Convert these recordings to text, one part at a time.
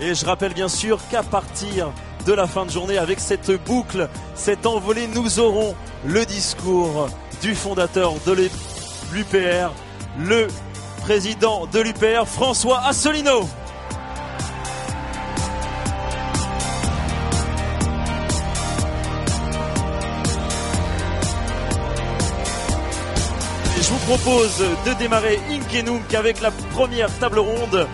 Et je rappelle bien sûr qu'à partir de la fin de journée, avec cette boucle, cette envolée, nous aurons le discours du fondateur de l'UPR, le président de l'UPR, François Asselineau. je vous propose de démarrer Inkenunk avec la première table ronde.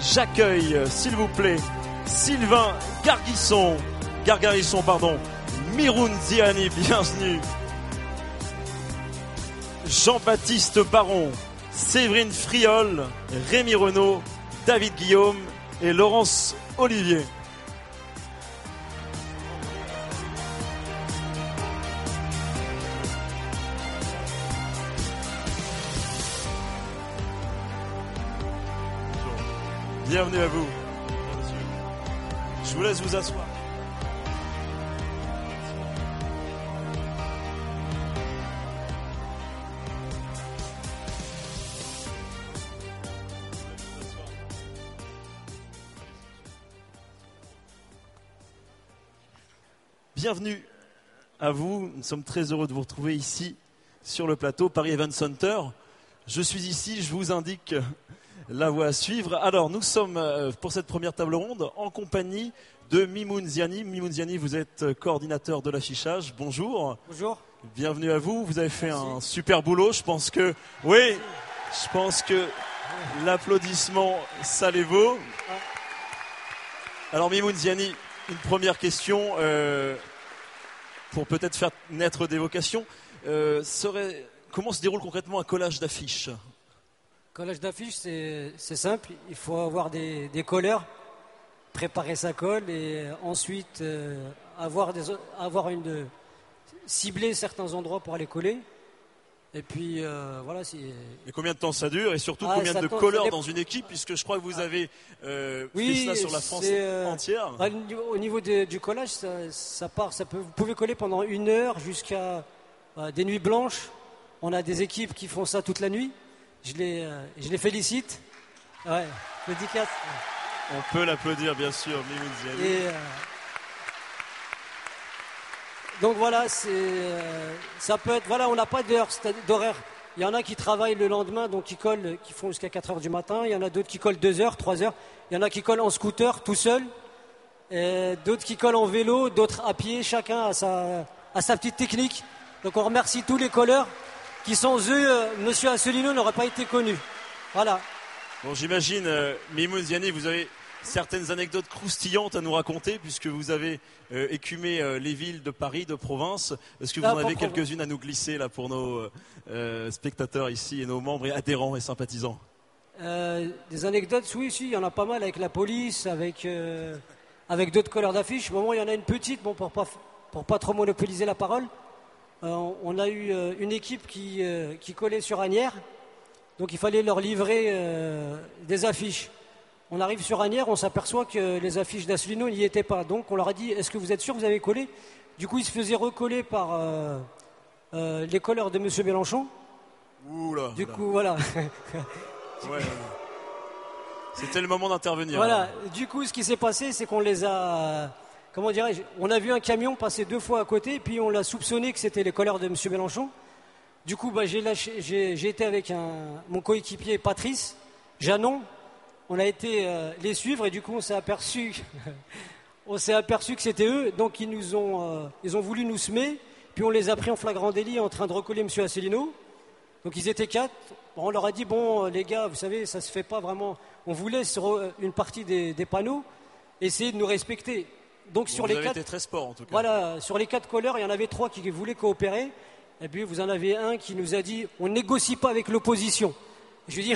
J'accueille, s'il vous plaît, Sylvain Garguisson, Gargarisson, pardon, Miroun Ziani, bienvenue. Jean-Baptiste Baron, Séverine Friol, Rémi Renault, David Guillaume et Laurence Olivier. Bienvenue à vous. Je vous laisse vous asseoir. Bienvenue à vous. Nous sommes très heureux de vous retrouver ici sur le plateau Paris Event Center. Je suis ici, je vous indique la voie à suivre. Alors, nous sommes euh, pour cette première table ronde en compagnie de Mimoun Ziani. Mimoun Ziani, vous êtes coordinateur de l'affichage. Bonjour. Bonjour. Bienvenue à vous. Vous avez fait un super boulot. Je pense que, oui, je pense que l'applaudissement, ça les vaut. Alors, Mimoun Ziani, une première question euh, pour peut-être faire naître des vocations. Euh, serait, comment se déroule concrètement un collage d'affiches? Collage d'affiches, c'est simple. Il faut avoir des, des, colleurs, préparer sa colle et ensuite euh, avoir, des, avoir une, cibler certains endroits pour aller coller. Et puis euh, voilà. Et combien de temps ça dure Et surtout ah, combien de colleurs dans une équipe Puisque je crois que vous ah. avez euh, oui, fait ça sur la France entière. Bah, au niveau du collage, ça, ça part. Ça peut, vous pouvez coller pendant une heure jusqu'à bah, des nuits blanches. On a des équipes qui font ça toute la nuit. Je les, euh, je les félicite. Ouais, dédicace. On peut l'applaudir, bien sûr, Et, euh, Donc voilà, c'est, euh, ça peut être. Voilà, on n'a pas d'horaire. Il y en a qui travaillent le lendemain, donc qui collent, qui font jusqu'à 4 heures du matin. Il y en a d'autres qui collent 2 heures, 3 heures. Il y en a qui collent en scooter, tout seul. D'autres qui collent en vélo, d'autres à pied. Chacun a sa, a sa petite technique. Donc on remercie tous les colleurs qui sans eux, euh, Monsieur Asselineau n'aurait pas été connu. Voilà. Bon, j'imagine, euh, Mimoun Ziani, vous avez certaines anecdotes croustillantes à nous raconter puisque vous avez euh, écumé euh, les villes de Paris, de province. Est-ce que vous en avez quelques-unes à nous glisser là pour nos spectateurs ici et nos membres et adhérents et sympathisants? Des anecdotes, oui, si, il y en a pas mal avec la police, avec avec d'autres couleurs d'affiches. Au moment, il y en a une petite, bon, pour pas pour pas trop monopoliser la parole. Euh, on a eu euh, une équipe euh, qui, collait sur Agnières, donc il fallait leur livrer des affiches. On arrive sur Agnières, on s'aperçoit que les affiches d'Asselino n'y étaient pas. Donc on leur a dit Est-ce que vous êtes sûr que vous avez collé? Du coup, ils se faisaient recoller par les colleurs de M. Mélenchon. du coup, voilà. C'était le moment d'intervenir. Voilà. Du coup, ce qui s'est passé, c'est qu'on les a comment dirais-je, on a vu un camion passer deux fois à côté, puis on l'a soupçonné que c'était les couleurs de M. Mélenchon. Du coup, bah, j'ai, été avec mon coéquipier Patrice, Janon. On a été euh, les suivre et du coup, on s'est aperçu, que c'était eux. Donc, ils nous ont, euh, ils ont voulu nous semer. Puis on les a pris en flagrant délit en train de recoller M. Asselineau. Donc, ils étaient quatre. on leur a dit bon, euh, les gars, vous savez, ça se fait pas vraiment. On voulait sur une partie des, des panneaux essayer de nous respecter donc sur les quatre, très sport en tout cas. Voilà, sur les quatre colleurs, il y en avait trois qui voulaient coopérer. Et puis vous en avez un qui nous a dit on négocie pas avec l'opposition. Je lui dis,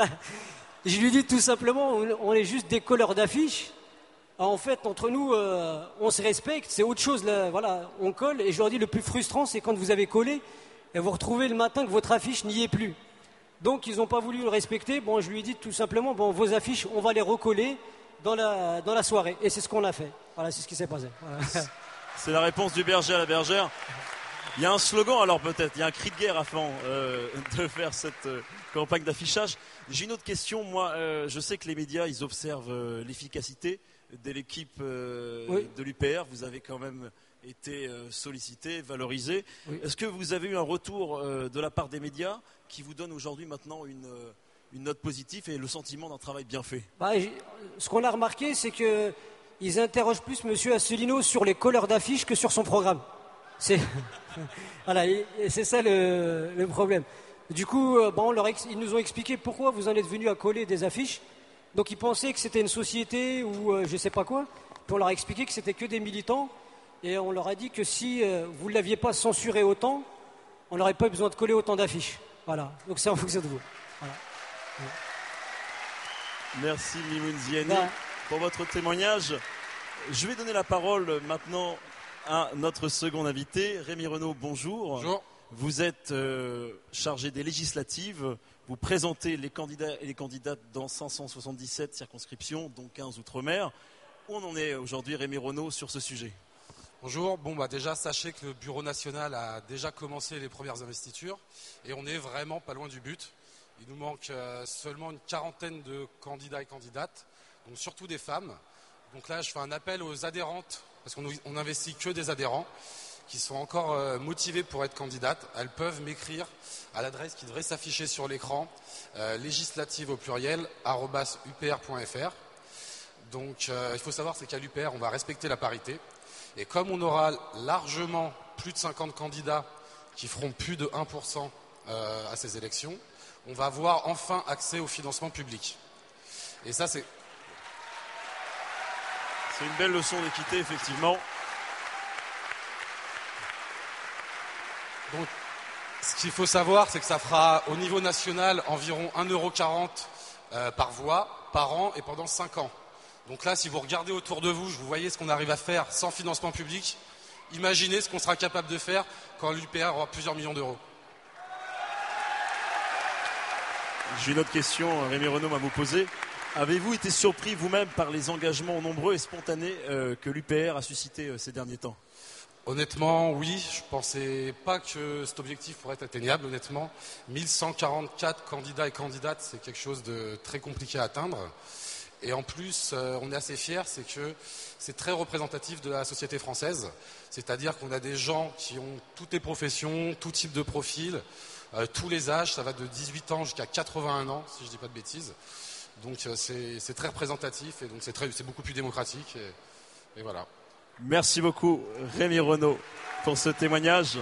je lui dis tout simplement, on est juste des colleurs d'affiches. En fait, entre nous, euh, on se respecte, c'est autre chose. Là, voilà, on colle. Et je leur dis, le plus frustrant, c'est quand vous avez collé et vous retrouvez le matin que votre affiche n'y est plus. Donc, ils n'ont pas voulu le respecter. Bon, je lui ai dit tout simplement, bon, vos affiches, on va les recoller dans la, dans la soirée. Et c'est ce qu'on a fait. Voilà, c'est ce qui s'est passé. C'est la réponse du berger à la bergère. Il y a un slogan alors peut-être, il y a un cri de guerre avant euh, de faire cette euh, campagne d'affichage. J'ai une autre question. Moi, euh, je sais que les médias, ils observent l'efficacité de l'équipe de l'UPR. Vous avez quand même été sollicité, valorisé. Est-ce que vous avez eu un retour de la part des médias qui vous donne aujourd'hui maintenant une, note positive et le sentiment d'un travail bien fait bah, Ce qu'on a remarqué, c'est qu'ils interrogent plus M. Asselineau sur les couleurs d'affiches que sur son programme. C'est voilà, c'est ça le, problème. Du coup, euh, bon, ils nous ont expliqué pourquoi vous en êtes venu à coller des affiches. Donc ils pensaient que c'était une société ou je euh, je sais pas quoi. Puis on leur a expliqué que c'était que des militants. Et on leur a dit que si euh, vous ne l'aviez pas censuré autant, on n'aurait pas besoin de coller autant d'affiches. Voilà. Donc c'est en fonction de vous. Merci Mimoun Ziani pour votre témoignage. Je vais donner la parole maintenant à notre second invité, Rémi Renaud, bonjour. Bonjour. Vous êtes euh, chargé des législatives. Vous présentez les candidats et les candidates dans 577 circonscriptions, dont 15 outre-mer. Où on en est aujourd'hui, Rémi Renaud, sur ce sujet? Bonjour. Bon, bah déjà, sachez que le Bureau national a déjà commencé les premières investitures et on est vraiment pas loin du but. Il nous manque euh, seulement une quarantaine de candidats et candidates, donc surtout des femmes. Donc là, je fais un appel aux adhérentes parce qu'on n'investit que des adhérents qui sont encore euh, motivés pour être candidates. Elles peuvent m'écrire à l'adresse qui devrait s'afficher sur l'écran, euh, législative au pluriel, upr.fr. Donc euh, il faut savoir c'est qu'à l'UPR, on va respecter la parité. Et comme on aura largement plus de 50 candidats qui feront plus de 1% à ces élections, on va avoir enfin accès au financement public. Et ça, c'est c'est une belle leçon d'équité, effectivement. Donc, ce qu'il faut savoir, c'est que ça fera au niveau national environ 1,40€ euh, par voix, par an et pendant 5 ans. Donc là, si vous regardez autour de vous, vous voyez ce qu'on arrive à faire sans financement public. Imaginez ce qu'on sera capable de faire quand l'UPR aura plusieurs millions d'euros. J'ai une autre question, Rémi Renaud m'a vous poser. Avez-vous été surpris vous-même par les engagements nombreux et spontanés euh, que l'UPR a suscités euh, ces derniers temps? Honnêtement, oui. Je ne pensais pas que cet objectif pourrait être atteignable. Honnêtement, 1144 candidats et candidates, c'est quelque chose de très compliqué à atteindre. Et en plus, euh, on est assez fiers, c'est que c'est très représentatif de la société française. C'est-à-dire qu'on a des gens qui ont toutes les professions, tout type de profil, tous les âges. Ça va de 18 ans jusqu'à 81 ans, si je ne dis pas de bêtises. Donc euh, c'est très représentatif et donc c'est beaucoup plus démocratique. Et, voilà. Merci beaucoup Rémi Renaud pour ce témoignage.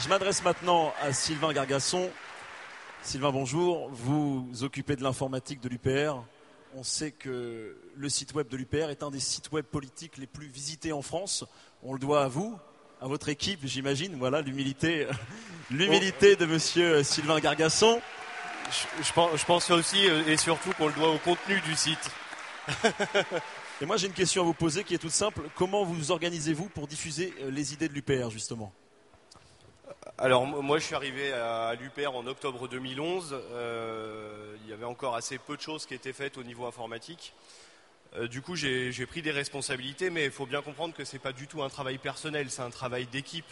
Je m'adresse maintenant à Sylvain Gargasson. Sylvain, bonjour. Vous occupez de l'informatique de l'UPR. On sait que le site web de l'UPR est un des sites web politiques les plus visités en France. On le doit à vous, à votre équipe, j'imagine. Voilà l'humilité, l'humilité de Monsieur Sylvain Gargasson. Je, pense, aussi euh, et surtout qu'on le doit au contenu du site. et moi j'ai une question à vous poser qui est toute simple. Comment vous organisez-vous pour diffuser euh, les idées de l'UPR justement? Alors moi je suis arrivé à l'UPR en octobre 2011. Euh, il y avait encore assez peu de choses qui étaient faites au niveau informatique. Du coup j'ai pris des responsabilités, mais il faut bien comprendre que ce n'est pas du tout un travail personnel, c'est un travail d'équipe.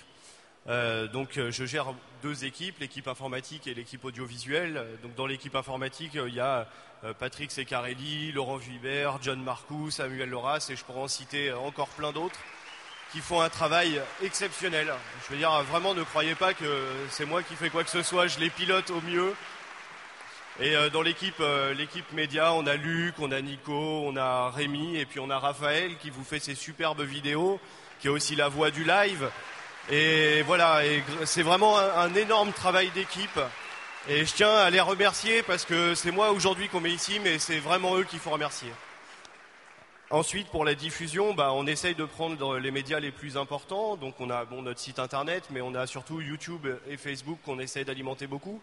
Euh, donc euh, je gère deux équipes, l'équipe informatique et l'équipe audiovisuelle. Donc dans l'équipe informatique, euh, il y a Patrick Secarelli, Laurent Vuibert, John Marcou, Samuel Loras et je pourrais en citer encore plein d'autres qui font un travail exceptionnel. Je veux dire, vraiment ne croyez pas que c'est moi qui fais quoi que ce soit, je les pilote au mieux. Et dans l'équipe l'équipe média, on a Luc, on a Nico, on a Rémi et puis on a Raphaël qui vous fait ces superbes vidéos, qui est aussi la voix du live. Et voilà, c'est vraiment un, énorme travail d'équipe. Et je tiens à les remercier parce que c'est moi aujourd'hui qu'on met ici, mais c'est vraiment eux qu'il faut remercier. Ensuite, pour la diffusion, bah, on essaye de prendre les médias les plus importants. Donc on a bon, notre site internet, mais on a surtout YouTube et Facebook qu'on essaye d'alimenter beaucoup.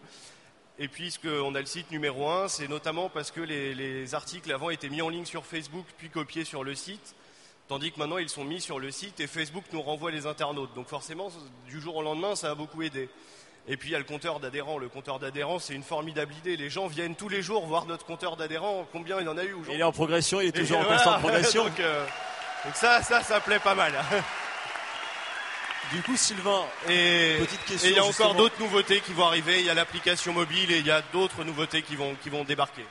Et puisqu'on a le site numéro un, c'est notamment parce que les, les articles avant étaient mis en ligne sur Facebook, puis copiés sur le site. Tandis que maintenant, ils sont mis sur le site et Facebook nous renvoie les internautes. Donc forcément, du jour au lendemain, ça a beaucoup aidé. Et puis il y a le compteur d'adhérents. Le compteur d'adhérents, c'est une formidable idée. Les gens viennent tous les jours voir notre compteur d'adhérents. Combien il en a eu aujourd'hui? Il est en progression, il est toujours en constante progression. Euh, donc, ça, ça, ça plaît pas mal. Du coup, Sylvain, Et il y a justement. encore d'autres nouveautés qui vont arriver. Il y a l'application mobile et il y a d'autres nouveautés qui vont, qui vont débarquer.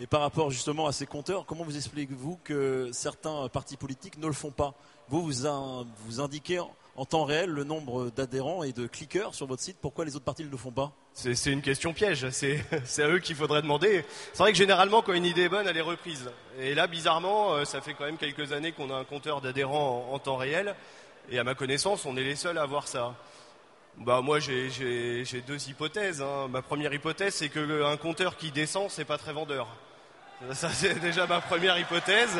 et par rapport justement à ces compteurs, comment vous expliquez-vous que certains partis politiques ne le font pas? Vous, vous, in- vous indiquez en- temps réel le nombre d'adhérents et de cliqueurs sur votre site. Pourquoi les autres partis ne le font pas? C'est une question piège. C'est à eux qu'il faudrait demander. C'est vrai que généralement, quand une idée est bonne, elle est reprise. Et là, bizarrement, euh, ça fait quand même quelques années qu'on a un compteur d'adhérents en, en temps réel. Et à ma connaissance, on est les seuls à avoir ça. Bah moi, j'ai- deux hypothèses. hein. Ma première hypothèse, c'est qu'un compteur qui descend, c'est pas très vendeur. Ça, c'est déjà ma première hypothèse.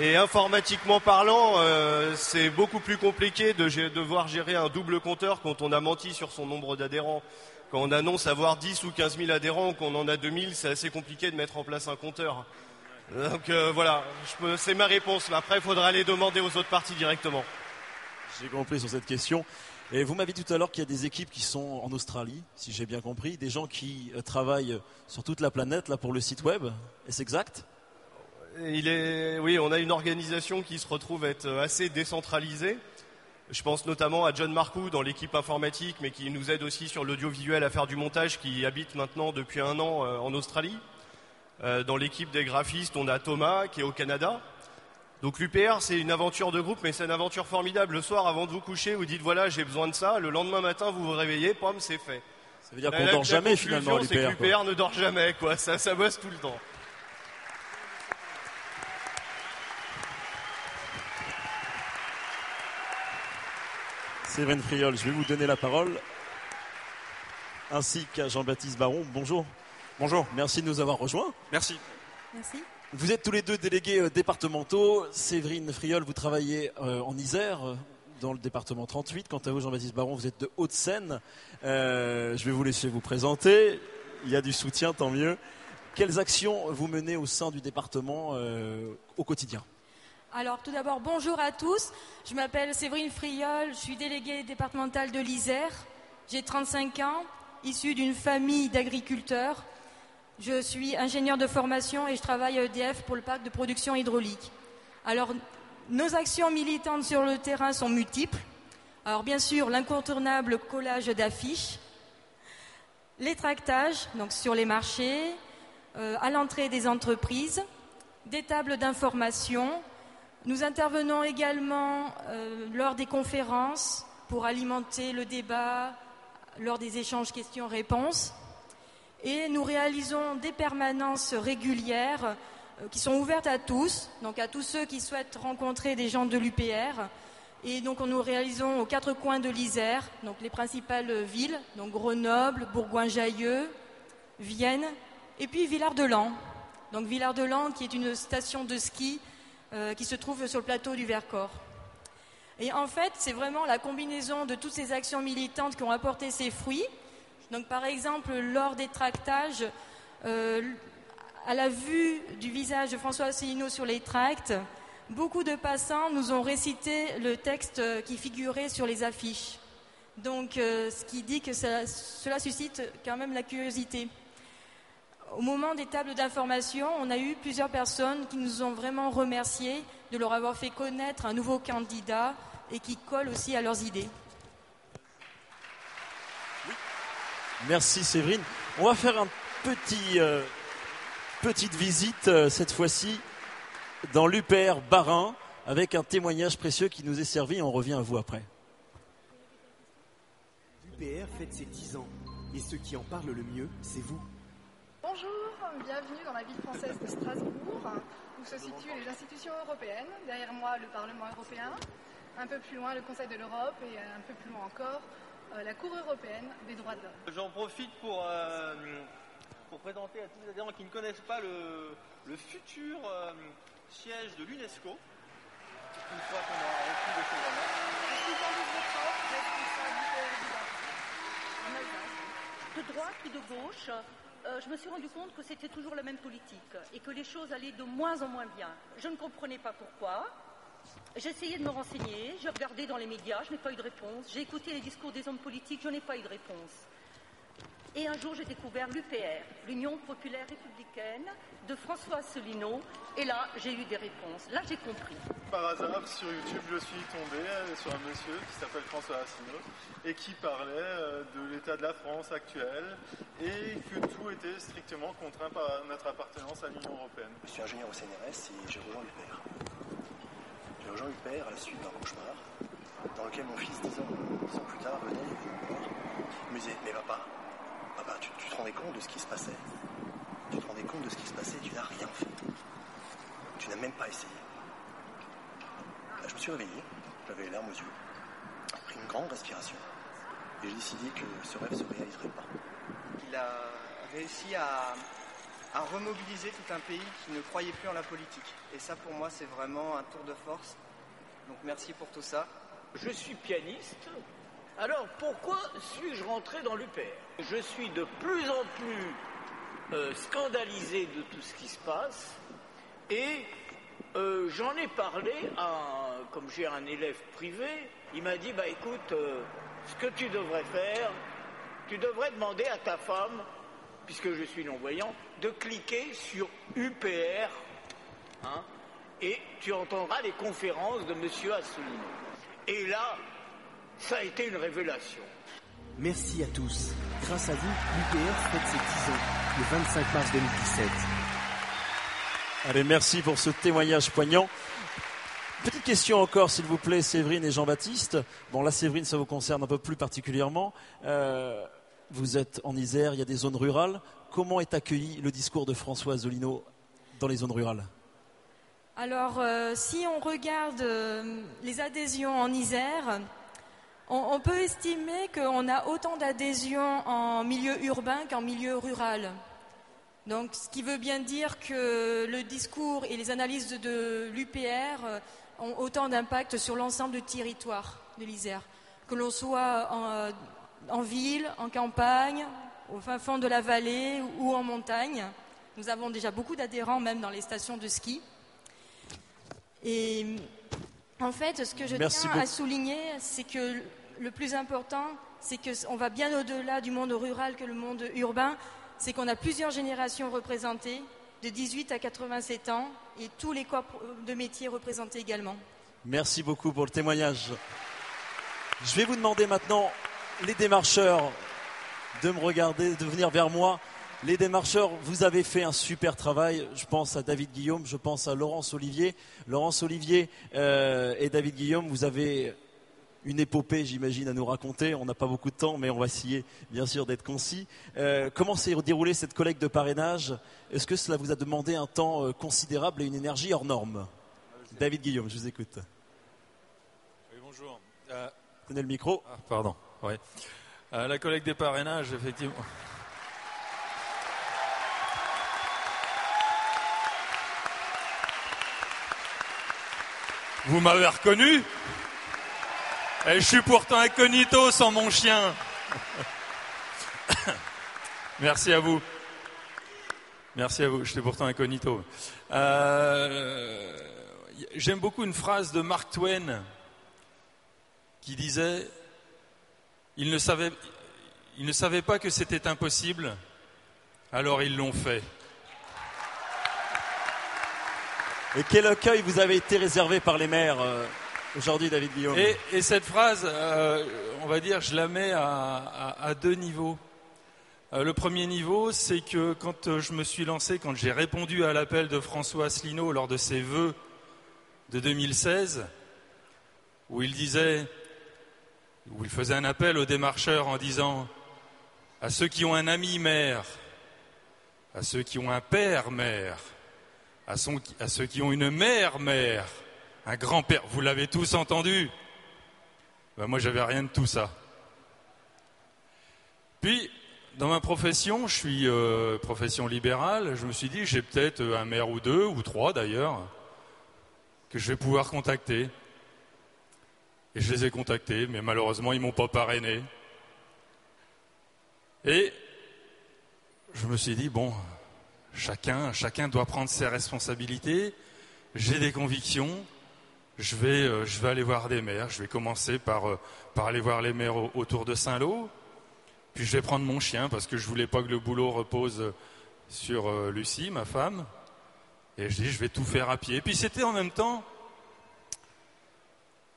Et informatiquement parlant, euh, c'est beaucoup plus compliqué de devoir gérer un double compteur quand on a menti sur son nombre d'adhérents. Quand on annonce avoir 10 ou 15 000 adhérents, qu'on en a 2000, c'est assez compliqué de mettre en place un compteur. Donc euh, voilà, c'est ma réponse. Mais Après, il faudra aller demander aux autres parties directement. J'ai compris sur cette question. Et vous m'avez dit tout à l'heure qu'il y a des équipes qui sont en Australie, si j'ai bien compris, des gens qui euh, travaillent sur toute la planète là pour le site web. Est-ce exact? Il est, oui, on a une organisation qui se retrouve être assez décentralisée. Je pense notamment à John Marcoux dans l'équipe informatique, mais qui nous aide aussi sur l'audiovisuel à faire du montage, qui habite maintenant depuis un an euh, en Australie. Euh, dans l'équipe des graphistes, on a Thomas qui est au Canada. Donc l'UPR, c'est une aventure de groupe, mais c'est une aventure formidable. Le soir, avant de vous coucher, vous dites voilà, j'ai besoin de ça. Le lendemain matin, vous vous réveillez, pom, c'est fait. Ça veut dire qu'on dort jamais finalement c'est que l'UPR ne dort jamais, quoi. Ça, ça bosse tout le temps. Séverine Friol, je vais vous donner la parole. Ainsi qu'à Jean-Baptiste Baron. Bonjour. Bonjour. Merci de nous avoir rejoints. Merci. Merci. Vous êtes tous les deux délégués euh, départementaux. Séverine Friol, vous travaillez euh, en Isère, euh, dans le département 38. Quant à vous, Jean-Baptiste Baron, vous êtes de Haute-Seine. Euh, je vais vous laisser vous présenter. Il y a du soutien, tant mieux. Quelles actions vous menez au sein du département euh, au quotidien? Alors tout d'abord, bonjour à tous. Je m'appelle Séverine Friol, je suis déléguée départementale de l'Isère. J'ai 35 ans, issue d'une famille d'agriculteurs. Je suis ingénieur de formation et je travaille à EDF pour le parc de production hydraulique. Alors, nos actions militantes sur le terrain sont multiples. Alors, bien sûr, l'incontournable collage d'affiches, les tractages, donc sur les marchés, euh, à l'entrée des entreprises, des tables d'information. Nous intervenons également euh, lors des conférences pour alimenter le débat, lors des échanges questions-réponses. Et nous réalisons des permanences régulières euh, qui sont ouvertes à tous, donc à tous ceux qui souhaitent rencontrer des gens de l'UPR. Et donc nous réalisons aux quatre coins de l'Isère, donc les principales villes, donc Grenoble, Bourgoin-Jallieu, Vienne, et puis Villard-de-Lans. Donc Villard-de-Lans qui est une station de ski euh, qui se trouve sur le plateau du Vercors. Et en fait, c'est vraiment la combinaison de toutes ces actions militantes qui ont apporté ses fruits. Donc par exemple, lors des tractages, euh, à la vue du visage de François Asselineau sur les tracts, beaucoup de passants nous ont récité le texte qui figurait sur les affiches. Donc euh, ce qui dit que cela suscite quand même la curiosité. Au moment des tables d'information, on a eu plusieurs personnes qui nous ont vraiment remerciés de leur avoir fait connaître un nouveau candidat et qui colle aussi à leurs idées. Merci Séverine. On va faire un petit, euh, petite visite euh, cette fois-ci dans l'UPR Barin avec un témoignage précieux qui nous est servi. On revient à vous après. L'UPR fête ses 10 ans. Et ceux qui en parlent le mieux, c'est vous. Bonjour, bienvenue dans la ville française de Strasbourg, où se situent les institutions européennes. Derrière moi, le Parlement européen. Un peu plus loin, le Conseil de l'Europe. Et un peu plus loin encore, la Cour européenne des droits de l'homme. J'en profite pour, euh, pour présenter à tous les adhérents qui ne connaissent pas le, le futur euh, siège de l'UNESCO. Une fois qu'on aura Barin, en Alsace. de droite ou de gauche, euh, je me suis rendu compte que c'était toujours la même politique et que les choses allaient de moins en moins bien. Je ne comprenais pas pourquoi. Essayé de me renseigner, j'ai regardé dans les médias, je n'ai pas eu de réponse. J'ai écouté les discours des hommes politiques, je n'ai pas eu de réponse. Et un jour, j'ai découvert l'UPR, l'Union populaire républicaine, de François Asselineau. Et là, j'ai eu des réponses. Là, j'ai compris. Par hasard, sur YouTube, je suis tombé euh, sur un monsieur qui s'appelle François Asselineau et qui parlait euh, de l'état de la France actuelle et que tout était strictement contraint par notre appartenance à l'Union européenne. Je suis ingénieur au CNRS et j'ai rejoint l'UPR. Rejoint l'UPR à la suite d'un cauchemar dans lequel mon fils, dix ans, dix ans plus tard, venait et me disait Mais papa, papa, tu, tu te rendais compte de ce qui se passait? Tu te rendais compte de ce qui se passait Tu n'as rien fait. Tu n'as même pas essayé. Je me suis réveillé, j'avais les larmes aux yeux, pris une grande respiration et j'ai décidé que ce rêve ne se réaliserait pas. Il a réussi à, à remobiliser tout un pays qui ne croyait plus en la politique. Et ça, pour moi, c'est vraiment un tour de force. Donc merci pour tout ça. Je suis pianiste. Alors pourquoi suis-je rentré dans l'UPR Je suis de plus en plus euh, scandalisé de tout ce qui se passe et euh, j'en ai parlé à, comme j'ai un élève privé, il m'a dit, bah écoute, euh, ce que tu devrais faire, tu devrais demander à ta femme, puisque je suis non-voyant, de cliquer sur UPR, hein, et tu entendras les conférences de M. Asselineau. Et là, ça a été une révélation. Merci à tous. Grâce à vous, l'UPR fête ses 10 ans, le 25 mars 2017. Allez, merci pour ce témoignage poignant. Petite question encore, s'il vous plaît, Séverine et Jean-Baptiste. Bon, là, Séverine, ça vous concerne un peu plus particulièrement. Euh, vous êtes en Isère, il y a des zones rurales. Comment est accueilli le discours de François Zolino dans les zones rurales? Alors, euh, si on regarde euh, les adhésions en Isère, on, peut estimer qu'on a autant d'adhésions en milieu urbain qu'en milieu rural. Donc, ce qui veut bien dire que le discours et les analyses de, l'UPR euh, ont autant d'impact sur l'ensemble du territoire de l'Isère. Que l'on soit en, en ville, en campagne, au fin fond de la vallée ou en montagne. Nous avons déjà beaucoup d'adhérents, même dans les stations de ski. Et en fait, ce que je Merci tiens beaucoup. à souligner, c'est que le plus important, c'est qu'on va bien au-delà du monde rural que le monde urbain. C'est qu'on a plusieurs générations représentées, de 18 à 87 ans, et tous les corps de métier représentés également. Merci beaucoup pour le témoignage. Je vais vous demander maintenant, les démarcheurs, de me regarder, de venir vers moi. Les démarcheurs, vous avez fait un super travail. Je pense à David Guillaume, je pense à Laurence Olivier. Laurence Olivier euh, et David Guillaume, vous avez une épopée, j'imagine, à nous raconter. On n'a pas beaucoup de temps, mais on va essayer, bien sûr, d'être concis. Euh, comment s'est déroulée cette collecte de parrainage? Est-ce que cela vous a demandé un temps euh, considérable et une énergie hors norme? David Guillaume, je vous écoute. Oui, bonjour. Euh, Prenez le micro. ah, pardon, oui. Euh, la collecte des parrainages, effectivement. Vous m'avez reconnu Et je suis pourtant incognito sans mon chien. Merci à vous. Merci à vous. J'étais pourtant incognito. Euh, J'aime beaucoup une phrase de Mark Twain qui disait ils ne savaient, ils ne savaient pas que c'était impossible, alors ils l'ont fait. Et quel accueil vous avez été réservé par les maires euh, aujourd'hui, David Guillaume Et, et cette phrase, euh, on va dire, je la mets à, deux niveaux. Euh, le premier niveau, c'est que quand je me suis lancé, quand j'ai répondu à l'appel de François Asselineau lors de ses vœux de 2016, où il disait, où il faisait un appel aux démarcheurs en disant à ceux qui ont un ami maire, à ceux qui ont un père maire, à, ceux qui ont une mère mère, un grand-père, vous l'avez tous entendu ben Moi, j'avais rien de tout ça. Puis, dans ma profession, je suis euh, profession libérale, je me suis dit, j'ai peut-être euh, un maire ou deux, ou trois d'ailleurs, que je vais pouvoir contacter. Et je les ai contactés, mais malheureusement, ils m'ont pas parrainé. Et je me suis dit, bon, chacun, chacun doit prendre ses responsabilités. J'ai des convictions. Je vais, euh, je vais aller voir des maires. Je vais commencer par, euh, par aller voir les maires au- autour de Saint-Lô. Puis je vais prendre mon chien parce que je voulais pas que le boulot repose sur euh, Lucie, ma femme. Et je dis, je vais tout faire à pied. Et puis c'était en même temps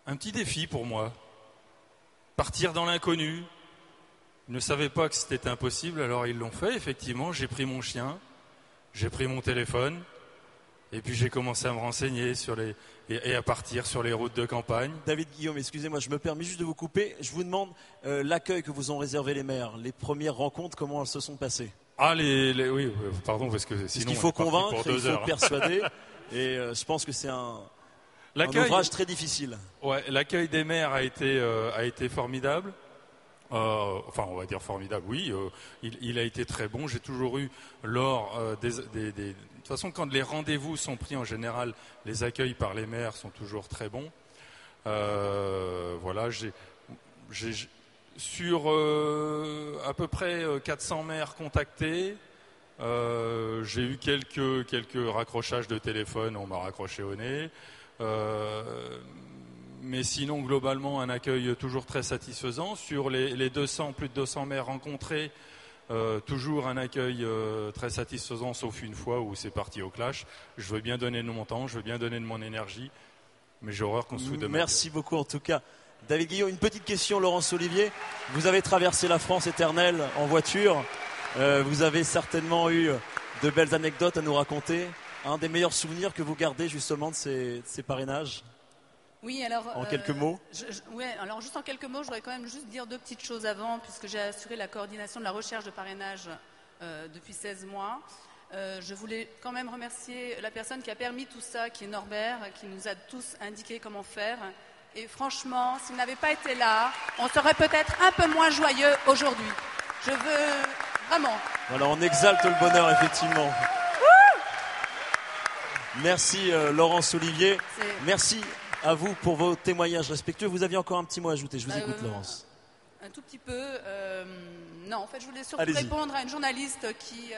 un petit défi pour moi. Partir dans l'inconnu. Ils ne savaient pas que c'était impossible, alors ils l'ont fait. Effectivement, j'ai pris mon chien, j'ai pris mon téléphone, et puis j'ai commencé à me renseigner sur les, et, à partir sur les routes de campagne. David Guillaume, excusez-moi, je me permets juste de vous couper. Je vous demande euh, l'accueil que vous ont réservé les maires, les premières rencontres, comment elles se sont passées? Ah, les, oui, pardon, parce que sinon. Parce qu'il faut convaincre, il faut persuader, et euh, je pense que c'est un, un ouvrage très difficile. Ouais, l'accueil des maires a été, euh, a été formidable. Euh, enfin, on va dire formidable, oui. Euh, il, a été très bon. J'ai toujours eu lors des, des, De toute façon, quand les rendez-vous sont pris en général, les accueils par les maires sont toujours très bons. voilà, j'ai sur à peu près 400 maires contactés. j'ai eu quelques, quelques raccrochages de téléphone, on m'a raccroché au nez. Euh, mais sinon, globalement, un accueil toujours très satisfaisant. Sur les, 200, plus de 200 maires rencontrés, euh, toujours un accueil euh, très satisfaisant, sauf une fois où c'est parti au clash. Je veux bien donner de mon temps, je veux bien donner de mon énergie, mais j'ai horreur qu'on se fout de Merci beaucoup en tout cas. David Guillaume, une petite question, Laurence Olivier. Vous avez traversé la France éternelle en voiture. vous avez certainement eu de belles anecdotes à nous raconter un des meilleurs souvenirs que vous gardez justement de ces, parrainages? Oui, alors. En quelques euh, mots Oui, alors juste en quelques mots, je voudrais quand même juste dire deux petites choses avant, puisque j'ai assuré la coordination de la recherche de parrainage euh, depuis 16 mois. Euh, je voulais quand même remercier la personne qui a permis tout ça, qui est Norbert, qui nous a tous indiqué comment faire. Et franchement, s'il n'avait pas été là, on serait peut-être un peu moins joyeux aujourd'hui. Je veux vraiment. Voilà, on exalte le bonheur, effectivement. Merci euh, Laurence Olivier. Merci à vous pour vos témoignages respectueux. Vous aviez encore un petit mot à ajouter. Je vous écoute, euh, Laurence. Un tout petit peu. Euh, non, en fait, je voulais surtout répondre à une journaliste qui,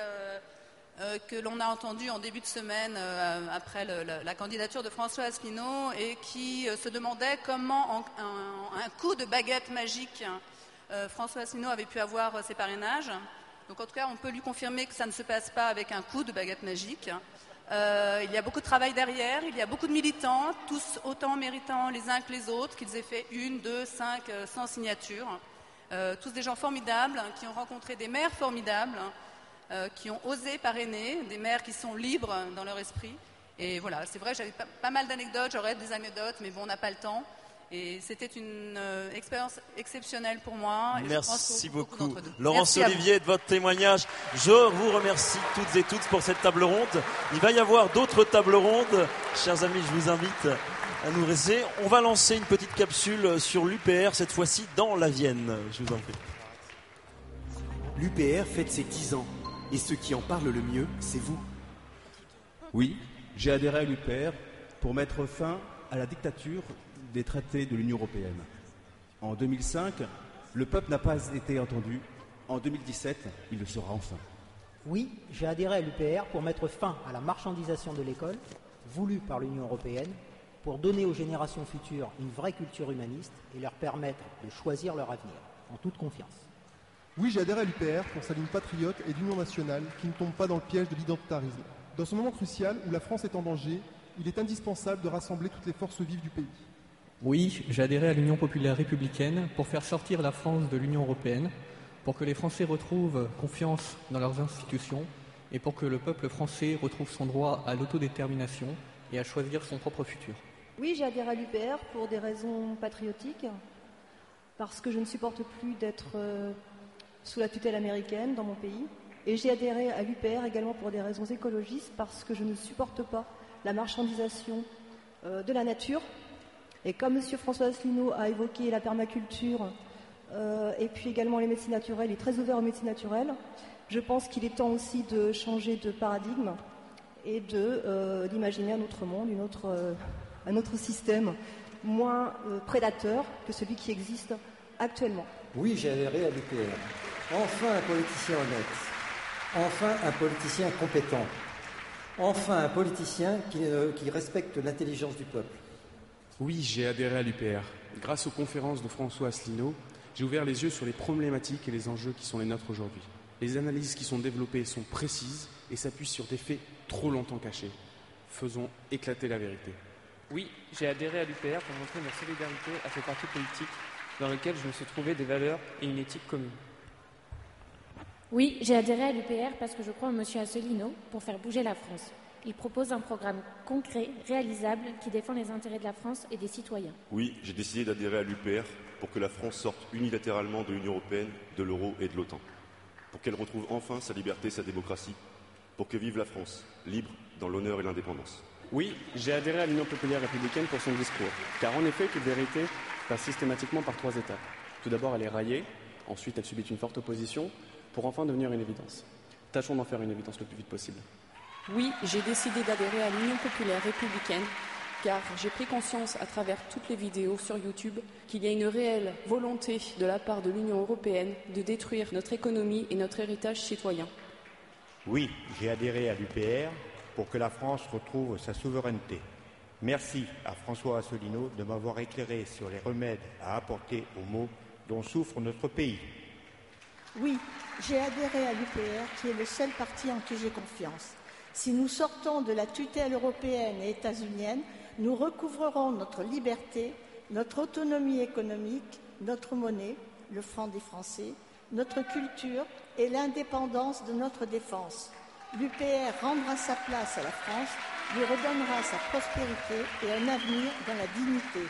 que l'on a entendue en début de semaine après la candidature de François Asselineau et qui se demandait comment, un, coup de baguette magique, François Asselineau avait pu avoir ses parrainages. Donc, en tout cas, on peut lui confirmer que ça ne se passe pas avec un coup de baguette magique. Euh, il y a beaucoup de travail derrière, il y a beaucoup de militants, tous autant méritants les uns que les autres, qu'ils aient fait une, deux, cinq, euh, cent signatures. Euh, tous des gens formidables, qui ont rencontré des maires formidables, qui ont osé parrainer, des maires qui sont libres dans leur esprit. Et voilà, c'est vrai, j'avais pas mal d'anecdotes, j'aurais des anecdotes, mais bon, on n'a pas le temps. Et c'était une euh, expérience exceptionnelle pour moi. Merci beaucoup. Laurence Olivier, de votre témoignage. Je vous remercie toutes et toutes pour cette table ronde. Il va y avoir d'autres tables rondes. Chers amis, je vous invite à nous rester. On va lancer une petite capsule sur l'UPR, cette fois-ci dans la Vienne. Je vous en prie. L'UPR fête ses 10 ans. Et ceux qui en parlent le mieux, c'est vous. Oui, j'ai adhéré à l'UPR pour mettre fin à la dictature des traités de l'Union européenne. En 2005, le peuple n'a pas été entendu. En 2017, il le sera enfin. Oui, j'ai adhéré à l'UPR pour mettre fin à la marchandisation de l'école, voulue par l'Union européenne, pour donner aux générations futures une vraie culture humaniste et leur permettre de choisir leur avenir, en toute confiance. Oui, j'ai adhéré à l'UPR pour sa ligne patriote et d'union nationale qui ne tombe pas dans le piège de l'identitarisme. Dans ce moment crucial où la France est en danger, il est indispensable de rassembler toutes les forces vives du pays. Oui, j'ai adhéré à l'Union populaire républicaine pour faire sortir la France de l'Union européenne, pour que les Français retrouvent confiance dans leurs institutions et pour que le peuple français retrouve son droit à l'autodétermination et à choisir son propre futur. Oui, j'ai adhéré à l'UPR pour des raisons patriotiques, parce que je ne supporte plus d'être euh, sous la tutelle américaine dans mon pays. Et j'ai adhéré à l'UPR également pour des raisons écologistes, parce que je ne supporte pas la marchandisation euh, de la nature et comme M. François Asselineau a évoqué la permaculture euh, et puis également les médecines naturelles, il est très ouvert aux médecines naturelles, je pense qu'il est temps aussi de changer de paradigme et euh, d'imaginer un autre monde, euh, un autre système moins prédateur que celui qui existe actuellement. Oui, j'ai adhéré à l'UPR. Enfin un politicien honnête. Enfin un politicien compétent. Enfin un politicien qui respecte l'intelligence du peuple. Oui, j'ai adhéré à l'UPR. Grâce aux conférences de François Asselineau, J'ai ouvert les yeux sur les problématiques et les enjeux qui sont les nôtres aujourd'hui. Les analyses qui sont développées sont précises et s'appuient sur des faits trop longtemps cachés. Faisons éclater la vérité. Oui, j'ai adhéré à l'UPR pour montrer ma solidarité à ce parti politique dans lequel je me suis trouvé des valeurs et une éthique commune. Oui, j'ai adhéré à l'UPR parce que je crois en M. Asselineau pour faire bouger la France. Il propose un programme concret, réalisable, qui défend les intérêts de la France et des citoyens. Oui, j'ai décidé d'adhérer à l'UPR pour que la France sorte unilatéralement de l'Union européenne, de l'euro et de l'OTAN. Pour qu'elle retrouve enfin sa liberté, sa démocratie. Pour que vive la France, libre, dans l'honneur et l'indépendance. Oui, j'ai adhéré à l'Union populaire républicaine pour son discours. Car en effet, toute vérité passe systématiquement par trois étapes. Tout d'abord, elle est raillée, ensuite, elle subit une forte opposition, pour enfin devenir une évidence. Tâchons d'en faire une évidence le plus vite possible. Oui, j'ai décidé d'adhérer à l'Union populaire républicaine car j'ai pris conscience à travers toutes les vidéos sur YouTube qu'il y a une réelle volonté de la part de l'Union européenne de détruire notre économie et notre héritage citoyen. Oui, j'ai adhéré à l'UPR pour que la France retrouve sa souveraineté. Merci à François Asselineau de m'avoir éclairé sur les remèdes à apporter aux maux dont souffre notre pays. Oui, j'ai adhéré à l'UPR qui est le seul parti en qui j'ai confiance. Si nous sortons de la tutelle européenne et états-unienne, nous recouvrerons notre liberté, notre autonomie économique, notre monnaie, le franc des Français, notre culture et l'indépendance de notre défense. L'UPR rendra sa place à la France, lui redonnera sa prospérité et un avenir dans la dignité.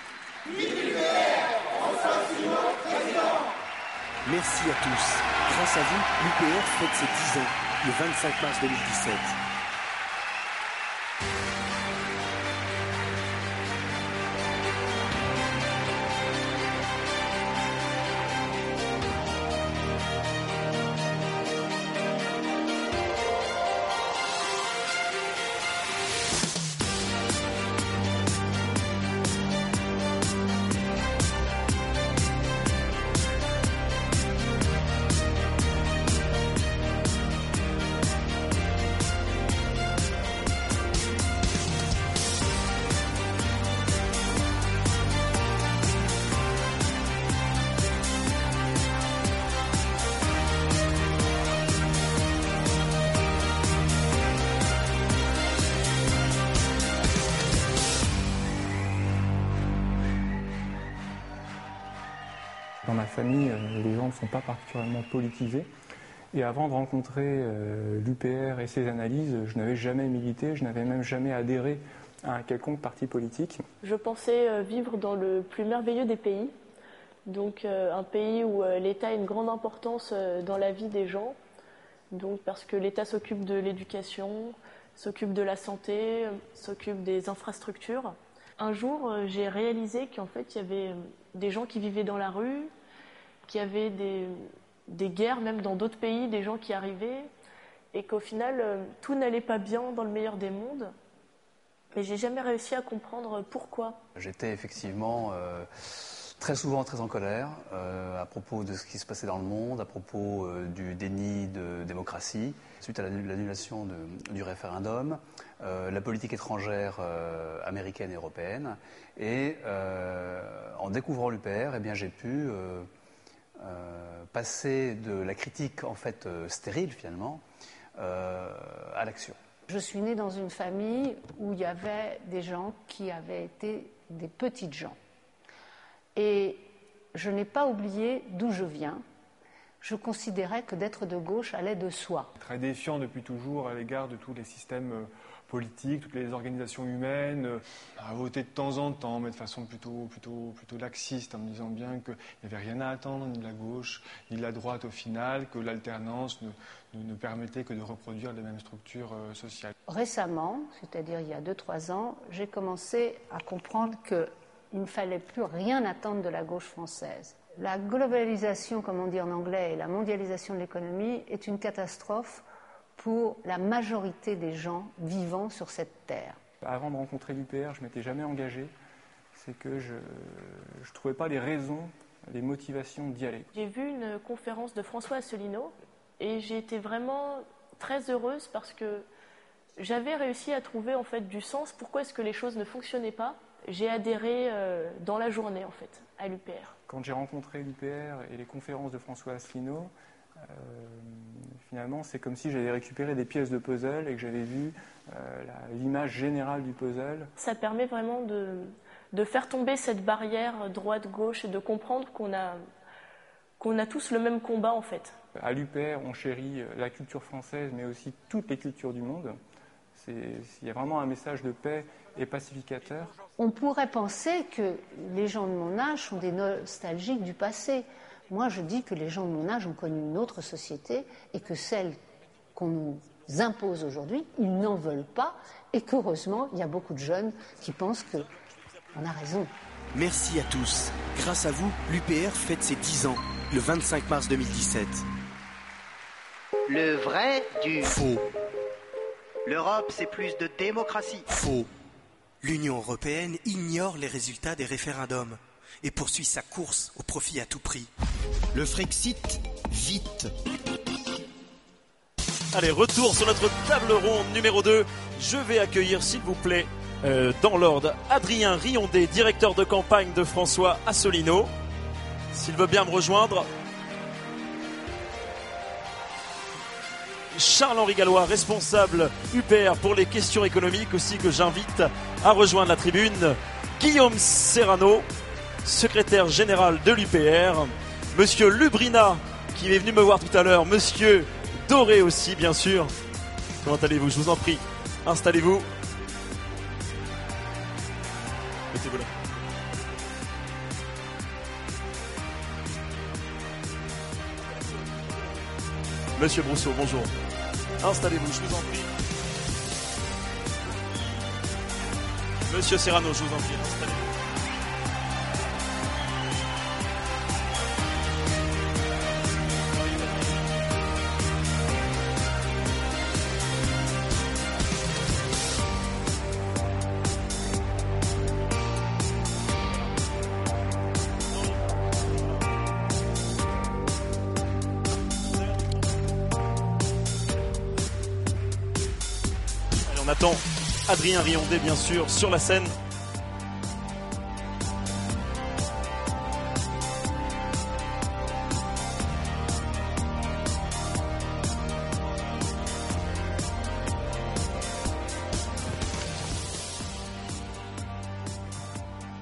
Merci à tous. Grâce à vous, l'UPR fête ses 10 ans, le 25 mars 2017. Politisés. Et avant de rencontrer euh, l'UPR et ses analyses, je n'avais jamais milité, je n'avais même jamais adhéré à un quelconque parti politique. Je pensais euh, vivre dans le plus merveilleux des pays, donc un pays où l'État a une grande importance dans la vie des gens, donc parce que l'État s'occupe de l'éducation, s'occupe de la santé, s'occupe des infrastructures. Un jour, j'ai réalisé qu'en fait, il y avait des gens qui vivaient dans la rue, qu'il y avait des, des guerres même dans d'autres pays, des gens qui arrivaient, et qu'au final, euh, tout n'allait pas bien dans le meilleur des mondes. Mais j'ai jamais réussi à comprendre pourquoi. J'étais effectivement euh, très souvent très en colère euh, à propos de ce qui se passait dans le monde, à propos du déni de démocratie, suite à l'annulation du référendum, la politique étrangère américaine et européenne. Et en découvrant l'UPR, eh j'ai pu passer de la critique en fait euh, stérile finalement euh, à l'action. Je suis née dans une famille où il y avait des gens qui avaient été des petites gens. Et je n'ai pas oublié d'où je viens. Je considérais que d'être de gauche allait de soi. Très défiant depuis toujours à l'égard de tous les systèmes politique, toutes les organisations humaines, euh, à voter de temps en temps, mais de façon plutôt, plutôt, plutôt laxiste, en me disant bien qu'il n'y avait rien à attendre ni de la gauche ni de la droite au final, que l'alternance ne, ne, permettait que de reproduire les mêmes structures euh, sociales. Récemment, c'est-à-dire il y a 2-3 ans, j'ai commencé à comprendre qu'il ne fallait plus rien attendre de la gauche française. La globalisation, comme on dit en anglais, et la mondialisation de l'économie est une catastrophe pour la majorité des gens vivant sur cette terre. Avant de rencontrer l'UPR, je m'étais jamais engagé. C'est que je ne trouvais pas les raisons, les motivations d'y aller. J'ai vu une conférence de François Asselineau et j'ai été vraiment très heureuse parce que j'avais réussi à trouver en fait du sens. Pourquoi est-ce que les choses ne fonctionnaient pas? J'ai adhéré euh, dans la journée en fait à l'UPR. quand j'ai rencontré l'UPR et les conférences de François Asselineau, finalement, c'est comme si j'avais récupéré des pièces de puzzle et que j'avais vu euh, l'image générale du puzzle. Ça permet vraiment de, de faire tomber cette barrière droite-gauche et de comprendre qu'on a, qu'on a tous le même combat en fait. À l'UPR, on chérit la culture française, mais aussi toutes les cultures du monde. Il y a vraiment un message de paix et pacificateur. On pourrait penser que les gens de mon âge sont des nostalgiques du passé. Moi, je dis que les gens de mon âge ont connu une autre société et que celle qu'on nous impose aujourd'hui, ils n'en veulent pas et qu'heureusement, il y a beaucoup de jeunes qui pensent qu'on a raison. Merci à tous. Grâce à vous, l'UPR fête ses 10 ans, le 25 mars 2017. Le vrai du faux. L'Europe, c'est plus de démocratie. Faux. L'Union européenne ignore les résultats des référendums et poursuit sa course au profit à tout prix. Le Frexit, vite. Allez, retour sur notre table ronde numéro 2. Je vais accueillir, s'il vous plaît, euh, dans l'ordre, Adrien Riondé, directeur de campagne de François Assolino. S'il veut bien me rejoindre, Charles-Henri Gallois, responsable UPR pour les questions économiques, aussi que j'invite à rejoindre la tribune. Guillaume Serrano, secrétaire général de l'UPR. Monsieur Lubrina, qui est venu me voir tout à l'heure. Monsieur Doré aussi, bien sûr. Comment allez-vous? Je vous en prie. Installez-vous. Mettez-vous là. Monsieur Brousseau, bonjour. Installez-vous, je vous en prie. Monsieur Serrano, je vous en prie, installez-vous. Adrien Riondé, bien sûr, sur la scène.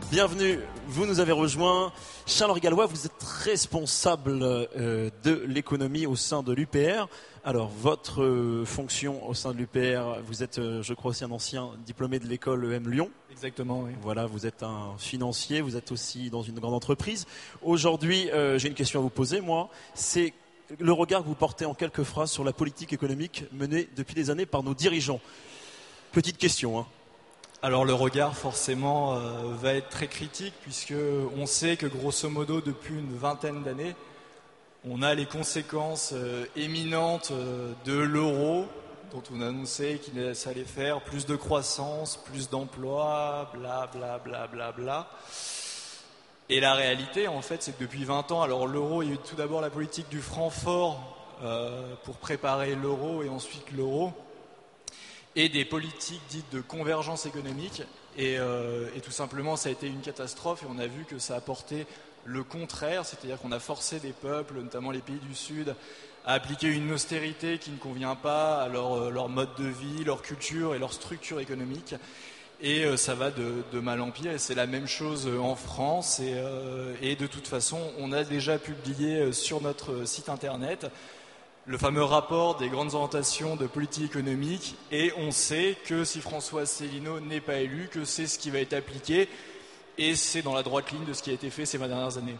Bienvenue, vous nous avez rejoint. Charles Gallois, vous êtes responsable euh, de l'économie au sein de l'UPR. Alors, votre euh, fonction au sein de l'UPR, vous êtes, euh, je crois, aussi un ancien diplômé de l'école EM Lyon. Exactement, oui. Voilà, vous êtes un financier, vous êtes aussi dans une grande entreprise. Aujourd'hui, euh, j'ai une question à vous poser, moi. C'est le regard que vous portez en quelques phrases sur la politique économique menée depuis des années par nos dirigeants. Petite question, hein. Alors le regard forcément va être très critique puisque on sait que grosso modo depuis une vingtaine d'années, on a les conséquences euh, éminentes euh, de l'euro, dont on annonçait qu'il allait faire plus de croissance, plus d'emplois, bla bla bla bla bla. Et la réalité, en fait, c'est que depuis 20 ans, alors l'euro, il y a eu tout d'abord la politique du franc fort euh, pour préparer l'euro et ensuite l'euro, et des politiques dites de convergence économique. Et, et, tout simplement, ça a été une catastrophe et on a vu que ça a porté le contraire, c'est-à-dire qu'on a forcé des peuples, notamment les pays du Sud, à appliquer une austérité qui ne convient pas à leur, euh, mode de vie, leur culture et leur structure économique. Et euh, ça va de, mal en pire. Et c'est la même chose euh, en France. Et, de toute façon, on a déjà publié sur notre site internet le fameux rapport des grandes orientations de politique économique. Et on sait que si François Célineau n'est pas élu, que c'est ce qui va être appliqué et c'est dans la droite ligne de ce qui a été fait ces 20 dernières années.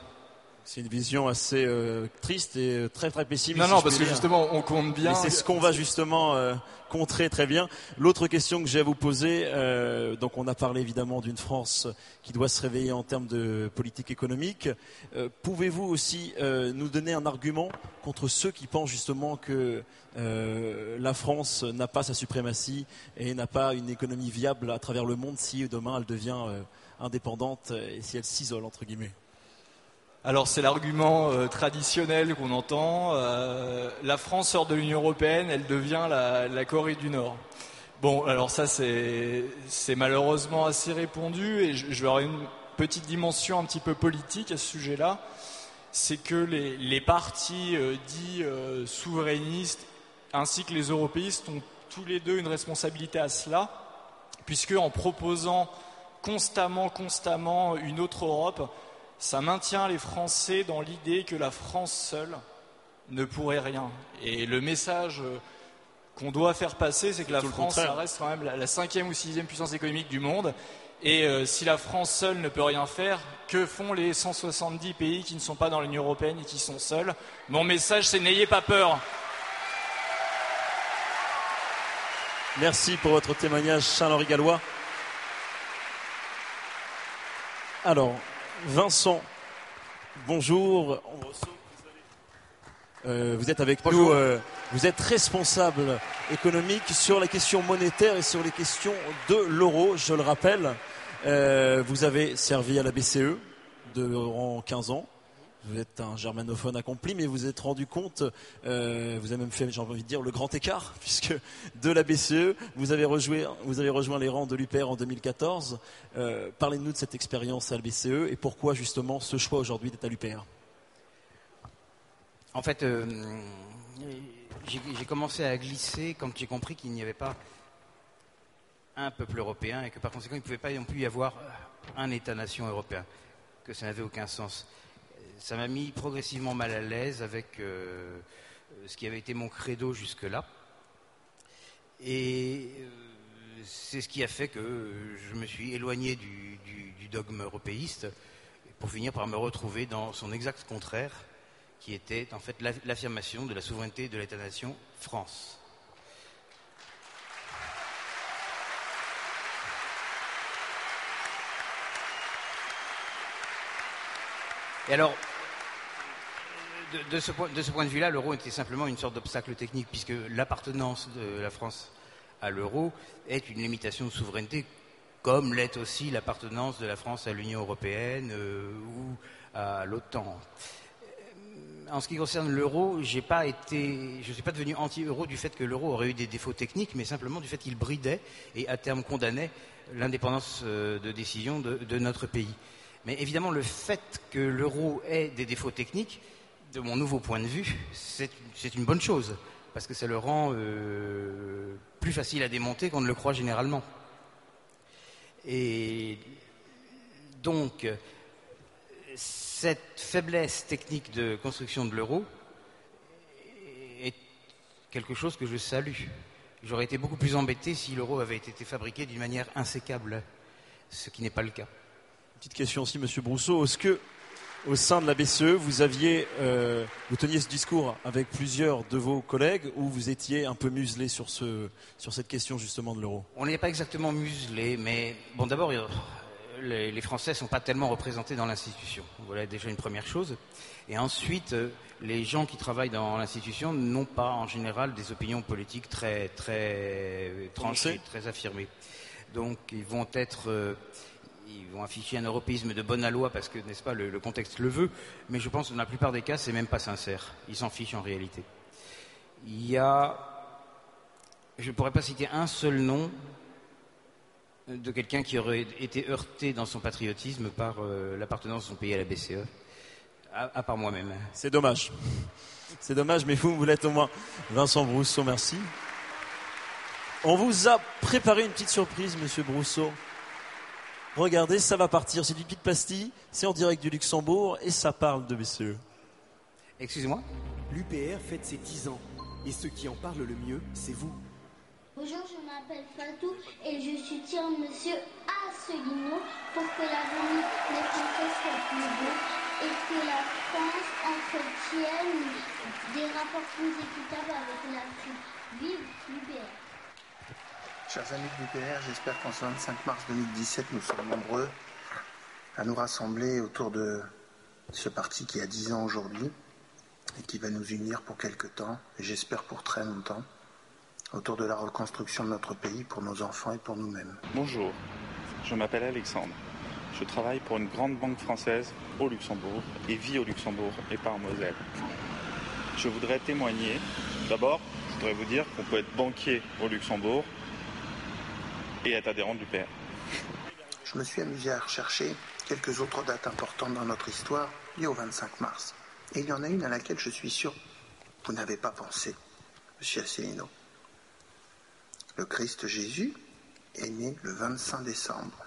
C'est une vision assez euh, triste et euh, très très pessimiste. Non, non, parce que justement, on compte bien. Et c'est ce qu'on va justement euh, contrer très bien. L'autre question que j'ai à vous poser, donc on a parlé évidemment d'une France qui doit se réveiller en termes de politique économique. Pouvez-vous aussi nous donner un argument contre ceux qui pensent justement que la France n'a pas sa suprématie et n'a pas une économie viable à travers le monde si demain elle devient indépendante et si elle s'isole entre guillemets alors c'est l'argument euh, traditionnel qu'on entend. Euh, la France sort de l'Union européenne, elle devient la, Corée du Nord. Bon, alors ça c'est malheureusement assez répondu et je, vais avoir une petite dimension un petit peu politique à ce sujet-là, c'est que les, partis euh, dits euh, souverainistes ainsi que les européistes ont tous les deux une responsabilité à cela, puisque en proposant constamment, constamment une autre Europe, ça maintient les Français dans l'idée que la France seule ne pourrait rien. Et le message euh, qu'on doit faire passer, c'est que la France, ça reste quand même la, cinquième ou sixième puissance économique du monde. Et euh, si la France seule ne peut rien faire, que font les 170 pays qui ne sont pas dans l'Union européenne et qui sont seuls? Mon message, c'est n'ayez pas peur. Merci pour votre témoignage, Charles-Henri Gallois. Alors, Vincent, bonjour. Euh, vous êtes avec nous. Euh, vous êtes responsable économique sur les questions monétaires et sur les questions de l'euro. Je le rappelle, euh, vous avez servi à la BCE durant 15 ans. Vous êtes un germanophone accompli, mais vous êtes rendu compte, euh, vous avez même fait, j'ai envie de dire, le grand écart, puisque de la BCE, vous avez rejoint, vous avez rejoint les rangs de l'UPR en 2014. Euh, parlez-nous de cette expérience à la BCE et pourquoi justement ce choix aujourd'hui d'être à l'UPR En fait, euh, j'ai commencé à glisser quand j'ai compris qu'il n'y avait pas un peuple européen et que par conséquent il ne pouvait pas non plus y avoir un État-nation européen, que ça n'avait aucun sens ça m'a mis progressivement mal à l'aise avec euh, ce qui avait été mon credo jusque-là. Et euh, c'est ce qui a fait que je me suis éloigné du, dogme européiste pour finir par me retrouver dans son exact contraire, qui était en fait l'affirmation de la souveraineté de l'État-nation France. Et alors, de, ce point, de, vue-là, l'euro était simplement une sorte d'obstacle technique, puisque l'appartenance de la France à l'euro est une limitation de souveraineté, comme l'est aussi l'appartenance de la France à l'Union européenne euh, ou à l'OTAN. Euh, en ce qui concerne l'euro, je ne suis pas devenu anti-euro du fait que l'euro aurait eu des défauts techniques, mais simplement du fait qu'il bridait et à terme condamnait l'indépendance euh, de décision de notre pays. Mais évidemment, le fait que l'euro ait des défauts techniques, de mon nouveau point de vue, c'est une bonne chose, parce que ça le rend euh, plus facile à démonter qu'on ne le croit généralement. Et donc, cette faiblesse technique de construction de l'euro est quelque chose que je salue. J'aurais été beaucoup plus embêté si l'euro avait été fabriqué d'une manière insécable, ce qui n'est pas le cas. Petite question aussi, Monsieur Brousseau. Est-ce que, au sein de la BCE, vous aviez, euh, vous teniez ce discours avec plusieurs de vos collègues ou vous étiez un peu muselé sur, ce, sur cette question justement de l'euro? On n'est pas exactement muselé, mais bon, d'abord, les, les, Français ne sont pas tellement représentés dans l'institution. Voilà déjà une première chose. Et ensuite, euh, les gens qui travaillent dans l'institution n'ont pas en général des opinions politiques très, très tranchées, très affirmées. Donc, ils vont être euh, ils vont afficher un européisme de bonne loi parce que, n'est-ce pas, le, contexte le veut, mais je pense que dans la plupart des cas, c'est même pas sincère. Ils s'en fichent en réalité. Il y a, je ne pourrais pas citer un seul nom de quelqu'un qui aurait été heurté dans son patriotisme par euh, l'appartenance de son pays à la BCE, à, part moi-même. C'est dommage. C'est dommage, mais vous, vous l'êtes au moins. Vincent Brousseau, merci. On vous a préparé une petite surprise, monsieur Brousseau. Regardez, ça va partir. C'est du pic pastille, c'est en direct du Luxembourg et ça parle de BCE. Excusez-moi L'UPR fête ses 10 ans et ceux qui en parlent le mieux, c'est vous. Bonjour, je m'appelle Fatou et je soutiens Monsieur Asselineau pour que l'avenir des Français soit plus beau et que la France entretienne des rapports plus équitables avec l'Afrique. Vive Chers amis de l'UPR, j'espère qu'en ce 25 mars 2017, nous sommes nombreux à nous rassembler autour de ce parti qui a 10 ans aujourd'hui et qui va nous unir pour quelque temps, et j'espère pour très longtemps, autour de la reconstruction de notre pays pour nos enfants et pour nous-mêmes. Bonjour, je m'appelle Alexandre. Je travaille pour une grande banque française au Luxembourg et vis au Luxembourg et pas en Moselle. Je voudrais témoigner. D'abord, je voudrais vous dire qu'on peut être banquier au Luxembourg et être adhérent du père. Je me suis amusé à rechercher quelques autres dates importantes dans notre histoire liées au 25 mars. Et il y en a une à laquelle je suis sûr vous n'avez pas pensé, monsieur Asselineau. Le Christ Jésus est né le 25 décembre.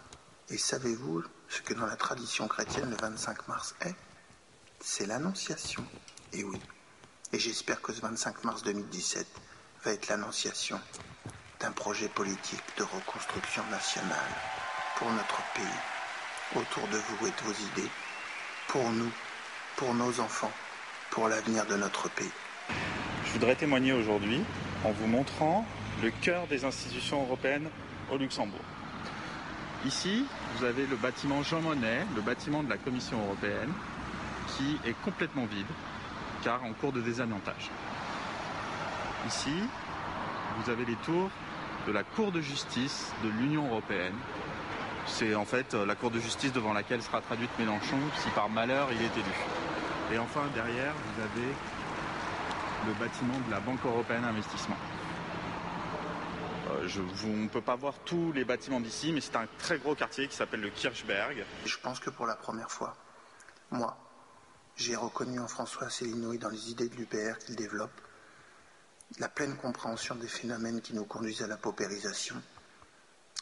Et savez-vous ce que dans la tradition chrétienne le 25 mars est? C'est l'Annonciation. Et oui. Et j'espère que ce 25 mars 2017 va être l'annonciation d'un projet politique de reconstruction nationale pour notre pays, autour de vous et de vos idées, pour nous, pour nos enfants, pour l'avenir de notre pays. Je voudrais témoigner aujourd'hui en vous montrant le cœur des institutions européennes au Luxembourg. Ici, vous avez le bâtiment Jean Monnet, le bâtiment de la Commission européenne, qui est complètement vide, car en cours de désamiantage. Ici, vous avez les tours de la Cour de justice de l'Union européenne. C'est en fait la Cour de justice devant laquelle sera traduite Mélenchon si par malheur il est élu. Et enfin, derrière, vous avez le bâtiment de la Banque européenne d'investissement. Euh, on ne peut pas voir tous les bâtiments d'ici, mais c'est un très gros quartier qui s'appelle le Kirchberg. Je pense que pour la première fois, moi, j'ai reconnu en François Asselineau et dans les idées de l'UPR qu'il développe la pleine compréhension des phénomènes qui nous conduisent à la paupérisation.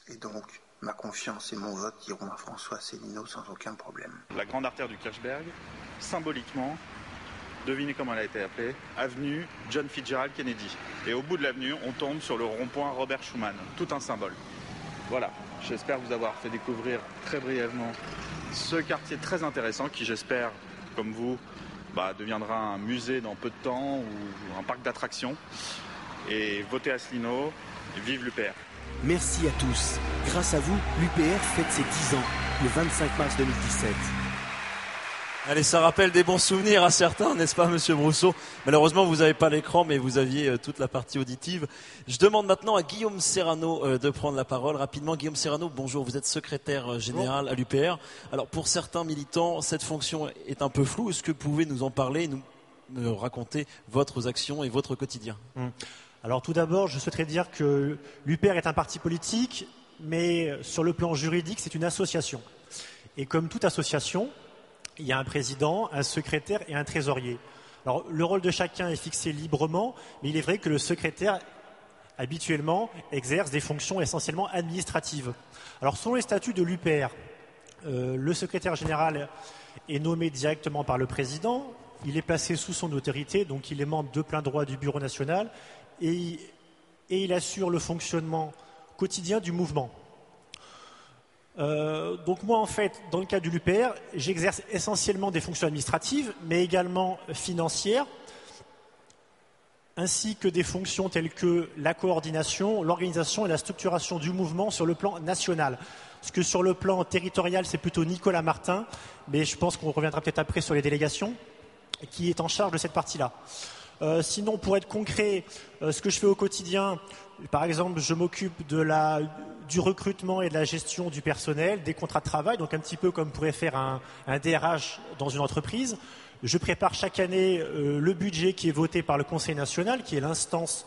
Et donc, ma confiance et mon vote iront à François Asselineau sans aucun problème. La grande artère du Kirchberg, symboliquement, devinez comment elle a été appelée, avenue John Fitzgerald Kennedy. Et au bout de l'avenue, on tombe sur le rond-point Robert Schuman, tout un symbole. Voilà, j'espère vous avoir fait découvrir très brièvement ce quartier très intéressant qui, j'espère, comme vous, bah, deviendra un musée dans peu de temps ou un parc d'attractions. Et votez Asselineau, et vive l'UPR. Merci à tous. Grâce à vous, l'UPR fête ses 10 ans, le 25 mars 2017. Allez, ça rappelle des bons souvenirs à certains, n'est-ce pas, Monsieur Brousseau? Malheureusement, vous n'avez pas l'écran, mais vous aviez euh, toute la partie auditive. Je demande maintenant à Guillaume Serrano euh, de prendre la parole rapidement. Guillaume Serrano, bonjour. Vous êtes secrétaire euh, général à l'UPR. Alors, pour certains militants, cette fonction est un peu floue. Est-ce que vous pouvez nous en parler, nous, nous raconter votre actions et votre quotidien? Hum. Alors, tout d'abord, je souhaiterais dire que l'UPR est un parti politique, mais sur le plan juridique, c'est une association. Et comme toute association, il y a un président, un secrétaire et un trésorier. Alors, le rôle de chacun est fixé librement, mais il est vrai que le secrétaire, habituellement, exerce des fonctions essentiellement administratives. Alors, selon les statuts de l'UPR, euh, le secrétaire général est nommé directement par le président, il est placé sous son autorité, donc il est membre de plein droit du Bureau national, et, il- et il assure le fonctionnement quotidien du mouvement. Euh, donc moi, en fait, dans le cas de l'UPR, j'exerce essentiellement des fonctions administratives, mais également financières, ainsi que des fonctions telles que la coordination, l'organisation et la structuration du mouvement sur le plan national. Parce que sur le plan territorial, c'est plutôt Nicolas Martin, mais je pense qu'on reviendra peut-être après sur les délégations, qui est en charge de cette partie-là. Euh, sinon, pour être concret, euh, ce que je fais au quotidien, par exemple, je m'occupe de la, du recrutement et de la gestion du personnel, des contrats de travail, donc un petit peu comme pourrait faire un, DRH dans une entreprise. Je prépare chaque année euh, le budget qui est voté par le Conseil national, qui est l'instance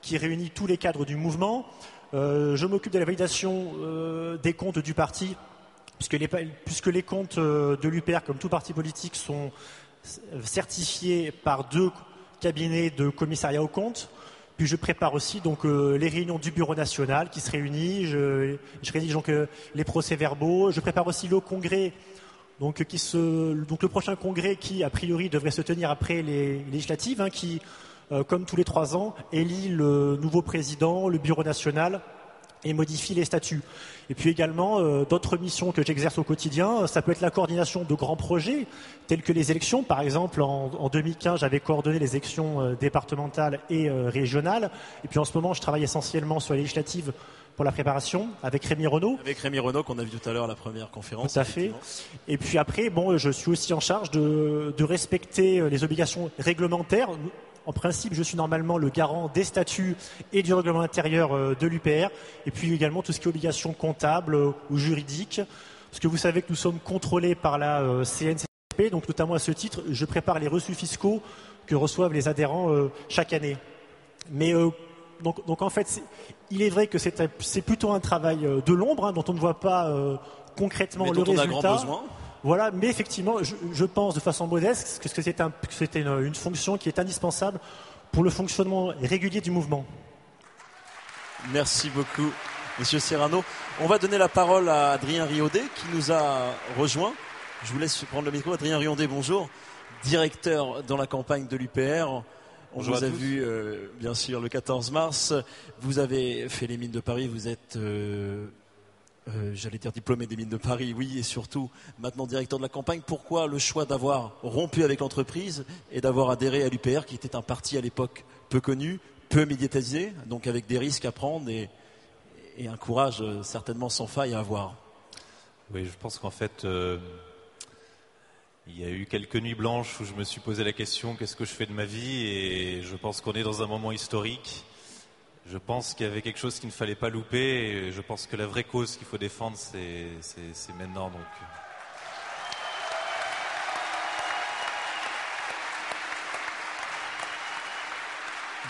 qui réunit tous les cadres du mouvement. Euh, je m'occupe de la validation euh, des comptes du parti, puisque les, comptes de l'UPR, comme tout parti politique, sont certifiés par deux cabinets de commissariat aux comptes. Puis je prépare aussi donc euh, les réunions du bureau national qui se réunit. Je, je rédige donc euh, les procès-verbaux. Je prépare aussi le congrès, donc qui se, donc le prochain congrès qui a priori devrait se tenir après les législatives, hein, qui, euh, comme tous les trois ans, élit le nouveau président, le bureau national et modifie les statuts. Et puis également euh, d'autres missions que j'exerce au quotidien, ça peut être la coordination de grands projets tels que les élections. Par exemple, en, en 2015, j'avais coordonné les élections euh, départementales et euh, régionales. Et puis en ce moment, je travaille essentiellement sur les législatives pour la préparation avec Rémi Renault. Avec Rémi Renault, qu'on a vu tout à l'heure à la première conférence. Tout à fait. Et puis après, bon, je suis aussi en charge de, de respecter euh, les obligations réglementaires. En principe, je suis normalement le garant des statuts et du règlement intérieur euh, de l'UPR, et puis également tout ce qui est obligations comptables euh, ou juridiques. Parce que vous savez que nous sommes contrôlés par la CNCP, donc notamment à ce titre, je prépare les reçus fiscaux que reçoivent les adhérents chaque année. Mais donc, donc en fait, il est vrai que c'est plutôt un travail euh, de l'ombre, hein, dont on ne voit pas euh, concrètement Mais le dont on a grand besoin. Voilà, mais effectivement, je, je pense de façon modeste que c'était un- une, une fonction qui est indispensable pour le fonctionnement régulier du mouvement. Merci beaucoup, Monsieur Serrano. On va donner la parole à Adrien Riaudet qui nous a rejoint. Je vous laisse prendre le micro. Adrien Riaudet, bonjour. Directeur dans la campagne de l'UPR. On Bonjour vous a tous. vu, euh, bien sûr, le 14 mars. Vous avez fait les mines de Paris. Vous êtes, euh, euh, j'allais dire diplômé des mines de Paris, oui, et surtout maintenant directeur de la campagne. Pourquoi le choix d'avoir rompu avec l'entreprise et d'avoir adhéré à l'UPR, qui était un parti à l'époque peu connu, peu médiatisé, donc avec des risques à prendre et, et un courage certainement sans faille à avoir? Oui, je pense qu'en fait, il y a eu quelques nuits blanches où je me suis posé la question qu'est-ce que je fais de ma vie? Et je pense qu'on est dans un moment historique. Je pense qu'il y avait quelque chose qu'il ne fallait pas louper. Et je pense que la vraie cause qu'il faut défendre, c'est maintenant. Donc,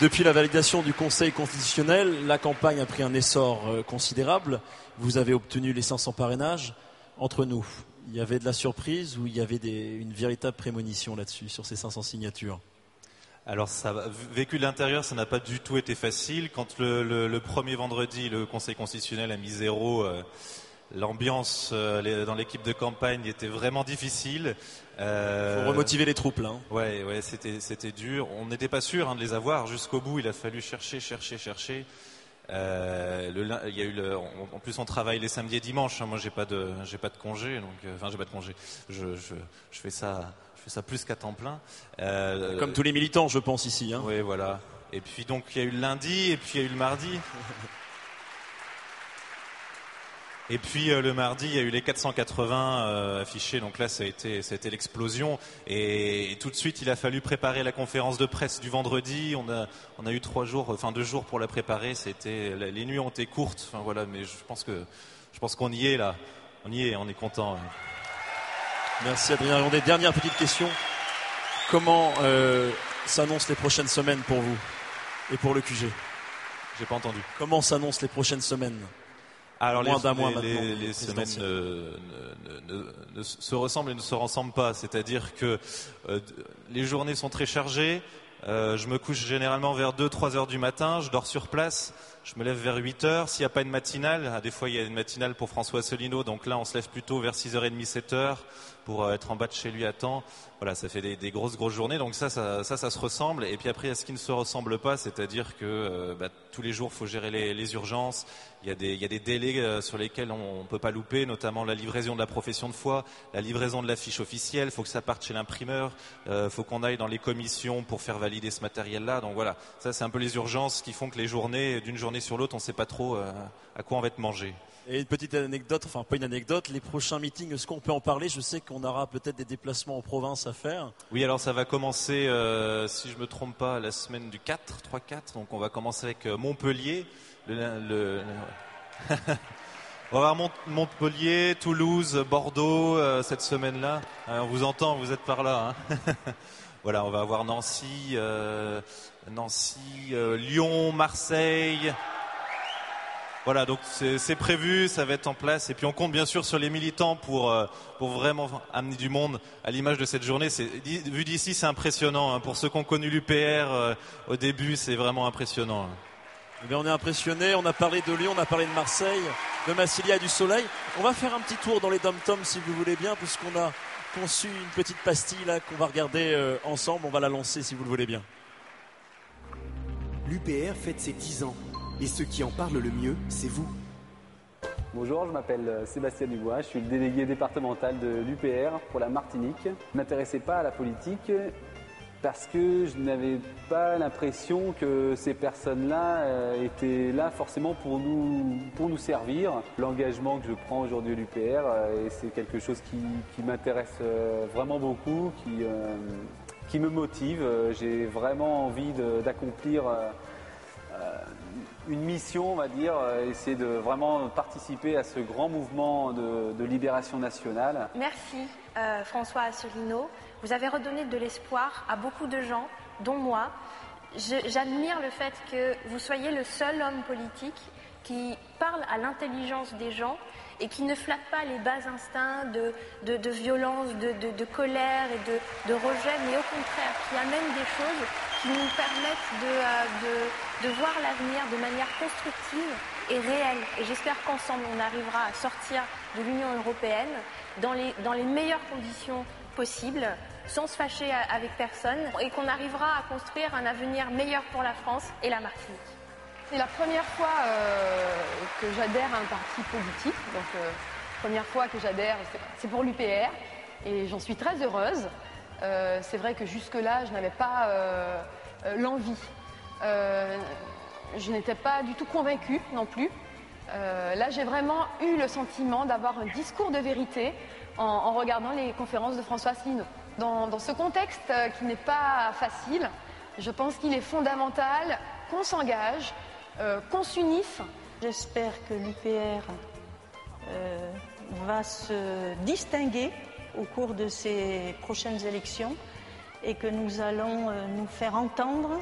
Depuis la validation du Conseil constitutionnel, la campagne a pris un essor euh, considérable. Vous avez obtenu les 500 parrainages. Entre nous, il y avait de la surprise ou il y avait des- une véritable prémonition là-dessus, sur ces 500 signatures? Alors, ça, vécu de l'intérieur, ça n'a pas du tout été facile. Quand le, le- le premier vendredi, le Conseil constitutionnel a mis zéro, euh, l'ambiance euh, dans l'équipe de campagne était vraiment difficile. Euh, Faut remotiver les troupes, là, hein. Ouais, ouais, c'était c'était dur. On n'était pas sûr hein, de les avoir jusqu'au bout. Il a fallu chercher, chercher, chercher. Euh, le il y a eu le- en en plus, on travaille les samedis et dimanches. hein. Moi, j'ai pas de, j'ai pas de congé, donc, euh, enfin, j'ai pas de congé. Je, je, je fais ça, je fais ça plus qu'à temps plein. Euh, Comme tous les militants, je pense ici. Hein. oui, voilà. Et puis donc il y a eu le lundi et puis il y a eu le mardi. Et puis euh, le mardi, il y a eu les 480 euh, affichés. Donc là, ça a été, ça a été l'explosion. Et, et tout de suite, il a fallu préparer la conférence de presse du vendredi. On a, on a eu trois jours, enfin deux jours pour la préparer. C'était, les nuits ont été courtes. Enfin voilà, mais je pense que, je pense qu'on y est là. On y est, on est content. ouais. Merci Adrien Riondé. Dernière petite question. Comment euh, s'annoncent les prochaines semaines pour vous et pour le QG J'ai pas entendu. Comment s'annoncent les prochaines semaines? Alors Moins d'un mois les- maintenant. les- les semaines ne, ne- ne- ne se ressemblent et ne se ressemblent pas. C'est-à-dire que euh, les journées sont très chargées. Euh, je me couche généralement vers 2-3 heures du matin. Je dors sur place. Je me lève vers 8 heures. S'il n'y a pas une matinale, ah, des fois il y a une matinale pour François Asselineau. Donc là, on se lève plutôt vers 6h30, 7h pour euh, être en bas de chez lui à temps. Voilà, ça fait des, grosses, grosses journées. Donc ça, ça, ça, se ressemble. Et puis après, il y a ce qui ne se ressemble pas, c'est-à-dire que euh, bah, tous les jours, faut gérer les, urgences. Il y a des, délais euh, sur lesquels on ne peut pas louper, notamment la livraison de la profession de foi, la livraison de la fiche officielle. Il faut que ça parte chez l'imprimeur. Il faut qu'on aille dans les commissions pour faire valider ce matériel-là. Donc voilà, ça, c'est un peu les urgences qui font que les journées, d'une journée sur l'autre, on ne sait pas trop euh, à quoi on va être mangé. Et une petite anecdote, enfin pas une anecdote, les prochains meetings, est-ce qu'on peut en parler? Je sais qu'on aura peut-être des déplacements en province à faire. Oui, alors ça va commencer, euh, si je me trompe pas, la semaine du 4, 3-4. Donc on va commencer avec euh, Montpellier. On va Mont- Montpellier, Toulouse, Bordeaux euh, cette semaine-là. On vous entend, vous êtes par là. hein. voilà, on va avoir Nancy, Nancy, Lyon, Marseille. Voilà, donc c'est prévu, ça va être en place. Et puis on compte bien sûr sur les militants pour, euh, pour vraiment amener du monde à l'image de cette journée. Vu d'ici, c'est impressionnant. hein. Pour ceux qui ont connu l'UPR euh, au début, c'est vraiment impressionnant. hein. Eh bien, on est impressionné. On a parlé de Lyon, on a parlé de Marseille, de Massilia, du Soleil. On va faire un petit tour dans les dom-toms si vous voulez bien, puisqu'on a conçu une petite pastille là qu'on va regarder euh, ensemble. On va la lancer si vous le voulez bien. L'UPR fête ses 10 ans. Et ceux qui en parlent le mieux, c'est vous. Bonjour, je m'appelle euh, Sébastien Dubois, je suis le délégué départemental de l'UPR pour la Martinique. Je ne m'intéressais pas à la politique parce que je n'avais pas l'impression que ces personnes-là euh, étaient là forcément pour nous, pour nous servir. L'engagement que je prends aujourd'hui à l'UPR, euh, c'est quelque chose qui, qui m'intéresse vraiment beaucoup, qui, qui me motive. J'ai vraiment envie d'accomplir une mission, on va dire, euh, c'est de vraiment participer à ce grand mouvement de, libération nationale. Merci euh, François Asselineau. Vous avez redonné de l'espoir à beaucoup de gens, dont moi. J'admire le fait que vous soyez le seul homme politique qui parle à l'intelligence des gens et qui ne flatte pas les bas instincts de, de, violence, de, colère et de, rejet, mais au contraire, qui amène des choses qui nous permettent de, euh, voir l'avenir de manière constructive et réelle. Et j'espère qu'ensemble, on arrivera à sortir de l'Union européenne dans les, dans les meilleures conditions possibles, sans se fâcher avec personne, et qu'on arrivera à construire un avenir meilleur pour la France et la Martinique. C'est la première fois euh, que j'adhère à un parti politique. Donc, euh, première fois que j'adhère, c'est pour l'UPR. Et j'en suis très heureuse. Euh, c'est vrai que jusque-là, je n'avais pas l'envie. je n'étais pas du tout convaincue non plus. là, j'ai vraiment eu le sentiment d'avoir un discours de vérité en, regardant les conférences de François Asselineau. Dans, dans ce contexte qui n'est pas facile, je pense qu'il est fondamental qu'on s'engage, euh. J'espère que l'UPR euh, va se distinguer au cours de ces prochaines élections et que nous allons euh, nous faire entendre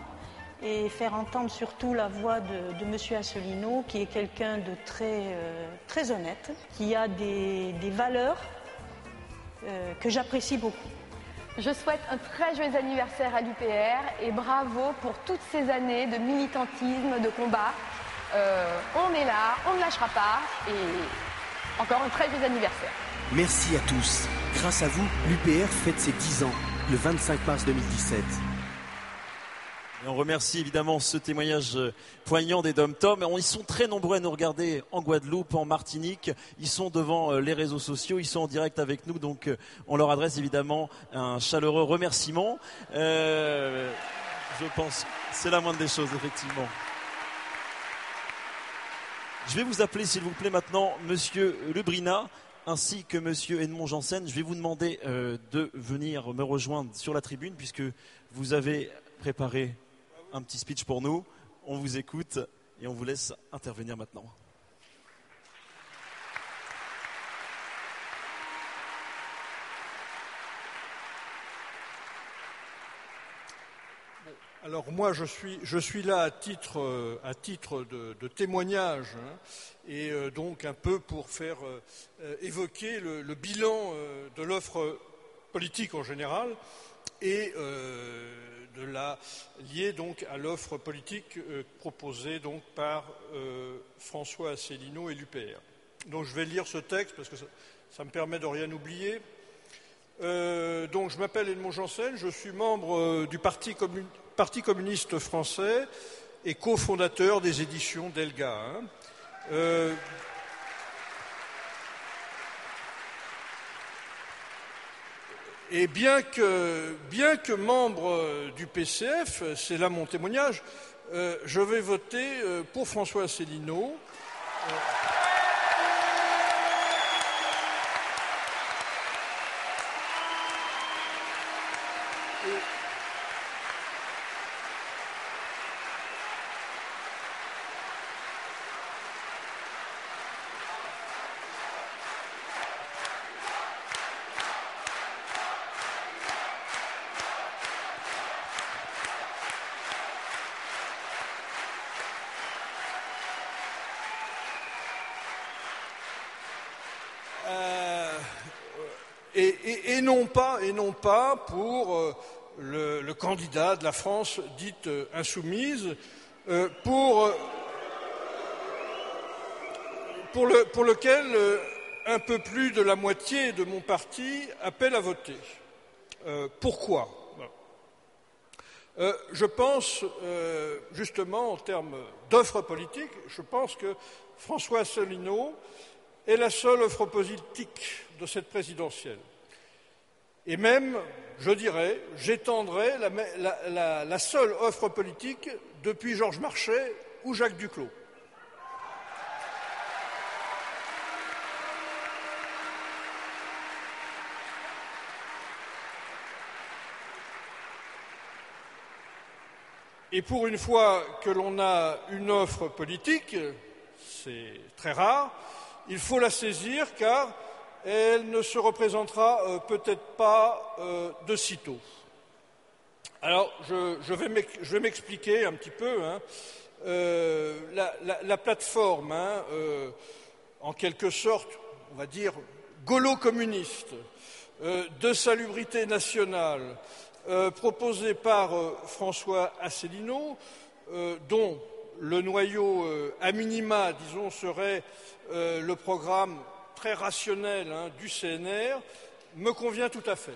et faire entendre surtout la voix de, M. Asselineau, qui est quelqu'un de très, très honnête, qui a des, valeurs que j'apprécie beaucoup. Je souhaite un très joyeux anniversaire à l'UPR et bravo pour toutes ces années de militantisme, de combat. Euh, on est là, on ne lâchera pas et encore un très joyeux anniversaire. Merci à tous. Grâce à vous, l'UPR fête ses 10 ans, le 25 mars 2017 on remercie évidemment ce témoignage euh, poignant des Dom Tom. Ils sont très nombreux à nous regarder en Guadeloupe, en Martinique. Ils sont devant euh, les réseaux sociaux, ils sont en direct avec nous, donc euh, on leur adresse évidemment un chaleureux remerciement. je pense, c'est la moindre des choses, effectivement. Je vais vous appeler, s'il vous plaît, maintenant Monsieur Lebrina ainsi que Monsieur Edmond Janssen. Je vais vous demander de venir me rejoindre sur la tribune puisque vous avez préparé un petit speech pour nous. On vous écoute et on vous laisse intervenir maintenant. Alors moi, je suis, je suis là à titre, euh, à titre de, témoignage hein, et euh, donc un peu pour faire euh, évoquer le, le bilan de l'offre politique en général et de la liée donc à l'offre politique euh, proposée donc par euh, François Asselineau et l'UPR. Donc je vais lire ce texte parce que ça, me permet de rien oublier. Euh, donc je m'appelle Edmond Janssen, je suis membre du Parti, communiste français et cofondateur des éditions Delga. Hein. Et bien que, bien que membre du PCF, c'est là mon témoignage, euh, je vais voter euh, pour François Asselineau. et, non pas, et non pas pour euh, le, candidat de la France dite euh, insoumise, euh, pour, pour, le, pour, lequel un peu plus de la moitié de mon parti appelle à voter. pourquoi? Je pense, justement, en termes d'offre politique, je pense que François Asselineau est la seule offre politique de cette présidentielle. Et même, je dirais, j'étendrai la, seule offre politique depuis Georges Marchais ou Jacques Duclos. Et pour une fois que l'on a une offre politique, c'est très rare, il faut la saisir car elle ne se représentera euh, peut-être pas euh, de sitôt. Alors, je, vais m'expliquer un petit peu. Hein. euh, la, plateforme, hein, en quelque sorte, on va dire, gaulo-communiste, de salubrité nationale, proposée par François Asselineau, dont le noyau à minima, disons, serait le programme très rationnel hein, du CNR, me convient tout à fait.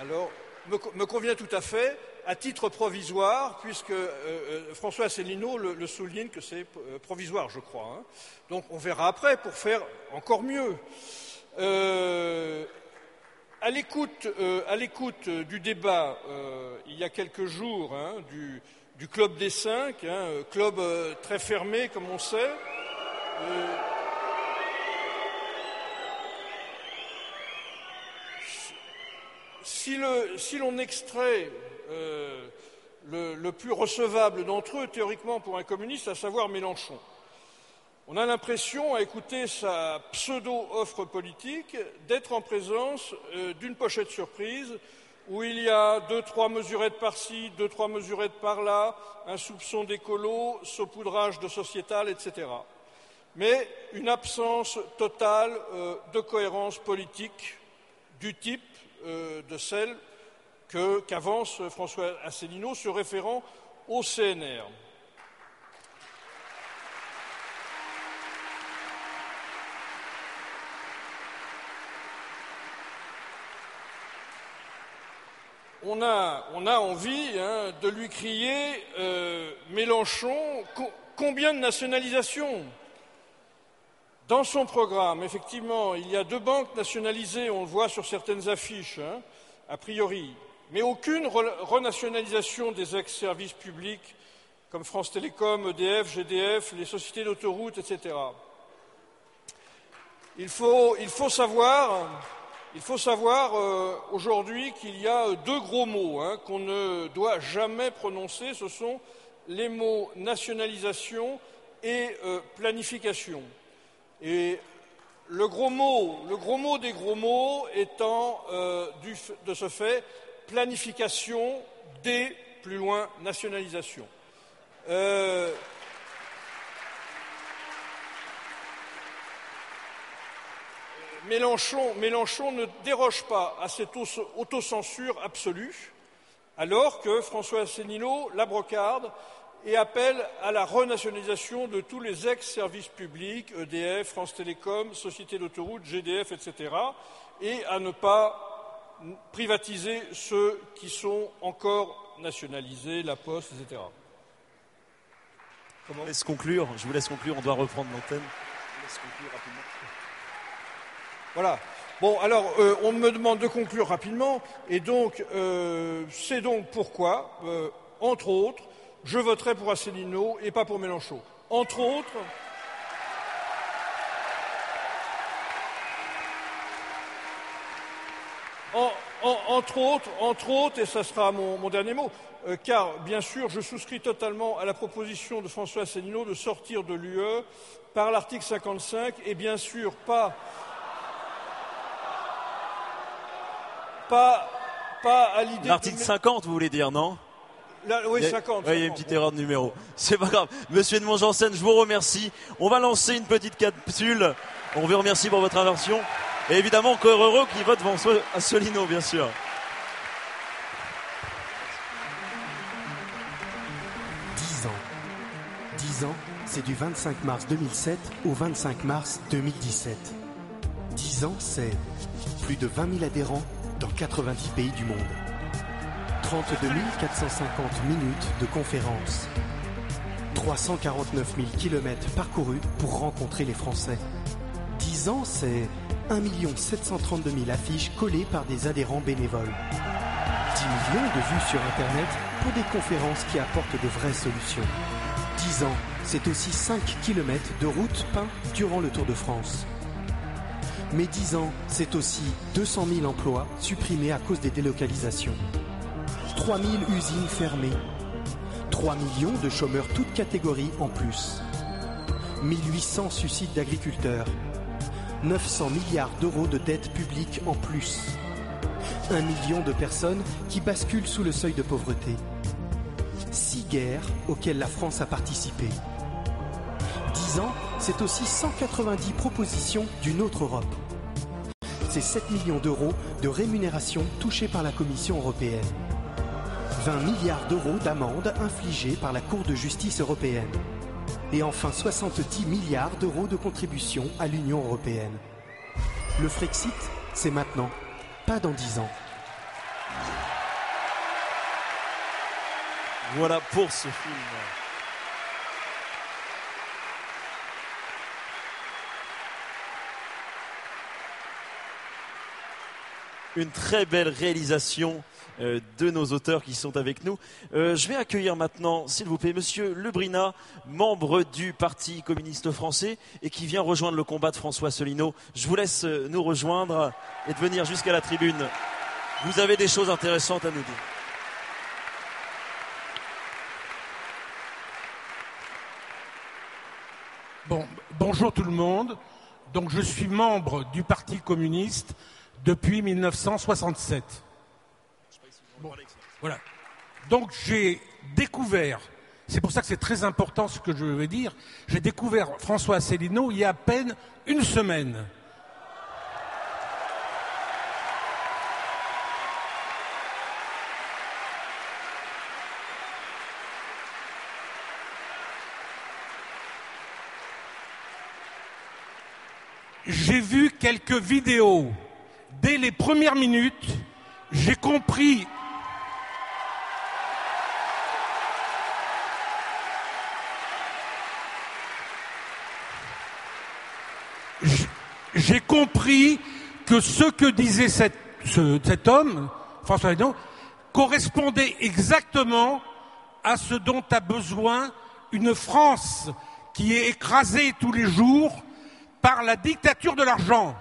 Alors, me, convient tout à fait, à titre provisoire, puisque euh, euh, François Asselineau le, souligne que c'est euh, provisoire, je crois. Hein. Donc on verra après pour faire encore mieux. À l'écoute du débat, il y a quelques jours, hein, du, Club des Cinq, hein, club très fermé, comme on sait, si l'on extrait euh, le, plus recevable d'entre eux, théoriquement pour un communiste, à savoir Mélenchon, on a l'impression, à écouter sa pseudo-offre politique, d'être en présence euh, d'une pochette surprise où il y a deux, trois mesurettes par-ci, deux, trois mesurettes par-là, un soupçon d'écolo, saupoudrage de sociétal, etc. Mais une absence totale euh, de cohérence politique du type euh, de celle qu'avance François Asselineau se référant au CNR. On a, envie hein, de lui crier euh, Mélenchon, combien de nationalisations? Dans son programme, effectivement, il y a deux banques nationalisées, on le voit sur certaines affiches, hein, a priori, mais aucune renationalisation des ex-services publics comme France Télécom, EDF, GDF, les sociétés d'autoroutes, etc. Il faut, savoir, euh, aujourd'hui qu'il y a deux gros mots hein, qu'on ne doit jamais prononcer, ce sont les mots nationalisation et euh, planification. Et le gros mot, le gros mot des gros mots étant euh, de ce fait planification des plus loin nationalisation. Mélenchon, Mélenchon, ne déroge pas à cette autocensure absolue, alors que François Asselineau la brocarde et appelle à la renationalisation de tous les ex-services publics, EDF, France Télécom, Société d'autoroute, GDF, etc., et à ne pas privatiser ceux qui sont encore nationalisés, la Poste, etc. Comment? Laisse conclure, je vous laisse conclure, on doit reprendre l'antenne. Voilà. Bon, alors, euh, on me demande de conclure rapidement, et donc, euh, c'est donc pourquoi, euh, entre autres, je voterai pour Asselineau et pas pour Mélenchon. Entre autres, entre autres, entre autres, et ce sera mon, dernier mot, car bien sûr, je souscris totalement à la proposition de François Asselineau de sortir de l'UE par l'article 55 et bien sûr pas, pas, pas à l'idée. L'article 50, vous voulez dire, non oui, 50. il y a une petite erreur de numéro. C'est pas grave. Monsieur Edmond Janssen, je vous remercie. On va lancer une petite capsule. On vous remercie pour votre inversion. Et évidemment, encore heureux qui vote François Asselineau, bien sûr. 10 ans. 10 ans, c'est du 25 mars 2007 au 25 mars 2017. 10 ans, c'est plus de 20 000 adhérents dans 90 pays du monde. 32 450 minutes de conférences. 349 000 kilomètres parcourus pour rencontrer les Français. 10 ans, c'est 1 732 000 affiches collées par des adhérents bénévoles. 10 millions de vues sur Internet pour des conférences qui apportent de vraies solutions. 10 ans, c'est aussi 5 km de routes peints durant le Tour de France. Mais 10 ans, c'est aussi 200 000 emplois supprimés à cause des délocalisations. 3000 usines fermées. 3 millions de chômeurs toutes catégories en plus. 1800 suicides d'agriculteurs. 900 milliards d'euros de dette publique en plus. Un million de personnes qui basculent sous le seuil de pauvreté. Six guerres auxquelles la France a participé. Dix ans, c'est aussi 190 propositions d'une autre Europe. C'est 7 millions d'euros de rémunération touchée par la Commission européenne. 20 milliards d'euros d'amendes infligées par la Cour de justice européenne. Et enfin 70 milliards d'euros de contributions à l'Union européenne. Le Frexit, c'est maintenant, pas dans 10 ans. Voilà pour ce film. Une très belle réalisation euh, de nos auteurs qui sont avec nous. Euh, je vais accueillir maintenant, s'il vous plaît, Monsieur Lebrina, membre du Parti communiste français et qui vient rejoindre le combat de François Asselineau. Je vous laisse euh, nous rejoindre et de venir jusqu'à la tribune. Vous avez des choses intéressantes à nous dire. Bon, bonjour tout le monde. Donc je suis membre du Parti communiste depuis 1967. voilà. Donc j'ai découvert, c'est pour ça que c'est très important ce que je veux dire, j'ai découvert François Asselineau il y a à peine une semaine. J'ai vu quelques vidéos. Dès les premières minutes, j'ai compris que ce que disait cet, cet homme, François Hénon, correspondait exactement à ce dont a besoin une France qui est écrasée tous les jours par la dictature de l'argent.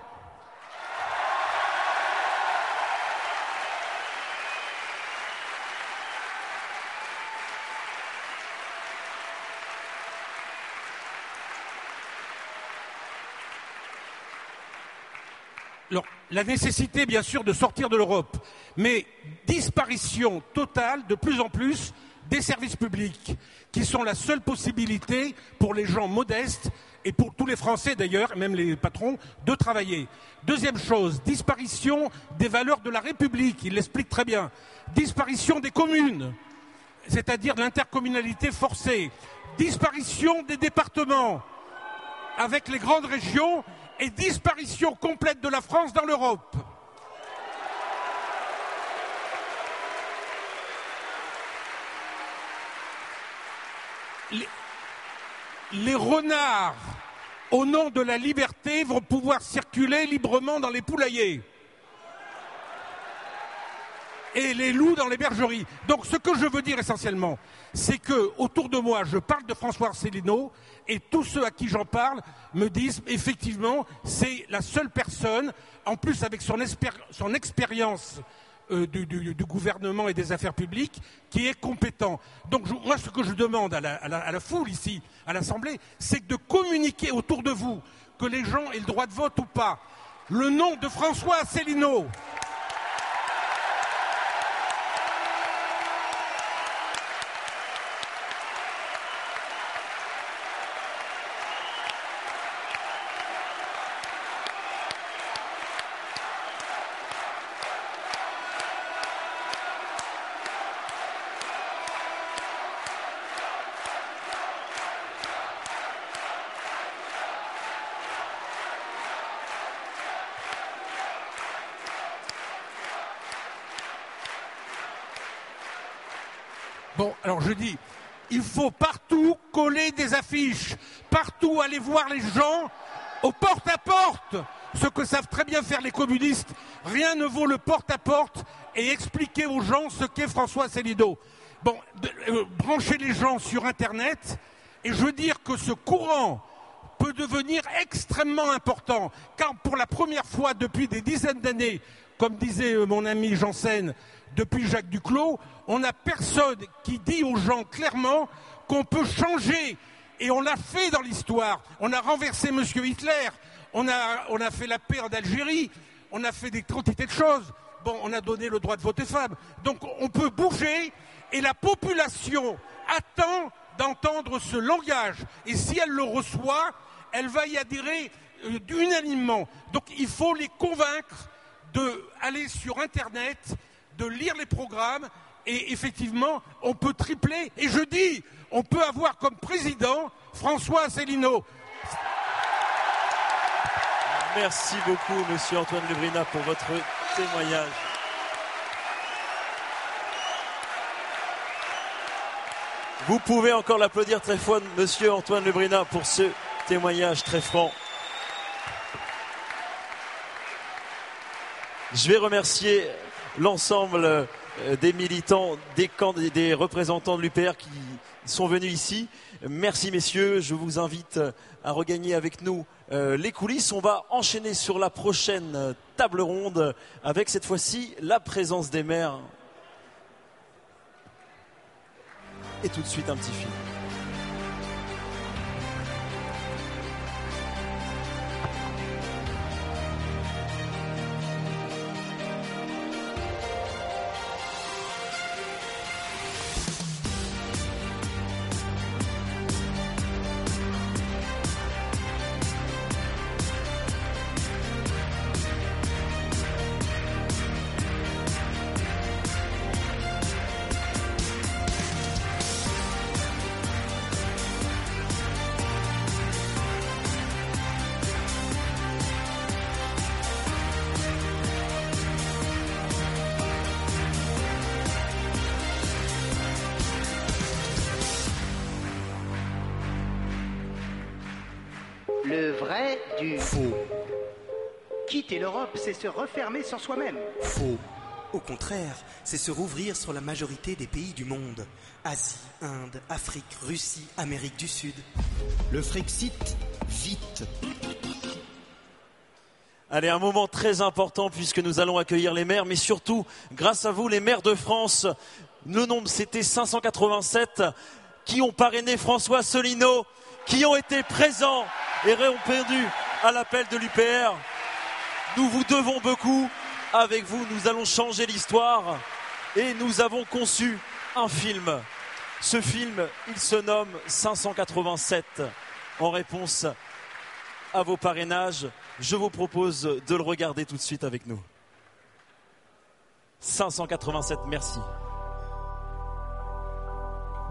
Alors, la nécessité, bien sûr, de sortir de l'Europe, mais disparition totale, de plus en plus, des services publics, qui sont la seule possibilité pour les gens modestes et pour tous les Français d'ailleurs, même les patrons, de travailler. Deuxième chose, disparition des valeurs de la République, il l'explique très bien. Disparition des communes, c'est-à-dire l'intercommunalité forcée. Disparition des départements avec les grandes régions et disparition complète de la France dans l'Europe. Les, renards, au nom de la liberté, vont pouvoir circuler librement dans les poulaillers. Et les loups dans les bergeries. Donc ce que je veux dire essentiellement, c'est que autour de moi, je parle de François Arcellino, et tous ceux à qui j'en parle me disent effectivement c'est la seule personne, en plus avec son, expérience euh, du, gouvernement et des affaires publiques, qui est compétent. Donc je, moi ce que je demande à la foule ici, à l'Assemblée, c'est de communiquer autour de vous que les gens aient le droit de vote ou pas. Le nom de François Asselineau. Alors je dis, il faut partout coller des affiches, partout aller voir les gens au porte-à-porte, ce que savent très bien faire les communistes. Rien ne vaut le porte-à-porte et expliquer aux gens ce qu'est François Célido. Bon, euh, brancher les gens sur Internet, et je veux dire que ce courant peut devenir extrêmement important, car pour la première fois depuis des dizaines d'années, comme disait euh, mon ami Janssen, depuis Jacques Duclos, on n'a personne qui dit aux gens clairement qu'on peut changer Et on l'a fait dans l'histoire. On a renversé M. Hitler. On a, fait la paix en Algérie. On a fait des quantités de choses. Bon, on a donné le droit de voter femme. Donc on peut bouger et la population attend d'entendre ce langage. Et si elle le reçoit, elle va y adhérer euh, unanimement. Donc il faut les convaincre d'aller sur Internet, de lire les programmes, et effectivement, on peut tripler. Et je dis, on peut avoir comme président François Asselineau. Merci beaucoup, monsieur Antoine Lebrina, pour votre témoignage. Vous pouvez encore l'applaudir très fort, monsieur Antoine Lebrina, pour ce témoignage très franc. Je vais remercier l'ensemble euh, des militants, des, des représentants de l'UPR qui sont venus ici. Merci messieurs, je vous invite à regagner avec nous euh, les coulisses. On va enchaîner sur la prochaine table ronde avec cette fois-ci la présence des maires. Et tout de suite un petit film. C'est se refermer sur soi-même. Faux. Au contraire, c'est se rouvrir sur la majorité des pays du monde. Asie, Inde, Afrique, Russie, Amérique du Sud. Le Frexit, vite. Allez, un moment très important puisque nous allons accueillir les maires, mais surtout, grâce à vous, les maires de France, le nombre c'était 587 qui ont parrainé François Solino, qui ont été présents et répondu à l'appel de l'UPR. Nous vous devons beaucoup. Avec vous, nous allons changer l'histoire. Et nous avons conçu un film. Ce film, il se nomme 587. En réponse à vos parrainages, je vous propose de le regarder tout de suite avec nous. 587, merci.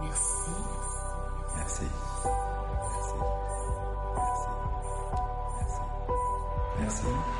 Merci. Merci. Merci. Merci. Merci.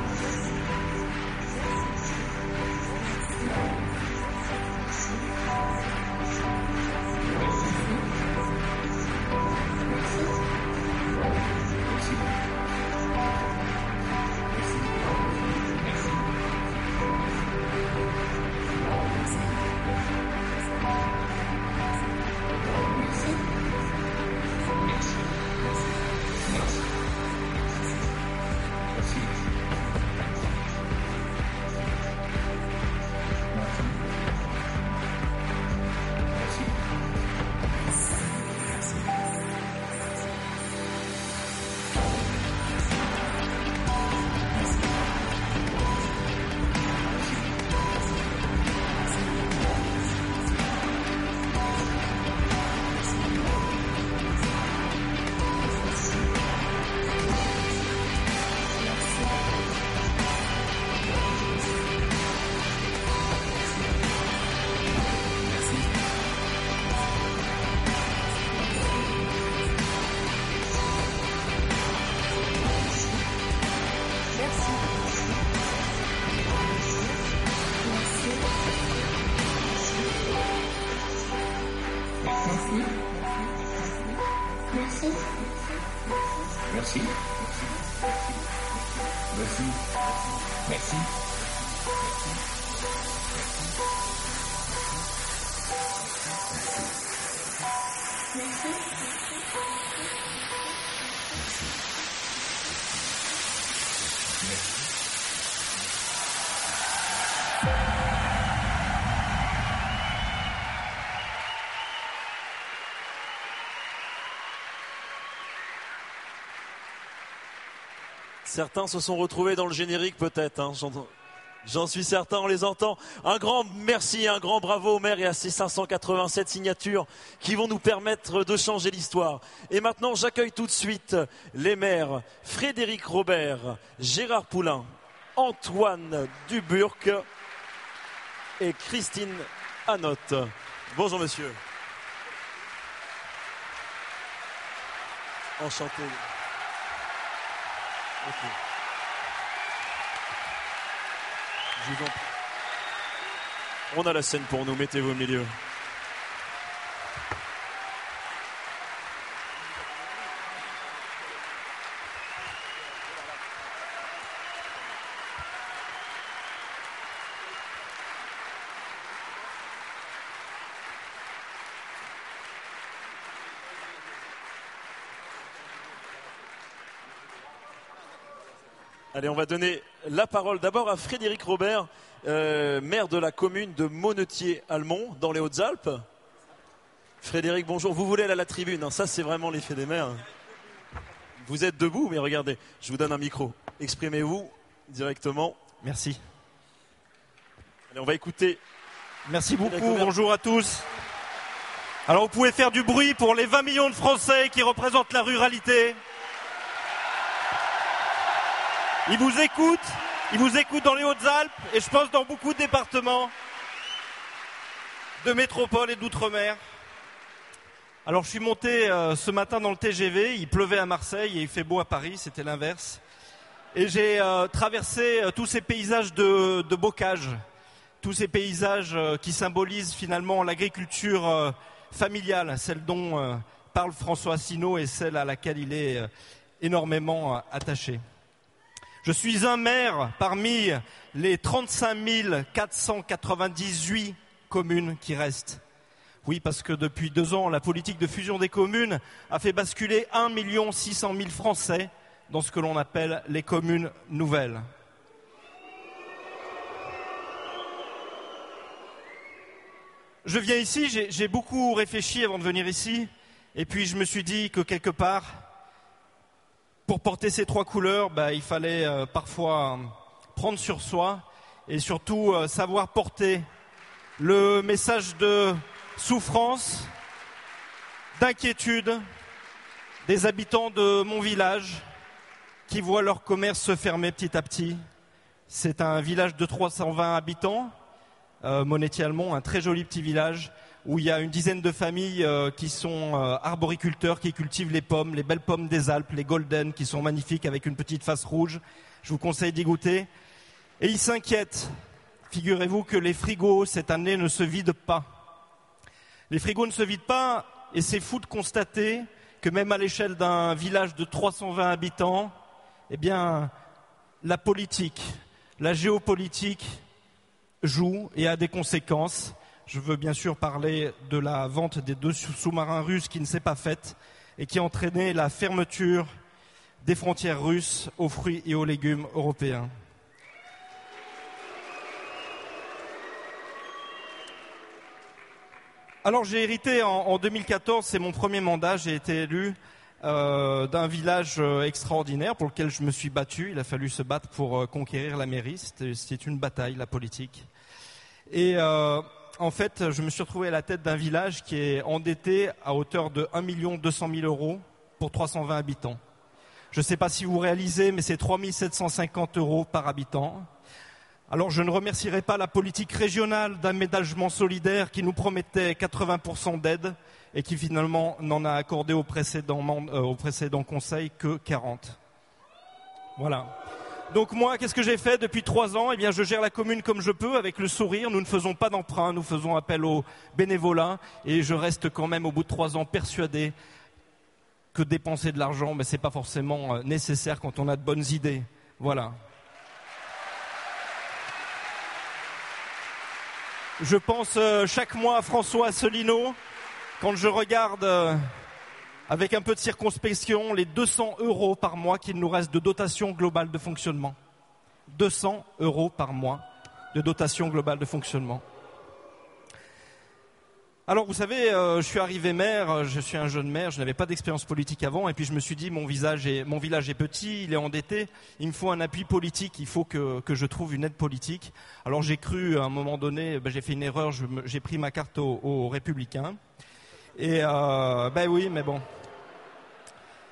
Certains se sont retrouvés dans le générique peut-être. hein, j'en- suis certain, on les entend. Un grand merci, un grand bravo au maire et à ses 587 signatures qui vont nous permettre de changer l'histoire. Et maintenant, j'accueille tout de suite les maires Frédéric Robert, Gérard Poulain, Antoine Duburc et Christine Anotte. Bonjour monsieur. Enchanté. Je. On a la scène pour nous, mettez-vous au milieu. Allez, on va donner la parole d'abord à Frédéric Robert, euh, maire de la commune de Monetier-Almont, dans les Hautes-Alpes. Frédéric, bonjour. Vous voulez aller à la tribune, hein, ça c'est vraiment l'effet des maires. Vous êtes debout, mais regardez, je vous donne un micro. Exprimez-vous directement. Merci. Allez, on va écouter. Merci beaucoup, Robert. bonjour à tous. Alors vous pouvez faire du bruit pour les 20 millions de Français qui représentent la ruralité. Ils vous écoutent, ils vous écoutent dans les Hautes-Alpes et je pense dans beaucoup de départements de métropole et d'outre-mer. Alors je suis monté euh, ce matin dans le TGV, il pleuvait à Marseille et il fait beau à Paris, c'était l'inverse. Et j'ai euh, traversé euh, tous ces paysages de, bocage, tous ces paysages qui symbolisent finalement l'agriculture familiale, celle dont parle François Asselineau et celle à laquelle il est énormément attaché. Je suis un maire parmi les 35 498 communes qui restent. Oui, parce que depuis deux ans, la politique de fusion des communes a fait basculer 1 600 000 Français dans ce que l'on appelle les communes nouvelles. Je viens ici, j'ai- j'ai beaucoup réfléchi avant de venir ici, et puis je me suis dit que quelque part, pour porter ces trois couleurs, bah, il fallait euh, parfois euh, prendre sur soi et surtout euh, savoir porter le message de souffrance, d'inquiétude des habitants de mon village qui voient leur commerce se fermer petit à petit. C'est un village de 320 habitants, euh, Monetti-Almont, un très joli petit village où il y a une dizaine de familles euh, qui sont euh, arboriculteurs, qui cultivent les pommes, les belles pommes des Alpes, les golden, qui sont magnifiques avec une petite face rouge. Je vous conseille d'y goûter. Et ils s'inquiètent. Figurez-vous que les frigos cette année ne se vident pas. Les frigos ne se vident pas et c'est fou de constater que même à l'échelle d'un village de 320 habitants, eh bien, la politique, la géopolitique joue et a des conséquences. Je veux bien sûr parler de la vente des deux sous- sous-marins russes qui ne s'est pas faite et qui a entraîné la fermeture des frontières russes aux fruits et aux légumes européens. Alors j'ai hérité en, en 2014, c'est mon premier mandat, j'ai été élu euh, d'un village euh, extraordinaire pour lequel je me suis battu. Il a fallu se battre pour euh, conquérir la mairie. C'était- C'est une bataille, la politique. Et en fait, je me suis retrouvé à la tête d'un village qui est endetté à hauteur de 1 200 000 euros pour 320 habitants. Je ne sais pas si vous réalisez, mais c'est 3 750 euros par habitant. Alors je ne remercierai pas la politique régionale d'aménagement solidaire qui nous promettait 80% d'aide et qui finalement n'en a accordé au précédent, euh, au précédent conseil que 40. Voilà. Donc moi, qu'est-ce que j'ai fait depuis trois ans? Eh bien, je gère la commune comme je peux, avec le sourire. Nous ne faisons pas d'emprunt, nous faisons appel au bénévolat, et je reste quand même, au bout de trois ans, persuadé que dépenser de l'argent, mais c'est pas forcément euh, nécessaire quand on a de bonnes idées. Voilà. Je pense euh, chaque mois à François Asselineau quand je regarde euh, avec un peu de circonspection les 200 euros par mois qu'il nous reste de dotation globale de fonctionnement. 200 euros par mois de dotation globale de fonctionnement. Alors vous savez, euh, je suis arrivé maire, euh, je suis un jeune maire, je n'avais pas d'expérience politique avant, et puis je me suis dit mon, village est petit, il est endetté, il me faut un appui politique, il faut que, je trouve une aide politique. Alors j'ai cru à un moment donné, ben, j'ai fait une erreur, j'ai pris ma carte aux Républicains. Et euh, ben oui, mais bon.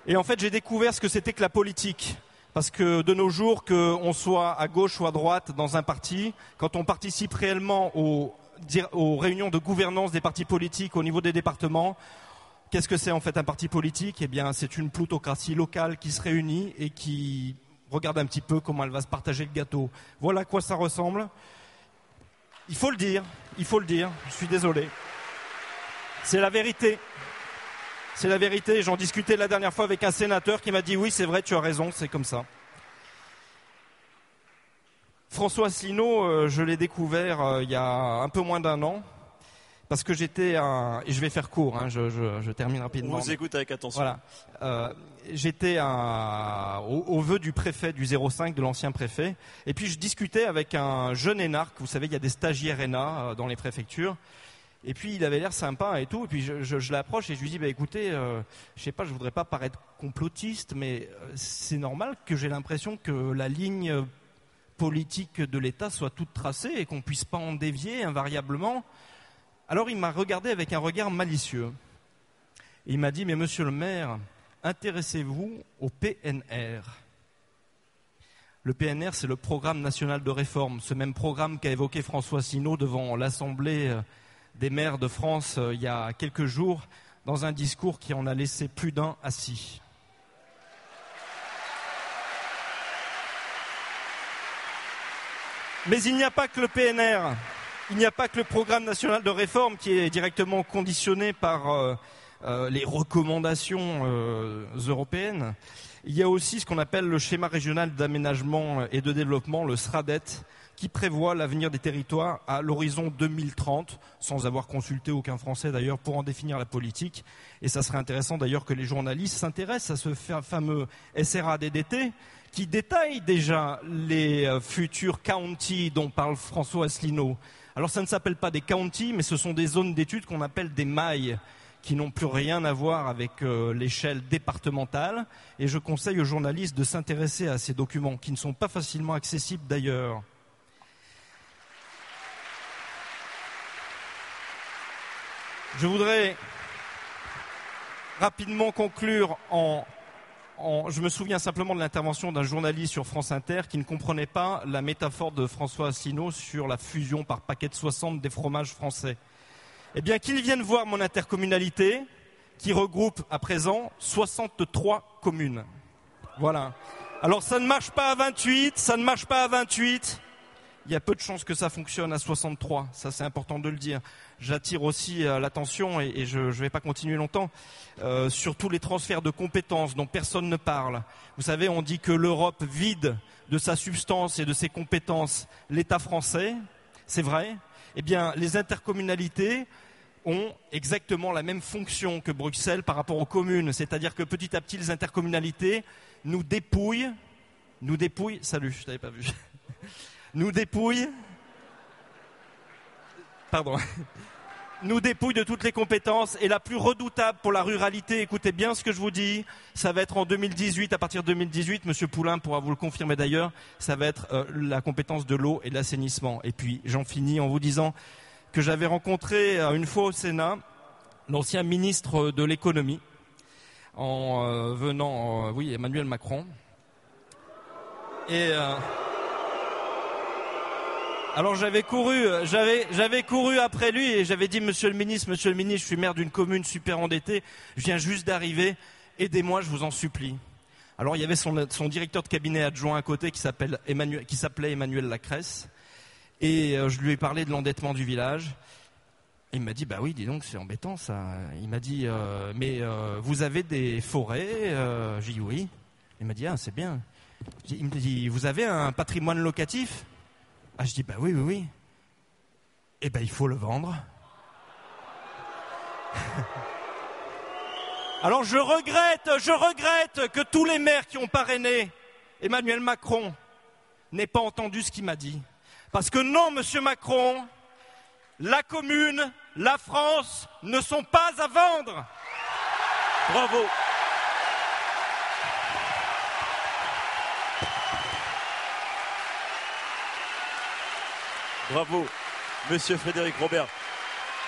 Et en fait j'ai découvert ce que c'était que la politique. Parce que de nos jours, qu'on soit à gauche ou à droite dans un parti, quand on participe réellement aux, réunions de gouvernance des partis politiques au niveau des départements, qu'est-ce que c'est en fait un parti politique? Eh bien, c'est une plutocratie locale qui se réunit et qui regarde un petit peu comment elle va se partager le gâteau. Voilà à quoi ça ressemble. Il faut le dire, il faut le dire, je suis désolé. C'est la vérité. C'est la vérité. J'en discutais la dernière fois avec un sénateur qui m'a dit oui, c'est vrai, tu as raison, c'est comme ça. François Asselineau, euh, je l'ai découvert euh, il y a un peu moins d'un an, parce que j'étais un... Et je vais faire court, hein, je, je- je termine rapidement. On vous écoute avec attention. Voilà. Euh, j'étais au, au vœu du préfet, du 05, de l'ancien préfet, et puis je discutais avec un jeune énarque, vous savez, il y a des stagiaires ENA dans les préfectures, et puis il avait l'air sympa et tout. Et puis je, l'approche et je lui dis bah écoutez, euh, je sais pas, je voudrais pas paraître complotiste, mais euh, c'est normal que j'ai l'impression que la ligne euh, politique de l'État soit toute tracée et qu'on puisse pas en dévier invariablement. Alors il m'a regardé avec un regard malicieux. Et il m'a dit mais Monsieur le Maire, intéressez-vous au PNR. Le PNR, c'est le Programme national de réforme, ce même programme qu'a évoqué François Sinaud devant l'Assemblée des maires de France euh, il y a quelques jours, dans un discours qui en a laissé plus d'un assis. Mais il n'y a pas que le PNR, il n'y a pas que le Programme national de réforme qui est directement conditionné par euh, euh, les recommandations européennes. Il y a aussi ce qu'on appelle le schéma régional d'aménagement et de développement, le SRADET, qui prévoit l'avenir des territoires à l'horizon 2030, sans avoir consulté aucun Français d'ailleurs pour en définir la politique. Et ça serait intéressant d'ailleurs que les journalistes s'intéressent à ce fa- fameux SRADDT qui détaille déjà les euh, futurs counties dont parle François Asselineau. Alors ça ne s'appelle pas des counties, mais ce sont des zones d'études qu'on appelle des mailles qui n'ont plus rien à voir avec euh, l'échelle départementale. Et je conseille aux journalistes de s'intéresser à ces documents qui ne sont pas facilement accessibles d'ailleurs. Je voudrais rapidement conclure en, Je me souviens simplement de l'intervention d'un journaliste sur France Inter qui ne comprenait pas la métaphore de François Asselineau sur la fusion par paquet de 60 des fromages français. Eh bien, qu'il vienne voir mon intercommunalité qui regroupe à présent 63 communes. Voilà. Alors ça ne marche pas à 28, ça ne marche pas à 28. Il y a peu de chances que ça fonctionne à 63, ça c'est important de le dire. J'attire aussi euh, l'attention, et, je ne vais pas continuer longtemps, euh, sur tous les transferts de compétences dont personne ne parle. Vous savez, on dit que l'Europe vide de sa substance et de ses compétences l'État français, c'est vrai. Eh bien, les intercommunalités ont exactement la même fonction que Bruxelles par rapport aux communes, c'est-à-dire que petit à petit, les intercommunalités nous dépouillent, nous dépouillent, salut, je t'avais pas vu, nous dépouillent, pardon, nous dépouillent de toutes les compétences et la plus redoutable pour la ruralité, écoutez bien ce que je vous dis, ça va être en 2018, à partir de 2018, Monsieur Poulain pourra vous le confirmer d'ailleurs, ça va être euh, la compétence de l'eau et de l'assainissement. Et puis j'en finis en vous disant que j'avais rencontré euh, une fois au Sénat l'ancien ministre de l'économie en euh, venant, oui, Emmanuel Macron. Et alors j'avais couru, j'avais, couru après lui et j'avais dit Monsieur le ministre, Monsieur le ministre, je suis maire d'une commune super endettée, je viens juste d'arriver, aidez-moi, je vous en supplie. Alors il y avait son, directeur de cabinet adjoint à côté qui s'appelle Emmanuel, qui s'appelait Emmanuel Lacresse et euh, je lui ai parlé de l'endettement du village. Il m'a dit, bah oui, dis donc, c'est embêtant ça. Il m'a dit, euh, mais euh, vous avez des forêts? J'ai dit oui. Il m'a dit, ah, c'est bien. Il me dit, vous avez un patrimoine locatif? Ah, je dis, bah oui, oui, oui. Eh ben, il faut le vendre. Alors je regrette, je regrette que tous les maires qui ont parrainé Emmanuel Macron n'aient pas entendu ce qu'il m'a dit. Parce que non, monsieur Macron, la commune, la France ne sont pas à vendre. Bravo. Bravo, monsieur Frédéric Robert,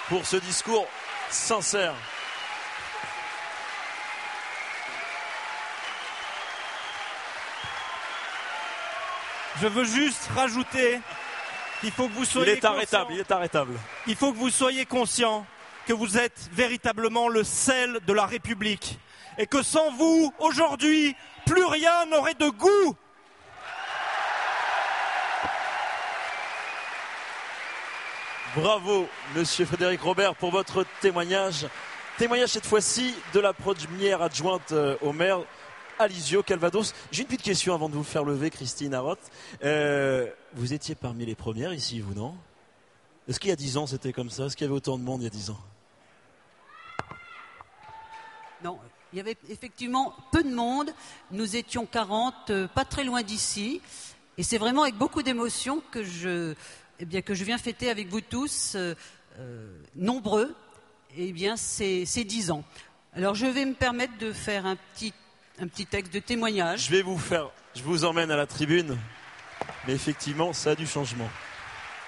pour ce discours sincère. Je veux juste rajouter qu'il faut que vous soyez Il est arrêtable, conscient- il est arrêtable. Il faut que vous soyez conscient que vous êtes véritablement le sel de la République et que sans vous, aujourd'hui, plus rien n'aurait de goût. Bravo, monsieur Frédéric Robert, pour votre témoignage. Témoignage cette fois-ci de la première adjointe euh, au maire, Alizio Calvados. J'ai une petite question avant de vous faire lever, Christine Aroth. Euh, vous étiez parmi les premières ici, vous, non? Est-ce qu'il y a dix ans c'était comme ça? Est-ce qu'il y avait autant de monde il y a dix ans? Non, il y avait effectivement peu de monde. Nous étions 40, euh, pas très loin d'ici. Et c'est vraiment avec beaucoup d'émotion que je, eh bien, que je viens fêter avec vous tous, euh, euh, nombreux, eh bien, ces, ces 10 ans. Alors, je vais me permettre de faire un petit, un petit texte de témoignage. Je vais vous faire, je vous emmène à la tribune. Mais effectivement, ça a du changement.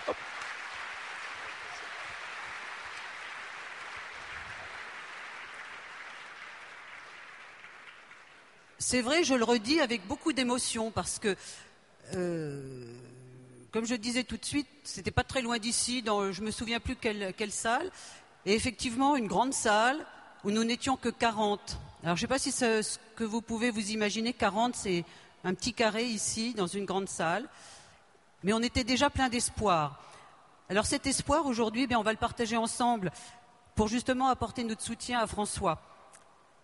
Hop. C'est vrai, je le redis avec beaucoup d'émotion parce que, euh, comme je disais tout de suite, c'était pas très loin d'ici, dans, je me souviens plus quelle, salle, et effectivement une grande salle où nous n'étions que 40. Alors je ne sais pas si ce, ce que vous pouvez vous imaginer, 40 c'est un petit carré ici dans une grande salle, mais on était déjà plein d'espoir. Alors cet espoir aujourd'hui, eh on va le partager ensemble pour justement apporter notre soutien à François.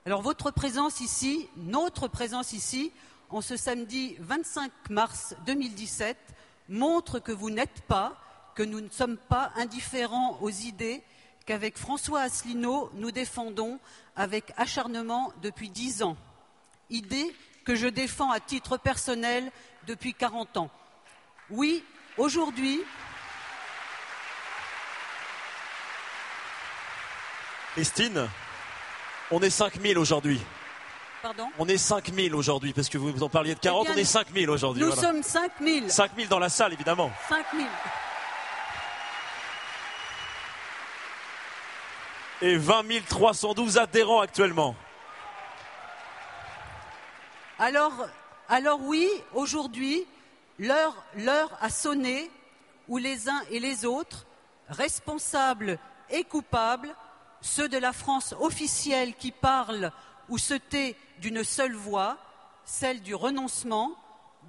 Alors votre présence ici, notre présence ici, en ce samedi 25 mars 2017, montre que vous n'êtes pas, que nous ne sommes pas indifférents aux idées qu'avec François Asselineau, nous défendons avec acharnement depuis dix ans. Idées que je défends à titre personnel depuis 40 ans. Oui, aujourd'hui, Christine, on est 5000 aujourd'hui. Pardon, On est 5000 aujourd'hui, parce que vous en parliez de 40, Eh bien, on est 5000 aujourd'hui. nous voilà. sommes 5000. 5000 dans la salle, évidemment. 5000. Et 20 312 adhérents actuellement. Alors, alors oui, aujourd'hui, l'heure, l'heure a sonné où les uns et les autres, responsables et coupables, ceux de la France officielle qui parlent ou se tait d'une seule voix, celle du renoncement,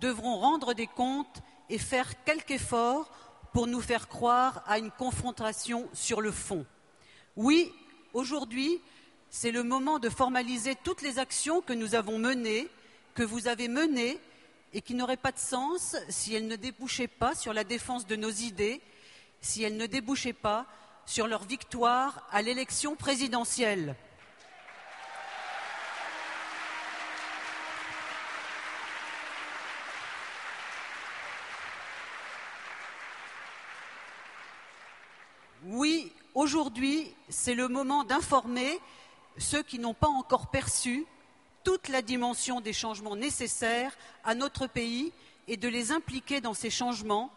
devront rendre des comptes et faire quelque effort pour nous faire croire à une confrontation sur le fond. Oui, aujourd'hui, c'est le moment de formaliser toutes les actions que nous avons menées, que vous avez menées, et qui n'auraient pas de sens si elles ne débouchaient pas sur la défense de nos idées, si elles ne débouchaient pas sur leur victoire à l'élection présidentielle. Oui, aujourd'hui, c'est le moment d'informer ceux qui n'ont pas encore perçu toute la dimension des changements nécessaires à notre pays et de les impliquer dans ces changements,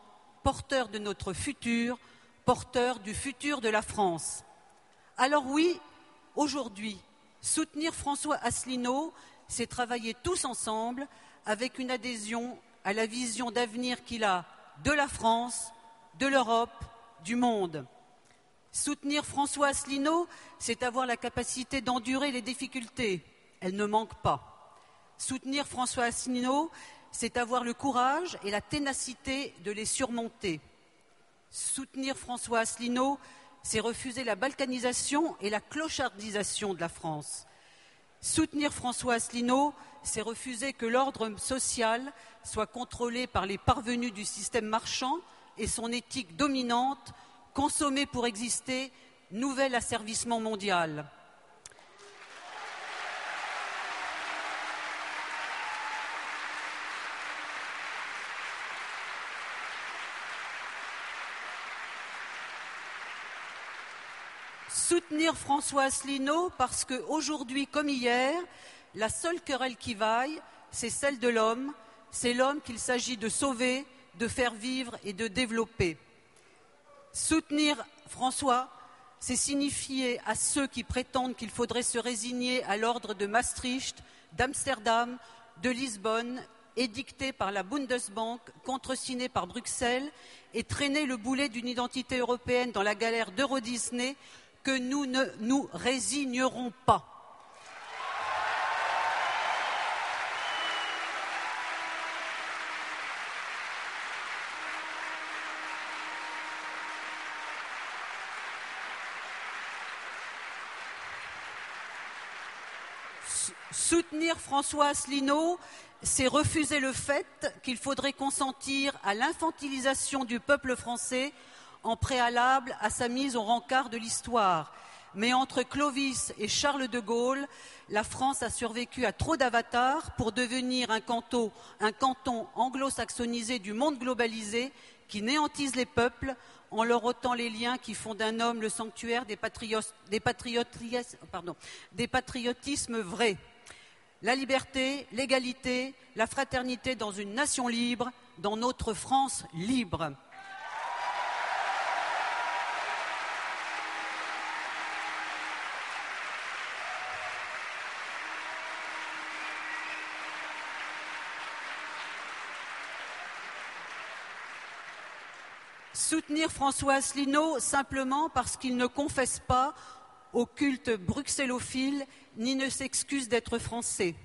porteurs de notre futur, porteurs du futur de la France. Alors oui, aujourd'hui, soutenir François Asselineau, c'est travailler tous ensemble avec une adhésion à la vision d'avenir qu'il a de la France, de l'Europe, du monde. Soutenir François Asselineau, c'est avoir la capacité d'endurer les difficultés. Elles ne manquent pas. Soutenir François Asselineau, c'est avoir le courage et la ténacité de les surmonter. Soutenir François Asselineau, c'est refuser la balkanisation et la clochardisation de la France. Soutenir François Asselineau, c'est refuser que l'ordre social soit contrôlé par les parvenus du système marchand et son éthique dominante, consommer pour exister, nouvel asservissement mondial. soutenir François Asselineau parce qu'aujourd'hui comme hier, la seule querelle qui vaille, c'est celle de l'homme, c'est l'homme qu'il s'agit de sauver, de faire vivre et de développer. Soutenir François, c'est signifier à ceux qui prétendent qu'il faudrait se résigner à l'ordre de Maastricht, d'Amsterdam, de Lisbonne, édicté par la Bundesbank, contresigné par Bruxelles, et traîner le boulet d'une identité européenne dans la galère d'Euro Disney que nous ne nous résignerons pas. Soutenir François Asselineau, c'est refuser le fait qu'il faudrait consentir à l'infantilisation du peuple français en préalable à sa mise au rencard de l'histoire. Mais entre Clovis et Charles de Gaulle, la France a survécu à trop d'avatars pour devenir un canton, anglo-saxonisé du monde globalisé qui néantise les peuples en leur ôtant les liens qui font d'un homme le sanctuaire des patriotismes vrais. La liberté, l'égalité, la fraternité dans une nation libre, dans notre France libre. soutenir François Asselineau simplement parce qu'il ne confesse pas au culte bruxellophile ni ne s'excuse d'être français.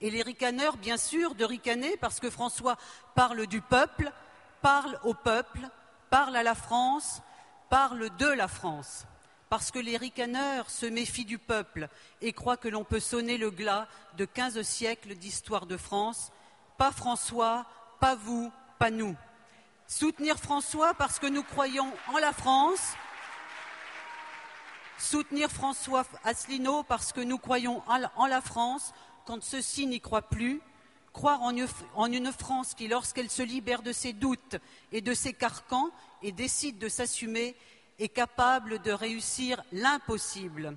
Et les ricaneurs, bien sûr, de ricaner parce que François parle du peuple, parle au peuple, parle à la France, parle de la France. Parce que les ricaneurs se méfient du peuple et croient que l'on peut sonner le glas de quinze siècles d'histoire de France. Pas François, pas vous, pas nous. Soutenir François parce que nous croyons en la France. Soutenir François Asselineau parce que nous croyons en la France quand ceux-ci n'y croient plus. Croire en une France qui, lorsqu'elle se libère de ses doutes et de ses carcans et décide de s'assumer, est capable de réussir l'impossible.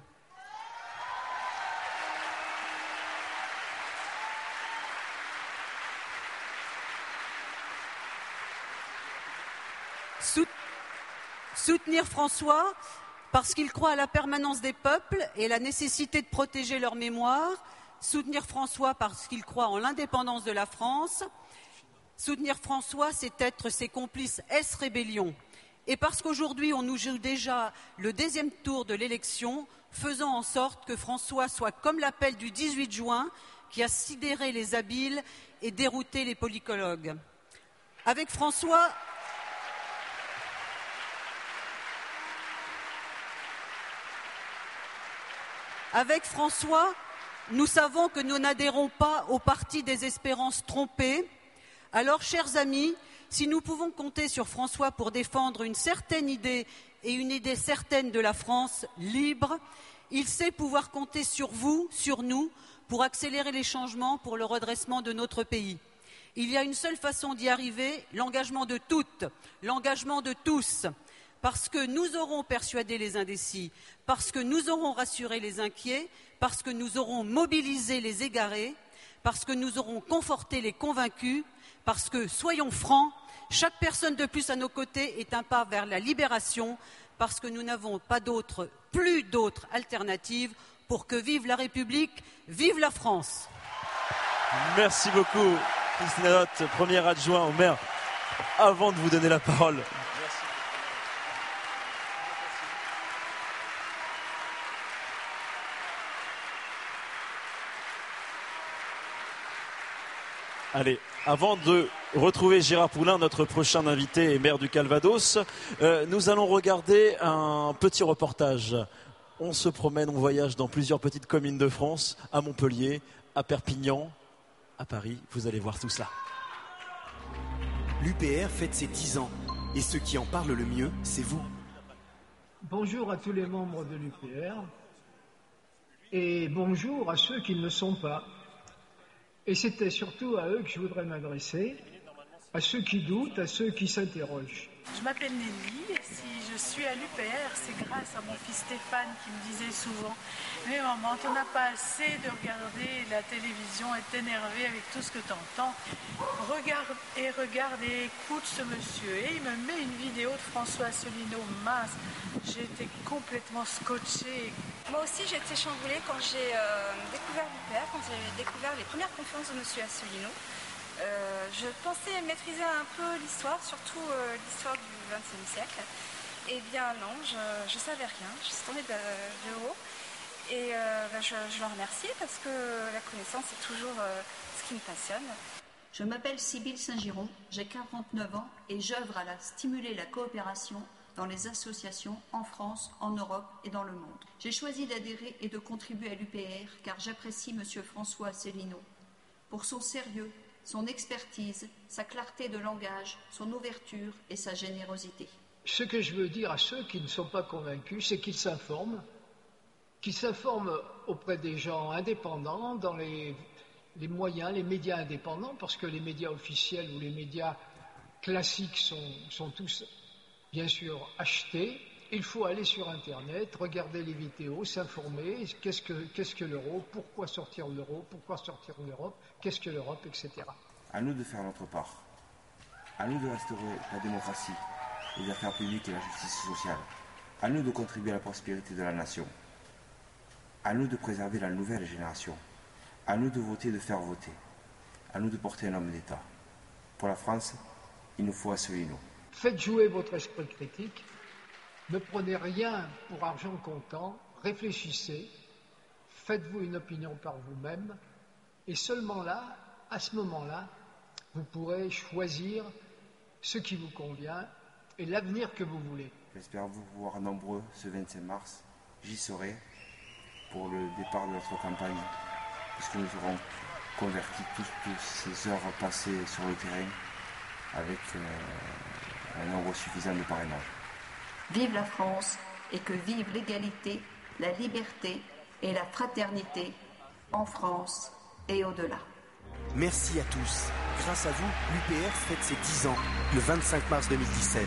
soutenir François parce qu'il croit à la permanence des peuples et la nécessité de protéger leur mémoire, soutenir François parce qu'il croit en l'indépendance de la France, soutenir François, c'est être ses complices S rébellion. Et parce qu'aujourd'hui, on nous joue déjà le deuxième tour de l'élection, faisant en sorte que François soit comme l'appel du 18 juin qui a sidéré les habiles et dérouté les politologues. Avec François, Avec François, nous savons que nous n'adhérons pas au parti des espérances trompées. Alors, chers amis, si nous pouvons compter sur François pour défendre une certaine idée et une idée certaine de la France libre, il sait pouvoir compter sur vous, sur nous, pour accélérer les changements pour le redressement de notre pays. Il y a une seule façon d'y arriver, l'engagement de toutes, l'engagement de tous parce que nous aurons persuadé les indécis, parce que nous aurons rassuré les inquiets, parce que nous aurons mobilisé les égarés, parce que nous aurons conforté les convaincus, parce que, soyons francs, chaque personne de plus à nos côtés est un pas vers la libération, parce que nous n'avons pas d'autre, plus d'autres alternatives pour que vive la République, vive la France. Merci beaucoup, Christine Adotte, premier adjoint au maire. Avant de vous donner la parole, Allez, Avant de retrouver Gérard Poulain, notre prochain invité et maire du Calvados, euh, nous allons regarder un petit reportage. On se promène, on voyage dans plusieurs petites communes de France, à Montpellier, à Perpignan, à Paris. Vous allez voir tout cela. L'UPR fête ses 10 ans. Et ceux qui en parlent le mieux, c'est vous. Bonjour à tous les membres de l'UPR et bonjour à ceux qui ne le sont pas. Et c'était surtout à eux que je voudrais m'adresser, à ceux qui doutent, à ceux qui s'interrogent. Je m'appelle Nelly et si je suis à l'UPR, c'est grâce à mon fils Stéphane qui me disait souvent Mais maman, tu n'as pas assez de regarder la télévision et t'énerver avec tout ce que tu entends. Regarde et regarde et écoute ce monsieur. Et il me met une vidéo de François Asselineau mince. J'étais complètement scotchée. Moi aussi, j'ai été chamboulée quand j'ai euh, découvert l'UPR, quand j'ai découvert les premières conférences de monsieur Asselineau. Euh, je pensais maîtriser un peu l'histoire, surtout euh, l'histoire du XXe siècle. Eh bien non, je ne savais rien, je suis tombée de, de haut. Et euh, ben, je, je le remercie parce que la connaissance est toujours ce qui me passionne. Je m'appelle Sybille Saint-Giron, j'ai 49 ans et j'œuvre à stimuler la coopération dans les associations en France, en Europe et dans le monde. J'ai choisi d'adhérer et de contribuer à l'UPR car j'apprécie M. François Asselineau pour son sérieux, son expertise, sa clarté de langage, son ouverture et sa générosité. Ce que je veux dire à ceux qui ne sont pas convaincus, c'est qu'ils s'informent, qu'ils s'informent auprès des gens indépendants, dans les, moyens, les médias indépendants, parce que les médias officiels ou les médias classiques sont tous, bien sûr, achetés. Il faut aller sur Internet, regarder les vidéos, s'informer, qu'est-ce que, qu'est-ce que l'euro, pourquoi sortir de l'euro, pourquoi sortir de l'Europe, qu'est-ce que l'Europe, etc. À nous de faire notre part. À nous de restaurer la démocratie, les affaires publiques et la justice sociale. À nous de contribuer à la prospérité de la nation. À nous de préserver la nouvelle génération. À nous de voter et de faire voter. À nous de porter un homme d'État. Pour la France, il nous faut Asselineau. Faites jouer votre esprit critique, ne prenez rien pour argent comptant, réfléchissez, faites-vous une opinion par vous-même, et seulement là, à ce moment-là, vous pourrez choisir ce qui vous convient et l'avenir que vous voulez. J'espère vous voir nombreux ce 25 mars. J'y serai pour le départ de notre campagne, puisque nous aurons converti toutes, toutes ces heures passées sur le terrain avec euh, un nombre suffisant de parrainages. Vive la France et que vive l'égalité, la liberté et la fraternité en France et au-delà. Merci à tous. Grâce à vous, l'UPR fête ses 10 ans, le 25 mars 2017.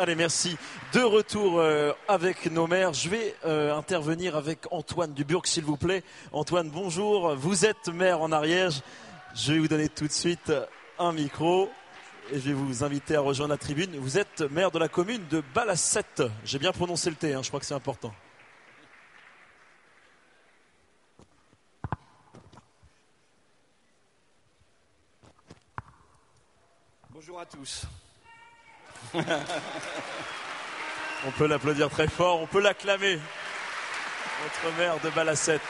Allez, merci. De retour euh, avec nos maires, je vais euh, intervenir avec Antoine Dubourg, s'il vous plaît. Antoine, bonjour. Vous êtes maire en Ariège. Je vais vous donner tout de suite un micro et je vais vous inviter à rejoindre la tribune. Vous êtes maire de la commune de Balassette. J'ai bien prononcé le T, hein, je crois que c'est important. Bonjour à tous. On peut l'applaudir très fort, on peut l'acclamer. Notre maire de Balassette.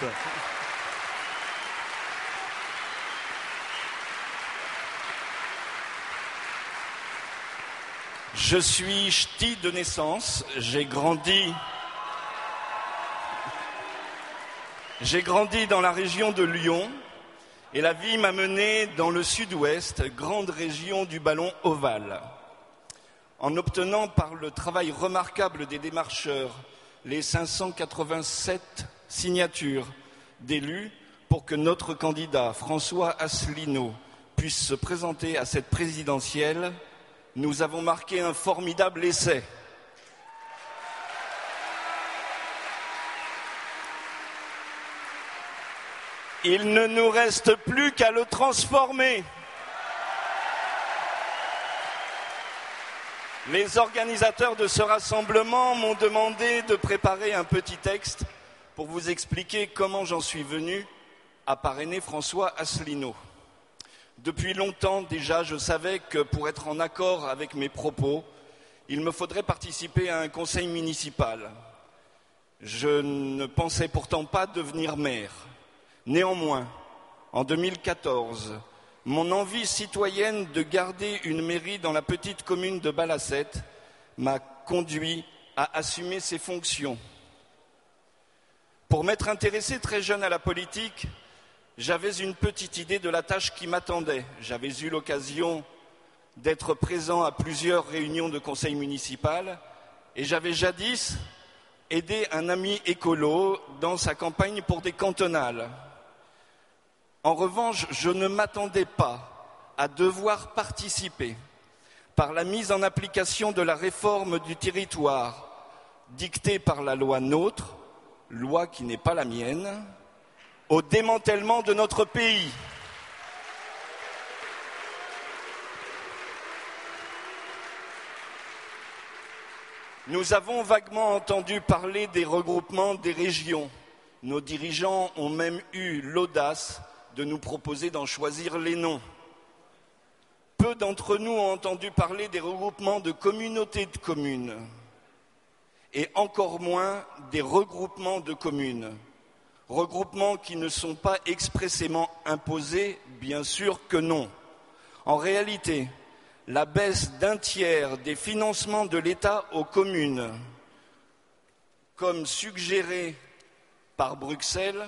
Je suis ch'ti de naissance. J'ai grandi. J'ai grandi dans la région de Lyon et la vie m'a mené dans le sud-ouest, grande région du ballon ovale. En obtenant par le travail remarquable des démarcheurs les 587 signatures d'élus pour que notre candidat François Asselineau puisse se présenter à cette présidentielle, nous avons marqué un formidable essai. Il ne nous reste plus qu'à le transformer. Les organisateurs de ce rassemblement m'ont demandé de préparer un petit texte pour vous expliquer comment j'en suis venu à parrainer François Asselineau. Depuis longtemps déjà, je savais que pour être en accord avec mes propos, il me faudrait participer à un conseil municipal. Je ne pensais pourtant pas devenir maire. Néanmoins, en 2014. Mon envie citoyenne de garder une mairie dans la petite commune de Balacette m'a conduit à assumer ces fonctions. Pour m'être intéressé très jeune à la politique, j'avais une petite idée de la tâche qui m'attendait. J'avais eu l'occasion d'être présent à plusieurs réunions de conseil municipal et j'avais jadis aidé un ami écolo dans sa campagne pour des cantonales. En revanche, je ne m'attendais pas à devoir participer par la mise en application de la réforme du territoire dictée par la loi NOTRe, loi qui n'est pas la mienne, au démantèlement de notre pays. Nous avons vaguement entendu parler des regroupements des régions. Nos dirigeants ont même eu l'audace de nous proposer d'en choisir les noms. Peu d'entre nous ont entendu parler des regroupements de communautés de communes et encore moins des regroupements de communes. Regroupements qui ne sont pas expressément imposés, bien sûr que non. En réalité, la baisse d'un tiers des financements de l'État aux communes, comme suggéré par Bruxelles,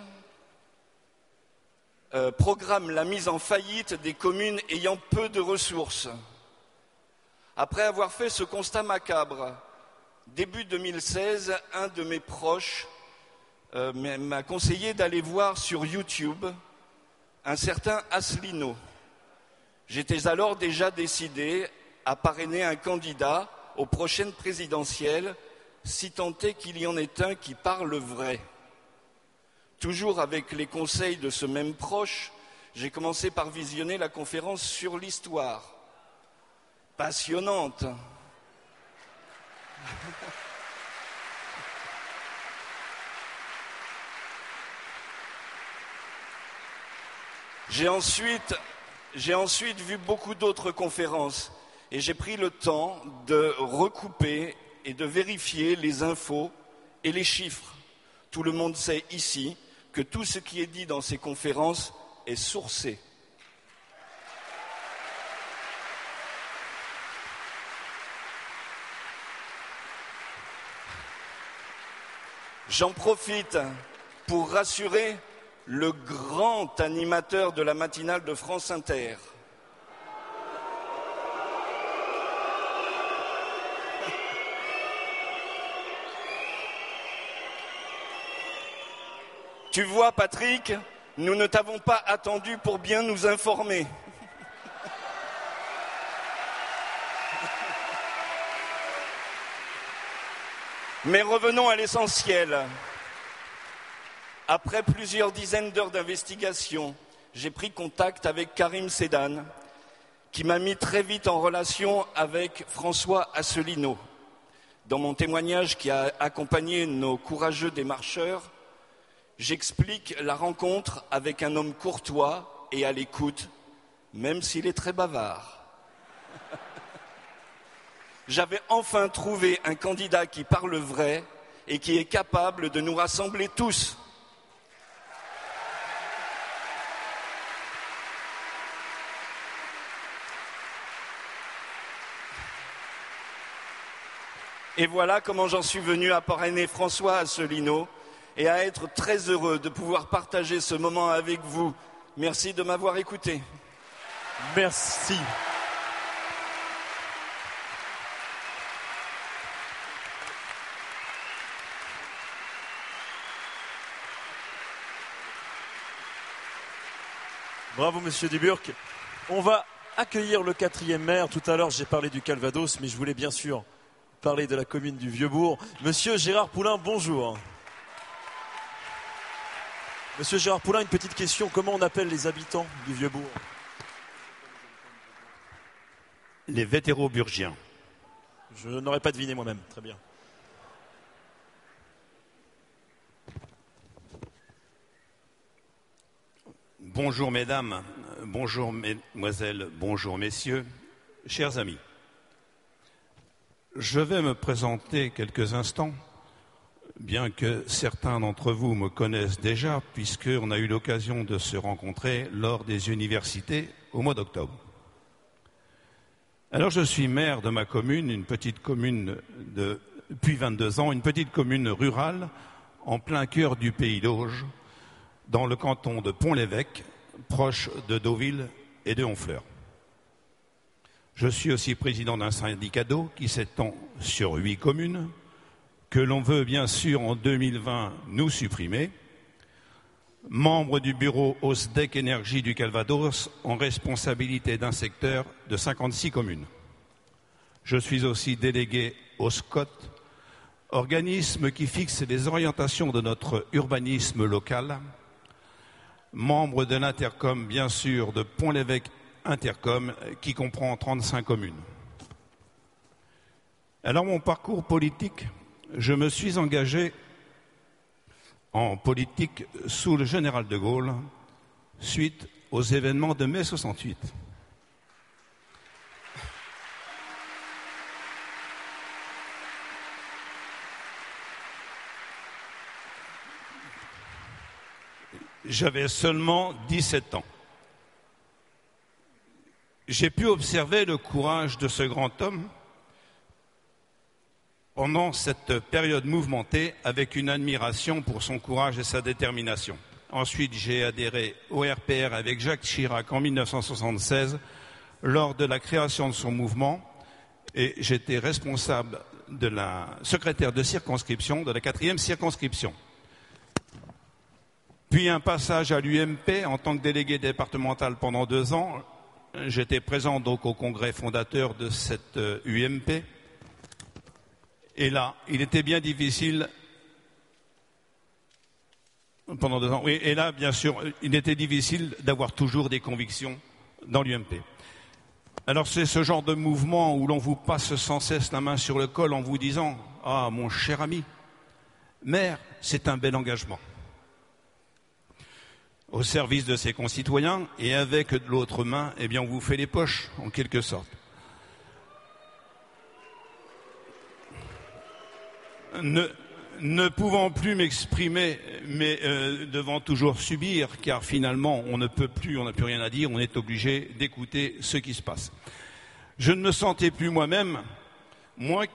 euh, programme la mise en faillite des communes ayant peu de ressources. Après avoir fait ce constat macabre, début 2016, un de mes proches euh, m'a conseillé d'aller voir sur YouTube un certain Asselineau. J'étais alors déjà décidé à parrainer un candidat aux prochaines présidentielles, si tant est qu'il y en ait un qui parle vrai. Toujours avec les conseils de ce même proche, j'ai commencé par visionner la conférence sur l'histoire. Passionnante. J'ai ensuite, vu beaucoup d'autres conférences et j'ai pris le temps de recouper et de vérifier les infos et les chiffres. Tout le monde sait ici que tout ce qui est dit dans ces conférences est sourcé. J'en profite pour rassurer le grand animateur de la matinale de France Inter. Tu vois, Patrick, nous ne t'avons pas attendu pour bien nous informer. Mais revenons à l'essentiel. Après plusieurs dizaines d'heures d'investigation, j'ai pris contact avec Karim Sedan, qui m'a mis très vite en relation avec François Asselineau. Dans mon témoignage qui a accompagné nos courageux démarcheurs, j'explique la rencontre avec un homme courtois et à l'écoute, même s'il est très bavard. J'avais enfin trouvé un candidat qui parle vrai et qui est capable de nous rassembler tous. Et voilà comment j'en suis venu à parrainer François Asselineau et à être très heureux de pouvoir partager ce moment avec vous. Merci de m'avoir écouté. Merci. Bravo, monsieur Duburc. On va accueillir le quatrième maire. Tout à l'heure, j'ai parlé du Calvados, mais je voulais bien sûr parler de la commune du Vieux-Bourg. Monsieur Gérard Poulain, bonjour. Monsieur Gérard Poulain, une petite question. Comment on appelle les habitants du Vieux-Bourg Les vétéroburgiens. Je n'aurais pas deviné moi-même. Très bien. Bonjour mesdames, bonjour mesdemoiselles, bonjour messieurs, chers amis. Je vais me présenter quelques instants. bien que certains d'entre vous me connaissent déjà, puisqu'on a eu l'occasion de se rencontrer lors des universités au mois d'octobre. Alors je suis maire de ma commune, une petite commune de, depuis 22 ans, une petite commune rurale en plein cœur du pays d'Auge, dans le canton de Pont-l'Évêque, proche de Deauville et de Honfleur. Je suis aussi président d'un syndicat d'eau qui s'étend sur huit communes, que l'on veut bien sûr en 2020 nous supprimer. Membre du bureau OSDEC Énergie du Calvados en responsabilité d'un secteur de 56 communes. Je suis aussi délégué au SCOT, organisme qui fixe les orientations de notre urbanisme local. Membre de l'Intercom, bien sûr, de Pont-l'Évêque Intercom, qui comprend 35 communes. Alors mon parcours politique, je me suis engagé en politique sous le général de Gaulle suite aux événements de mai 68. J'avais seulement 17 ans. J'ai pu observer le courage de ce grand homme pendant cette période mouvementée avec une admiration pour son courage et sa détermination. Ensuite, j'ai adhéré au RPR avec Jacques Chirac en 1976 lors de la création de son mouvement et j'étais responsable de la secrétaire de circonscription de la quatrième circonscription. Puis un passage à l'UMP en tant que délégué départemental pendant deux ans. J'étais présent donc au congrès fondateur de cette UMP. Euh, Et là, il était bien difficile pendant deux ans. Et là, bien sûr, il était difficile d'avoir toujours des convictions dans l'UMP. Alors c'est ce genre de mouvement où l'on vous passe sans cesse la main sur le col en vous disant Ah, mon cher ami, maire, c'est un bel engagement au service de ses concitoyens et avec de l'autre main, eh bien, on vous fait les poches, en quelque sorte. Ne, pouvant plus m'exprimer, mais euh, devant toujours subir, car finalement, on ne peut plus, on n'a plus rien à dire, on est obligé d'écouter ce qui se passe. Je ne me sentais plus moi-même, moi,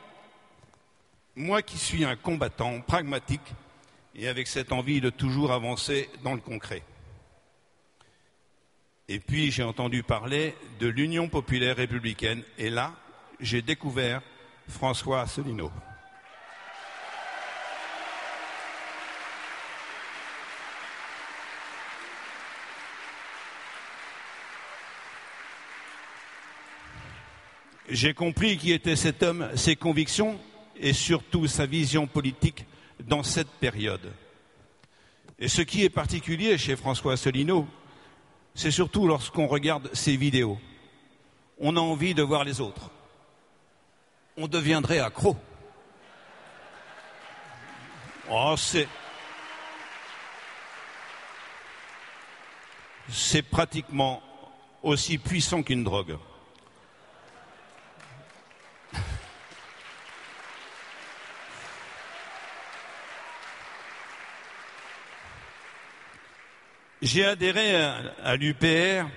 moi qui suis un combattant pragmatique et avec cette envie de toujours avancer dans le concret. Et puis j'ai entendu parler de l'Union populaire républicaine. Et là, j'ai découvert François Asselineau. J'ai compris qui était cet homme, ses convictions et surtout sa vision politique dans cette période. Et ce qui est particulier chez François Asselineau, c'est surtout lorsqu'on regarde ces vidéos. On a envie de voir les autres. On deviendrait accro. Oh, c'est. C'est pratiquement aussi puissant qu'une drogue. J'ai adhéré à, l'UPR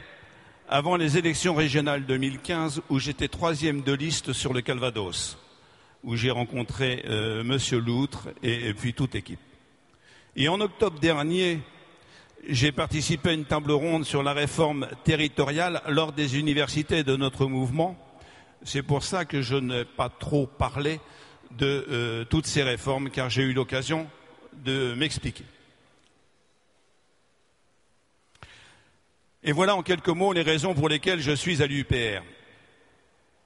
avant les élections régionales 2015 où j'étais troisième de liste sur le Calvados, où j'ai rencontré euh, Monsieur Loutre et, puis toute équipe. Et en octobre dernier, j'ai participé à une table ronde sur la réforme territoriale lors des universités de notre mouvement. C'est pour ça que je n'ai pas trop parlé de euh, toutes ces réformes, car j'ai eu l'occasion de m'expliquer. Et voilà en quelques mots les raisons pour lesquelles je suis à l'UPR.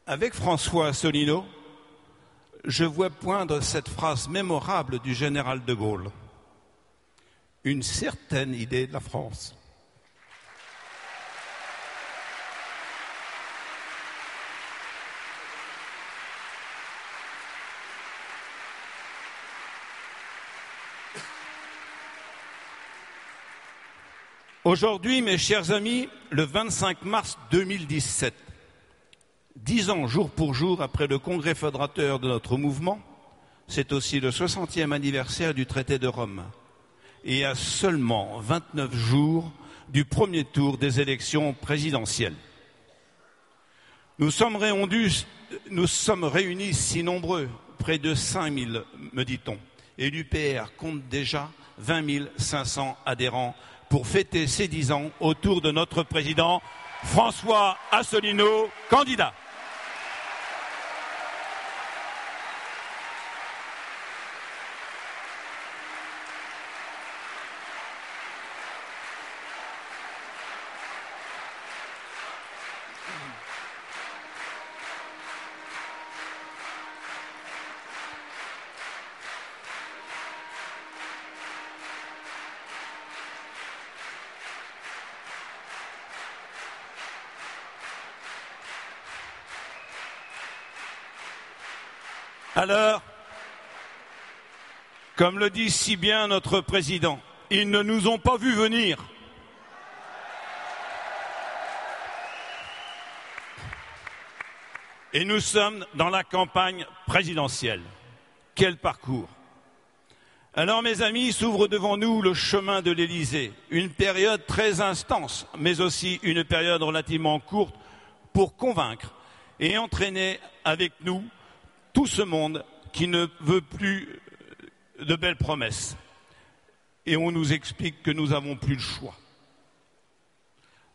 Avec François Solino, je vois poindre cette phrase mémorable du général de Gaulle. Une certaine idée de la France. Aujourd'hui, mes chers amis, le 25 mars 2017, dix ans jour pour jour après le congrès fédérateur de notre mouvement, c'est aussi le 60e anniversaire du traité de Rome. Et à seulement 29 jours du premier tour des élections présidentielles. Nous sommes, réunis, si nombreux, près de 5000, me dit-on. Et l'UPR compte déjà 20 500 adhérents pour fêter ses dix ans autour de notre président François Asselineau, candidat. Alors, comme le dit si bien notre président, ils ne nous ont pas vus venir. Et nous sommes dans la campagne présidentielle. Quel parcours Alors mes amis, s'ouvre devant nous le chemin de l'Élysée, une période très intense, mais aussi une période relativement courte pour convaincre et entraîner avec nous tout ce monde qui ne veut plus de belles promesses. Et on nous explique que nous n'avons plus le choix.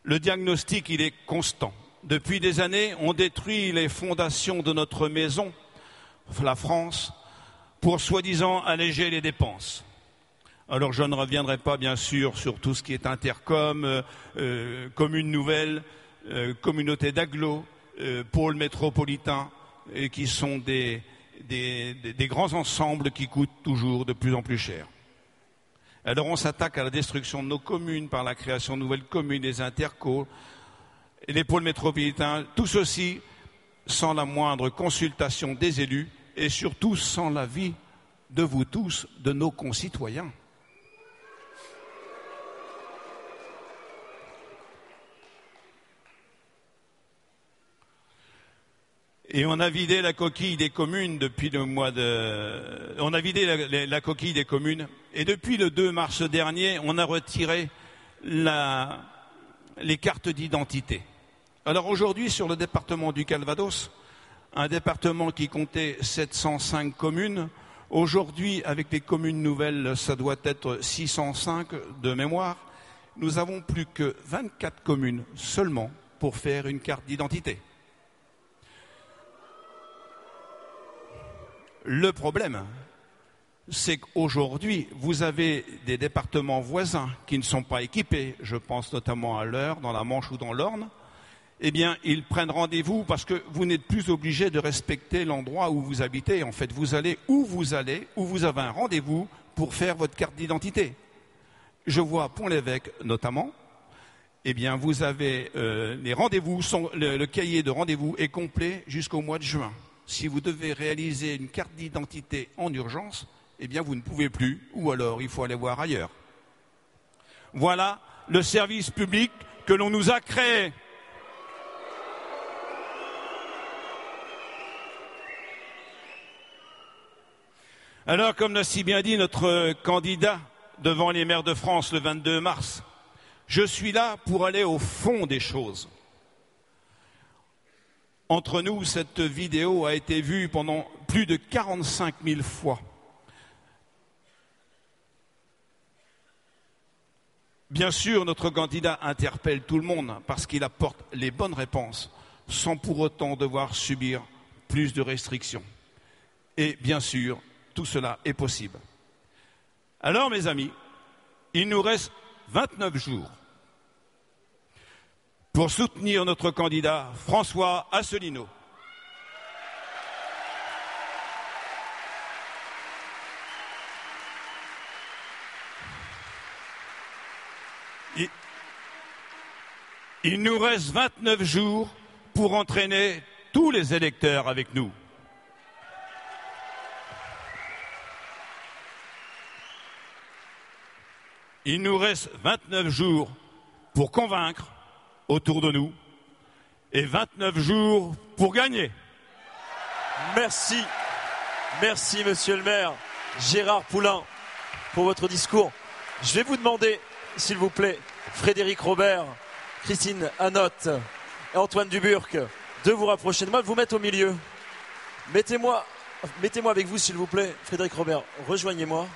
Le diagnostic, il est constant. Depuis des années, on détruit les fondations de notre maison, la France, pour soi-disant alléger les dépenses. Alors je ne reviendrai pas bien sûr sur tout ce qui est intercom, euh, euh commune nouvelle, euh, communauté d'agglo, euh, pôle métropolitain, et qui sont des, grands ensembles qui coûtent toujours de plus en plus cher. Alors on s'attaque à la destruction de nos communes par la création de nouvelles communes, des intercos, les pôles métropolitains, tout ceci sans la moindre consultation des élus et surtout sans l'avis de vous tous, de nos concitoyens. Et on a vidé la coquille des communes depuis le mois de. On a vidé la, coquille des communes. Et depuis le 2 mars dernier, on a retiré les cartes d'identité. Alors aujourd'hui, sur le département du Calvados, un département qui comptait 705 communes, aujourd'hui, avec les communes nouvelles, ça doit être 605 de mémoire, nous avons plus que 24 communes seulement pour faire une carte d'identité. Le problème, c'est qu'aujourd'hui, vous avez des départements voisins qui ne sont pas équipés, je pense notamment à l'Eure, dans la Manche ou dans l'Orne, eh bien, ils prennent rendez-vous parce que vous n'êtes plus obligé de respecter l'endroit où vous habitez. En fait, vous allez où vous allez, où vous avez un rendez-vous pour faire votre carte d'identité. Je vois Pont-l'Évêque notamment. Eh bien, vous avez euh, les rendez-vous, le cahier de rendez-vous est complet jusqu'au mois de juin si vous devez réaliser une carte d'identité en urgence, eh bien vous ne pouvez plus, ou alors il faut aller voir ailleurs. Voilà le service public que l'on nous a créé. Alors, comme l'a si bien dit notre candidat devant les maires de France le 22 mars, je suis là pour aller au fond des choses. Entre nous, cette vidéo a été vue pendant plus de 45 000 fois. Bien sûr, notre candidat interpelle tout le monde parce qu'il apporte les bonnes réponses sans pour autant devoir subir plus de restrictions. Et bien sûr, tout cela est possible. Alors, mes amis, il nous reste 29 jours pour soutenir notre candidat François Asselineau. Il, nous reste 29 jours pour entraîner tous les électeurs avec nous. Il nous reste 29 jours pour convaincre autour de nous et 29 jours pour gagner. Merci. Merci, monsieur le maire. Gérard Poulain, pour votre discours. Je vais vous demander, s'il vous plaît, Frédéric Robert, Christine Anotte et Antoine Duburc, de vous rapprocher de moi, de vous mettre au milieu. Mettez-moi mettez-moi avec vous, s'il vous plaît, Frédéric Robert, rejoignez-moi.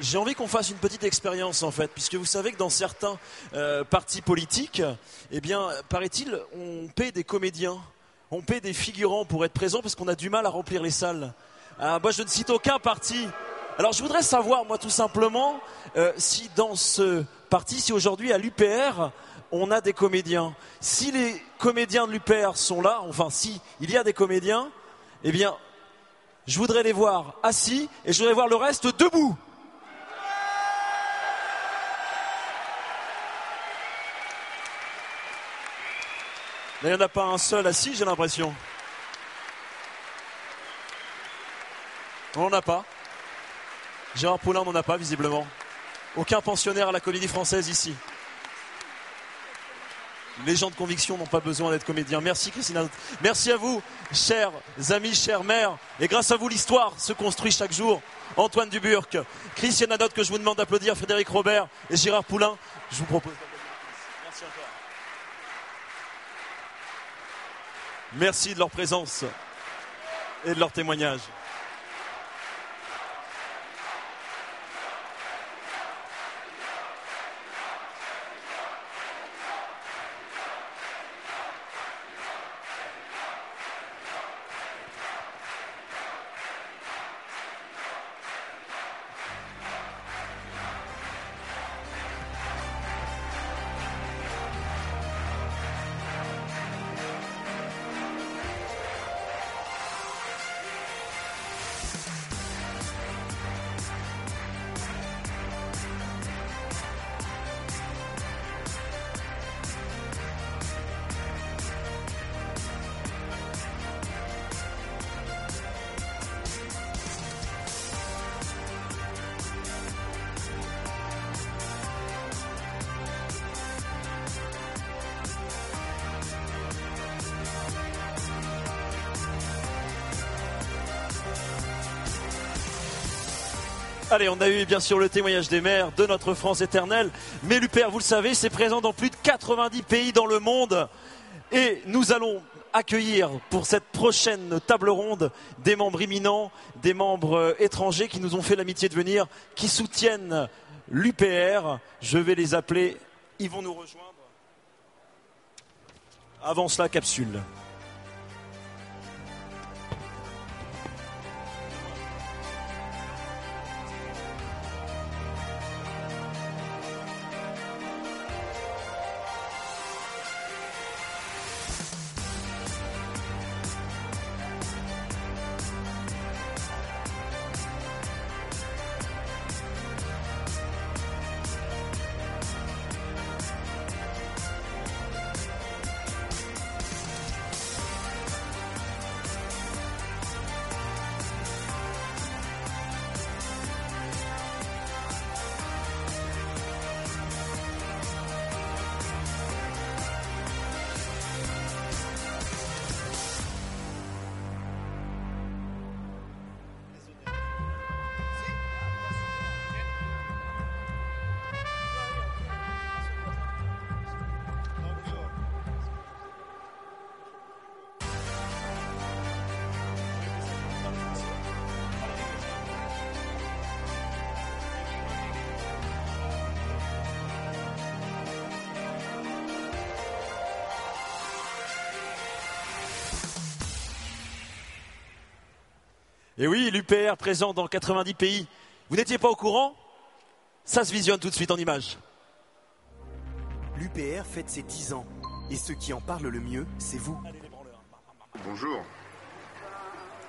J'ai envie qu'on fasse une petite expérience en fait, puisque vous savez que dans certains euh, partis politiques, eh bien, paraît-il, on paie des comédiens, on paie des figurants pour être présents parce qu'on a du mal à remplir les salles. Ah, moi, je ne cite aucun parti. Alors, je voudrais savoir, moi, tout simplement, euh, si dans ce parti, si aujourd'hui à l'UPR, on a des comédiens. Si les comédiens de l'UPR sont là, enfin, si il y a des comédiens, eh bien, je voudrais les voir assis et je voudrais voir le reste debout. Il n'y en a pas un seul assis, j'ai l'impression. On n'en a pas. Gérard Poulain n'en a pas, visiblement. Aucun pensionnaire à la Comédie Française ici. Les gens de conviction n'ont pas besoin d'être comédiens. Merci Christina. Merci à vous, chers amis, chères mères. Et grâce à vous, l'histoire se construit chaque jour. Antoine Duburc, Christiane Anotte que je vous demande d'applaudir, Frédéric Robert et Gérard Poulain. Je vous propose Merci encore. Merci de leur présence et de leur témoignage. Allez, on a eu bien sûr le témoignage des maires de notre France éternelle. Mais l'UPR, vous le savez, c'est présent dans plus de 90 pays dans le monde. Et nous allons accueillir pour cette prochaine table ronde des membres imminents, des membres euh, étrangers qui nous ont fait l'amitié de venir, qui soutiennent l'UPR. Je vais les appeler. Ils vont nous rejoindre. Avant cela, capsule. Et oui, l'UPR présent dans 90 pays. Vous n'étiez pas au courant? Ça se visionne tout de suite en images. L'UPR fête ses 10 ans. Et ceux qui en parlent le mieux, c'est vous. Bonjour.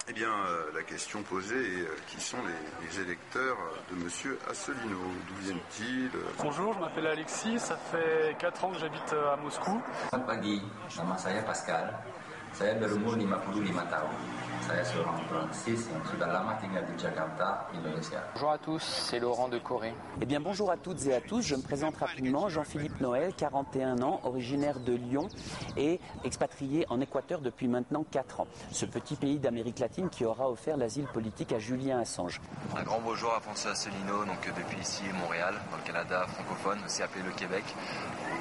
Eh bien, euh, la question posée est euh, qui sont les, les électeurs de Monsieur Asselineau? D'où viennent-ils Bonjour, je m'appelle Alexis, ça fait 4 ans que j'habite euh, à Moscou. Selamat pagi, nama saya Pascal. Saya berumur 55 tahun. Bonjour à tous, c'est Laurent de Corée. Eh bien bonjour à toutes et à tous, je me présente rapidement, Jean-Philippe Noël, 41 ans, originaire de Lyon et expatrié en Équateur depuis maintenant 4 ans. Ce petit pays d'Amérique latine qui aura offert l'asile politique à Julien Assange. Un grand bonjour à François Asselineau, donc depuis ici Montréal, dans le Canada francophone, aussi appelé le Québec,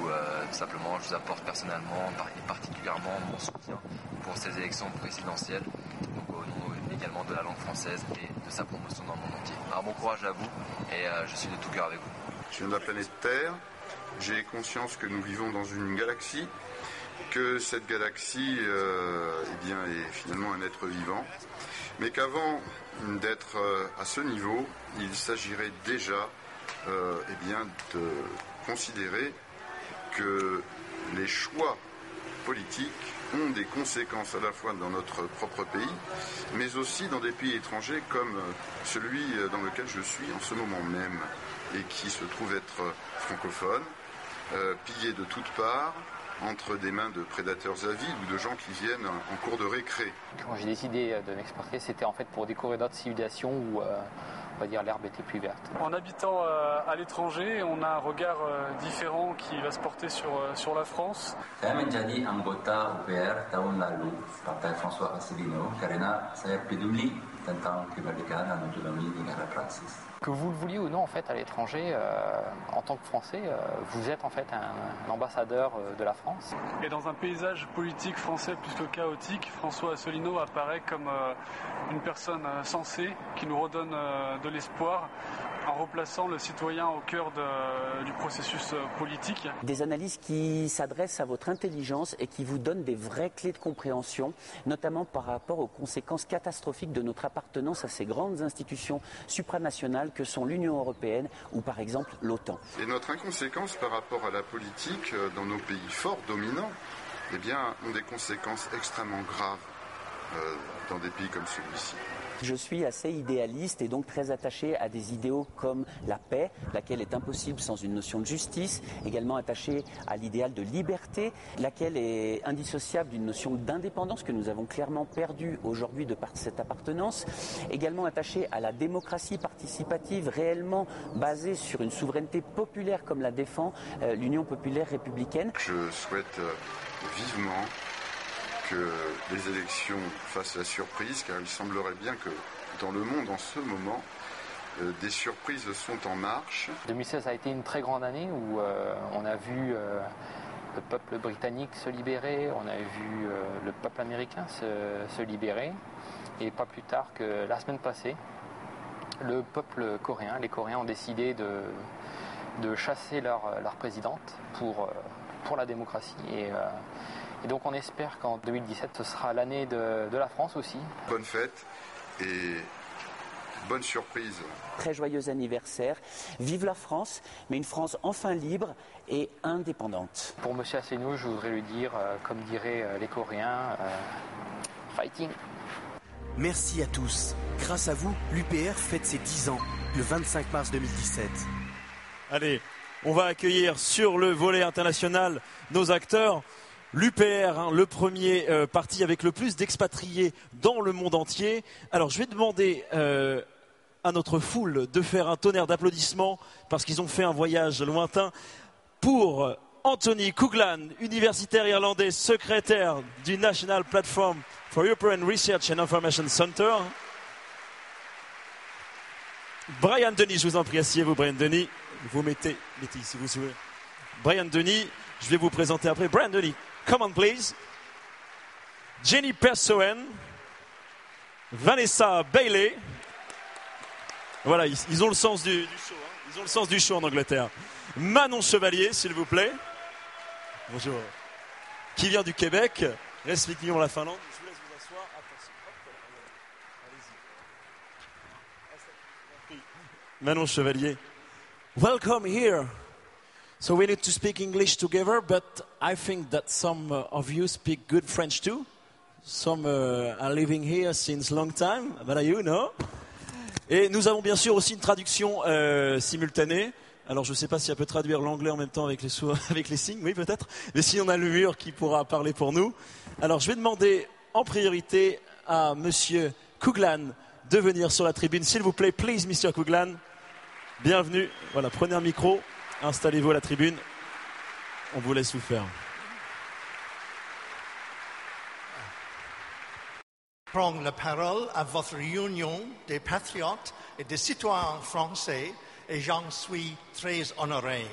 où euh, tout simplement je vous apporte personnellement et particulièrement mon soutien pour ces élections présidentielles, au également de la langue française et de sa promotion dans le monde entier. Alors bon courage à vous et euh, je suis de tout cœur avec vous. Je viens de la planète Terre, j'ai conscience que nous vivons dans une galaxie, que cette galaxie euh, eh est finalement un être vivant, mais qu'avant d'être euh, à ce niveau, il s'agirait déjà eh de considérer que les choix politiques ont des conséquences à la fois dans notre propre pays, mais aussi dans des pays étrangers comme celui dans lequel je suis en ce moment même et qui se trouve être francophone, euh, pillé de toutes parts entre des mains de prédateurs avides ou de gens qui viennent en cours de récré. Quand j'ai décidé de m'expatrier, c'était en fait pour découvrir d'autres civilisations euh, on va dire l'herbe était plus verte. En habitant euh, à l'étranger, on a un regard euh, différent qui va se porter sur, euh, sur la France. François Que vous le vouliez ou non, en fait, à l'étranger, euh, en tant que Français, euh, vous êtes en fait un, ambassadeur euh, de la France? Et dans un paysage politique français que chaotique, François Asselineau apparaît comme une personne sensée qui nous redonne de l'espoir en replaçant le citoyen au cœur de- du processus euh, politique. Des analyses qui s'adressent à votre intelligence et qui vous donnent des vraies clés de compréhension, notamment par rapport aux conséquences catastrophiques de notre appartenance à ces grandes institutions supranationales que sont l'Union européenne ou par exemple l'OTAN. Et notre inconséquence par rapport à la politique euh, dans nos pays forts, dominants, eh bien, ont des conséquences extrêmement graves euh, dans des pays comme celui-ci. Je suis assez idéaliste et donc très attaché à des idéaux comme la paix, laquelle est impossible sans une notion de justice, également attaché à l'idéal de liberté, laquelle est indissociable d'une notion d'indépendance que nous avons clairement perdue aujourd'hui de par cette appartenance, également attaché à la démocratie participative réellement basée sur une souveraineté populaire comme la défend euh, l'Union populaire républicaine. Je souhaite euh, vivement que les élections fassent la surprise, car il semblerait bien que dans le monde en ce moment, euh, des surprises sont en marche. 2016 a été une très grande année où euh, on a vu euh, le peuple britannique se libérer, on a vu le peuple américain se, libérer, et pas plus tard que la semaine passée, le peuple coréen, les Coréens ont décidé de, chasser leur, leur présidente pour, pour la démocratie. Et, et donc on espère qu'en 2017, ce sera l'année de, de la France aussi. Bonne fête et bonne surprise. Très joyeux anniversaire. Vive la France, mais une France enfin libre et indépendante. Pour M. Asselineau, je voudrais lui dire, euh, comme diraient euh, les Coréens, euh, fighting. Merci à tous. Grâce à vous, l'UPR fête ses 10 ans, le 25 mars 2017. Allez, on va accueillir sur le volet international nos acteurs. L'UPR, hein, le premier euh, parti avec le plus d'expatriés dans le monde entier. Alors je vais demander euh, à notre foule de faire un tonnerre d'applaudissements parce qu'ils ont fait un voyage lointain pour Anthony Couglan, universitaire irlandais, secrétaire du National Platform for European Research and Information Center. Brian Denis, je vous en prie, asseyez-vous, Brian Denis. Vous mettez, mettez ici, vous souvenez. Brian Denis, je vais vous présenter après. Brian Denis, come on please. Jenny Persoen, Vanessa Bailey. Voilà, ils, ont le sens du, show. hein. Ils ont le sens du show en Angleterre. Manon Chevalier, s'il vous plaît. Bonjour. Qui vient du Québec, respectivement la Finlande. Je vous laisse vous asseoir. Manon Chevalier. Welcome here. So we need to speak English together, but I think that some uh, of you speak good French too. Some uh, are living here since long time, but you know. Et nous avons bien sûr aussi une traduction euh, simultanée. Alors je ne sais pas si elle peut traduire l'anglais en même temps avec les, avec les signes, oui peut-être. Mais si on a le mur qui pourra parler pour nous. Alors je vais demander en priorité à Monsieur Kouglan de venir sur la tribune. S'il vous plaît, please, Mr. Kouglan. Bienvenue. Voilà, prenez un micro, installez-vous à la tribune. On vous laisse vous faire. prendre la parole à votre réunion des patriotes et des citoyens français et j'en suis très honoré.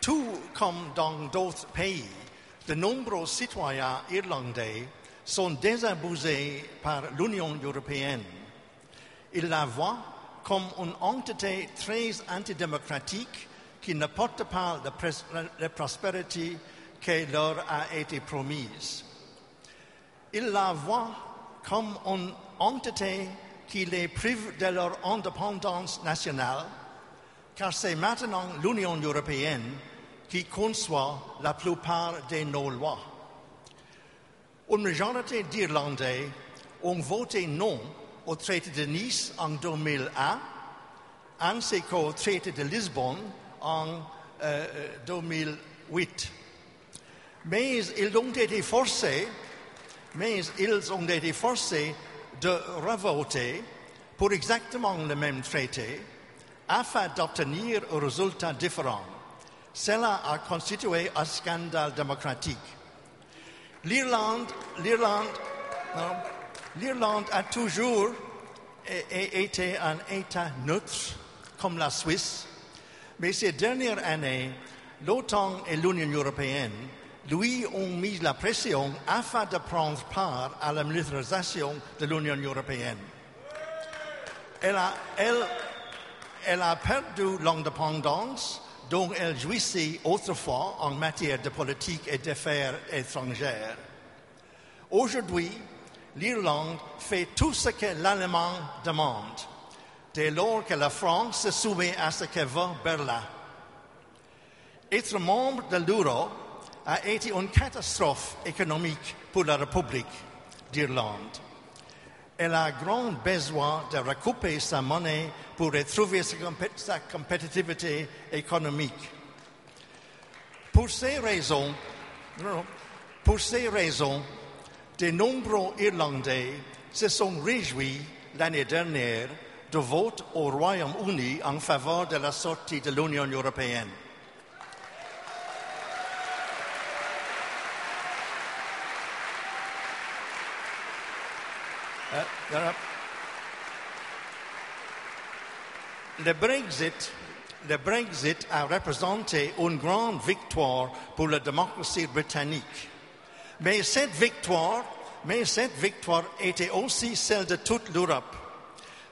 Tout comme dans d'autres pays, de nombreux citoyens irlandais sont désabusés par l'Union européenne. Ils la voient comme une entité très antidémocratique qui ne porte pas la, prospérité qui leur a été promise. Ils la voient comme une entité qui les prive de leur indépendance nationale, car c'est maintenant l'Union européenne qui conçoit la plupart de nos lois. Une majorité d'Irlandais ont voté non au traité de Nice en 2001, ainsi qu'au traité de Lisbonne en euh, 2008. Mais ils ont été forcés, mais ils ont été forcés de revoter pour exactement le même traité afin d'obtenir un résultat différent. Cela a constitué un scandale démocratique. L'Irlande, a toujours été un État neutre, comme la Suisse, mais ces dernières années, l'OTAN et l'Union européenne lui ont mis la pression afin de prendre part à la militarisation de l'Union européenne. Elle a perdu l'indépendance dont elle jouissait autrefois en matière de politique et d'affaires étrangères. Aujourd'hui, l'Irlande fait tout ce que l'Allemand demande, dès lors que la France se soumet à ce que veut Berlin. Être membre de l'euro a été une catastrophe économique pour la République d'Irlande. Elle a grand besoin de recouper sa monnaie pour retrouver sa, compé- sa compétitivité économique. Pour ces raisons, de nombreux Irlandais se sont réjouis l'année dernière de vote au Royaume-Uni en faveur de la sortie de l'Union européenne. Le Brexit, le Brexit a représenté une grande victoire pour la démocratie britannique. Mais cette victoire, mais cette victoire était aussi celle de toute l'Europe.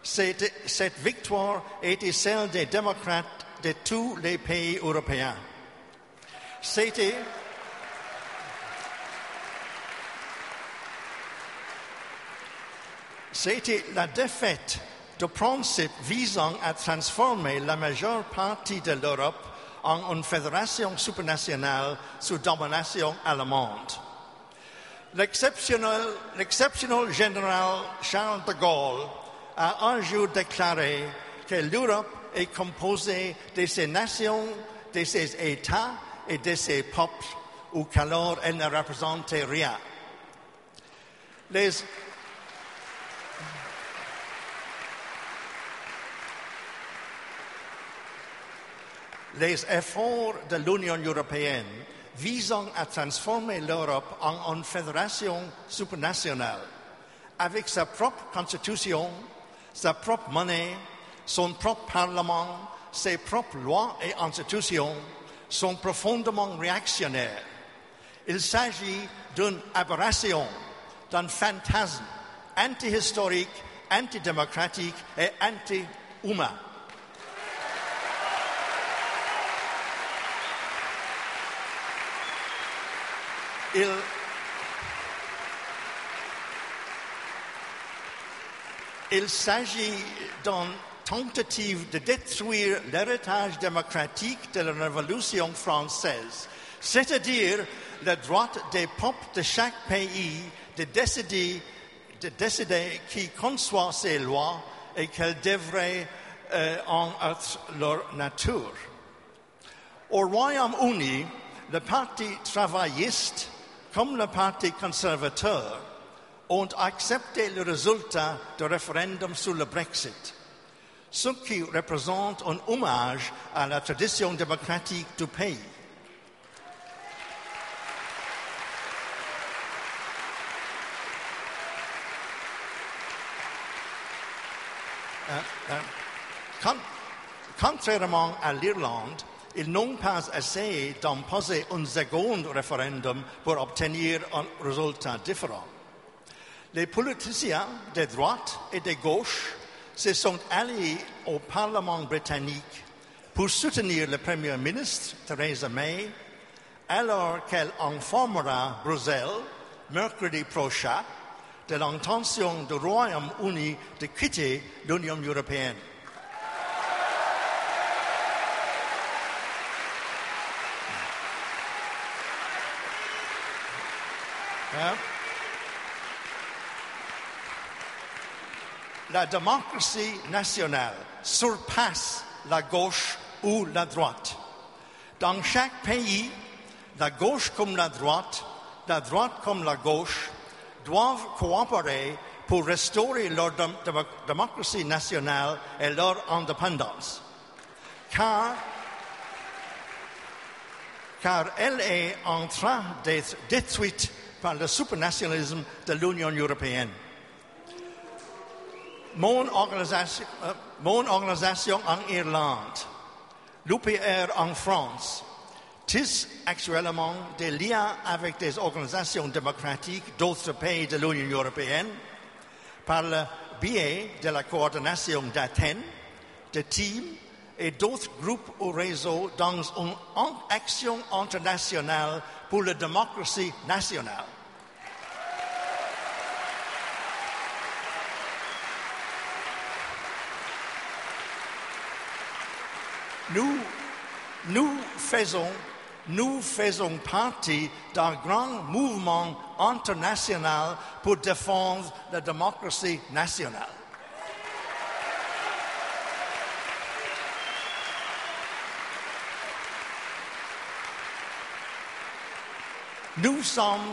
C'était- Cette victoire était celle des démocrates de tous les pays européens. C'était C'était la défaite de principe visant à transformer la majeure partie de l'Europe en une fédération supranationale sous domination allemande. L'exceptionnel, l'exceptionnel général Charles de Gaulle a un jour déclaré que l'Europe est composée de ses nations, de ses États et de ses peuples, ou qu'alors elle ne représentait rien. Les, les efforts de l'Union européenne visant à transformer l'Europe en une fédération supranationale, avec sa propre constitution, sa propre monnaie, son propre parlement, ses propres lois et institutions, sont profondément réactionnaires. Il s'agit d'une aberration, d'un fantasme anti-historique, antidémocratique et anti-humain. Il, s'agit d'une tentative de détruire l'héritage démocratique de la Révolution française, c'est-à-dire le droit des peuples de chaque pays de décider, de décider qui conçoit ses lois et qu'elles devraient euh, en être leur nature. Au Royaume-Uni, le Parti travailliste comme le Parti conservateur ont accepté le résultat du référendum sur le Brexit, ce qui représente un hommage à la tradition démocratique du pays. Euh, euh, contrairement à l'Irlande, ils n'ont pas essayé d'imposer un second référendum pour obtenir un résultat différent. Les politiciens de droite et de gauche se sont alliés au Parlement britannique pour soutenir le Premier ministre Theresa May alors qu'elle informera Bruxelles mercredi prochain de l'intention du Royaume-Uni de quitter l'Union européenne. Hein? La démocratie nationale surpasse la gauche ou la droite. Dans chaque pays, la gauche comme la droite, la droite comme la gauche, doivent coopérer pour restaurer leur dém- démo- démocratie nationale et leur indépendance. Car, car elle est en train d'être détruite par le supranationalisme de l'Union européenne. Mon organisation, organisation en Irlande, l'UPR en France, tisse actuellement des liens avec des organisations démocratiques d'autres pays de l'Union européenne par le biais de la coordination d'Athènes, de Team et d'autres groupes ou réseaux dans une action internationale pour la démocratie nationale. Nous, nous faisons, nous faisons partie d'un grand mouvement international pour défendre la démocratie nationale. Nous sommes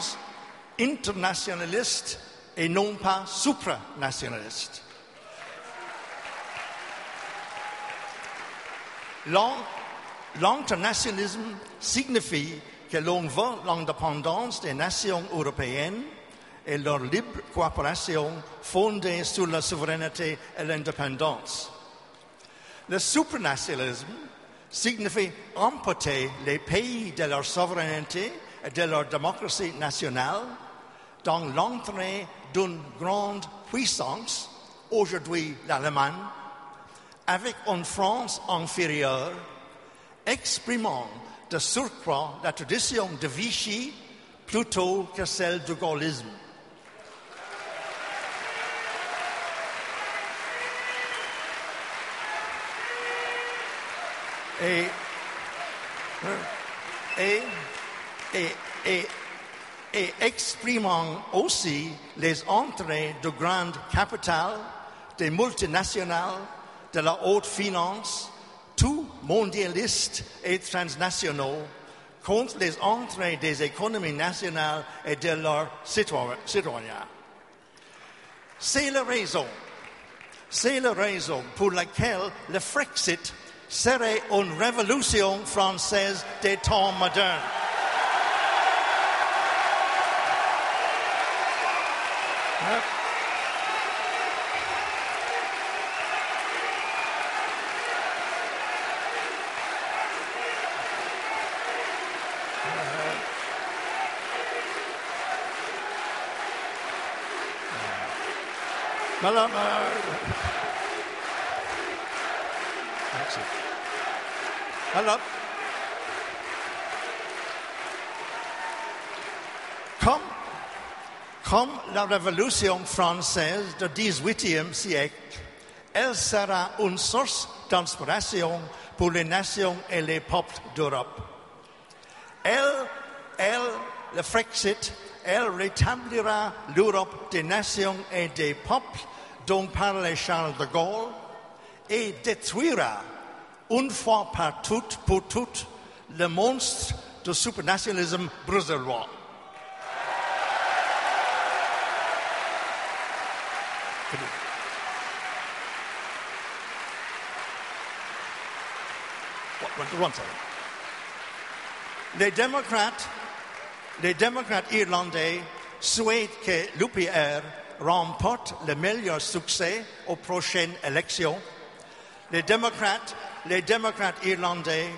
internationalistes et non pas supranationalistes. L'in- L'internationalisme signifie que l'on veut l'indépendance des nations européennes et leur libre coopération fondée sur la souveraineté et l'indépendance. Le supranationalisme signifie amputer les pays de leur souveraineté et de leur démocratie nationale dans l'entrée d'une grande puissance, aujourd'hui l'Allemagne, avec une France inférieure, exprimant de surcroît la tradition de Vichy plutôt que celle du gaullisme. Et, et, exprimant aussi les entrées de grandes capitales, des multinationales, de la haute finance, tout mondialistes et transnationaux, contre les entrées des économies nationales et de leurs citoyens. C'est la raison, c'est la raison pour laquelle le Frexit serait une révolution française des temps modernes. Yep. Madame, euh, Merci. Alors, comme, comme la Révolution française du XVIIIe siècle, elle sera une source d'inspiration pour les nations et les peuples d'Europe. Elle, elle, le Frexit, elle rétablira l'Europe des nations et des peuples dont parlait Charles de Gaulle et détruira une fois par toutes pour toutes le monstre du supranationalisme bruxellois. Les démocrates, les démocrates irlandais souhaitent que l'UPR remporte le meilleur succès aux prochaines élections. Les démocrates, les démocrates irlandais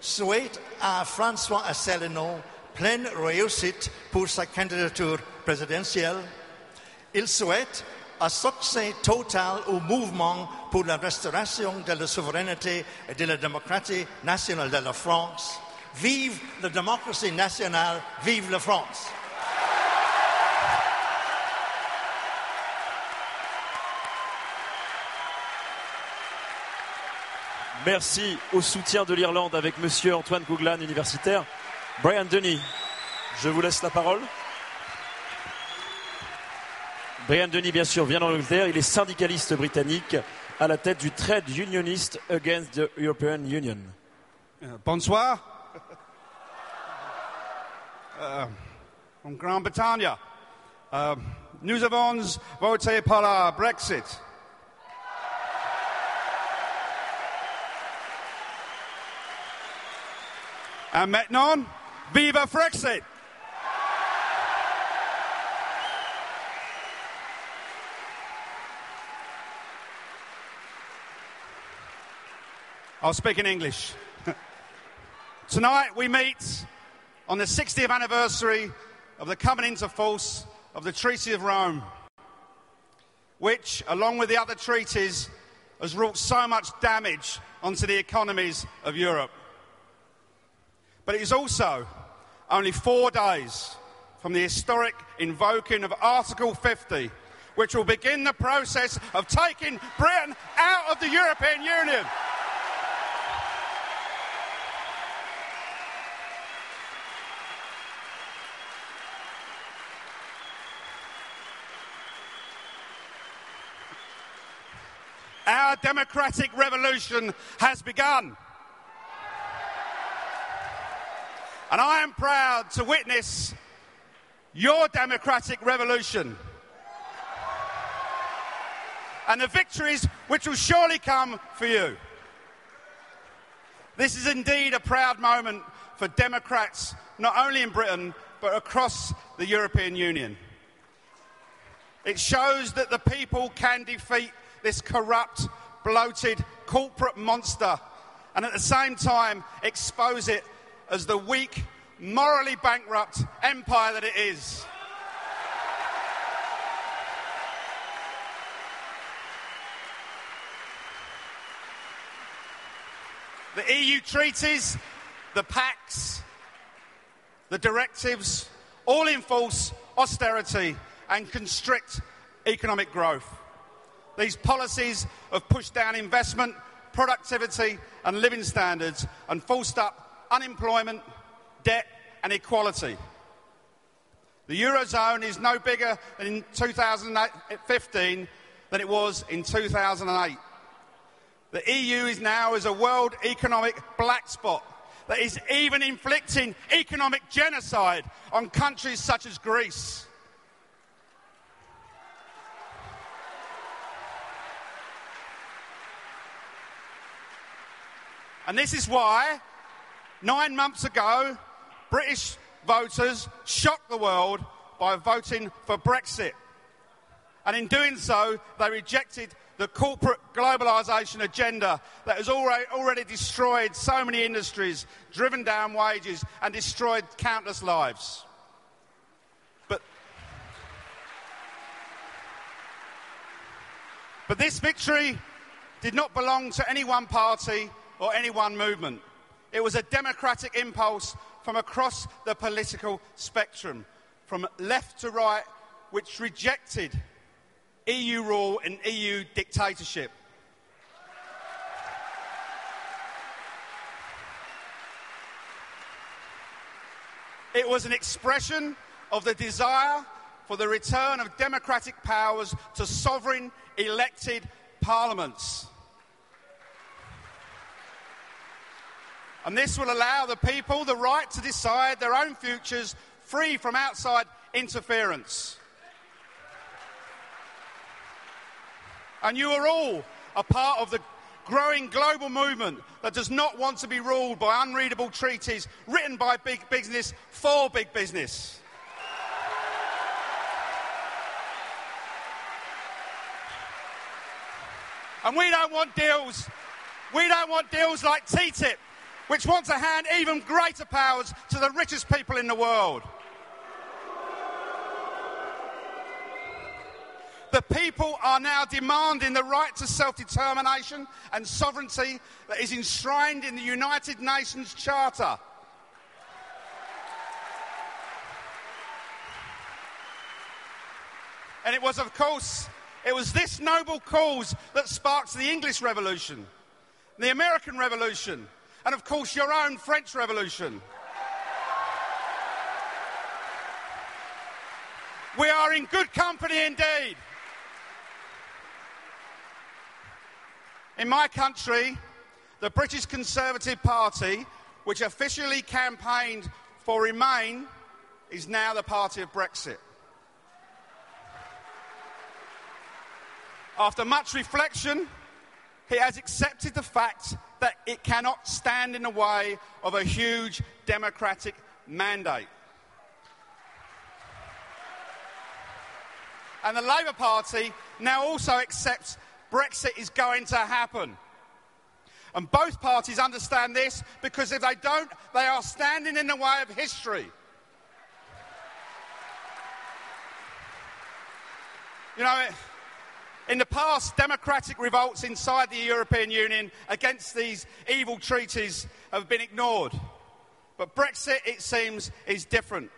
souhaitent à François Asselineau pleine réussite pour sa candidature présidentielle. Ils souhaitent un succès total au mouvement pour la restauration de la souveraineté et de la démocratie nationale de la France. Vive la démocratie nationale, vive la France. Merci au soutien de l'Irlande avec Monsieur Antoine Couglan, universitaire. Brian Denis, je vous laisse la parole. Brian Denis, bien sûr, vient d'Angleterre. Il est syndicaliste britannique à la tête du Trade Unionist Against the European Union. Bonsoir. Euh, en Grande-Bretagne, euh, nous avons voté pour le Brexit. Et maintenant, vive Frexit! I'll speak in English. Tonight we meet on the 60th anniversary of the coming into force of the Treaty of Rome, which, along with the other treaties, has wrought so much damage onto the economies of Europe. But it is also only four days from the historic invoking of Article 50, which will begin the process of taking Britain out of the European Union. Our democratic revolution has begun. And I am proud to witness your democratic revolution and the victories which will surely come for you. This is indeed a proud moment for Democrats, not only in Britain, but across the European Union. It shows that the people can defeat this corrupt, bloated corporate monster and at the same time expose it as the weak, morally bankrupt empire that it is. The EU treaties, the pacts, the directives all enforce austerity and constrict economic growth. These policies have pushed down investment, productivity, and living standards and forced up unemployment, debt, and equality. The Eurozone is no bigger in 2015 than it was in 2008. The EU is now as a world economic black spot that is even inflicting economic genocide on countries such as Greece. And this is why, nine months ago, British voters shocked the world by voting for Brexit. And in doing so, they rejected the corporate globalisation agenda that has already, already destroyed so many industries, driven down wages, and destroyed countless lives. But, but this victory did not belong to any one party or any one movement. It was a democratic impulse from across the political spectrum, from left to right, which rejected EU rule and EU dictatorship. It was an expression of the desire for the return of democratic powers to sovereign elected parliaments. And this will allow the people the right to decide their own futures free from outside interference. And you are all a part of the growing global movement that does not want to be ruled by unreadable treaties written by big business for big business. And we don't want deals. We don't want deals like TTIP, which want to hand even greater powers to the richest people in the world. The people are now demanding the right to self determination and sovereignty that is enshrined in the United Nations Charter. And it was, of course, it was this noble cause that sparked the English Revolution, the American Revolution, and of course your own French Revolution. We are in good company indeed. In my country, the British Conservative Party, which officially campaigned for Remain, is now the party of Brexit. After much reflection, he has accepted the fact that it cannot stand in the way of a huge democratic mandate. And the Labour Party now also accepts Brexit is going to happen. And both parties understand this because if they don't, they are standing in the way of history. You know, in the past, democratic revolts inside the European Union against these evil treaties have been ignored. But Brexit, it seems, is different.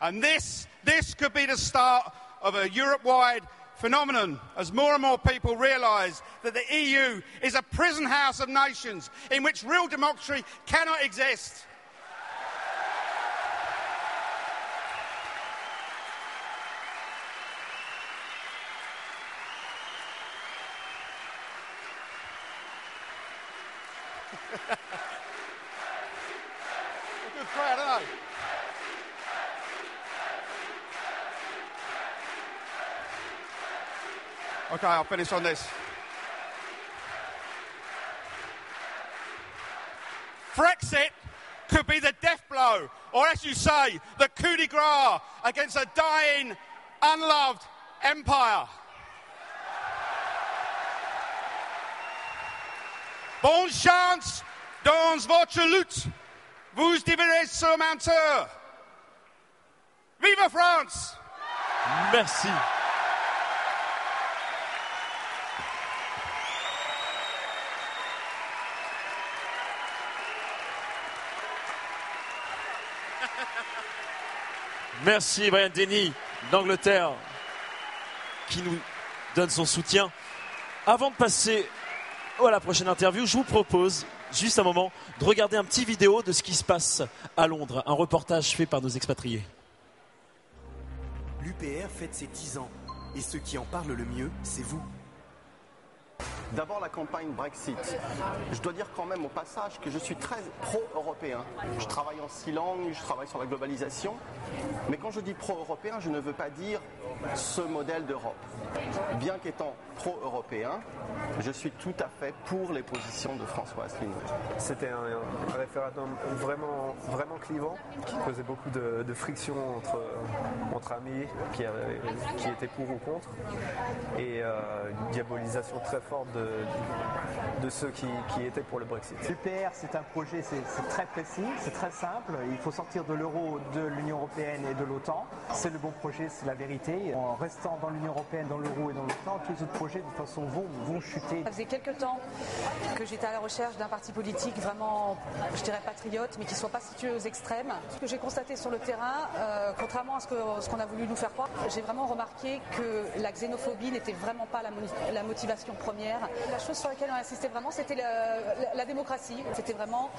And this, this could be the start of a Europe wide phenomenon as more and more people realise that the EU is a prison house of nations in which real democracy cannot exist. a good crowd, aren't they? I'll finish on this. Brexit could be the death blow, or as you say, the coup de grace against a dying, unloved empire. Bonne chance dans votre lutte. Vous devrez surmonter. Vive France! Merci. Merci Brian Denny d'Angleterre qui nous donne son soutien. Avant de passer à la prochaine interview, je vous propose juste un moment de regarder un petit vidéo de ce qui se passe à Londres, un reportage fait par nos expatriés. L'UPR fête ses 10 ans. Et ceux qui en parlent le mieux, c'est vous. D'abord la campagne Brexit. Je dois dire quand même au passage que je suis très pro-européen. Je travaille en six langues, je travaille sur la globalisation. Mais quand je dis pro-européen, je ne veux pas dire ce modèle d'Europe. Bien qu'étant pro-européen, je suis tout à fait pour les positions de François Asselineau. C'était un, référendum vraiment, vraiment clivant, qui causait beaucoup de, de friction entre, entre amis qui étaient pour ou contre, et euh, une diabolisation très forte de, de ceux qui, qui étaient pour le Brexit. L'UPR, c'est un projet, c'est très précis, c'est très simple. Il faut sortir de l'euro, de l'Union européenne et de l'OTAN. C'est le bon projet, c'est la vérité. En restant dans l'Union européenne, dans l'euro et dans l'OTAN, tous les autres projets, de toute façon, vont, vont chuter. Ça faisait quelques temps que j'étais à la recherche d'un parti politique vraiment, je dirais patriote, mais qui ne soit pas situé aux extrêmes. Ce que j'ai constaté sur le terrain, euh, contrairement à ce qu'on ce a voulu nous faire croire, j'ai vraiment remarqué que la xénophobie n'était vraiment pas la motivation première. La chose sur laquelle on insistait vraiment, c'était la, démocratie. C'était vraiment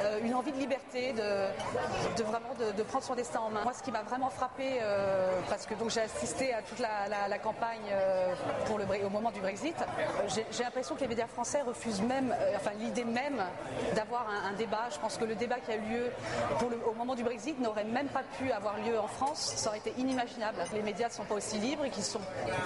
euh, une envie de liberté, de, vraiment de, prendre son destin en main. Moi, ce qui m'a vraiment frappé, euh, parce que donc j'ai assisté à toute la, campagne euh, pour le, au moment du Brexit, j'ai l'impression que les médias français refusent même, enfin l'idée même d'avoir un, débat. Je pense que le débat qui a eu lieu au moment du Brexit n'aurait même pas pu avoir lieu en France. Ça aurait été inimaginable. Les médias ne sont pas aussi libres et qu'ils sont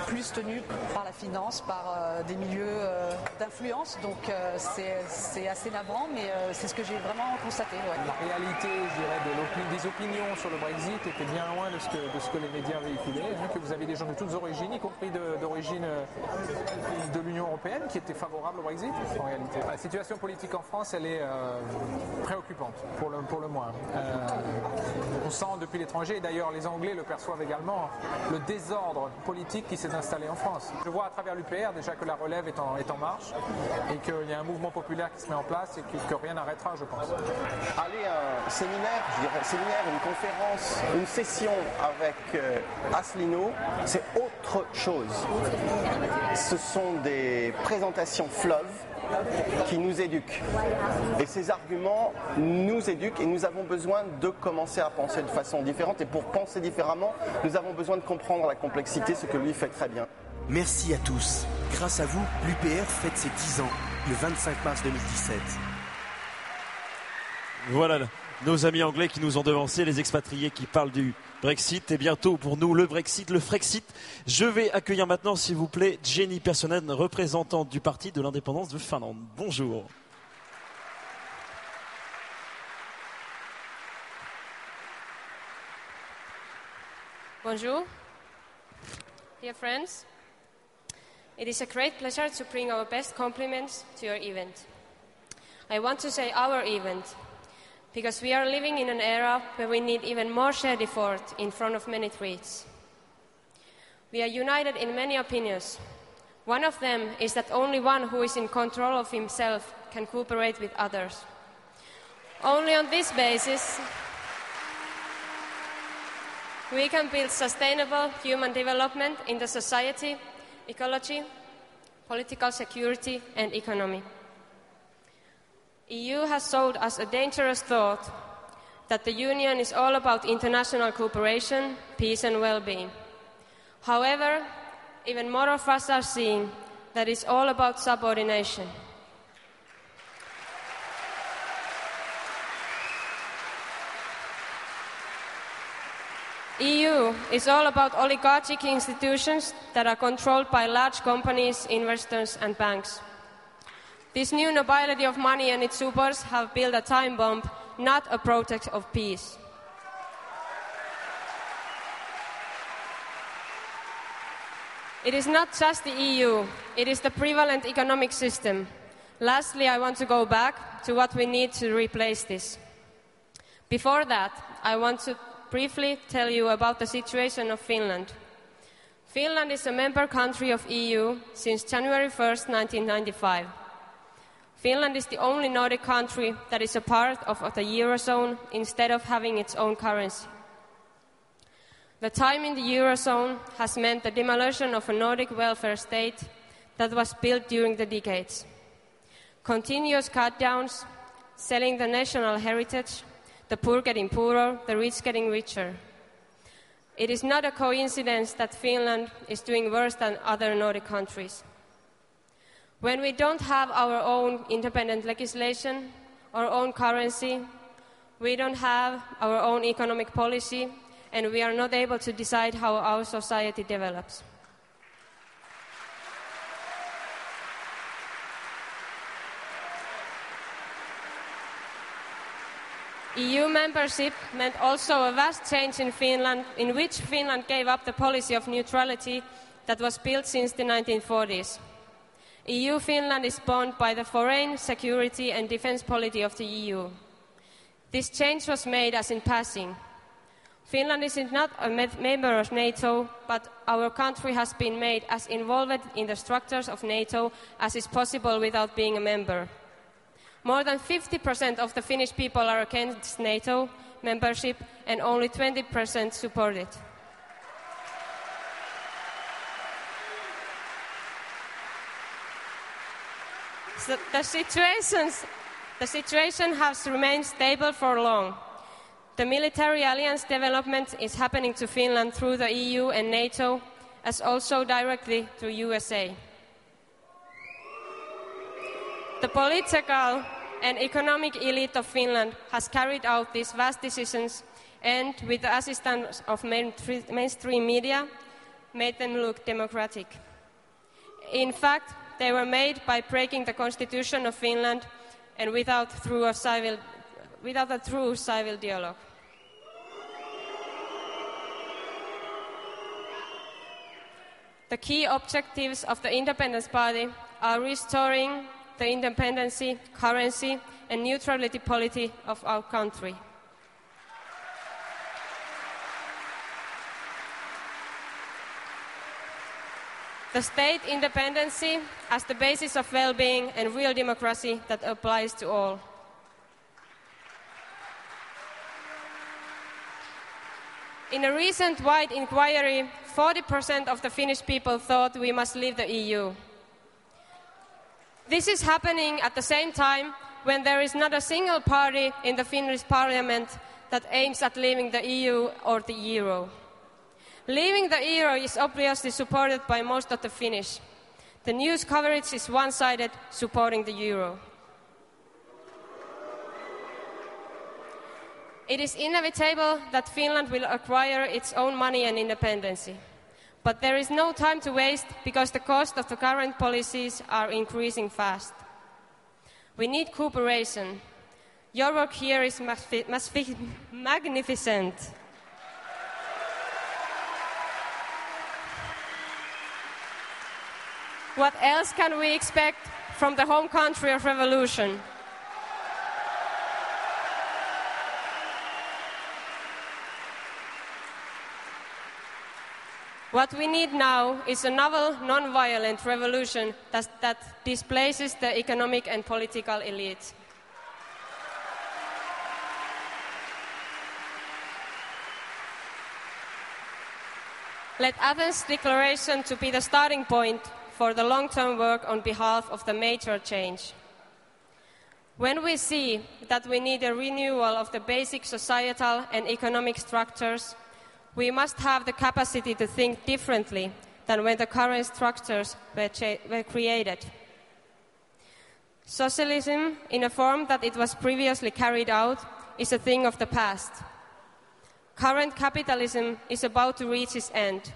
plus tenus par la finance, par des milieux euh, d'influence. Donc euh, c'est assez navrant, mais euh, c'est ce que j'ai vraiment constaté. La réalité, je dirais, de des opinions sur le Brexit était bien loin de ce que, de les médias véhiculaient. Vu que vous avez des gens de toutes origines, y compris de- d'origine euh, de l'Union européenne, qui étaient favorables au Brexit, en réalité. La situation politique en France, elle est préoccupante, pour le, pour le moins. On sent depuis l'étranger, et d'ailleurs les Anglais le perçoivent également, le désordre politique qui s'est installé en France. Je vois à travers l'UPR déjà que la relève est en, est en marche et qu'il y a un mouvement populaire qui se met en place et que, rien n'arrêtera, je pense. aller à un séminaire, séminaire, une conférence, une session avec euh, Asselineau, c'est autre chose. Ce sont des présentations fleuves qui nous éduquent. Et ces arguments nous éduquent et nous avons besoin de commencer à penser de façon différente. Et pour penser différemment, nous avons besoin de comprendre la complexité, ce que lui fait très bien. Merci à tous. Grâce à vous, l'UPR fête ses 10 ans, le 25 mars 2017. Voilà nos amis anglais qui nous ont devancé, les expatriés qui parlent du Brexit et bientôt pour nous le Brexit, le Frexit. Je vais accueillir maintenant, s'il vous plaît, Jenny Personen, représentante du Parti de l'indépendance de Finlande. Bonjour. Bonjour, dear friends. It is a great pleasure to bring our best compliments to your event. I want to say our event because we are living in an era where we need even more shared effort in front of many threats. We are united in many opinions. One of them is that only one who is in control of himself can cooperate with others. Only on this basis, we can build sustainable human development in the society, ecology, political security, and economy. EU has sold us a dangerous thought that the Union is all about international cooperation, peace, and well-being. However, even more of us are seeing that it's all about subordination. EU is all about oligarchic institutions that are controlled by large companies, investors, and banks. This new nobility of money and its supers have built a time bomb, not a project of peace. It is not just the EU, it is the prevalent economic system. Lastly, I want to go back to what we need to replace this. Before that, I want to briefly tell you about the situation of Finland. Finland is a member country of EU since January 1st, 1995. Finland is the only Nordic country that is a part of, of the Eurozone instead of having its own currency. The time in the Eurozone has meant the demolition of a Nordic welfare state that was built during the decades. Continuous cutdowns, selling the national heritage, the poor getting poorer, the rich getting richer. It is not a coincidence that Finland is doing worse than other Nordic countries. When we don't have our own independent legislation, our own currency, we don't have our own economic policy, and we are not able to decide how our society develops. EU membership meant also a vast change in Finland, in which Finland gave up the policy of neutrality that was built since the 1940s. EU Finland is bound by the foreign, security, and defense policy of the EU. This change was made as in passing. Finland is not a member of NATO, but our country has been made as involved in the structures of NATO as is possible without being a member. More than 50% of the Finnish people are against NATO membership, and only 20% support it. So the, the situation has remained stable for long. The military alliance development is happening to Finland through the EU and NATO, as also directly to USA. The political and economic elite of Finland has carried out these vast decisions and, with the assistance of mainstream media, made them look democratic. In fact, they were made by breaking the constitution of Finland and without, through civil, without a true civil dialogue. The key objectives of the Independence Party are restoring the independence, currency, and neutrality policy of our country. The state independency as the basis of well being and real democracy that applies to all. In a recent wide inquiry, 40% of the Finnish people thought we must leave the EU. This is happening at the same time when there is not a single party in the Finnish parliament that aims at leaving the EU or the euro. Leaving the euro is obviously supported by most of the Finnish. The news coverage is one sided, supporting the euro. It is inevitable that Finland will acquire its own money and independence. But there is no time to waste because the cost of the current policies are increasing fast. We need cooperation. Your work here is magnificent. What else can we expect from the home country of revolution? What we need now is a novel, non-violent revolution that, that displaces the economic and political elite. Let Athens' declaration to be the starting point for the long-term work on behalf of the major change. When we see that we need a renewal of the basic societal and economic structures, we must have the capacity to think differently than when the current structures were, cha- were created. Socialism, in a form that it was previously carried out, is a thing of the past. Current capitalism is about to reach its end.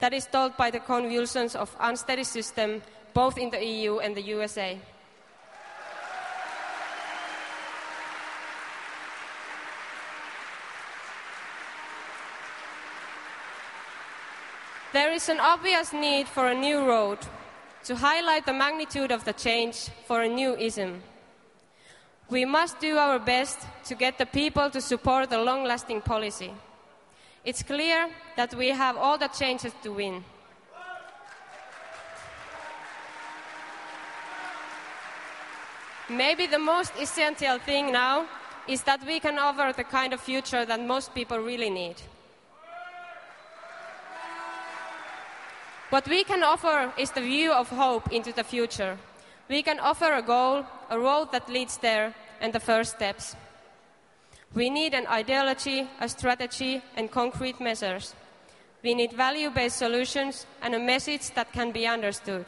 That is told by the convulsions of unsteady system both in the EU and the USA. There is an obvious need for a new road to highlight the magnitude of the change for a new ism. We must do our best to get the people to support the long lasting policy. It's clear that we have all the chances to win. Maybe the most essential thing now is that we can offer the kind of future that most people really need. What we can offer is the view of hope into the future. We can offer a goal, a road that leads there, and the first steps. We need an ideology, a strategy, and concrete measures. We need value based solutions and a message that can be understood.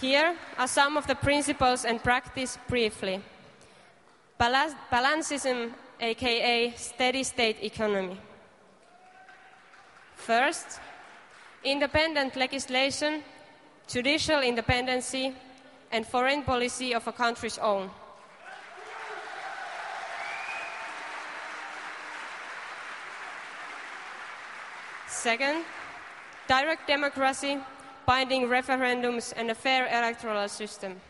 Here are some of the principles and practice briefly. Balancism, aka steady state economy. First, independent legislation, judicial independency, and foreign policy of a country's own. Second, direct democracy, binding referendums, and a fair electoral system.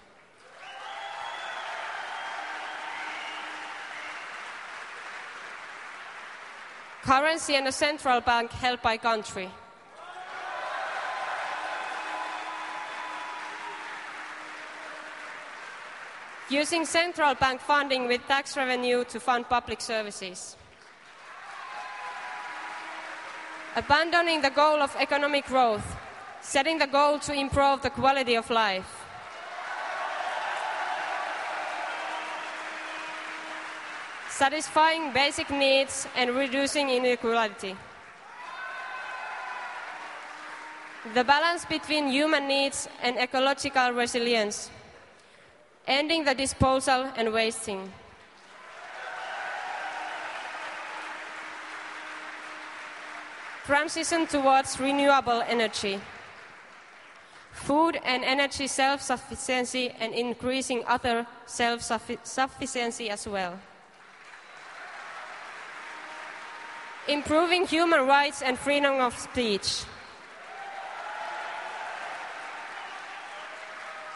Currency and a central bank held by country. Using central bank funding with tax revenue to fund public services. Abandoning the goal of economic growth, setting the goal to improve the quality of life. Satisfying basic needs and reducing inequality. The balance between human needs and ecological resilience, ending the disposal and wasting. Transition towards renewable energy. Food and energy self sufficiency and increasing other self sufficiency as well. Improving human rights and freedom of speech.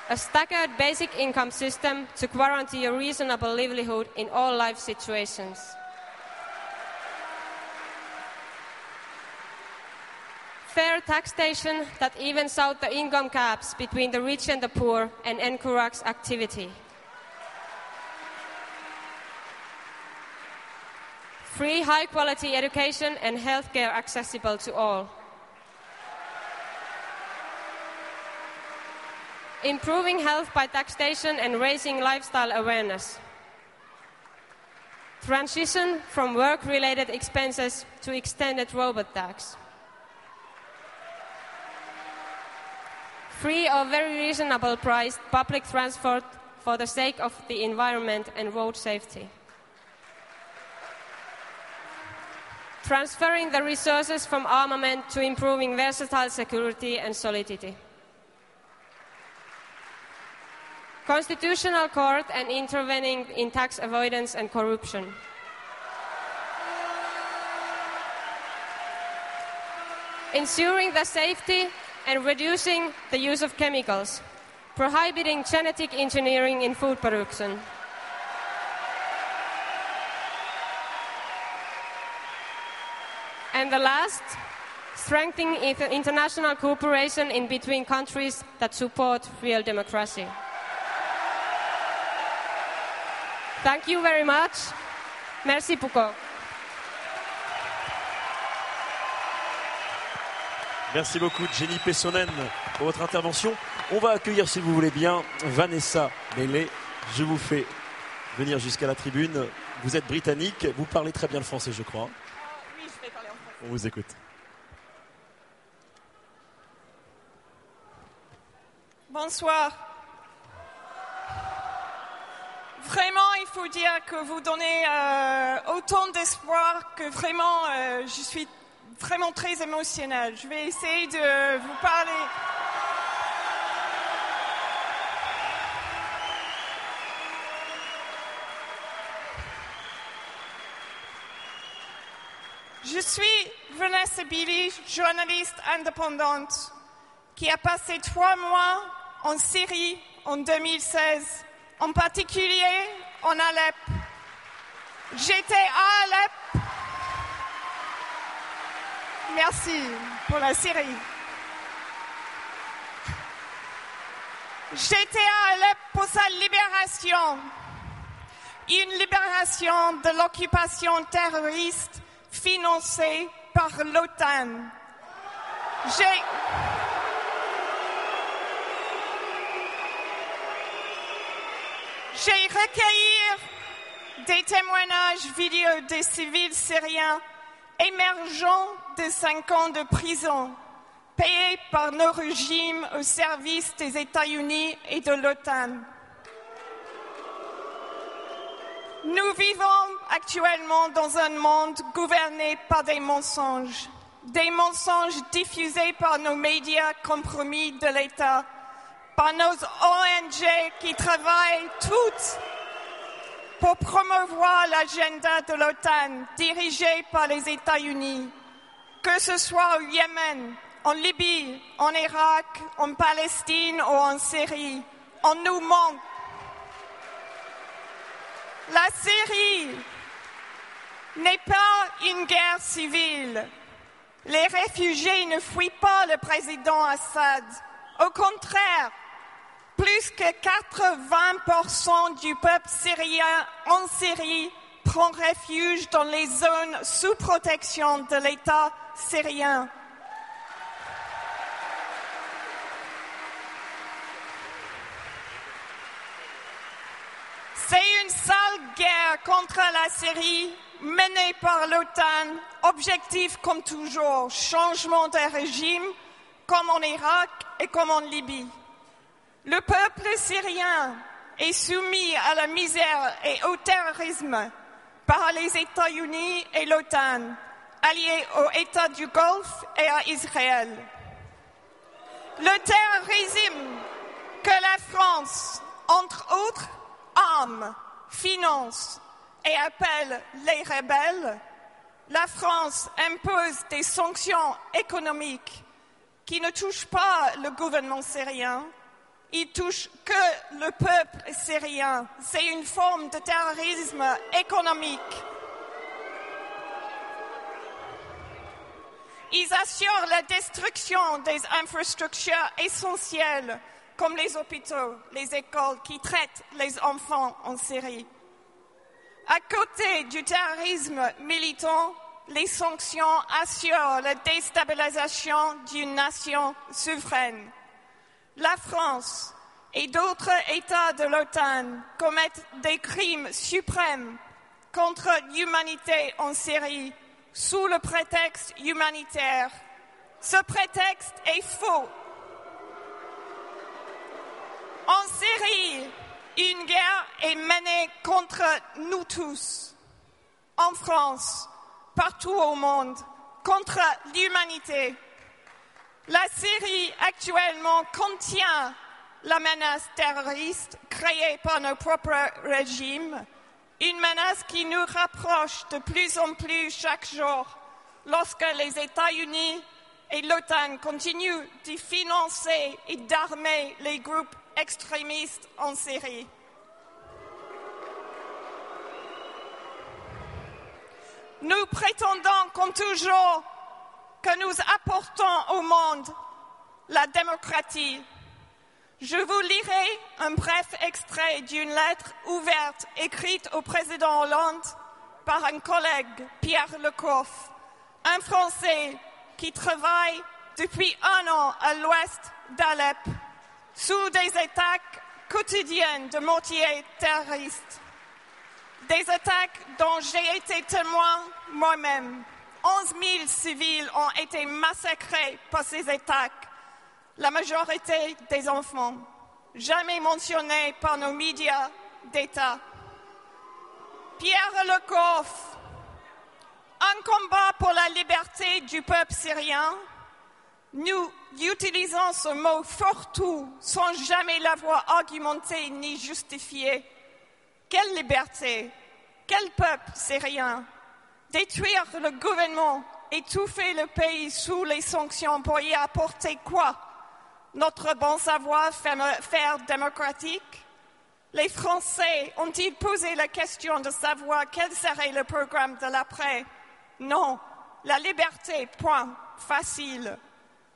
A staggered basic income system to guarantee a reasonable livelihood in all life situations. Fair taxation that evens out the income gaps between the rich and the poor and encourages activity. Free high quality education and healthcare accessible to all. Improving health by taxation and raising lifestyle awareness. Transition from work related expenses to extended robot tax. Free or very reasonable priced public transport for the sake of the environment and road safety. Transferring the resources from armament to improving versatile security and solidity. Constitutional Court and intervening in tax avoidance and corruption. Ensuring the safety and reducing the use of chemicals. Prohibiting genetic engineering in food production. And the last, strengthening international cooperation in between countries that support real democracy. Thank you very much. Merci beaucoup. Merci beaucoup Jenny Pessonen pour votre intervention. On va accueillir, si vous voulez bien, Vanessa Mele. Je vous fais venir jusqu'à la tribune. Vous êtes britannique, vous parlez très bien le français, je crois. On vous écoute. Bonsoir. Vraiment, il faut dire que vous donnez euh, autant d'espoir que vraiment, euh, je suis vraiment très émotionnelle. Je vais essayer de vous parler. Je suis Vanessa Billy, journaliste indépendante, qui a passé trois mois en Syrie en 2016, en particulier en Alep. J'étais à Alep. Merci pour la Syrie. J'étais à Alep pour sa libération. Une libération de l'occupation terroriste financé par l'OTAN. J'ai recueilli des témoignages vidéo des civils syriens émergeant de cinq ans de prison, payés par nos régimes au service des États-Unis et de l'OTAN. Nous vivons actuellement dans un monde gouverné par des mensonges, des mensonges diffusés par nos médias compromis de l'État, par nos ONG qui travaillent toutes pour promouvoir l'agenda de l'OTAN dirigé par les États-Unis, que ce soit au Yémen, en Libye, en Irak, en Palestine ou en Syrie. On nous manque la Syrie, n'est pas une guerre civile. Les réfugiés ne fuient pas le président Assad. Au contraire, plus que 80% du peuple syrien en Syrie prend refuge dans les zones sous protection de l'État syrien. C'est une sale guerre contre la Syrie menée par l'OTAN. Objectif comme toujours, changement de régime comme en Irak et comme en Libye. Le peuple syrien est soumis à la misère et au terrorisme par les États-Unis et l'OTAN, alliés aux États du Golfe et à Israël. Le terrorisme que la France, entre autres, arme, finance et appelle les rebelles, la France impose des sanctions économiques qui ne touchent pas le gouvernement syrien, ils touchent que le peuple syrien. C'est une forme de terrorisme économique. Ils assurent la destruction des infrastructures essentielles comme les hôpitaux, les écoles qui traitent les enfants en Syrie. À côté du terrorisme militant, les sanctions assurent la déstabilisation d'une nation souveraine. La France et d'autres États de l'OTAN commettent des crimes suprêmes contre l'humanité en Syrie sous le prétexte humanitaire. Ce prétexte est faux. En Syrie, une guerre est menée contre nous tous. En France, partout au monde, contre l'humanité. La Syrie actuellement contient la menace terroriste créée par nos propres régimes, une menace qui nous rapproche de plus en plus chaque jour lorsque les États-Unis et l'OTAN continuent de financer et d'armer les groupes extrémistes en Syrie. Nous prétendons, comme toujours, que nous apportons au monde la démocratie. Je vous lirai un bref extrait d'une lettre ouverte écrite au président Hollande par un collègue, Pierre Lecoff, un Français qui travaille depuis un an à l'ouest d'Alep sous des attaques quotidiennes de mortiers terroristes. Des attaques dont j'ai été témoin moi-même. 11 000 civils ont été massacrés par ces attaques, la majorité des enfants, jamais mentionnés par nos médias d'État. Pierre Lecoff, un combat pour la liberté du peuple syrien, nous utilisons ce mot fourre-tout sans jamais l'avoir argumenté ni justifié. Quelle liberté Quel peuple syrien Détruire le gouvernement, étouffer le pays sous les sanctions pour y apporter quoi? Notre bon savoir-faire démocratique? Les Français ont-ils posé la question de savoir quel serait le programme de l'après? Non, la liberté, point, facile.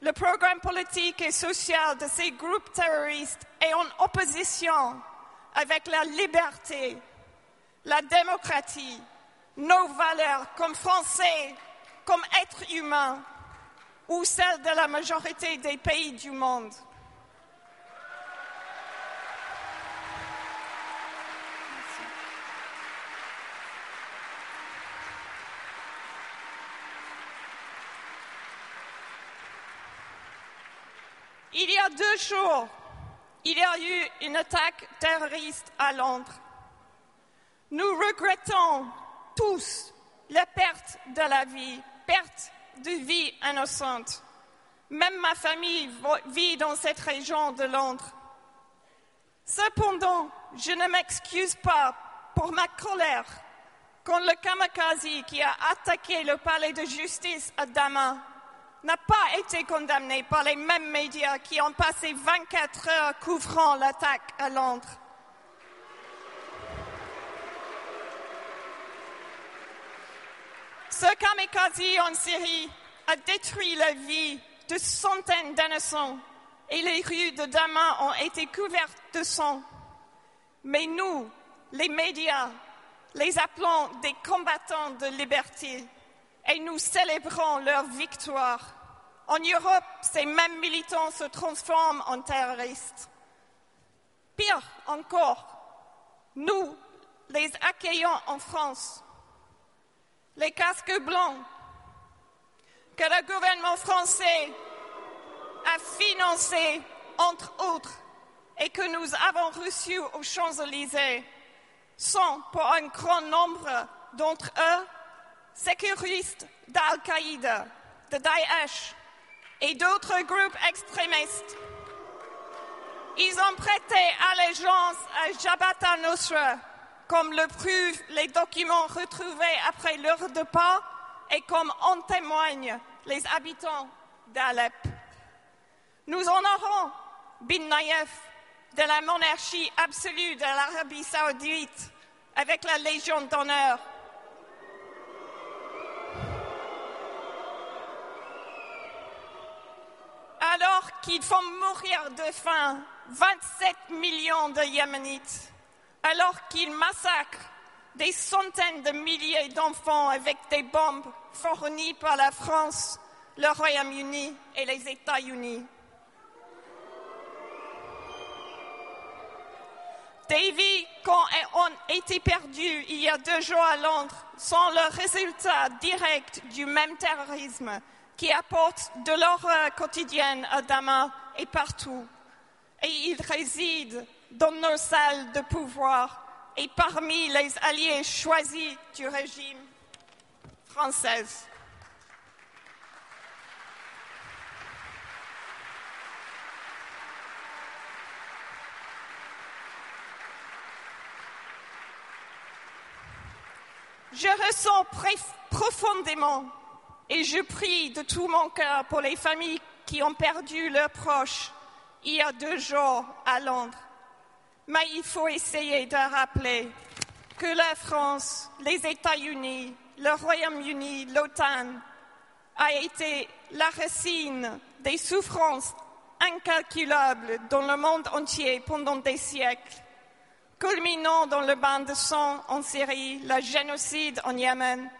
Le programme politique et social de ces groupes terroristes est en opposition avec la liberté, la démocratie, nos valeurs comme Français, comme êtres humains ou celles de la majorité des pays du monde. Il y a deux jours, il y a eu une attaque terroriste à Londres. Nous regrettons tous la perte de la vie, perte de vie innocente. Même ma famille vit dans cette région de Londres. Cependant, je ne m'excuse pas pour ma colère quand le kamikaze qui a attaqué le palais de justice à Damas n'a pas été condamné par les mêmes médias qui ont passé 24 heures couvrant l'attaque à Londres. Ce kamikaze en Syrie a détruit la vie de centaines d'innocents et les rues de Damas ont été couvertes de sang. Mais nous, les médias, les appelons des combattants de liberté et nous célébrons leur victoire. En Europe, ces mêmes militants se transforment en terroristes. Pire encore, nous les accueillons en France. Les casques blancs que le gouvernement français a financés, entre autres, et que nous avons reçus aux Champs-Élysées sont, pour un grand nombre d'entre eux, sécuristes d'Al-Qaïda, de Daesh et d'autres groupes extrémistes. Ils ont prêté allégeance à Jabhat al-Nusra, comme le prouvent les documents retrouvés après leur départ et comme en témoignent les habitants d'Alep. Nous honorons Bin Naïef de la monarchie absolue de l'Arabie saoudite avec la Légion d'honneur. Alors qu'ils font mourir de faim 27 millions de Yéménites, alors qu'ils massacrent des centaines de milliers d'enfants avec des bombes fournies par la France, le Royaume-Uni et les États-Unis. Des vies qui ont été perdues il y a deux jours à Londres sont le résultat direct du même terrorisme qui apporte de l'horreur quotidienne à Damas et partout. Et il réside dans nos salles de pouvoir et parmi les alliés choisis du régime français. Je ressens profondément et je prie de tout mon cœur pour les familles qui ont perdu leurs proches il y a deux jours à Londres. Mais il faut essayer de rappeler que la France, les États-Unis, le Royaume-Uni, l'OTAN a été la racine des souffrances incalculables dans le monde entier pendant des siècles culminant dans le bain de sang en Syrie, le génocide en Yémen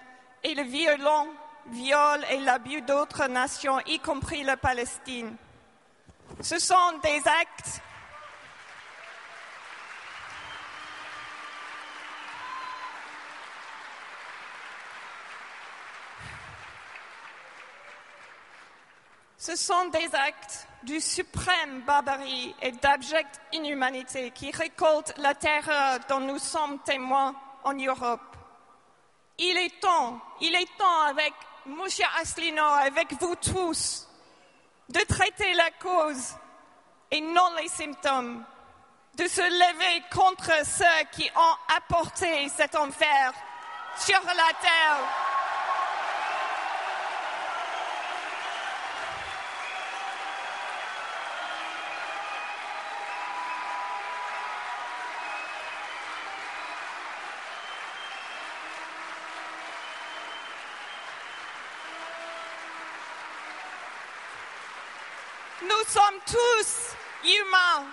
et le violent viol et l'abus d'autres nations, y compris la Palestine. Ce sont des actes Ce sont des actes du suprême barbarie et d'abjecte inhumanité qui récoltent la terreur dont nous sommes témoins en Europe. Il est temps, il est temps avec M. Asselineau, avec vous tous, de traiter la cause et non les symptômes, de se lever contre ceux qui ont apporté cet enfer sur la terre. Nous sommes tous humains.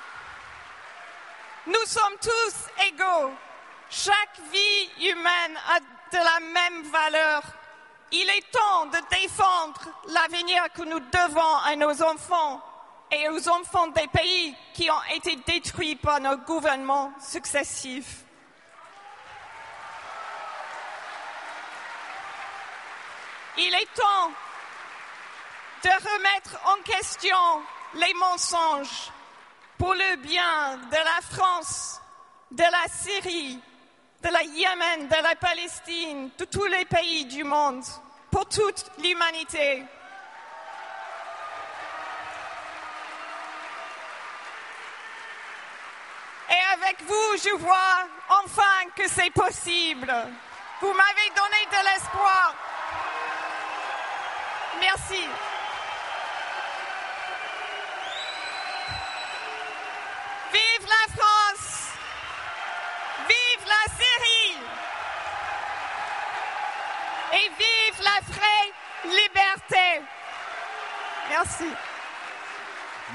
Nous sommes tous égaux. Chaque vie humaine a de la même valeur. Il est temps de défendre l'avenir que nous devons à nos enfants et aux enfants des pays qui ont été détruits par nos gouvernements successifs. Il est temps de remettre en question les mensonges pour le bien de la France, de la Syrie, de la Yémen, de la Palestine, de tous les pays du monde, pour toute l'humanité. Et avec vous, je vois enfin que c'est possible. Vous m'avez donné de l'espoir. Merci. la France! Vive la Syrie! Et vive la vraie liberté! Merci.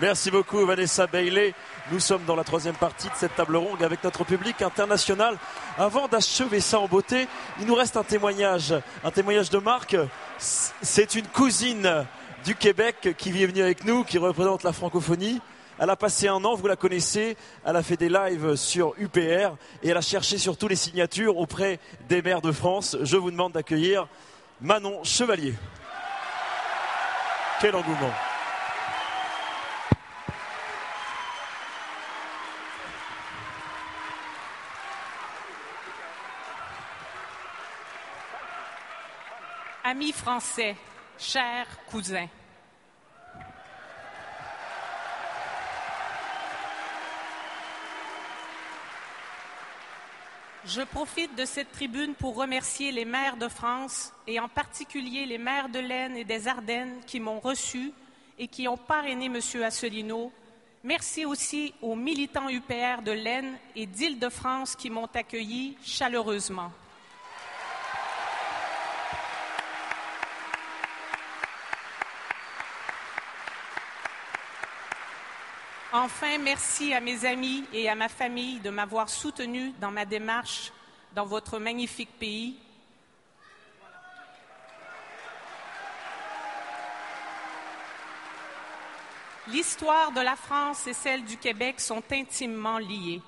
Merci beaucoup Vanessa Bailey. Nous sommes dans la troisième partie de cette table ronde avec notre public international. Avant d'achever ça en beauté, il nous reste un témoignage, un témoignage de Marc. C'est une cousine du Québec qui est venue avec nous, qui représente la francophonie. Elle a passé un an, vous la connaissez, elle a fait des lives sur UPR et elle a cherché surtout les signatures auprès des maires de France. Je vous demande d'accueillir Manon Chevalier. Quel engouement Amis français, chers cousins, Je profite de cette tribune pour remercier les maires de France et en particulier les maires de l'Aisne et des Ardennes qui m'ont reçu et qui ont parrainé M. Asselineau. Merci aussi aux militants UPR de l'Aisne et d'Île-de-France qui m'ont accueilli chaleureusement. Enfin, merci à mes amis et à ma famille de m'avoir soutenu dans ma démarche dans votre magnifique pays. L'histoire de la France et celle du Québec sont intimement liées.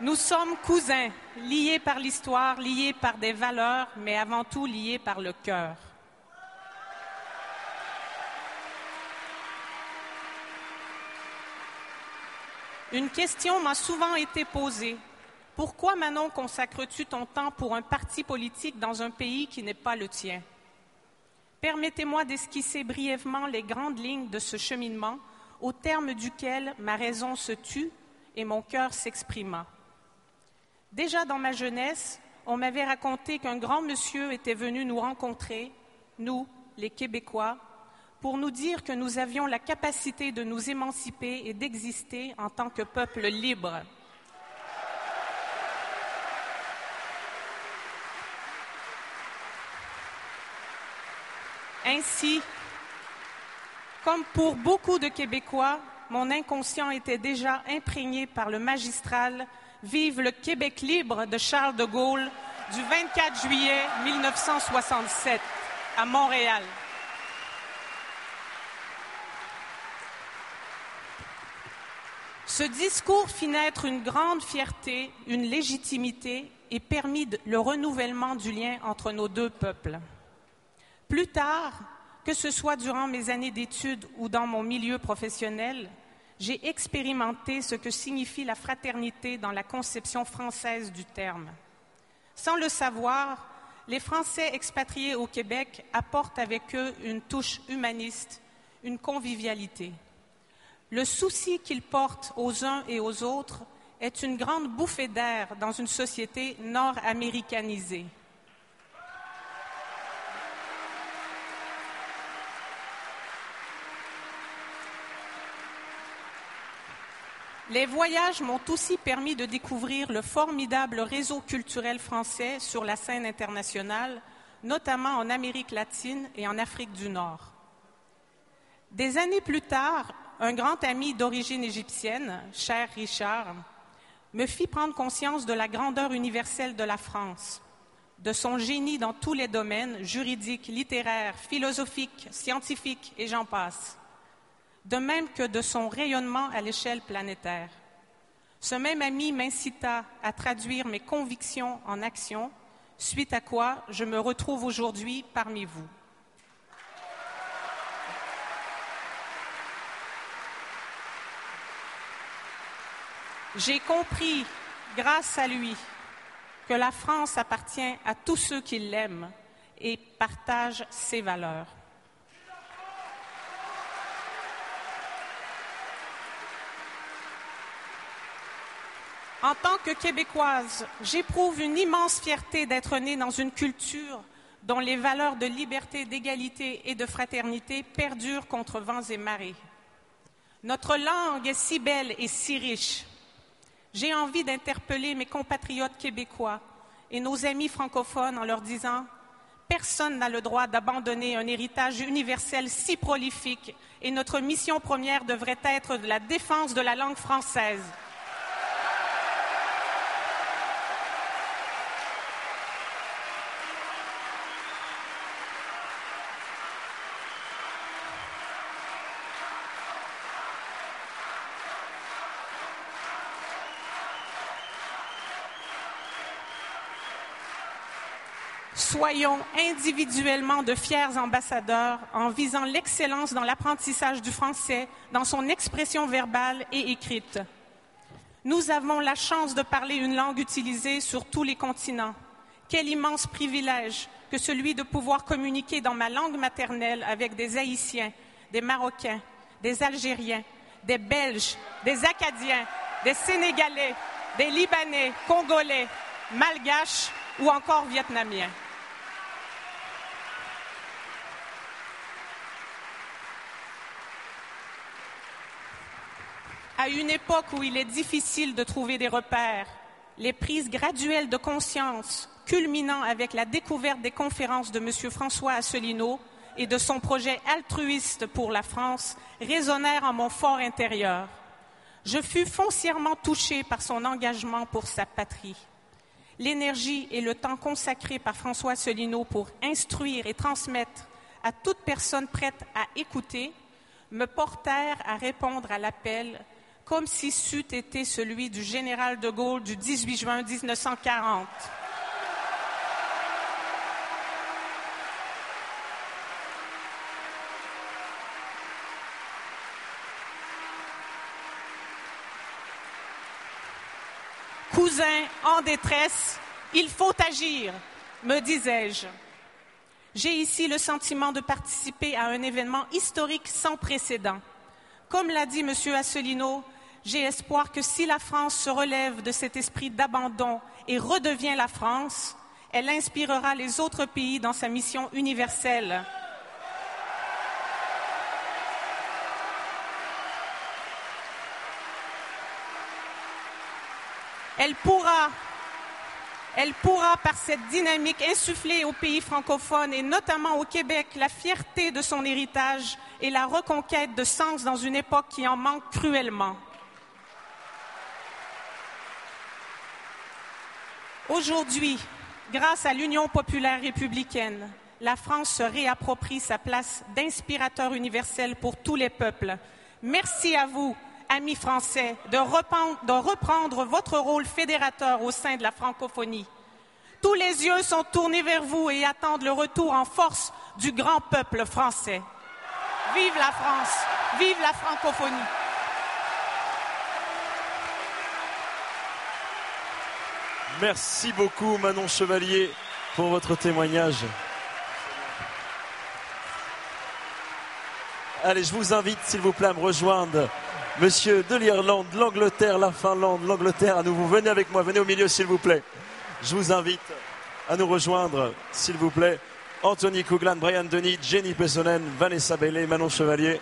Nous sommes cousins, liés par l'histoire, liés par des valeurs, mais avant tout liés par le cœur. Une question m'a souvent été posée. Pourquoi, Manon, consacres-tu ton temps pour un parti politique dans un pays qui n'est pas le tien? Permettez-moi d'esquisser brièvement les grandes lignes de ce cheminement au terme duquel ma raison se tut et mon cœur s'exprima. Déjà dans ma jeunesse, on m'avait raconté qu'un grand monsieur était venu nous rencontrer, nous, les Québécois, pour nous dire que nous avions la capacité de nous émanciper et d'exister en tant que peuple libre. Ainsi, comme pour beaucoup de Québécois, mon inconscient était déjà imprégné par le magistral Vive le Québec libre de Charles de Gaulle du 24 juillet 1967 à Montréal. Ce discours fit naître une grande fierté, une légitimité et permit le renouvellement du lien entre nos deux peuples. Plus tard, que ce soit durant mes années d'études ou dans mon milieu professionnel, j'ai expérimenté ce que signifie la fraternité dans la conception française du terme. Sans le savoir, les Français expatriés au Québec apportent avec eux une touche humaniste, une convivialité. Le souci qu'ils portent aux uns et aux autres est une grande bouffée d'air dans une société nord-américanisée. Les voyages m'ont aussi permis de découvrir le formidable réseau culturel français sur la scène internationale, notamment en Amérique latine et en Afrique du Nord. Des années plus tard, un grand ami d'origine égyptienne, cher Richard, me fit prendre conscience de la grandeur universelle de la France, de son génie dans tous les domaines juridiques, littéraires, philosophiques, scientifiques et j'en passe, de même que de son rayonnement à l'échelle planétaire. Ce même ami m'incita à traduire mes convictions en actions, suite à quoi je me retrouve aujourd'hui parmi vous. J'ai compris, grâce à lui, que la France appartient à tous ceux qui l'aiment et partagent ses valeurs. En tant que québécoise, j'éprouve une immense fierté d'être née dans une culture dont les valeurs de liberté, d'égalité et de fraternité perdurent contre vents et marées. Notre langue est si belle et si riche j'ai envie d'interpeller mes compatriotes québécois et nos amis francophones en leur disant Personne n'a le droit d'abandonner un héritage universel si prolifique et notre mission première devrait être la défense de la langue française. Soyons individuellement de fiers ambassadeurs en visant l'excellence dans l'apprentissage du français, dans son expression verbale et écrite. Nous avons la chance de parler une langue utilisée sur tous les continents. Quel immense privilège que celui de pouvoir communiquer dans ma langue maternelle avec des Haïtiens, des Marocains, des Algériens, des Belges, des Acadiens, des Sénégalais, des Libanais, Congolais, Malgaches ou encore Vietnamiens. À une époque où il est difficile de trouver des repères, les prises graduelles de conscience, culminant avec la découverte des conférences de M. François Asselineau et de son projet altruiste pour la France, résonnèrent en mon fort intérieur. Je fus foncièrement touché par son engagement pour sa patrie. L'énergie et le temps consacrés par François Asselineau pour instruire et transmettre à toute personne prête à écouter me portèrent à répondre à l'appel comme si c'eût été celui du général de Gaulle du 18 juin 1940. Cousin en détresse, il faut agir, me disais-je. J'ai ici le sentiment de participer à un événement historique sans précédent. Comme l'a dit M. Asselineau, j'ai espoir que si la France se relève de cet esprit d'abandon et redevient la France, elle inspirera les autres pays dans sa mission universelle. Elle pourra, elle pourra, par cette dynamique, insuffler aux pays francophones et notamment au Québec la fierté de son héritage et la reconquête de sens dans une époque qui en manque cruellement. Aujourd'hui, grâce à l'Union populaire républicaine, la France se réapproprie sa place d'inspirateur universel pour tous les peuples. Merci à vous, amis français, de reprendre, votre rôle fédérateur au sein de la francophonie. Tous les yeux sont tournés vers vous et attendent le retour en force du grand peuple français. Vive la France, vive la francophonie. Merci beaucoup Manon Chevalier pour votre témoignage. Allez, je vous invite s'il vous plaît à me rejoindre. Monsieur de l'Irlande, l'Angleterre, la Finlande, l'Angleterre, à nouveau. Venez avec moi, venez au milieu s'il vous plaît. Je vous invite à nous rejoindre s'il vous plaît. Anthony Couglan, Brian Denis, Jenny Pessonen, Vanessa Bailey, Manon Chevalier.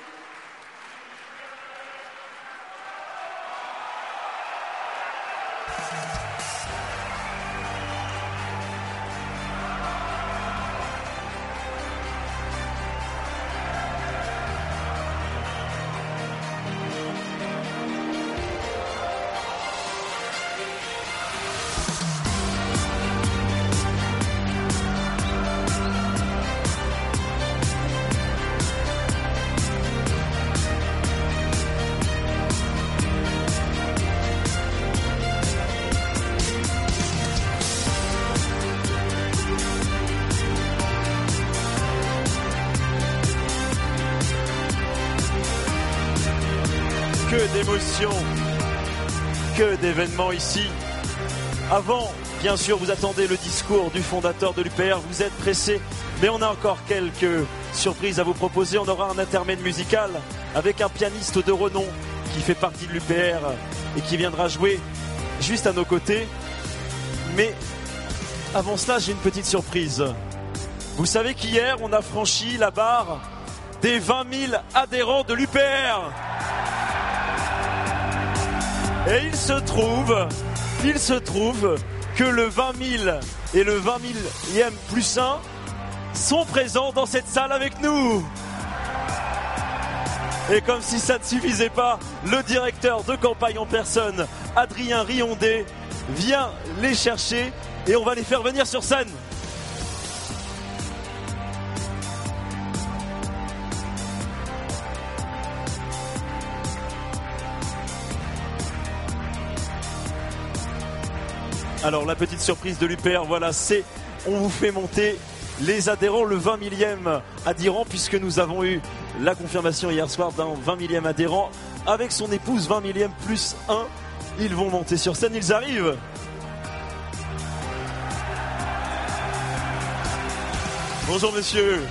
Avant, bien sûr, vous attendez le discours du fondateur de l'UPR, vous êtes pressé, mais on a encore quelques surprises à vous proposer. On aura un intermède musical avec un pianiste de renom qui fait partie de l'UPR et qui viendra jouer juste à nos côtés. Mais avant cela, j'ai une petite surprise. Vous savez qu'hier, on a franchi la barre des 20 000 adhérents de l'UPR. Et il se trouve, il se trouve que le 20 000 et le 20 000e plus 1, sont présents dans cette salle avec nous. Et comme si ça ne suffisait pas, le directeur de campagne en personne, Adrien Riondé, vient les chercher et on va les faire venir sur scène. Alors la petite surprise de l'UPR, voilà, c'est on vous fait monter les adhérents, le 20 millième adhérent, puisque nous avons eu la confirmation hier soir d'un 20 millième adhérent avec son épouse 20 millième plus 1. Ils vont monter sur scène, ils arrivent. Bonjour monsieur.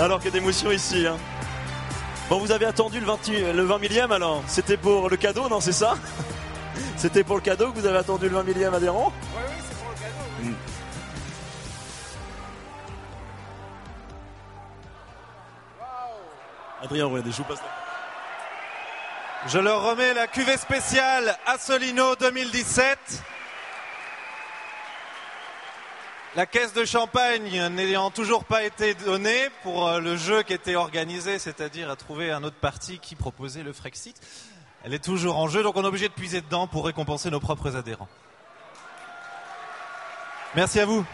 Alors que d'émotion ici. Hein. Bon, vous avez attendu le 20, le 20 millième alors? C'était pour le cadeau, non C'est ça? C'était pour le cadeau que vous avez attendu le 20 millième adhérent Oui, oui, c'est pour le cadeau. Mm. Adrien, regardez, je vous passe la- Je leur remets la cuvée spéciale Assolino 2017. La caisse de champagne n'ayant toujours pas été donnée pour euh, le jeu qui était organisé, c'est-à-dire à trouver un autre parti qui proposait le Frexit. Elle est toujours en jeu, donc on est obligé de puiser dedans pour récompenser nos propres adhérents. Merci à vous.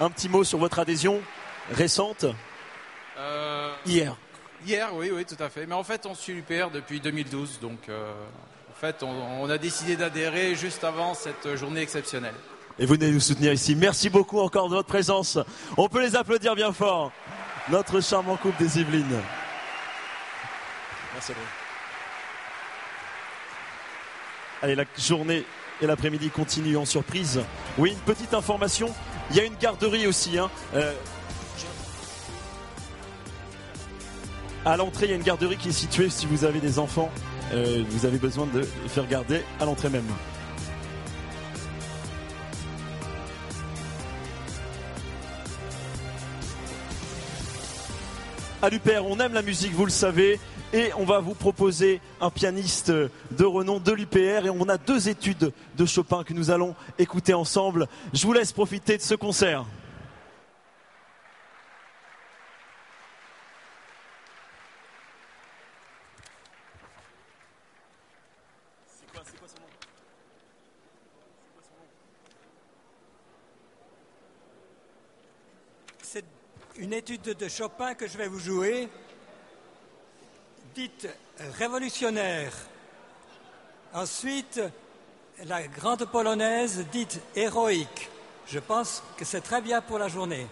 Un petit mot sur votre adhésion récente Euh, hier. Hier, oui, oui, tout à fait. Mais en fait, on suit l'UPR depuis 2012, donc euh, en fait, on, on a décidé d'adhérer juste avant cette journée exceptionnelle. Et vous venez nous soutenir ici. Merci beaucoup encore de votre présence. On peut les applaudir bien fort. Notre charmant couple des Yvelines. Merci Adrien. Allez, la journée et l'après-midi continuent en surprise. Oui, une petite information. Il y a une garderie aussi. hein. Euh, à l'entrée, il y a une garderie qui est située si vous avez des enfants. euh, vous avez besoin de faire garder à l'entrée même. À l'UPR, on aime la musique, vous le savez, et on va vous proposer un pianiste de renom de l'UPR, et on a deux études de Chopin que nous allons écouter ensemble. Je vous laisse profiter de ce concert. C'est une étude de Chopin que je vais vous jouer, dite révolutionnaire. Ensuite, la grande polonaise dite héroïque. Je pense que c'est très bien pour la journée.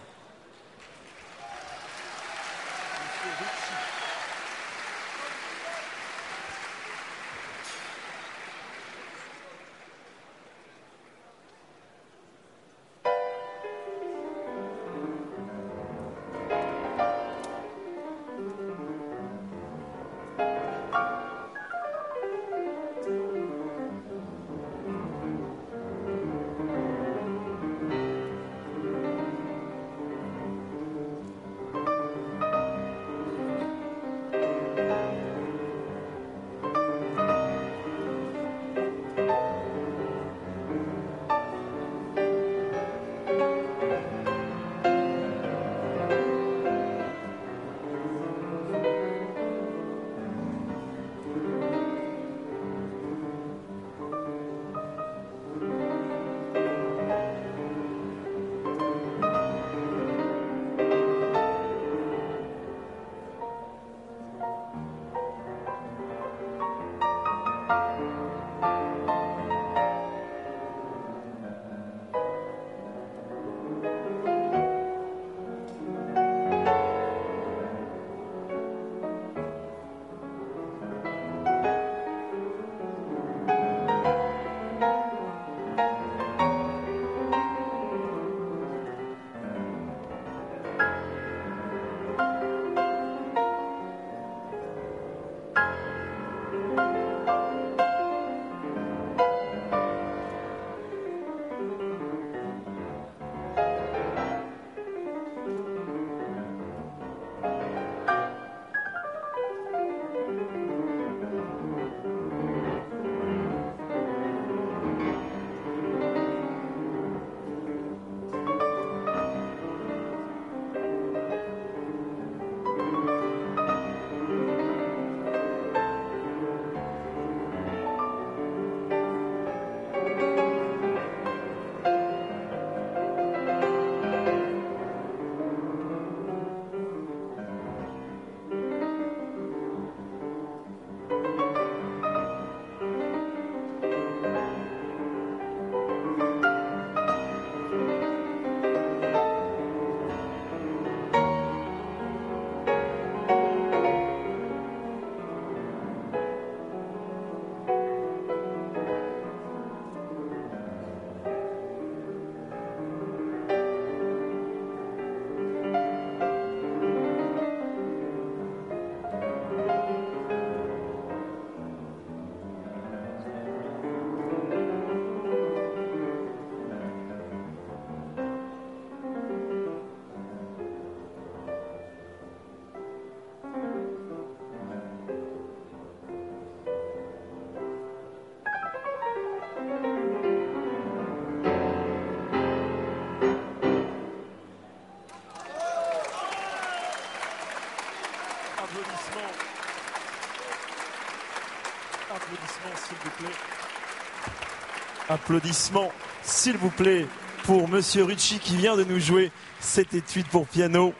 Applaudissements, s'il vous plaît, pour Monsieur Ricci qui vient de nous jouer cette étude pour piano,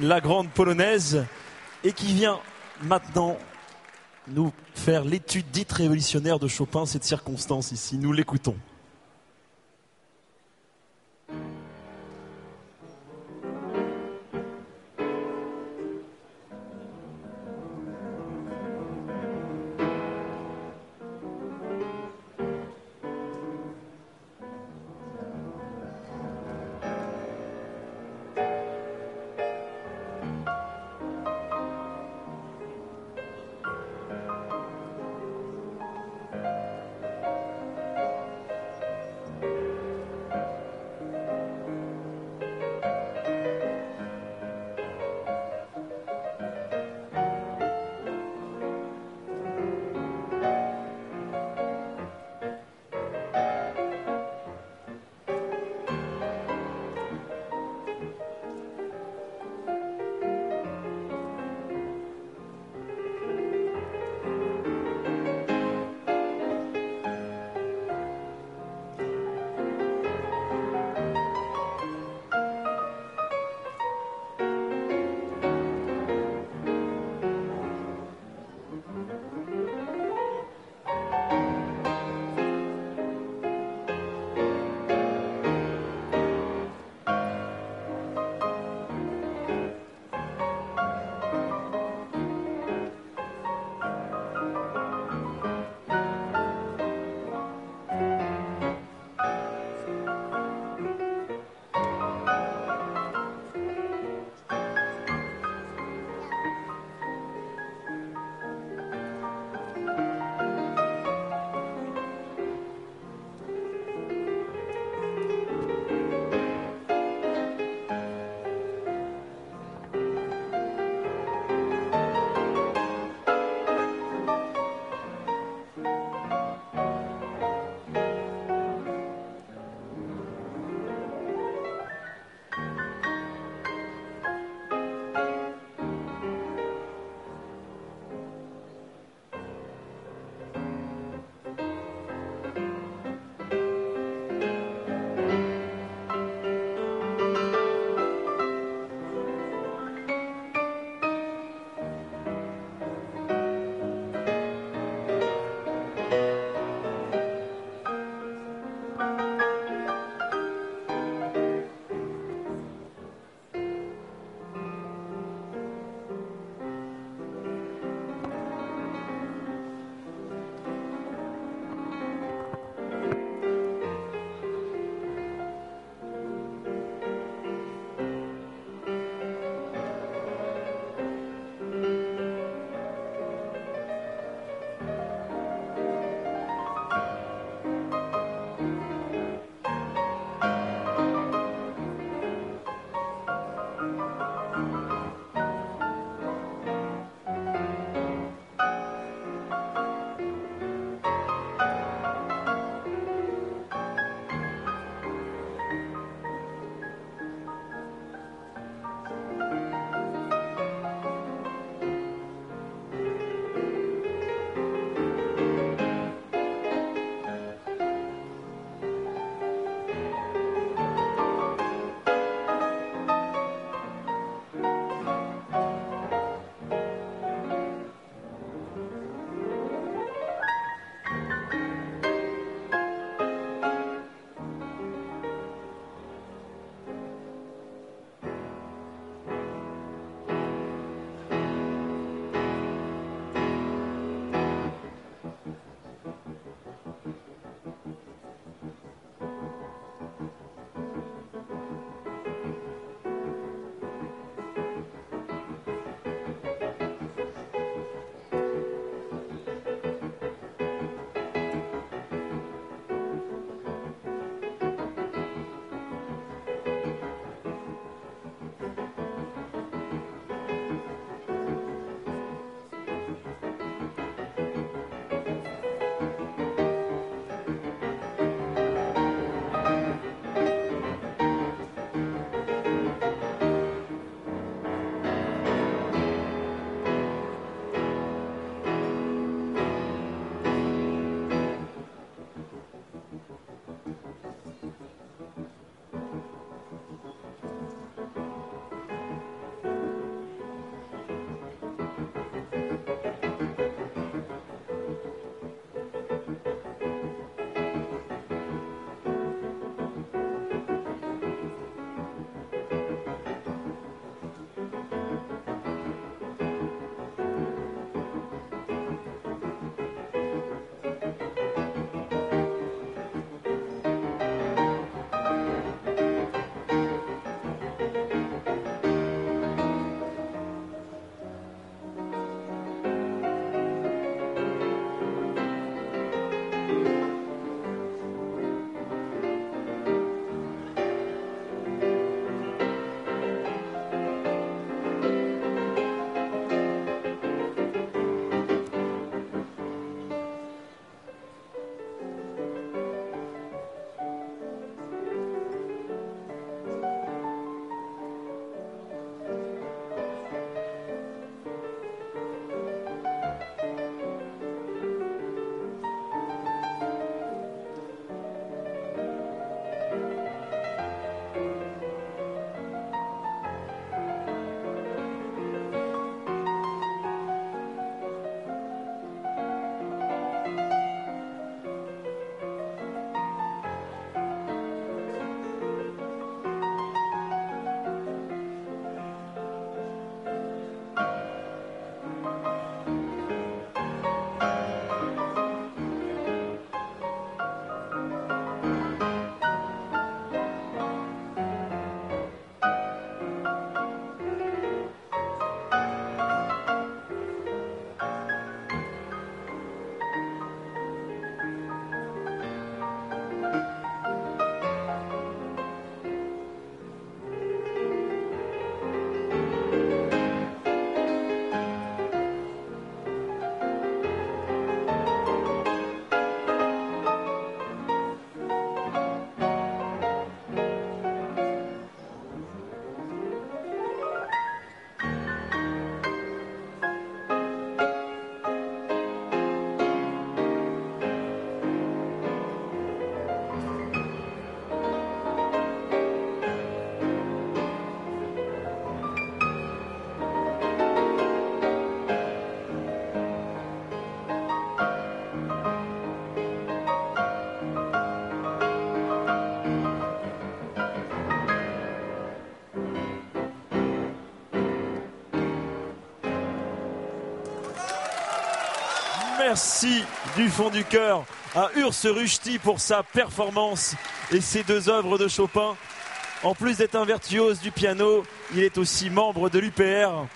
la grande polonaise, et qui vient maintenant nous faire l'étude dite révolutionnaire de Chopin, cette circonstance ici. Nous l'écoutons. Merci du fond du cœur à Urs Ruchti pour sa performance et ses deux œuvres de Chopin. En plus d'être un virtuose du piano, il est aussi membre de l'UPR.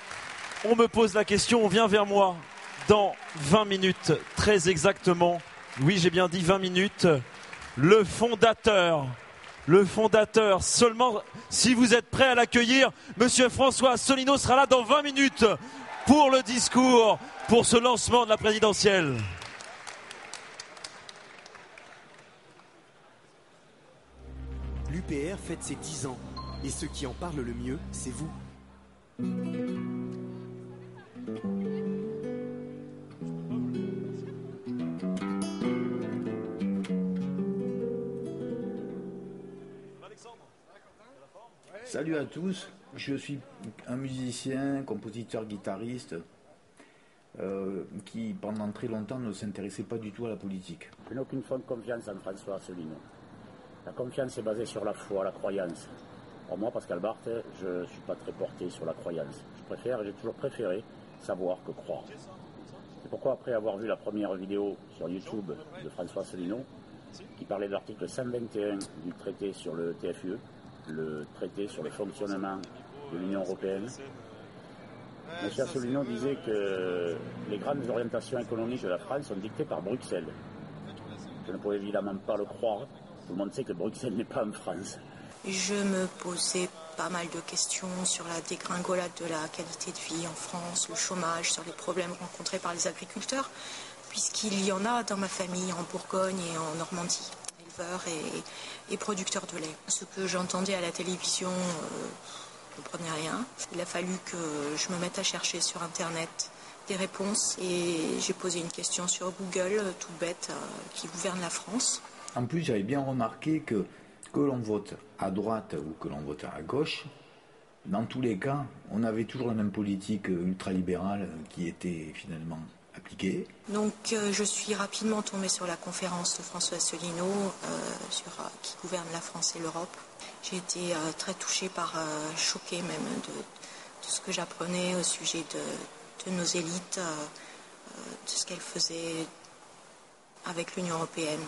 On me pose la question, on vient vers moi dans 20 minutes, très exactement. Oui, j'ai bien dit 20 minutes. Le fondateur, le fondateur, seulement si vous êtes prêt à l'accueillir, Monsieur François Solino sera là dans 20 minutes pour le discours, pour ce lancement de la présidentielle. L'UPR fête ses 10 ans. Et ceux qui en parlent le mieux, c'est vous. Salut à tous, je suis un musicien, compositeur, guitariste euh, qui pendant très longtemps ne s'intéressait pas du tout à la politique. Je n'ai aucune confiance en François Asselineau. La confiance est basée sur la foi, la croyance. Pour moi, Pascal Barthes, je ne suis pas très porté sur la croyance. Je préfère, j'ai toujours préféré savoir que croire. C'est pourquoi, après avoir vu la première vidéo sur YouTube de François Asselineau, qui parlait de l'article 121 du traité sur le TFUE, le traité sur le fonctionnement de l'Union européenne, M. Asselineau disait que les grandes orientations économiques de la France sont dictées par Bruxelles. Je ne pouvais évidemment pas le croire. Tout le monde sait que Bruxelles n'est pas en France. Je me posais pas mal de questions sur la dégringolade de la qualité de vie en France, le chômage, sur les problèmes rencontrés par les agriculteurs, puisqu'il y en a dans ma famille en Bourgogne et en Normandie, éleveurs et, et producteurs de lait. Ce que j'entendais à la télévision, euh, je ne comprenais rien. Il a fallu que je me mette à chercher sur Internet des réponses et j'ai posé une question sur Google, toute bête, euh, qui gouverne la France. En plus, j'avais bien remarqué que que l'on vote à droite ou que l'on vote à gauche, dans tous les cas, on avait toujours la même politique ultralibérale qui était finalement appliquée. Donc euh, je suis rapidement tombée sur la conférence de François Asselineau euh, sur, euh, qui gouverne la France et l'Europe. J'ai été euh, très touchée par, euh, choquée même de, ce que j'apprenais au sujet de, nos élites, euh, de ce qu'elles faisaient avec l'Union européenne.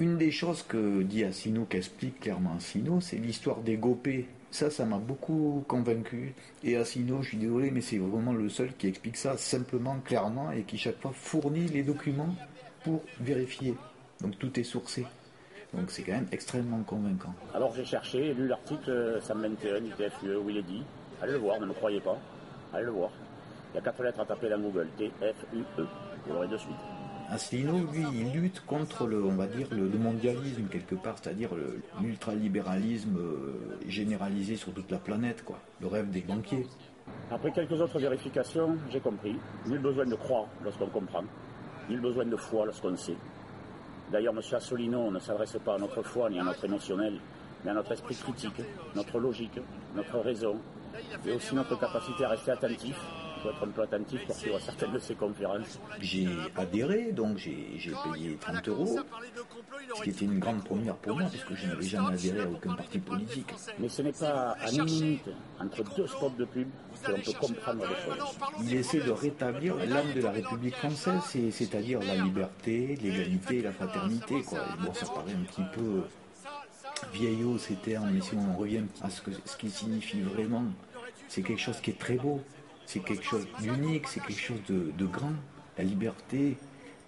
Une des choses que dit Assino, qu'explique clairement Assino, c'est l'histoire des gopés. Ça, ça m'a beaucoup convaincu. Et Assino, je suis désolé, mais c'est vraiment le seul qui explique ça simplement, clairement, et qui chaque fois fournit les documents pour vérifier. Donc tout est sourcé. Donc c'est quand même extrêmement convaincant. Alors j'ai cherché lu l'article 121 du TFUE où il est dit, allez le voir, ne me croyez pas, allez le voir. Il y a quatre lettres à taper dans Google, T-F-U-E, vous l'aurez de suite. Asselineau, lui, il lutte contre le, on va dire, le, le mondialisme quelque part, c'est-à-dire l'ultralibéralisme euh, généralisé sur toute la planète, quoi. Le rêve des banquiers. Après quelques autres vérifications, j'ai compris. Nul besoin de croire lorsqu'on comprend. Nul besoin de foi lorsqu'on sait. D'ailleurs, M. Assolino ne s'adresse pas à notre foi ni à notre émotionnel, mais à notre esprit critique, notre logique, notre raison, et aussi notre capacité à rester attentif. Il faut être un peu attentif pour suivre certaines de ces conférences. J'ai adhéré, donc j'ai j'ai payé 30 euros, ce qui était une grande première pour moi, parce que je n'avais jamais adhéré à aucun parti politique. Mais ce n'est pas à une minute, entre deux spots de pub, comprendre. Il essaie de rétablir l'âme de la République française, c'est- c'est-à-dire la liberté, l'égalité la fraternité. Bon, ça paraît un petit peu vieillot ces termes, mais si on revient à ce, que, ce signifie vraiment, c'est quelque chose qui est très beau, c'est quelque chose d'unique, c'est quelque chose de, de grand. La liberté,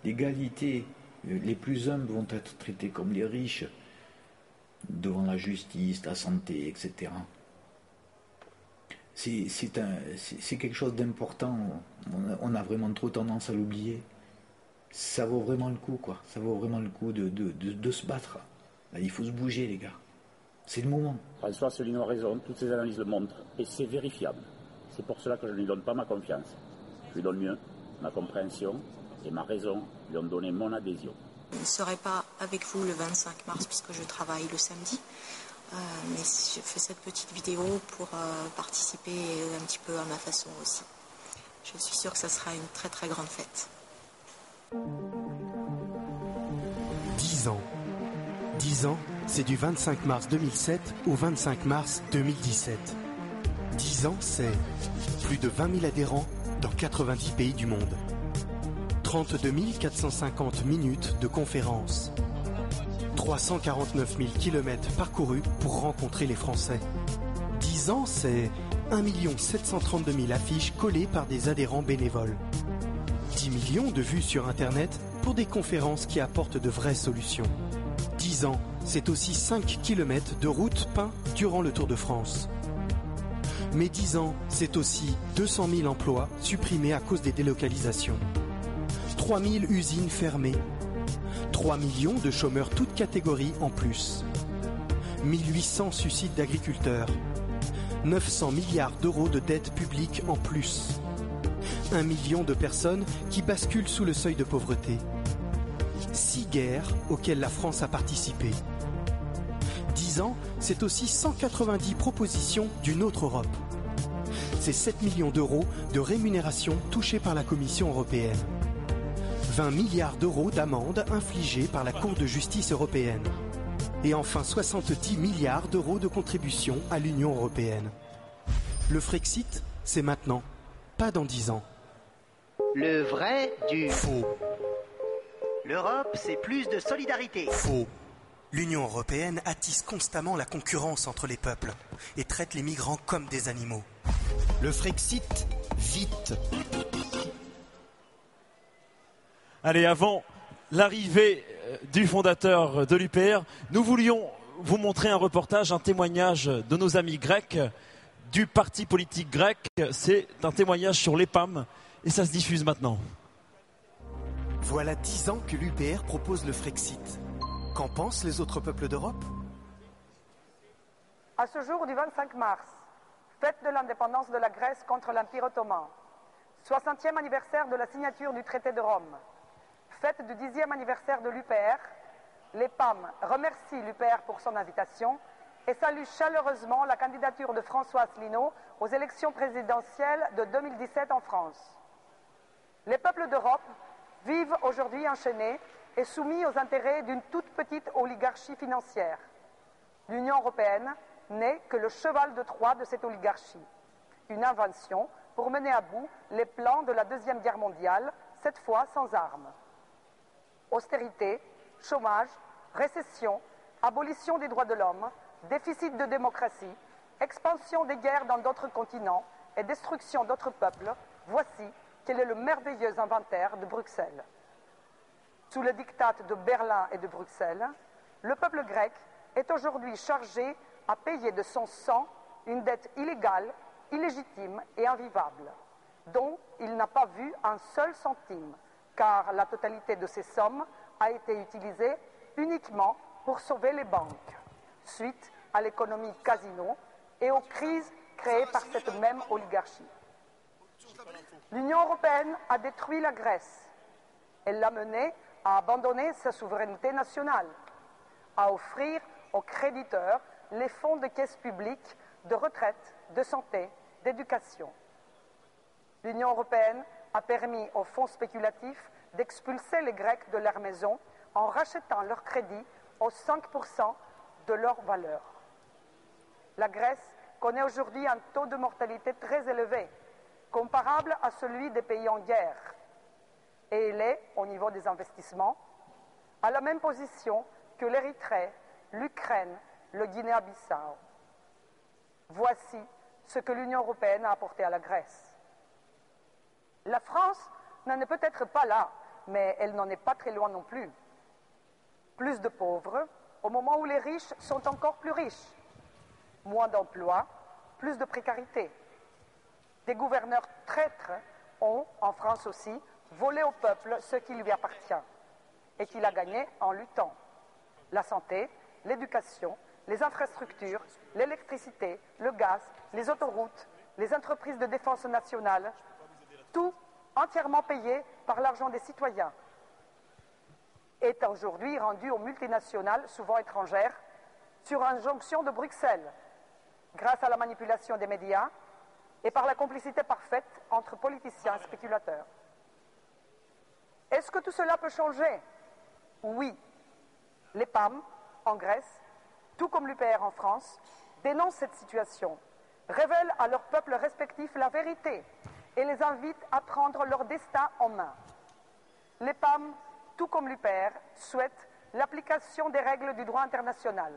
l'égalité, euh, les plus humbles vont être traités comme les riches devant la justice, la santé, etc. C'est quelque chose d'important. On a, on a vraiment trop tendance à l'oublier. Ça vaut vraiment le coup, quoi. Ça vaut vraiment le coup de, de, de- de se battre. Là, il faut se bouger, les gars. C'est le moment. François Asselineau a raison, toutes ces analyses le montrent, et c'est vérifiable. C'est pour cela que je ne lui donne pas ma confiance. Je lui donne mieux ma compréhension, et ma raison lui ont donné mon adhésion. Je ne serai pas avec vous le 25 mars puisque je travaille le samedi. Euh, mais je fais cette petite vidéo pour euh, participer un petit peu à ma façon aussi. Je suis sûre que ça sera une très très grande fête. 10 ans. 10 ans, c'est du 25 mars 2007 au 25 mars 2017. 10 ans, c'est plus de 20 000 adhérents dans 90 pays du monde. 32 450 minutes de conférence. 349 000 kilomètres parcourus pour rencontrer les Français. 10 ans, c'est 1 732 000 affiches collées par des adhérents bénévoles. 10 millions de vues sur Internet pour des conférences qui apportent de vraies solutions. 10 ans, c'est aussi 5 km de routes peints durant le Tour de France. Mais 10 ans, c'est aussi 200 000 emplois supprimés à cause des délocalisations. 3 000 usines fermées. 3 millions de chômeurs toutes catégories en plus. 1800 suicides d'agriculteurs. 900 milliards d'euros de dettes publiques en plus. 1 million de personnes qui basculent sous le seuil de pauvreté. Six guerres auxquelles la France a participé. 10 ans, c'est aussi 190 propositions d'une autre Europe. C'est 7 millions d'euros de rémunération touchées par la Commission européenne. 20 milliards d'euros d'amendes infligées par la Cour de justice européenne. Et enfin 70 milliards d'euros de contributions à l'Union européenne. Le Frexit, c'est maintenant, pas dans 10 ans. Le vrai du faux. L'Europe, c'est plus de solidarité. Faux. L'Union européenne attise constamment la concurrence entre les peuples et traite les migrants comme des animaux. Le Frexit, vite. Allez, avant l'arrivée euh, du fondateur de l'UPR, nous voulions vous montrer un reportage, un témoignage de nos amis grecs du parti politique grec. C'est un témoignage sur l'EPAM et ça se diffuse maintenant. Voilà dix ans que l'UPR propose le Frexit. Qu'en pensent les autres peuples d'Europe? À ce jour du 25 mars, fête de l'indépendance de la Grèce contre l'Empire ottoman, 60e anniversaire de la signature du traité de Rome, fête du 10e anniversaire de l'UPR, les PAM remercient l'UPR pour son invitation et saluent chaleureusement la candidature de François Asselineau aux élections présidentielles de 2017 en France. Les peuples d'Europe vivent aujourd'hui enchaînés et soumis aux intérêts d'une toute petite oligarchie financière. L'Union européenne n'est que le cheval de Troie de cette oligarchie, une invention pour mener à bout les plans de la Deuxième Guerre mondiale, cette fois sans armes. Austérité, chômage, récession, abolition des droits de l'homme, déficit de démocratie, expansion des guerres dans d'autres continents et destruction d'autres peuples, voici quel est le merveilleux inventaire de Bruxelles. Sous le diktat de Berlin et de Bruxelles, le peuple grec est aujourd'hui chargé à payer de son sang une dette illégale, illégitime et invivable, dont il n'a pas vu un seul centime, car la totalité de ces sommes a été utilisée uniquement pour sauver les banques, suite à l'économie casino et aux crises créées par cette même oligarchie. L'Union européenne a détruit la Grèce. Elle l'a menée à abandonner sa souveraineté nationale, à offrir aux créditeurs les fonds de caisse publique de retraite, de santé, d'éducation. L'Union européenne a permis aux fonds spéculatifs d'expulser les Grecs de leur maison en rachetant leurs crédits aux 5% de leur valeur. La Grèce connaît aujourd'hui un taux de mortalité très élevé, comparable à celui des pays en guerre. Et elle est, au niveau des investissements, à la même position que l'Érythrée, l'Ukraine, le Guinée-Bissau. Voici ce que l'Union européenne a apporté à la Grèce. La France n'en est peut-être pas là, mais elle n'en est pas très loin non plus. Plus de pauvres, au moment où les riches sont encore plus riches. Moins d'emplois, plus de précarité. Des gouverneurs traîtres ont, en France aussi, volé au peuple ce qui lui appartient et qu'il a gagné en luttant. La santé, l'éducation, les infrastructures, l'électricité, le gaz, les autoroutes, les entreprises de défense nationale, tout entièrement payé par l'argent des citoyens, est aujourd'hui rendu aux multinationales, souvent étrangères, sur injonction de Bruxelles, grâce à la manipulation des médias et par la complicité parfaite entre politiciens et spéculateurs. Est-ce que tout cela peut changer? Oui. Les PAM, en Grèce, tout comme l'UPR en France, dénoncent cette situation, révèlent à leurs peuples respectifs la vérité et les invitent à prendre leur destin en main. Les PAM, tout comme l'UPR, souhaitent l'application des règles du droit international.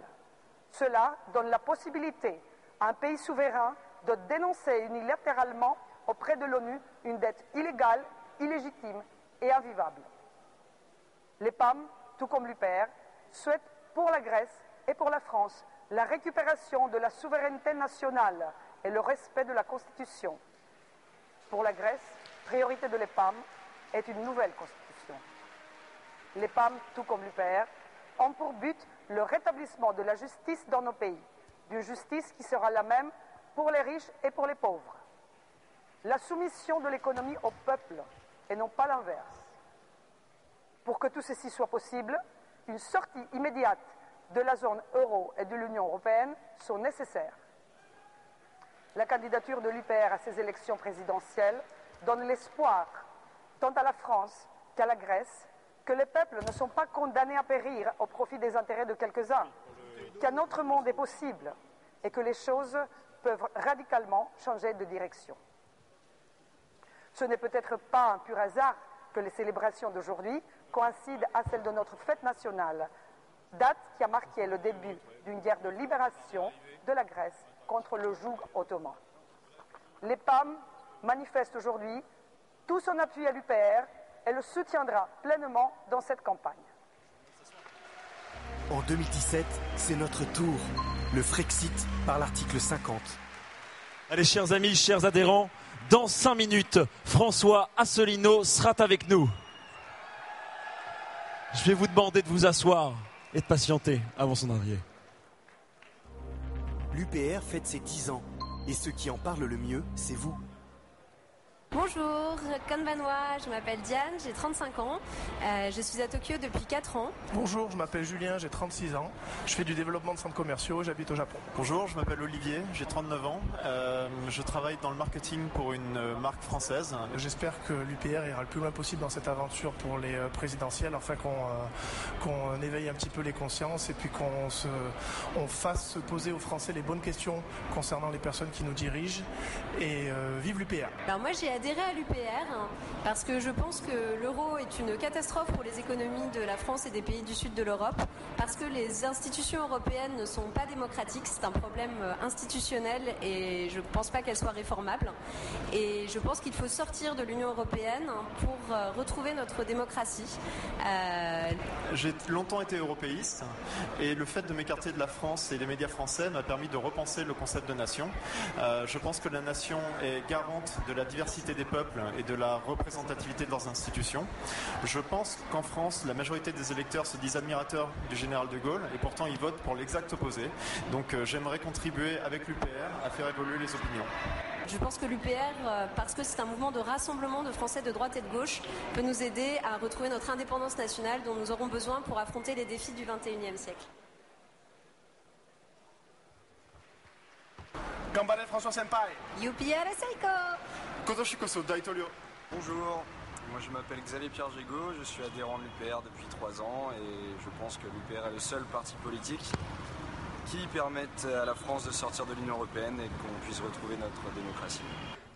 Cela donne la possibilité à un pays souverain de dénoncer unilatéralement auprès de l'ONU une dette illégale, illégitime et invivable. Les PAM, tout comme l'UPR, souhaitent pour la Grèce et pour la France la récupération de la souveraineté nationale et le respect de la Constitution. Pour la Grèce, priorité de l'EPAM est une nouvelle Constitution. Les PAM, tout comme l'UPR, ont pour but le rétablissement de la justice dans nos pays, d'une justice qui sera la même pour les riches et pour les pauvres. La soumission de l'économie au peuple et non pas l'inverse. Pour que tout ceci soit possible, une sortie immédiate de la zone euro et de l'Union européenne sont nécessaires. La candidature de l'UPR à ces élections présidentielles donne l'espoir, tant à la France qu'à la Grèce, que les peuples ne sont pas condamnés à périr au profit des intérêts de quelques-uns, qu'un autre monde est possible et que les choses peuvent radicalement changer de direction. Ce n'est peut-être pas un pur hasard que les célébrations d'aujourd'hui coïncident à celles de notre fête nationale, date qui a marqué le début d'une guerre de libération de la Grèce contre le joug ottoman. Les PAM manifestent aujourd'hui tout son appui à l'UPR et le soutiendra pleinement dans cette campagne. En 2017, c'est notre tour. Le Frexit par l'article 50. Allez, chers amis, chers adhérents, dans cinq minutes, François Asselineau sera avec nous. Je vais vous demander de vous asseoir et de patienter avant son arrivée. L'UPR fête ses 10 ans. Et ceux qui en parlent le mieux, c'est vous. Bonjour, Konbanwa, je m'appelle Diane, j'ai 35 ans. Euh, je suis à Tokyo depuis 4 ans. Bonjour, je m'appelle Julien, j'ai 36 ans. Je fais du développement de centres commerciaux, j'habite au Japon. Bonjour, je m'appelle Olivier, j'ai 39 ans. Euh, je travaille dans le marketing pour une euh, marque française. J'espère que l'UPR ira le plus loin possible dans cette aventure pour les présidentielles, afin qu'on euh, qu'on éveille un petit peu les consciences et puis qu'on se, on fasse se poser aux Français les bonnes questions concernant les personnes qui nous dirigent. Et euh, vive l'UPR Alors moi j'ai adhéré à l'UPR parce que je pense que l'euro est une catastrophe pour les économies de la France et des pays du sud de l'Europe, parce que les institutions européennes ne sont pas démocratiques, c'est un problème euh, institutionnel et je ne pense pas qu'elles soient réformables. Et je pense qu'il faut sortir de l'Union européenne pour euh, retrouver notre démocratie. Euh, J'ai longtemps été européiste et le fait de m'écarter de la France et des médias français m'a permis de repenser le concept de nation. Je pense que la nation est garante de la diversité des peuples et de la représentativité de leurs institutions. Je pense qu'en France, la majorité des électeurs se disent admirateurs du général de Gaulle et pourtant ils votent pour l'exact opposé. Donc euh, j'aimerais contribuer avec l'UPR à faire évoluer les opinions. Je pense que l'UPR, euh, parce que c'est un mouvement de rassemblement de Français de droite et de gauche, peut nous aider à retrouver notre indépendance nationale dont nous aurons besoin pour affronter les défis du XXIe siècle. Gambare François Senpai. UPR Seiko Daitolyo. Bonjour, moi je m'appelle Xavier Pierre Gégaud, je suis adhérent de l'UPR depuis trois ans et je pense que l'UPR est le seul parti politique qui permette à la France de sortir de l'Union Européenne et qu'on puisse retrouver notre démocratie.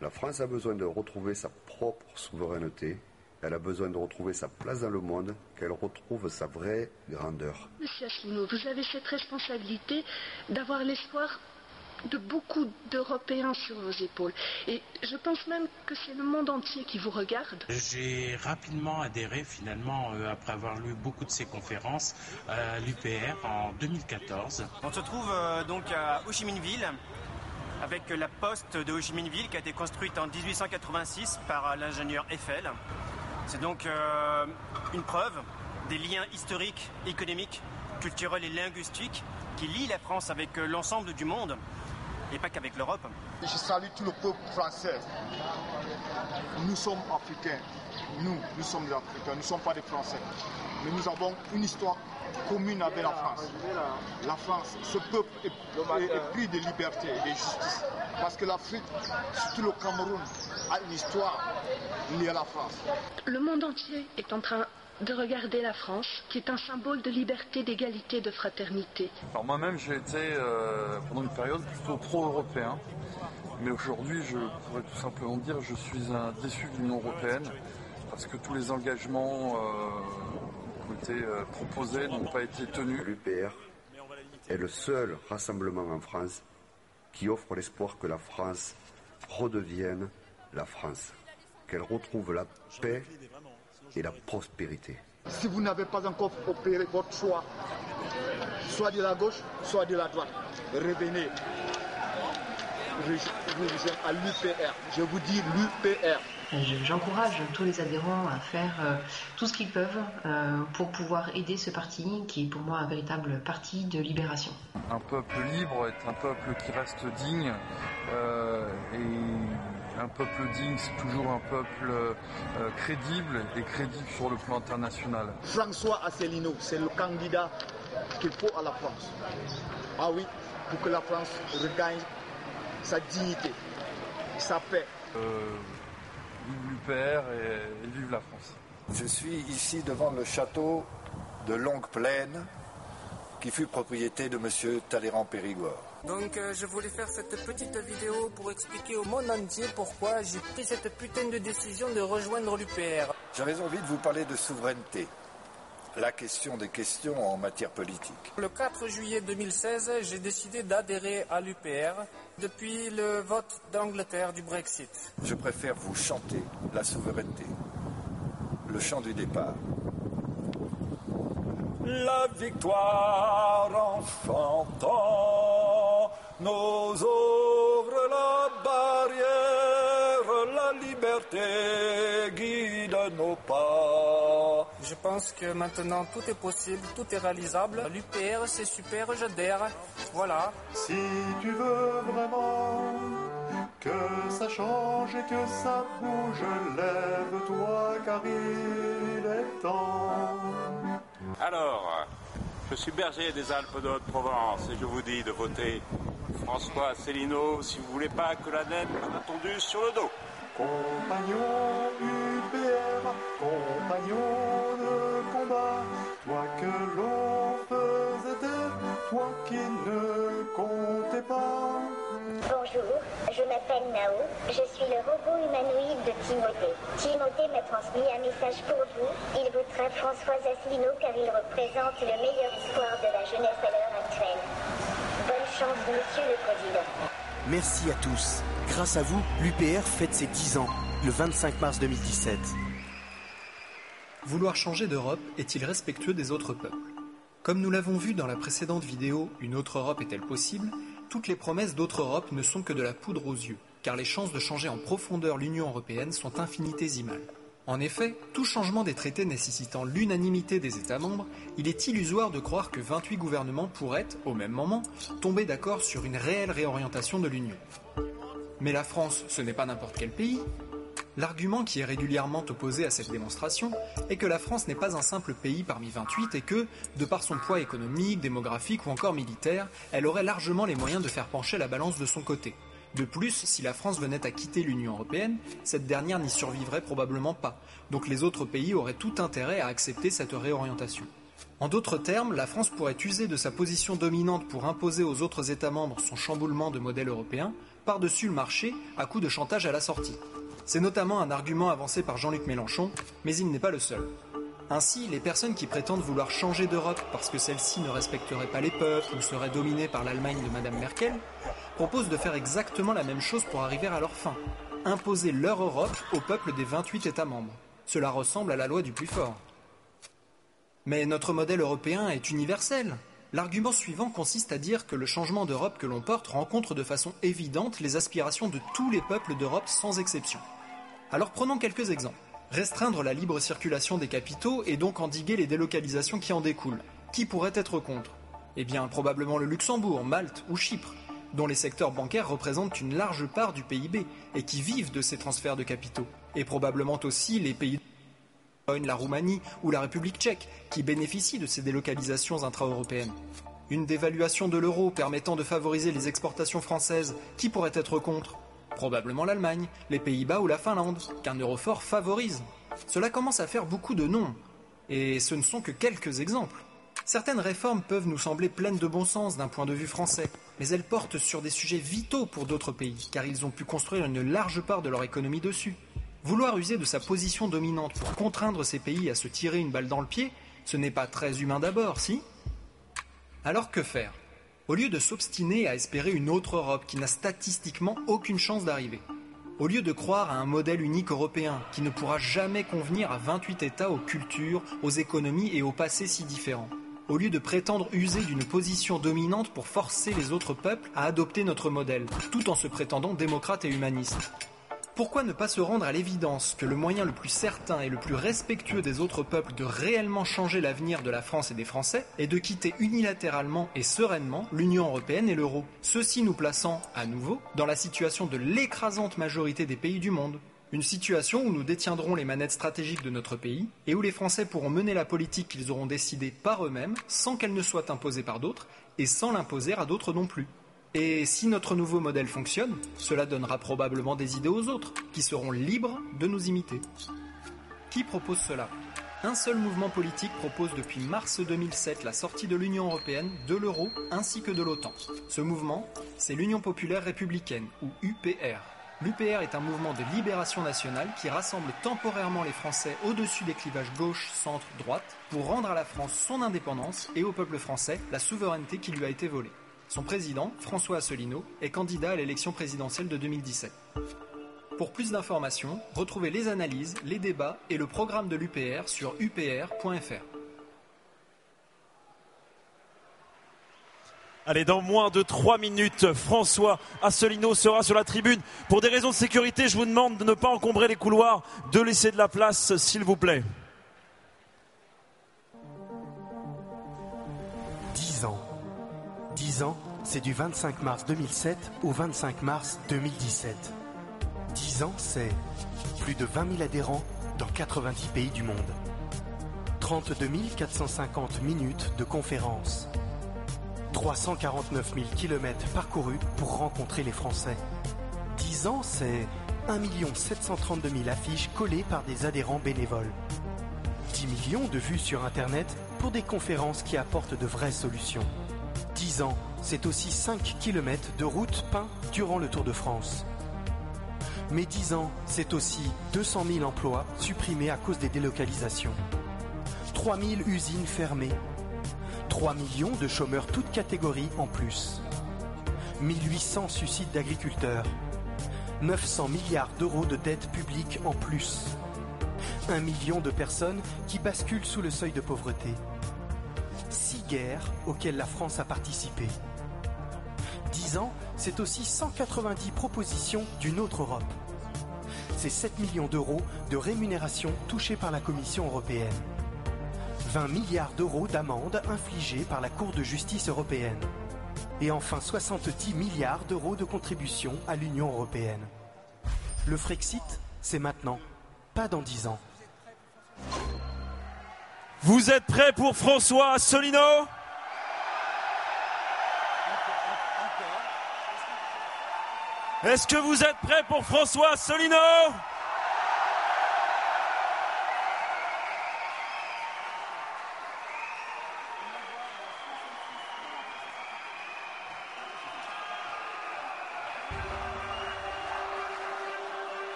La France a besoin de retrouver sa propre souveraineté. Elle a besoin de retrouver sa place dans le monde, qu'elle retrouve sa vraie grandeur. Monsieur Asselineau, vous avez cette responsabilité d'avoir l'espoir de beaucoup d'Européens sur vos épaules. Et je pense même que c'est le monde entier qui vous regarde. J'ai rapidement adhéré finalement, euh, après avoir lu beaucoup de ces conférences, à l'UPR en 2014. On se trouve euh, donc à Ho Chi Minh Ville avec la poste de Ho Chi Minh Ville qui a été construite en 1886 par euh, l'ingénieur Eiffel. C'est donc euh, une preuve des liens historiques, économiques, culturels et linguistiques qui lient la France avec l'ensemble du monde et pas qu'avec l'Europe. Je salue tout le peuple français. Nous sommes africains. Nous, nous sommes des Africains. Nous ne sommes pas des Français. Mais nous avons une histoire commune avec la France. La France, ce peuple est, est, est pris de liberté et de justice. Parce que l'Afrique, surtout le Cameroun, a une histoire liée à la France. Le monde entier est en train de regarder la France, qui est un symbole de liberté, d'égalité, de fraternité. Alors moi-même, j'ai été euh, pendant une période plutôt pro-européen, mais aujourd'hui, je pourrais tout simplement dire, je suis un déçu de l'Union européenne parce que tous les engagements euh, qui ont été euh, proposés n'ont pas été tenus. L'UPR est le seul rassemblement en France qui offre l'espoir que la France redevienne la France, qu'elle retrouve la paix et la prospérité. Si vous n'avez pas encore opéré votre choix, soit de la gauche, soit de la droite, revenez. À l'UPR. Je vous dis l'UPR. Je- J'encourage tous les adhérents à faire euh, tout ce qu'ils peuvent euh, pour pouvoir aider ce parti qui est pour moi un véritable parti de libération. Un peuple libre est un peuple qui reste digne. euh, et un peuple digne, c'est toujours un peuple euh, crédible et crédible sur le plan international. François Asselineau, c'est le candidat qu'il faut à la France. Ah oui, pour que la France regagne sa dignité, sa paix. Euh, vive l'UPR et, et vive la France. Je suis ici devant le château de Longue Plaine qui fut propriété de M. Talleyrand Périgord. Donc euh, je voulais faire cette petite vidéo pour expliquer au monde entier pourquoi j'ai pris cette putain de décision de rejoindre l'UPR. J'avais envie de vous parler de souveraineté, la question des questions en matière politique. Le 4 juillet 2016, j'ai décidé d'adhérer à l'UPR depuis le vote d'Angleterre du Brexit. Je préfère vous chanter la souveraineté, le chant du départ. La victoire en chantant nos ouvre la barrière, la liberté guide nos pas. Je pense que maintenant tout est possible, tout est réalisable. L'UPR c'est super, j'adhère. Voilà. Si tu veux vraiment que ça change et que ça bouge, lève-toi car il est temps. Alors, je suis berger des Alpes de Haute-Provence et je vous dis de voter François Asselineau si vous voulez pas que la naine soit tondue sur le dos. Compagnon UPR, compagnon de combat, toi que l'on faisait taire, toi qui ne. Bonjour, je m'appelle Nao, je suis le robot humanoïde de Timothée. Timothée m'a transmis un message pour vous. Il votera François Asselineau car il représente le meilleur espoir de la jeunesse à l'heure actuelle. Bonne chance, monsieur le président. Merci à tous. Grâce à vous, l'UPR fête ses 10 ans, le 25 mars 2017. Vouloir changer d'Europe est-il respectueux des autres peuples? Comme nous l'avons vu dans la précédente vidéo Une autre Europe est-elle possible? Toutes les promesses d'autre Europe ne sont que de la poudre aux yeux, car les chances de changer en profondeur l'Union européenne sont infinitésimales. En effet, tout changement des traités nécessitant l'unanimité des États membres, il est illusoire de croire que 28 gouvernements pourraient, au même moment, tomber d'accord sur une réelle réorientation de l'Union. Mais la France, ce n'est pas n'importe quel pays. L'argument qui est régulièrement opposé à cette démonstration est que la France n'est pas un simple pays parmi 28 et que, de par son poids économique, démographique ou encore militaire, elle aurait largement les moyens de faire pencher la balance de son côté. De plus, si la France venait à quitter l'Union européenne, cette dernière n'y survivrait probablement pas, donc les autres pays auraient tout intérêt à accepter cette réorientation. En d'autres termes, la France pourrait user de sa position dominante pour imposer aux autres États membres son chamboulement de modèle européen, par-dessus le marché, à coup de chantage à la sortie. C'est notamment un argument avancé par Jean-Luc Mélenchon, mais il n'est pas le seul. Ainsi, les personnes qui prétendent vouloir changer d'Europe parce que celle-ci ne respecterait pas les peuples ou serait dominée par l'Allemagne de Madame Merkel, proposent de faire exactement la même chose pour arriver à leur fin. Imposer leur Europe au peuple des 28 États membres. Cela ressemble à la loi du plus fort. Mais notre modèle européen est universel. L'argument suivant consiste à dire que le changement d'Europe que l'on porte rencontre de façon évidente les aspirations de tous les peuples d'Europe sans exception. Alors prenons quelques exemples. Restreindre la libre circulation des capitaux et donc endiguer les délocalisations qui en découlent. Qui pourrait être contre? Eh bien probablement le Luxembourg, Malte ou Chypre, dont les secteurs bancaires représentent une large part du PIB et qui vivent de ces transferts de capitaux. Et probablement aussi les pays la Roumanie ou la République tchèque, qui bénéficient de ces délocalisations intra-européennes. Une dévaluation de l'euro permettant de favoriser les exportations françaises, qui pourrait être contre? Probablement l'Allemagne, les Pays-Bas ou la Finlande, qu'un euro fort favorise. Cela commence à faire beaucoup de noms, et ce ne sont que quelques exemples. Certaines réformes peuvent nous sembler pleines de bon sens d'un point de vue français, mais elles portent sur des sujets vitaux pour d'autres pays, car ils ont pu construire une large part de leur économie dessus. Vouloir user de sa position dominante pour contraindre ces pays à se tirer une balle dans le pied, ce n'est pas très humain d'abord, si? Alors que faire? Au lieu de s'obstiner à espérer une autre Europe qui n'a statistiquement aucune chance d'arriver, au lieu de croire à un modèle unique européen qui ne pourra jamais convenir à 28 États aux cultures, aux économies et aux passés si différents, au lieu de prétendre user d'une position dominante pour forcer les autres peuples à adopter notre modèle, tout en se prétendant démocrate et humaniste. Pourquoi ne pas se rendre à l'évidence que le moyen le plus certain et le plus respectueux des autres peuples de réellement changer l'avenir de la France et des Français est de quitter unilatéralement et sereinement l'Union européenne et l'euro, ceci nous plaçant, à nouveau, dans la situation de l'écrasante majorité des pays du monde. Une situation où nous détiendrons les manettes stratégiques de notre pays et où les Français pourront mener la politique qu'ils auront décidée par eux-mêmes sans qu'elle ne soit imposée par d'autres et sans l'imposer à d'autres non plus. Et si notre nouveau modèle fonctionne, cela donnera probablement des idées aux autres, qui seront libres de nous imiter. Qui propose cela? Un seul mouvement politique propose depuis mars 2007 la sortie de l'Union européenne, de l'euro ainsi que de l'OTAN. Ce mouvement, c'est l'Union populaire républicaine, ou UPR. L'UPR est un mouvement de libération nationale qui rassemble temporairement les Français au-dessus des clivages gauche, centre, droite, pour rendre à la France son indépendance et au peuple français la souveraineté qui lui a été volée. Son président, François Asselineau, est candidat à l'élection présidentielle de 2017. Pour plus d'informations, retrouvez les analyses, les débats et le programme de l'UPR sur upr.fr. Allez, dans moins de 3 minutes, François Asselineau sera sur la tribune. Pour des raisons de sécurité, je vous demande de ne pas encombrer les couloirs, de laisser de la place, s'il vous plaît. 10 ans, c'est du 25 mars 2007 au 25 mars 2017. 10 ans, c'est plus de 20 000 adhérents dans 90 pays du monde. 32 450 minutes de conférences. 349 000 kilomètres parcourus pour rencontrer les Français. 10 ans, c'est 1 732 000 affiches collées par des adhérents bénévoles. 10 millions de vues sur Internet pour des conférences qui apportent de vraies solutions. 10 ans, c'est aussi 5 km de route peints durant le Tour de France. Mais 10 ans, c'est aussi 200 000 emplois supprimés à cause des délocalisations. 3 000 usines fermées. 3 millions de chômeurs toutes catégories en plus. 1800 suicides d'agriculteurs. 900 milliards d'euros de dettes publiques en plus. 1 million de personnes qui basculent sous le seuil de pauvreté. Six guerres auxquelles la France a participé. 10 ans, c'est aussi 190 propositions d'une autre Europe. C'est 7 millions d'euros de rémunération touchée par la Commission européenne. 20 milliards d'euros d'amendes infligées par la Cour de justice européenne. Et enfin 70 milliards d'euros de contributions à l'Union européenne. Le Frexit, c'est maintenant, pas dans 10 ans. Vous êtes prêts pour François Asselineau Est-ce que vous êtes prêts pour François Asselineau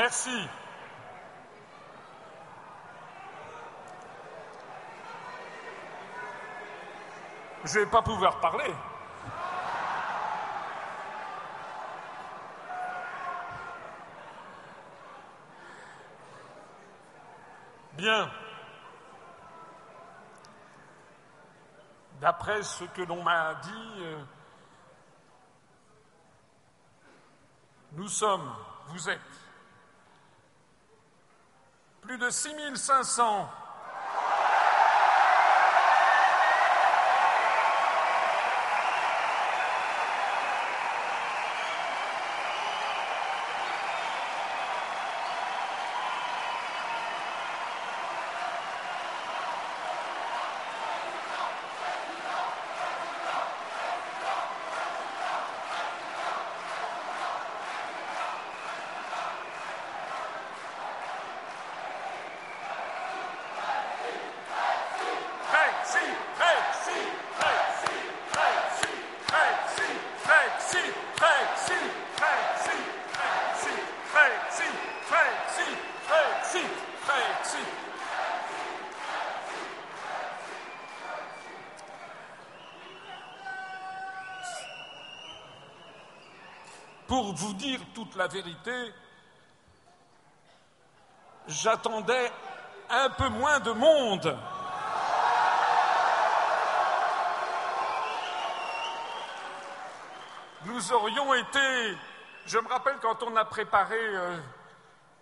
Merci. Je vais pas pouvoir parler. Bien. D'après ce que l'on m'a dit, euh, nous sommes, vous êtes, 6500 Pour vous dire toute la vérité, j'attendais un peu moins de monde. Nous aurions été, je me rappelle quand on a préparé euh,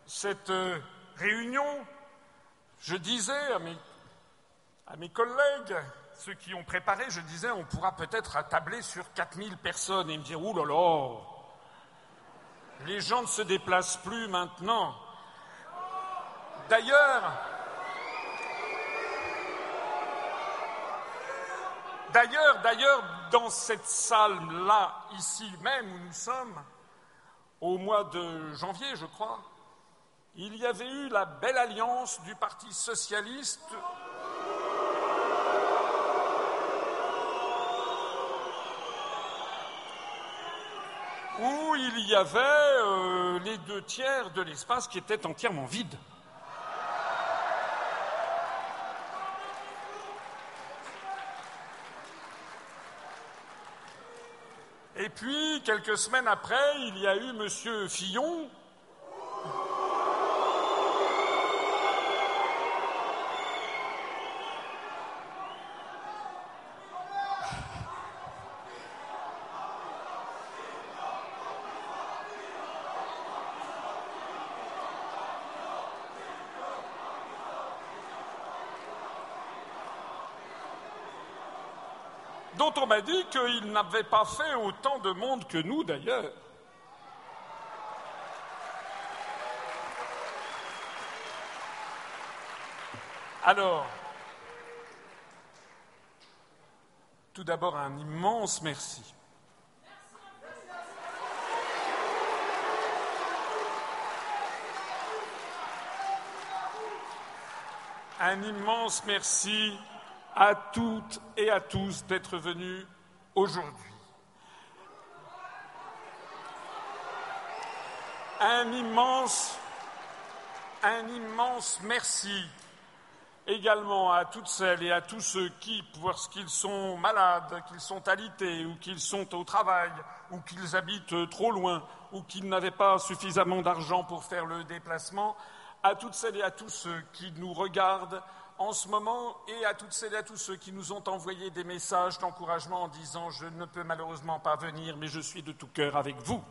cette euh, réunion, je disais à mes, collègues, ceux qui ont préparé, je disais, on pourra peut-être attabler sur 4000 personnes. Et me disaient, oh là là, les gens ne se déplacent plus maintenant. D'ailleurs, d'ailleurs, d'ailleurs, dans cette salle-là, ici même où nous sommes, au mois de janvier, je crois, il y avait eu la belle alliance du Parti socialiste. où il y avait euh, les deux tiers de l'espace qui étaient entièrement vides. Et puis, quelques semaines après, il y a eu M. Fillon. dont on m'a dit qu'il n'avait pas fait autant de monde que nous d'ailleurs. Alors, tout d'abord un immense merci. Un immense merci à toutes et à tous d'être venus aujourd'hui. Un immense, merci également à toutes celles et à tous ceux qui, parce qu'ils sont malades, qu'ils sont alités, ou qu'ils sont au travail, ou qu'ils habitent trop loin, ou qu'ils n'avaient pas suffisamment d'argent pour faire le déplacement, à toutes celles et à tous ceux qui nous regardent en ce moment et à toutes celles et à tous ceux qui nous ont envoyé des messages d'encouragement en disant Je ne peux malheureusement pas venir, mais je suis de tout cœur avec vous.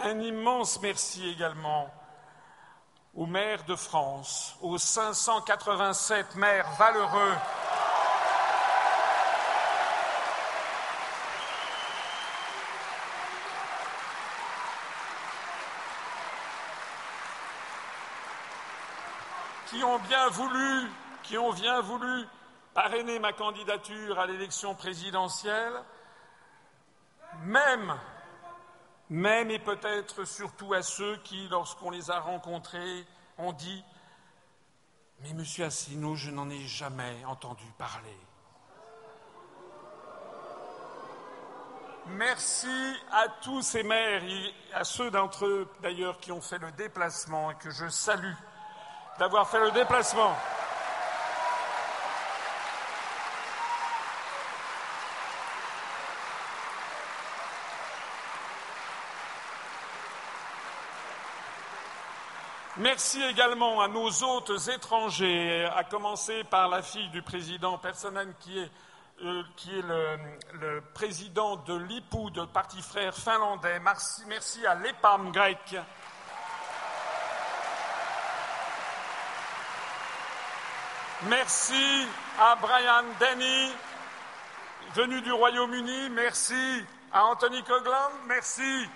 Un immense merci également aux maires de France, aux 587 maires valeureux. Qui ont bien voulu, qui ont bien voulu parrainer ma candidature à l'élection présidentielle, même même et peut-être surtout à ceux qui, lorsqu'on les a rencontrés, ont dit Mais monsieur Asselineau, je n'en ai jamais entendu parler. Merci à tous ces maires et à ceux d'entre eux d'ailleurs qui ont fait le déplacement et que je salue d'avoir fait le déplacement. Merci également à nos hôtes étrangers, à commencer par la fille du président Personnen qui est, euh, qui est le, le, président de l'IPU, de Parti Frère finlandais. Merci, merci à l'EPAM grec. Merci à Brian Denny, venu du Royaume-Uni. Merci à Anthony Coglan. Merci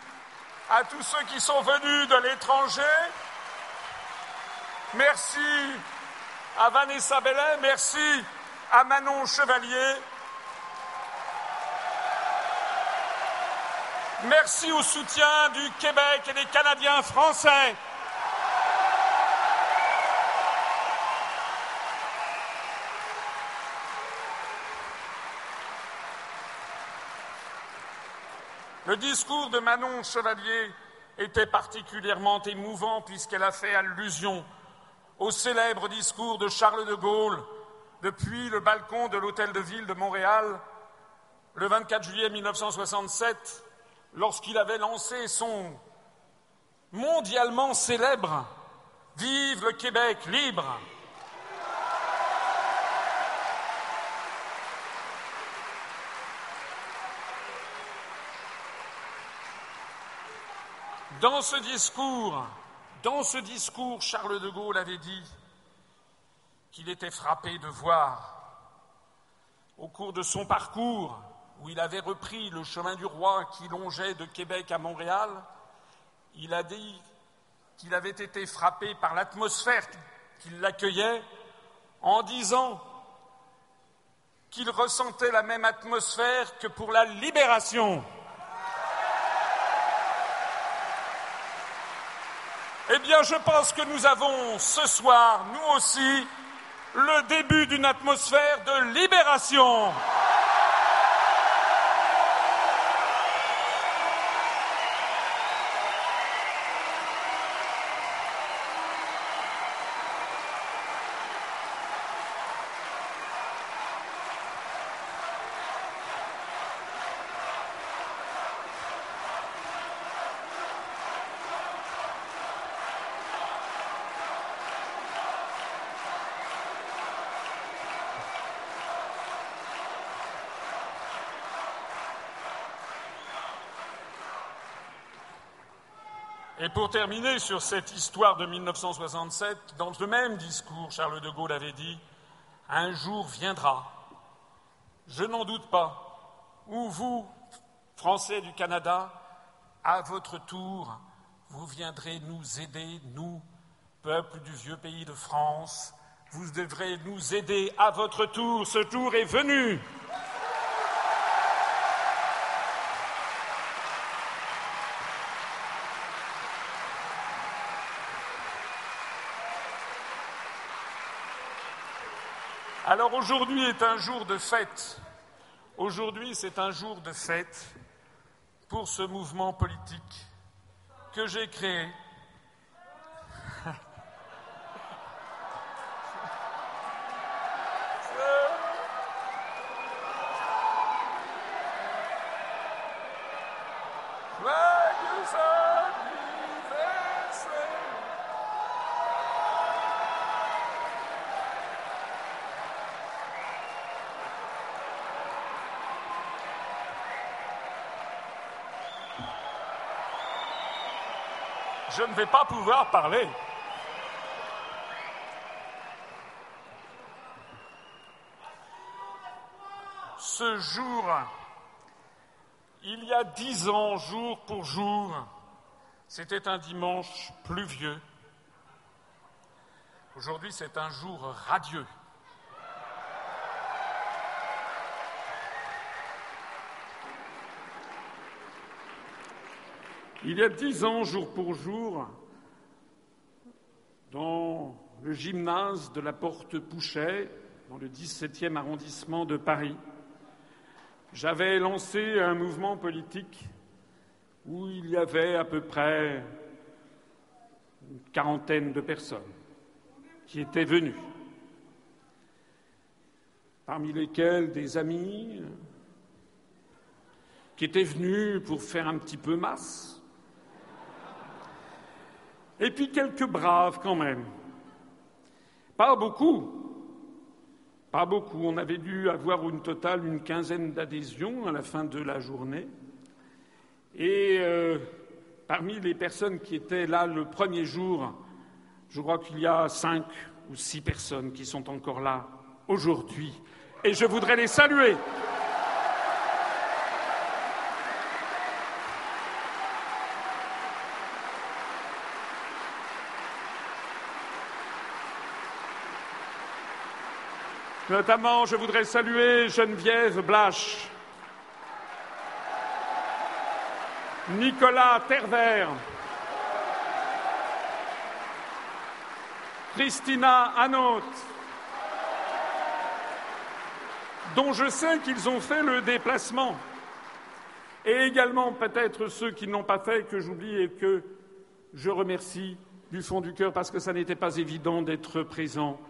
à tous ceux qui sont venus de l'étranger. Merci à Vanessa Bellet, merci à Manon Chevalier. Merci au soutien du Québec et des Canadiens français. Le discours de Manon Chevalier était particulièrement émouvant puisqu'elle a fait allusion au célèbre discours de Charles de Gaulle depuis le balcon de l'Hôtel de Ville de Montréal le 24 juillet 1967, lorsqu'il avait lancé son mondialement célèbre Vive le Québec libre. Dans ce discours, dans ce discours, Charles de Gaulle avait dit qu'il était frappé de voir, au cours de son parcours, où il avait repris le chemin du roi qui longeait de Québec à Montréal, il a dit qu'il avait été frappé par l'atmosphère qui l'accueillait en disant qu'il ressentait la même atmosphère que pour la libération. Eh bien, je pense que nous avons ce soir, nous aussi, le début d'une atmosphère de libération. Et pour terminer sur cette histoire de 1967, dans ce même discours, Charles de Gaulle avait dit Un jour viendra, je n'en doute pas, où vous, Français du Canada, à votre tour, vous viendrez nous aider, nous, peuple du vieux pays de France, vous devrez nous aider à votre tour, ce tour est venu. Aujourd'hui est un jour de fête. Aujourd'hui, c'est un jour de fête pour ce mouvement politique que j'ai créé. Je ne vais pas pouvoir parler. Ce jour, il y a dix ans, jour pour jour, c'était un dimanche pluvieux. Aujourd'hui, c'est un jour radieux. Il y a dix ans, jour pour jour, dans le gymnase de la Porte Pouchet, dans le 17e arrondissement de Paris, j'avais lancé un mouvement politique où il y avait à peu près une quarantaine de personnes qui étaient venues, parmi lesquelles des amis qui étaient venus pour faire un petit peu masse, et puis quelques braves quand même. Pas beaucoup. Pas beaucoup. On avait dû avoir une totale une quinzaine d'adhésions à la fin de la journée. Et euh, parmi les personnes qui étaient là le premier jour, je crois qu'il y a cinq ou six personnes qui sont encore là aujourd'hui. Et je voudrais les saluer. Notamment, je voudrais saluer Geneviève Blache, Nicolas Tervert, Christina Hanot, dont je sais qu'ils ont fait le déplacement, et également peut-être ceux qui n'ont pas fait, que j'oublie et que je remercie du fond du cœur parce que ça n'était pas évident d'être présent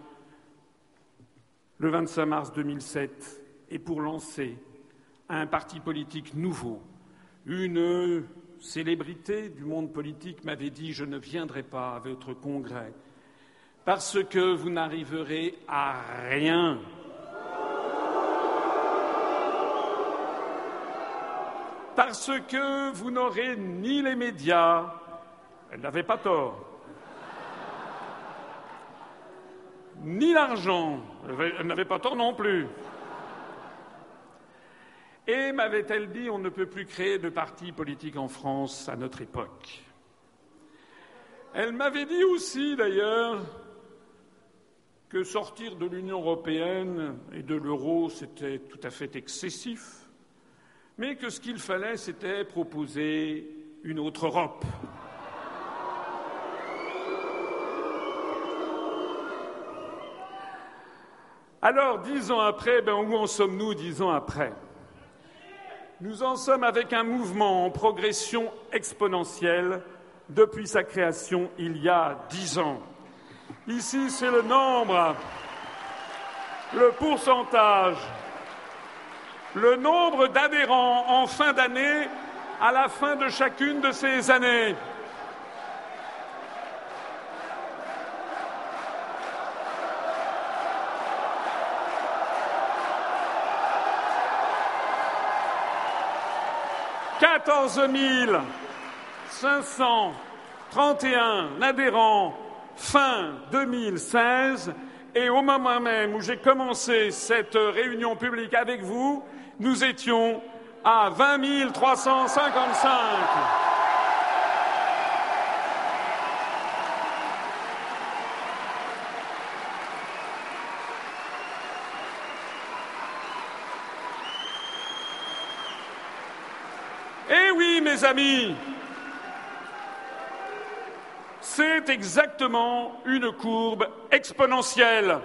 le 25 mars 2007 et pour lancer un parti politique nouveau. Une célébrité du monde politique m'avait dit Je ne viendrai pas à votre congrès parce que vous n'arriverez à rien. Parce que vous n'aurez ni les médias, elle n'avait pas tort, ni l'argent, elle n'avait pas tort non plus. Et m'avait-elle dit, on ne peut plus créer de parti politique en France à notre époque. Elle m'avait dit aussi, d'ailleurs, que sortir de l'Union européenne et de l'euro, c'était tout à fait excessif, mais que ce qu'il fallait, c'était proposer une autre Europe. Alors, dix ans après, ben, où en sommes-nous dix ans après? Nous en sommes avec un mouvement en progression exponentielle depuis sa création il y a dix ans. Ici, c'est le nombre, le pourcentage, le nombre d'adhérents en fin d'année à la fin de chacune de ces années. Quatorze mille cinq cent trente et un adhérents fin 2016 et au moment même où j'ai commencé cette réunion publique avec vous, nous étions à 20 355. Eh oui, mes amis, c'est exactement une courbe exponentielle.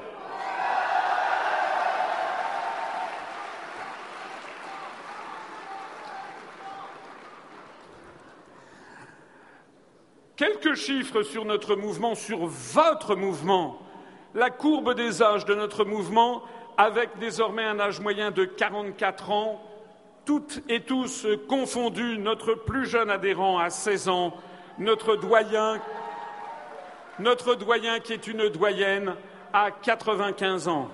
Quelques chiffres sur notre mouvement, sur votre mouvement. La courbe des âges de notre mouvement, avec désormais un âge moyen de 44 ans, toutes et tous confondus, notre plus jeune adhérent à 16 ans, notre doyen notre doyen qui est une doyenne à 95 ans.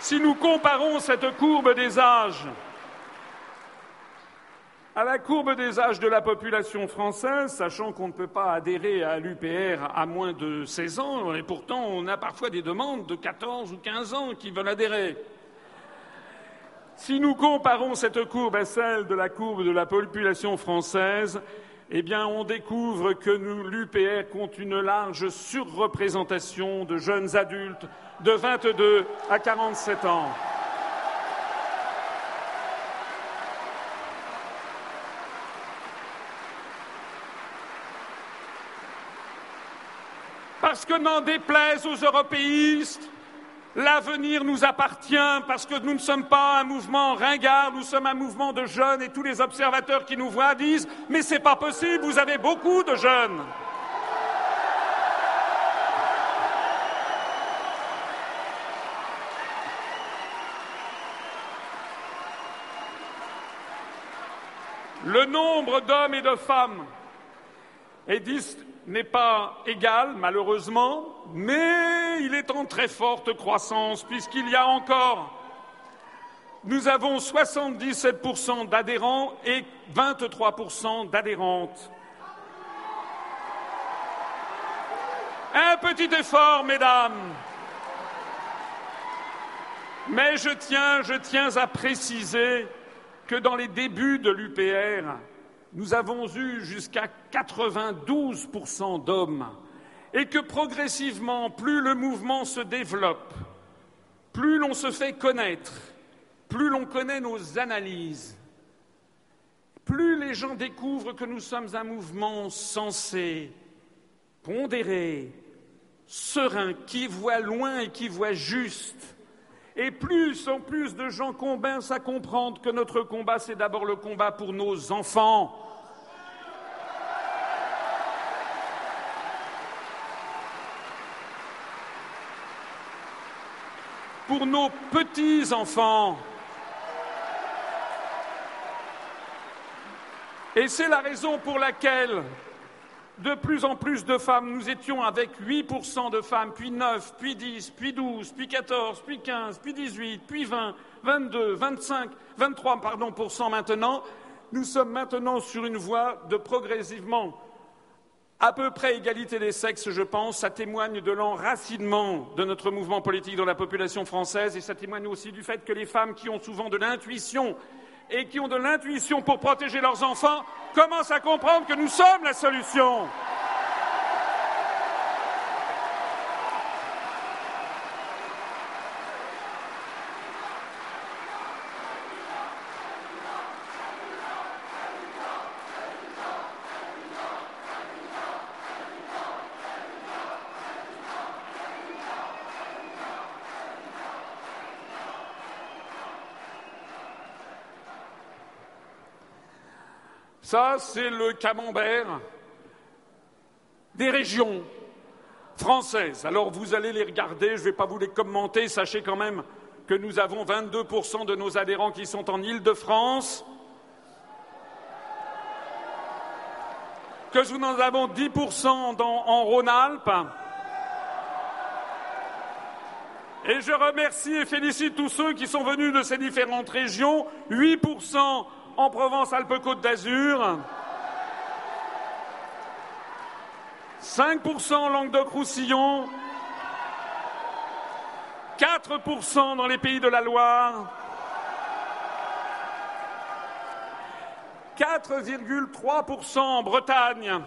Si nous comparons cette courbe des âges à la courbe des âges de la population française, sachant qu'on ne peut pas adhérer à l'UPR à moins de 16 ans, et pourtant on a parfois des demandes de 14 ou 15 ans qui veulent adhérer. Si nous comparons cette courbe à celle de la courbe de la population française, eh bien, on découvre que l'UPR compte une large surreprésentation de jeunes adultes de 22 à 47 ans. Parce que n'en déplaise aux européistes, L'avenir nous appartient parce que nous ne sommes pas un mouvement ringard, nous sommes un mouvement de jeunes et tous les observateurs qui nous voient disent Mais c'est pas possible, vous avez beaucoup de jeunes. Le nombre d'hommes et de femmes est n'est pas égal, malheureusement, mais il est en très forte croissance, puisqu'il y a encore, nous avons 77% d'adhérents et 23% d'adhérentes. Un petit effort, mesdames. Mais je tiens, je tiens à préciser que dans les débuts de l'UPR, nous avons eu jusqu'à 92% d'hommes et que progressivement, plus le mouvement se développe, plus l'on se fait connaître, plus l'on connaît nos analyses, plus les gens découvrent que nous sommes un mouvement sensé, pondéré, serein, qui voit loin et qui voit juste. Et plus en plus de gens commencent à comprendre que notre combat, c'est d'abord le combat pour nos enfants, pour nos petits-enfants. Et c'est la raison pour laquelle de plus en plus de femmes, nous étions avec 8% de femmes, puis 9, puis 10, puis 12, puis 14, puis 15, puis 18, puis 20, 22, 25, 23 pardon, pour cent maintenant. Nous sommes maintenant sur une voie de progressivement à peu près égalité des sexes, je pense, ça témoigne de l'enracinement de notre mouvement politique dans la population française et ça témoigne aussi du fait que les femmes qui ont souvent de l'intuition et qui ont de l'intuition pour protéger leurs enfants commencent à comprendre que nous sommes la solution. Ça, c'est le camembert des régions françaises. Alors vous allez les regarder, je ne vais pas vous les commenter, sachez quand même que nous avons 22% de nos adhérents qui sont en Île-de-France, que nous en avons 10% dans, en Rhône-Alpes. Et je remercie et félicite tous ceux qui sont venus de ces différentes régions, 8% en Provence-Alpes-Côte d'Azur, 5% en Languedoc-Roussillon, 4% dans les pays de la Loire, 4,3% en Bretagne,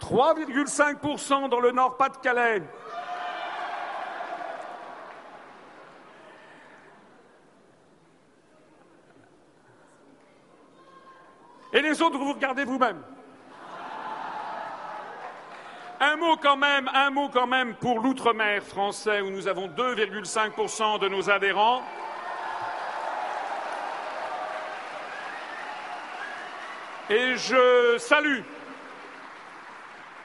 3,5% dans le Nord-Pas-de-Calais, Et les autres, vous regardez vous-même. Un mot quand même, un mot quand même pour l'outre-mer français où nous avons 2,5% de nos adhérents. Et je salue,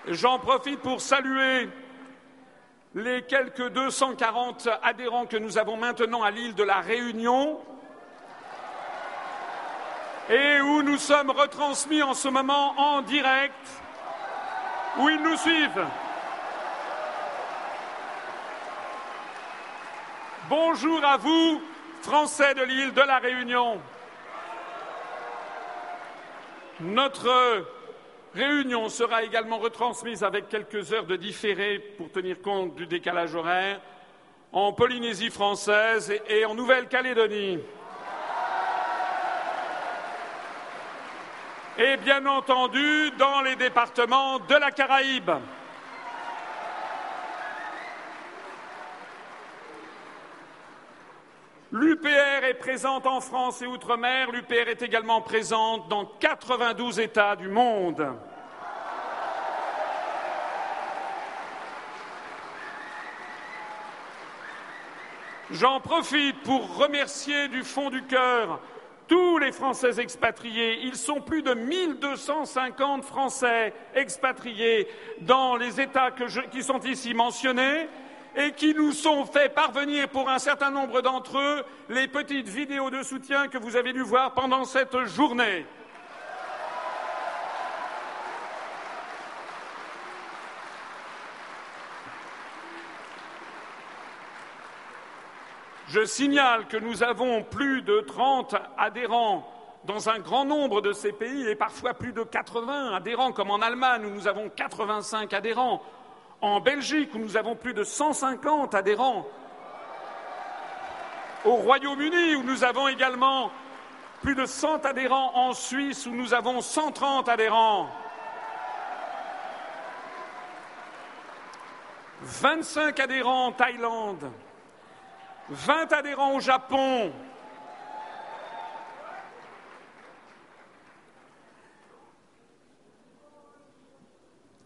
j'en profite pour saluer les quelques 240 adhérents que nous avons maintenant à l'île de la Réunion, et où nous sommes retransmis en ce moment en direct, où ils nous suivent. Bonjour à vous, Français de l'île de la Réunion. Notre réunion sera également retransmise avec quelques heures de différé pour tenir compte du décalage horaire en Polynésie française et en Nouvelle-Calédonie. Et bien entendu dans les départements de la Caraïbe. L'UPR est présente en France et outre-mer. L'UPR est également présente dans 92 États du monde. J'en profite pour remercier du fond du cœur tous les Français expatriés. Ils sont plus de 1250 Français expatriés dans les États qui sont ici mentionnés et qui nous sont fait parvenir pour un certain nombre d'entre eux les petites vidéos de soutien que vous avez dû voir pendant cette journée. Je signale que nous avons plus de 30 adhérents dans un grand nombre de ces pays et parfois plus de 80 adhérents, comme en Allemagne où nous avons 85 adhérents, en Belgique où nous avons plus de 150 adhérents, au Royaume-Uni où nous avons également plus de 100 adhérents, en Suisse où nous avons 130 adhérents. 25 adhérents en Thaïlande, 20 adhérents au Japon.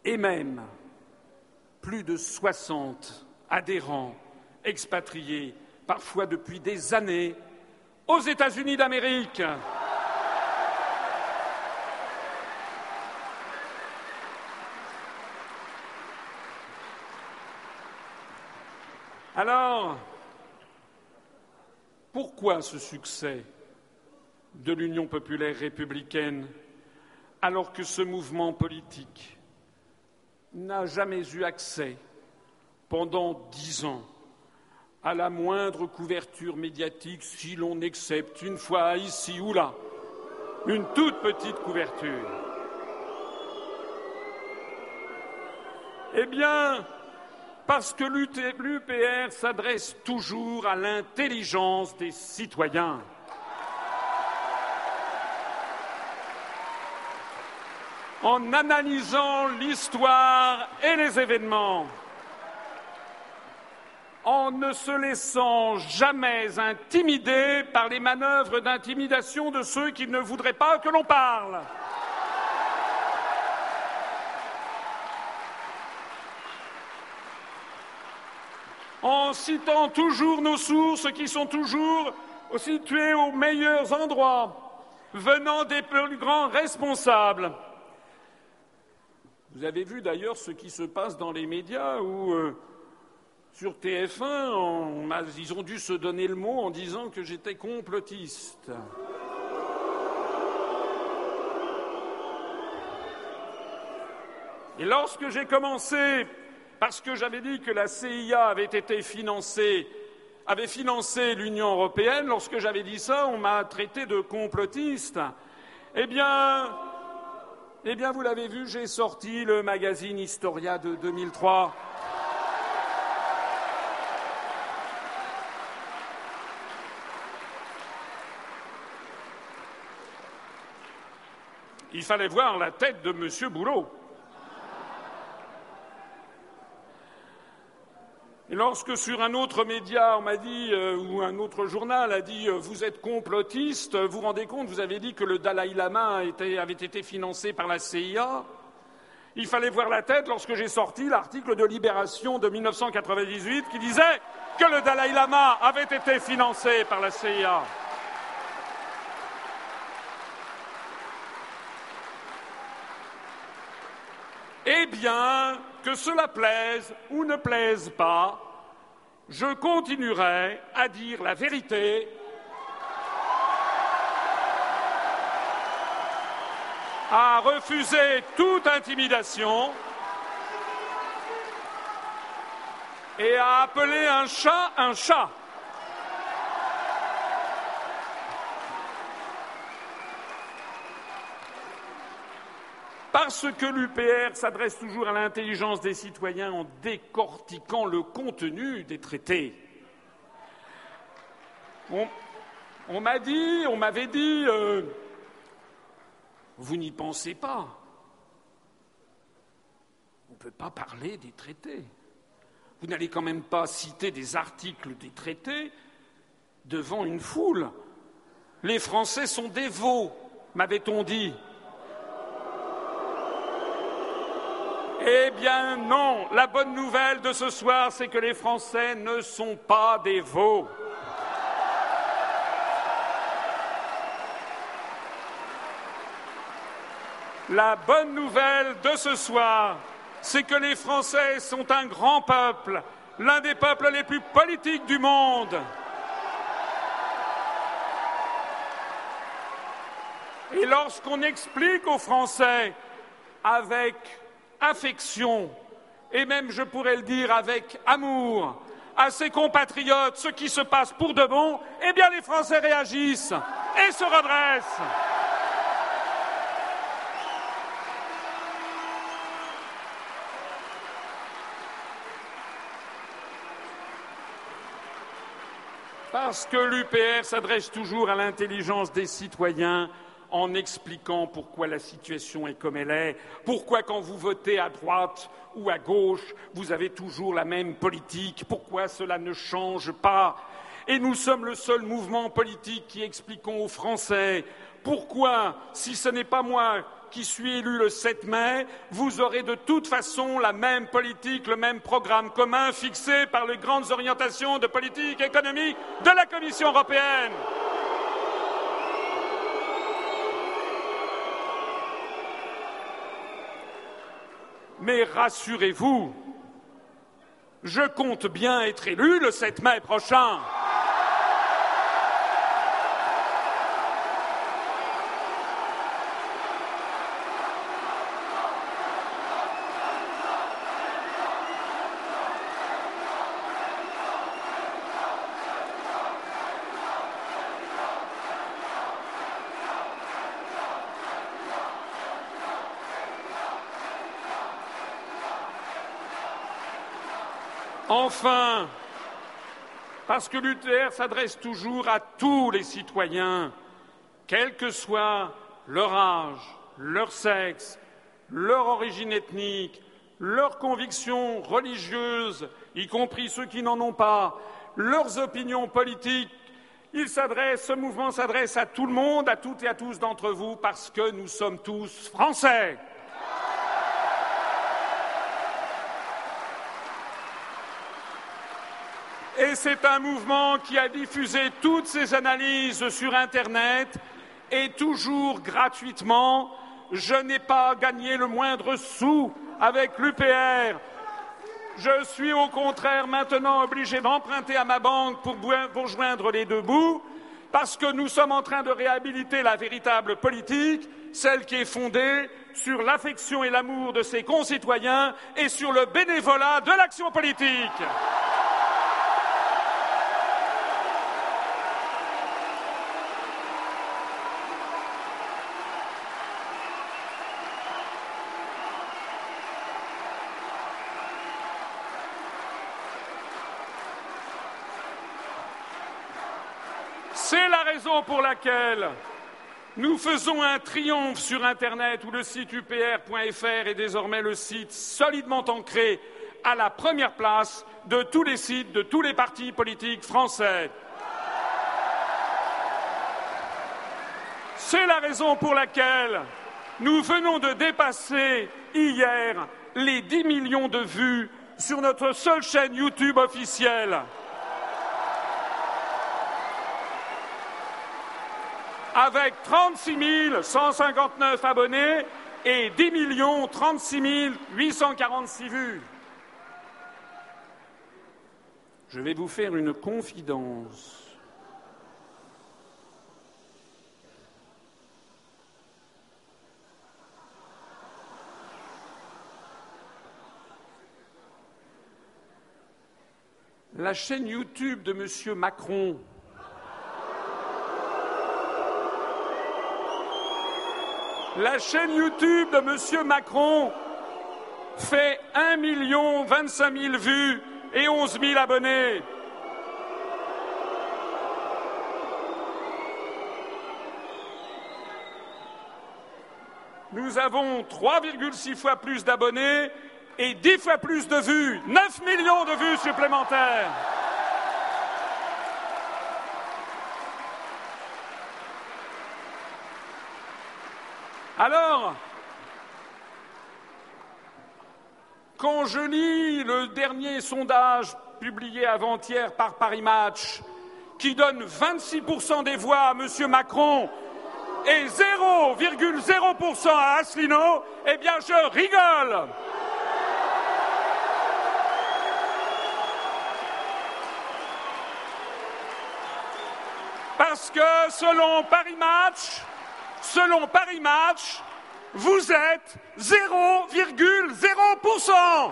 Et même plus de 60 adhérents expatriés, parfois depuis des années, aux États-Unis d'Amérique. Alors, pourquoi ce succès de l'Union populaire républicaine alors que ce mouvement politique n'a jamais eu accès pendant dix ans à la moindre couverture médiatique si l'on accepte une fois ici ou là une toute petite couverture? Eh bien, parce que l'UPR s'adresse toujours à l'intelligence des citoyens. En analysant l'histoire et les événements, en ne se laissant jamais intimider par les manœuvres d'intimidation de ceux qui ne voudraient pas que l'on parle. En citant toujours nos sources qui sont toujours situées aux meilleurs endroits, venant des plus grands responsables. Vous avez vu d'ailleurs ce qui se passe dans les médias où, euh, sur TF1, ils ont dû se donner le mot en disant que j'étais complotiste. Et lorsque j'ai commencé parce que j'avais dit que la CIA avait été financée, avait financé l'Union européenne. Lorsque j'avais dit ça, on m'a traité de complotiste. Eh bien, eh bien, vous l'avez vu, j'ai sorti le magazine Historia de 2003. Il fallait voir la tête de M. Boulot. Et lorsque sur un autre média, on m'a dit, euh, ou un autre journal a dit, euh, vous êtes complotiste, vous vous rendez compte, vous avez dit que le Dalai Lama avait été financé par la CIA. Il fallait voir la tête lorsque j'ai sorti l'article de Libération de 1998 qui disait que le Dalai Lama avait été financé par la CIA. Eh bien, que cela plaise ou ne plaise pas, je continuerai à dire la vérité à refuser toute intimidation et à appeler un chat un chat. Parce que l'UPR s'adresse toujours à l'intelligence des citoyens en décortiquant le contenu des traités. On, m'a dit, on m'avait dit, euh, vous n'y pensez pas. On ne peut pas parler des traités. Vous n'allez quand même pas citer des articles des traités devant une foule. Les Français sont dévots, m'avait-on dit. Eh bien non, la bonne nouvelle de ce soir, c'est que les Français ne sont pas des veaux. La bonne nouvelle de ce soir, c'est que les Français sont un grand peuple, l'un des peuples les plus politiques du monde. Et lorsqu'on explique aux Français avec affection et même, je pourrais le dire, avec amour à ses compatriotes ce qui se passe pour de bon, eh bien les Français réagissent et se redressent. Parce que l'UPR s'adresse toujours à l'intelligence des citoyens en expliquant pourquoi la situation est comme elle est, pourquoi quand vous votez à droite ou à gauche, vous avez toujours la même politique, pourquoi cela ne change pas. Et nous sommes le seul mouvement politique qui expliquons aux Français pourquoi, si ce n'est pas moi qui suis élu le 7 mai, vous aurez de toute façon la même politique, le même programme commun fixé par les grandes orientations de politique économique de la Commission européenne. Mais rassurez-vous, je compte bien être élu le 7 mai prochain. Enfin, parce que l'UTR s'adresse toujours à tous les citoyens, quel que soit leur âge, leur sexe, leur origine ethnique, leurs convictions religieuses, y compris ceux qui n'en ont pas, leurs opinions politiques. Il s'adresse, ce mouvement s'adresse à tout le monde, à toutes et à tous d'entre vous, parce que nous sommes tous français. C'est un mouvement qui a diffusé toutes ses analyses sur Internet et toujours gratuitement. Je n'ai pas gagné le moindre sou avec l'UPR. Je suis au contraire maintenant obligé d'emprunter à ma banque pour, pour, joindre les deux bouts, parce que nous sommes en train de réhabiliter la véritable politique, celle qui est fondée sur l'affection et l'amour de ses concitoyens et sur le bénévolat de l'action politique. raison pour laquelle nous faisons un triomphe sur Internet où le site upr.fr est désormais le site solidement ancré à la première place de tous les sites de tous les partis politiques français. C'est la raison pour laquelle nous venons de dépasser hier les 10 millions de vues sur notre seule chaîne YouTube officielle. Avec 36 159 abonnés et 10 36 846 vues. Je vais vous faire une confidence. La chaîne YouTube de M. Macron La chaîne YouTube de M. Macron fait 1 million 25 000 vues et 11 000 abonnés. Nous avons 3,6 fois plus d'abonnés et 10 fois plus de vues, 9 millions de vues supplémentaires. Alors, quand je lis le dernier sondage publié avant-hier par Paris Match, qui donne 26% des voix à M. Macron et 0,0% à Asselineau, eh bien je rigole. Parce que selon Paris Match, Selon Paris Match, vous êtes 0,0%.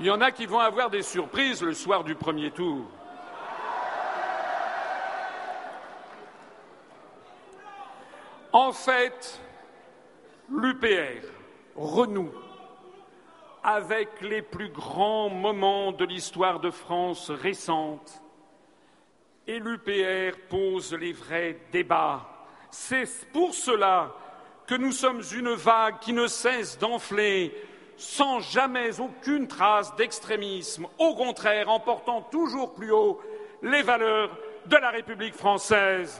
Il y en a qui vont avoir des surprises le soir du premier tour. En fait, l'UPR renoue avec les plus grands moments de l'histoire de France récente. Et l'UPR pose les vrais débats. C'est pour cela que nous sommes une vague qui ne cesse d'enfler sans jamais aucune trace d'extrémisme, au contraire en portant toujours plus haut les valeurs de la République française.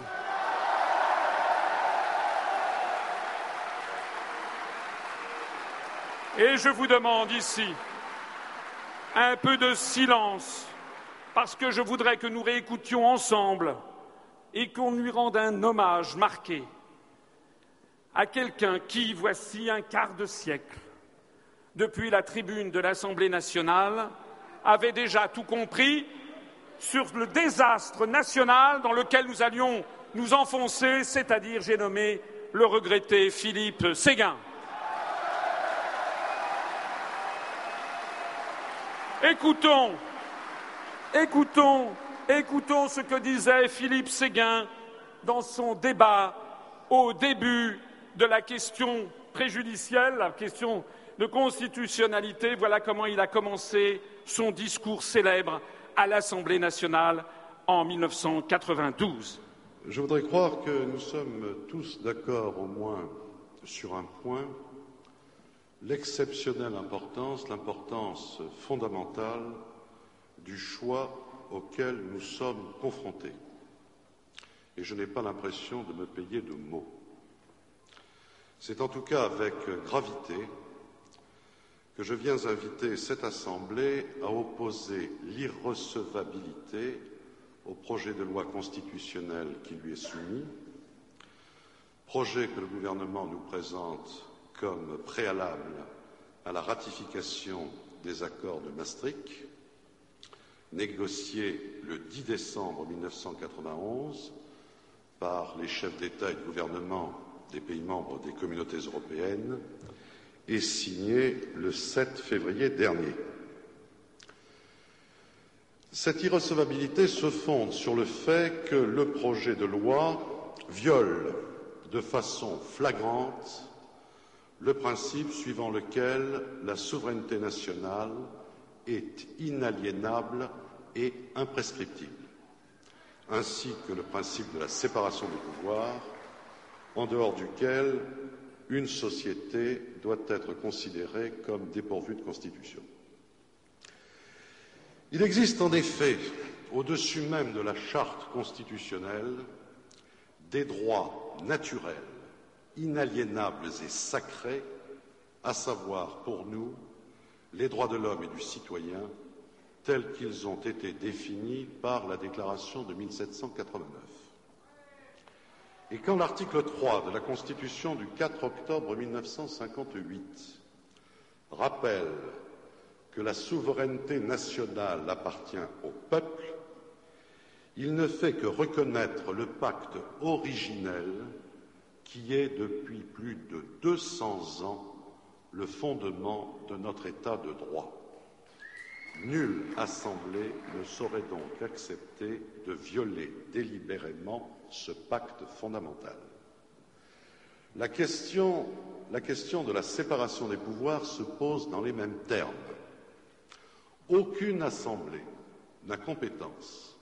Et je vous demande ici un peu de silence, parce que je voudrais que nous réécoutions ensemble et qu'on lui rende un hommage marqué à quelqu'un qui, voici un quart de siècle, depuis la tribune de l'Assemblée nationale, avait déjà tout compris sur le désastre national dans lequel nous allions nous enfoncer, c'est-à-dire, j'ai nommé le regretté Philippe Séguin. Écoutons, écoutons, écoutons ce que disait Philippe Séguin dans son débat au début de la question préjudicielle, la question de constitutionnalité. Voilà comment il a commencé son discours célèbre à l'Assemblée nationale en 1992. Je voudrais croire que nous sommes tous d'accord au moins sur un point, l'exceptionnelle importance, l'importance fondamentale du choix auquel nous sommes confrontés. Et je n'ai pas l'impression de me payer de mots. C'est en tout cas avec gravité que je viens inviter cette Assemblée à opposer l'irrecevabilité au projet de loi constitutionnelle qui lui est soumis, projet que le gouvernement nous présente comme préalable à la ratification des accords de Maastricht, négociés le 10 décembre 1991 par les chefs d'État et de gouvernement des pays membres des communautés européennes et signé le 7 février dernier. Cette irrecevabilité se fonde sur le fait que le projet de loi viole de façon flagrante le principe suivant lequel la souveraineté nationale est inaliénable et imprescriptible, ainsi que le principe de la séparation des pouvoirs, en dehors duquel une société doit être considérée comme dépourvue de constitution. Il existe en effet, au-dessus même de la charte constitutionnelle, des droits naturels, inaliénables et sacrés, à savoir pour nous les droits de l'homme et du citoyen tels qu'ils ont été définis par la déclaration de 1789. Et quand l'article 3 de la Constitution du 4 octobre 1958 rappelle que la souveraineté nationale appartient au peuple, il ne fait que reconnaître le pacte originel qui est depuis plus de 200 ans le fondement de notre État de droit. Nulle assemblée ne saurait donc accepter de violer délibérément ce pacte fondamental. La question, de la séparation des pouvoirs se pose dans les mêmes termes. Aucune assemblée n'a compétence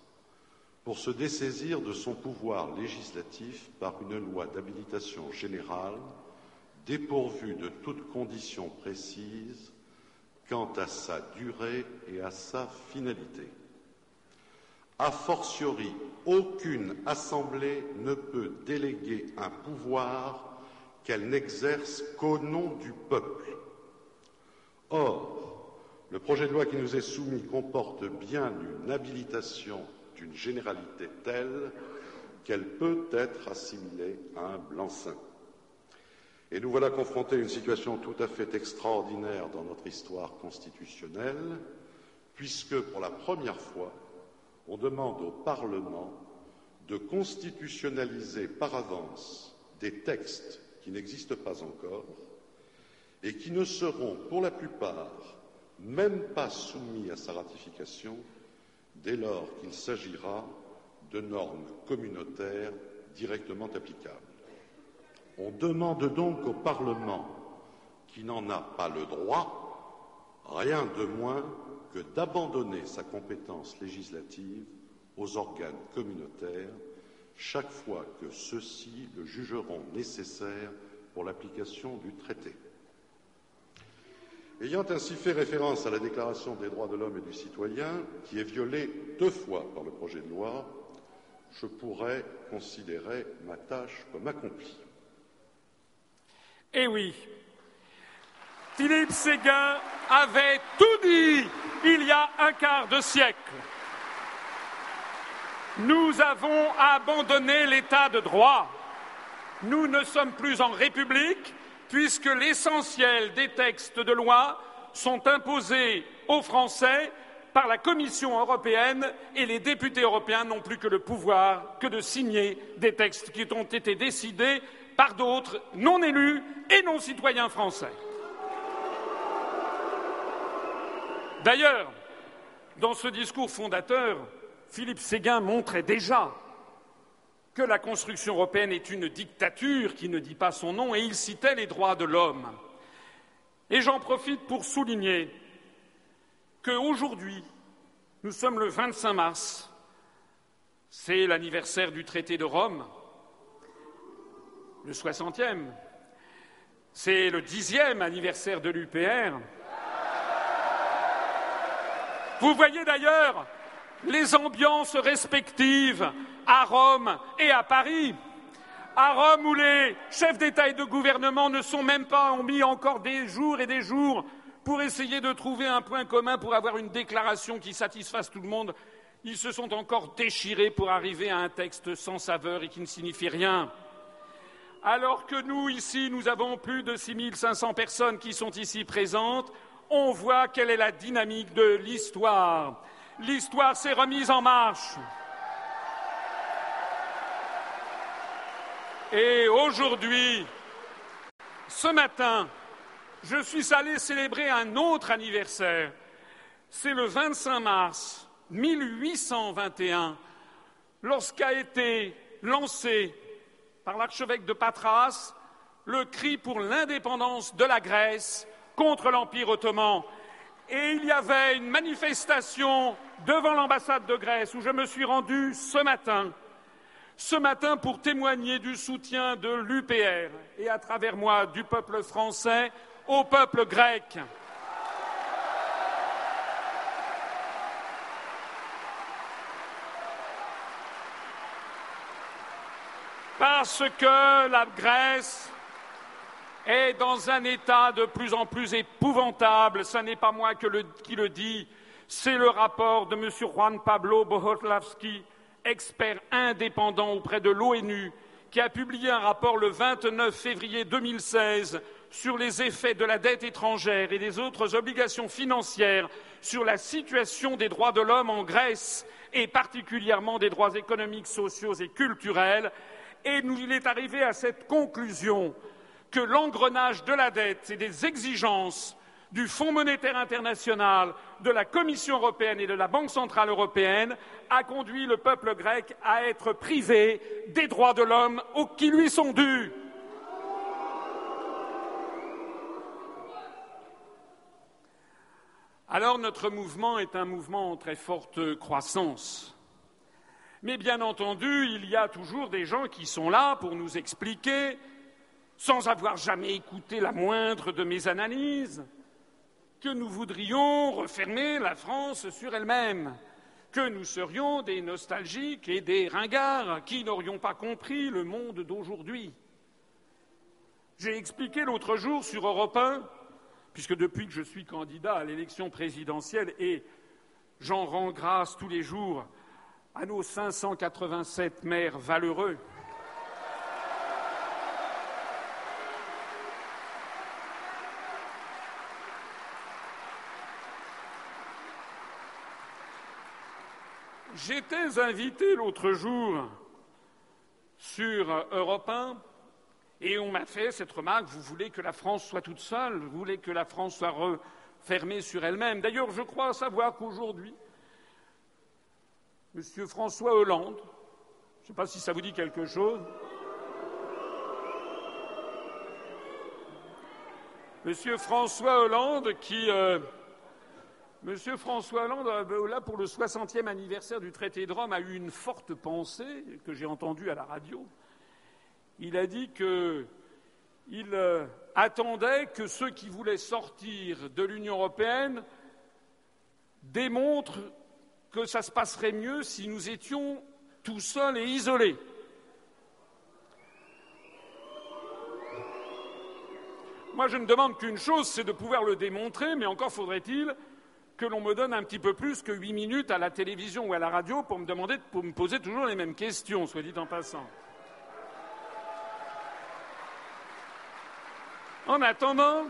pour se dessaisir de son pouvoir législatif par une loi d'habilitation générale dépourvue de toute condition précise quant à sa durée et à sa finalité. A fortiori, aucune assemblée ne peut déléguer un pouvoir qu'elle n'exerce qu'au nom du peuple. Or, le projet de loi qui nous est soumis comporte bien une habilitation d'une généralité telle qu'elle peut être assimilée à un blanc-seing. Et nous voilà confrontés à une situation tout à fait extraordinaire dans notre histoire constitutionnelle, puisque pour la première fois, on demande au Parlement de constitutionnaliser par avance des textes qui n'existent pas encore et qui ne seront pour la plupart même pas soumis à sa ratification dès lors qu'il s'agira de normes communautaires directement applicables. On demande donc au Parlement, qui n'en a pas le droit, rien de moins que d'abandonner sa compétence législative aux organes communautaires chaque fois que ceux-ci le jugeront nécessaire pour l'application du traité. Ayant ainsi fait référence à la Déclaration des droits de l'homme et du citoyen, qui est violée deux fois par le projet de loi, je pourrais considérer ma tâche comme accomplie. Eh oui, Philippe Séguin avait tout dit il y a un quart de siècle. Nous avons abandonné l'état de droit. Nous ne sommes plus en République puisque l'essentiel des textes de loi sont imposés aux Français par la Commission européenne et les députés européens n'ont plus que le pouvoir que de signer des textes qui ont été décidés par d'autres non élus et non citoyens français. D'ailleurs, dans ce discours fondateur, Philippe Séguin montrait déjà que la construction européenne est une dictature qui ne dit pas son nom et il citait les droits de l'homme. Et j'en profite pour souligner qu'aujourd'hui, nous sommes le 25 mars, c'est l'anniversaire du traité de Rome, le 60e, c'est le dixième anniversaire de l'UPR. Vous voyez d'ailleurs les ambiances respectives à Rome et à Paris. À Rome, où les chefs d'État et de gouvernement ne sont même pas, ont mis encore des jours et des jours pour essayer de trouver un point commun pour avoir une déclaration qui satisfasse tout le monde. Ils se sont encore déchirés pour arriver à un texte sans saveur et qui ne signifie rien. Alors que nous, ici, nous avons plus de 6500 personnes qui sont ici présentes, on voit quelle est la dynamique de l'histoire. L'histoire s'est remise en marche. Et aujourd'hui, ce matin, je suis allé célébrer un autre anniversaire. C'est le 25 mars 1821, lorsqu'a été lancé par l'archevêque de Patras le cri pour l'indépendance de la Grèce contre l'Empire ottoman. Et il y avait une manifestation devant l'ambassade de Grèce où je me suis rendu ce matin ce matin pour témoigner du soutien de l'UPR et à travers moi du peuple français au peuple grec. Parce que la Grèce est dans un état de plus en plus épouvantable. Ce n'est pas moi qui le dis, c'est le rapport de M. Juan Pablo Bohoslavski, expert indépendant auprès de l'ONU, qui a publié un rapport le 29 février 2016 sur les effets de la dette étrangère et des autres obligations financières sur la situation des droits de l'homme en Grèce et particulièrement des droits économiques, sociaux et culturels. Et il est arrivé à cette conclusion que l'engrenage de la dette et des exigences du Fonds monétaire international, de la Commission européenne et de la Banque centrale européenne a conduit le peuple grec à être privé des droits de l'homme qui lui sont dus. Alors notre mouvement est un mouvement en très forte croissance. Mais bien entendu, il y a toujours des gens qui sont là pour nous expliquer, sans avoir jamais écouté la moindre de mes analyses, que nous voudrions refermer la France sur elle-même, que nous serions des nostalgiques et des ringards qui n'aurions pas compris le monde d'aujourd'hui. J'ai expliqué l'autre jour sur Europe 1, puisque depuis que je suis candidat à l'élection présidentielle et j'en rends grâce tous les jours à nos 587 maires valeureux, J'étais invité l'autre jour sur Europe 1 et on m'a fait cette remarque vous voulez que la France soit toute seule, vous voulez que la France soit refermée sur elle-même. D'ailleurs, je crois savoir qu'aujourd'hui, M. François Hollande, je ne sais pas si ça vous dit quelque chose, M. François Hollande qui. Euh, Monsieur François Hollande, euh, là, pour le 60e anniversaire du traité de Rome, a eu une forte pensée que j'ai entendue à la radio. Il a dit qu'il euh, attendait que ceux qui voulaient sortir de l'Union européenne démontrent que ça se passerait mieux si nous étions tout seuls et isolés. Moi, je ne demande qu'une chose, c'est de pouvoir le démontrer, mais encore faudrait-il que l'on me donne un petit peu plus que huit minutes à la télévision ou à la radio pour me demander, pour me poser toujours les mêmes questions, soit dit en passant. En attendant,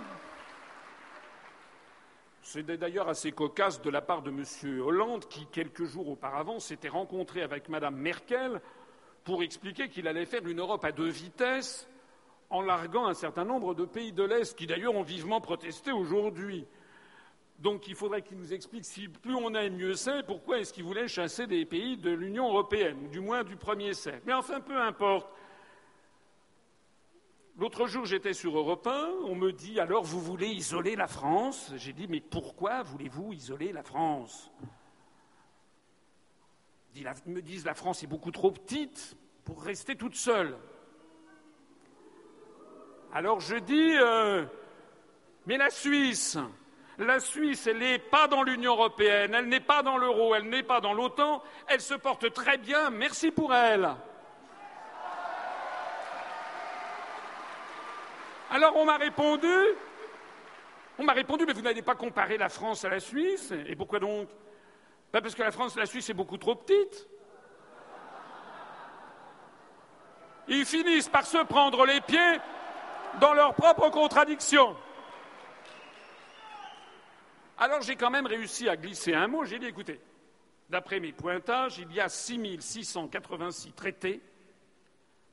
C'est d'ailleurs assez cocasse de la part de M. Hollande, qui, quelques jours auparavant, s'était rencontré avec Mme Merkel pour expliquer qu'il allait faire une Europe à deux vitesses en larguant un certain nombre de pays de l'Est, qui d'ailleurs ont vivement protesté aujourd'hui. Donc il faudrait qu'il nous explique si plus on aime, mieux c'est, pourquoi est-ce qu'il voulait chasser des pays de l'Union européenne, ou du moins du premier cercle. Mais enfin, peu importe. L'autre jour, j'étais sur Europe 1, on me dit alors vous voulez isoler la France? J'ai dit mais pourquoi voulez-vous isoler la France? Ils me disent la France est beaucoup trop petite pour rester toute seule. Alors je dis euh, mais la Suisse, la Suisse, elle n'est pas dans l'Union européenne, elle n'est pas dans l'euro, elle n'est pas dans l'OTAN, elle se porte très bien, merci pour elle. Alors on m'a répondu, on m'a répondu, mais vous n'allez pas comparer la France à la Suisse. Et pourquoi donc? Ben Parce que la France la Suisse est beaucoup trop petite. Ils finissent par se prendre les pieds dans leurs propres contradictions. Alors j'ai quand même réussi à glisser un mot. J'ai dit, écoutez, d'après mes pointages, il y a 6686 traités,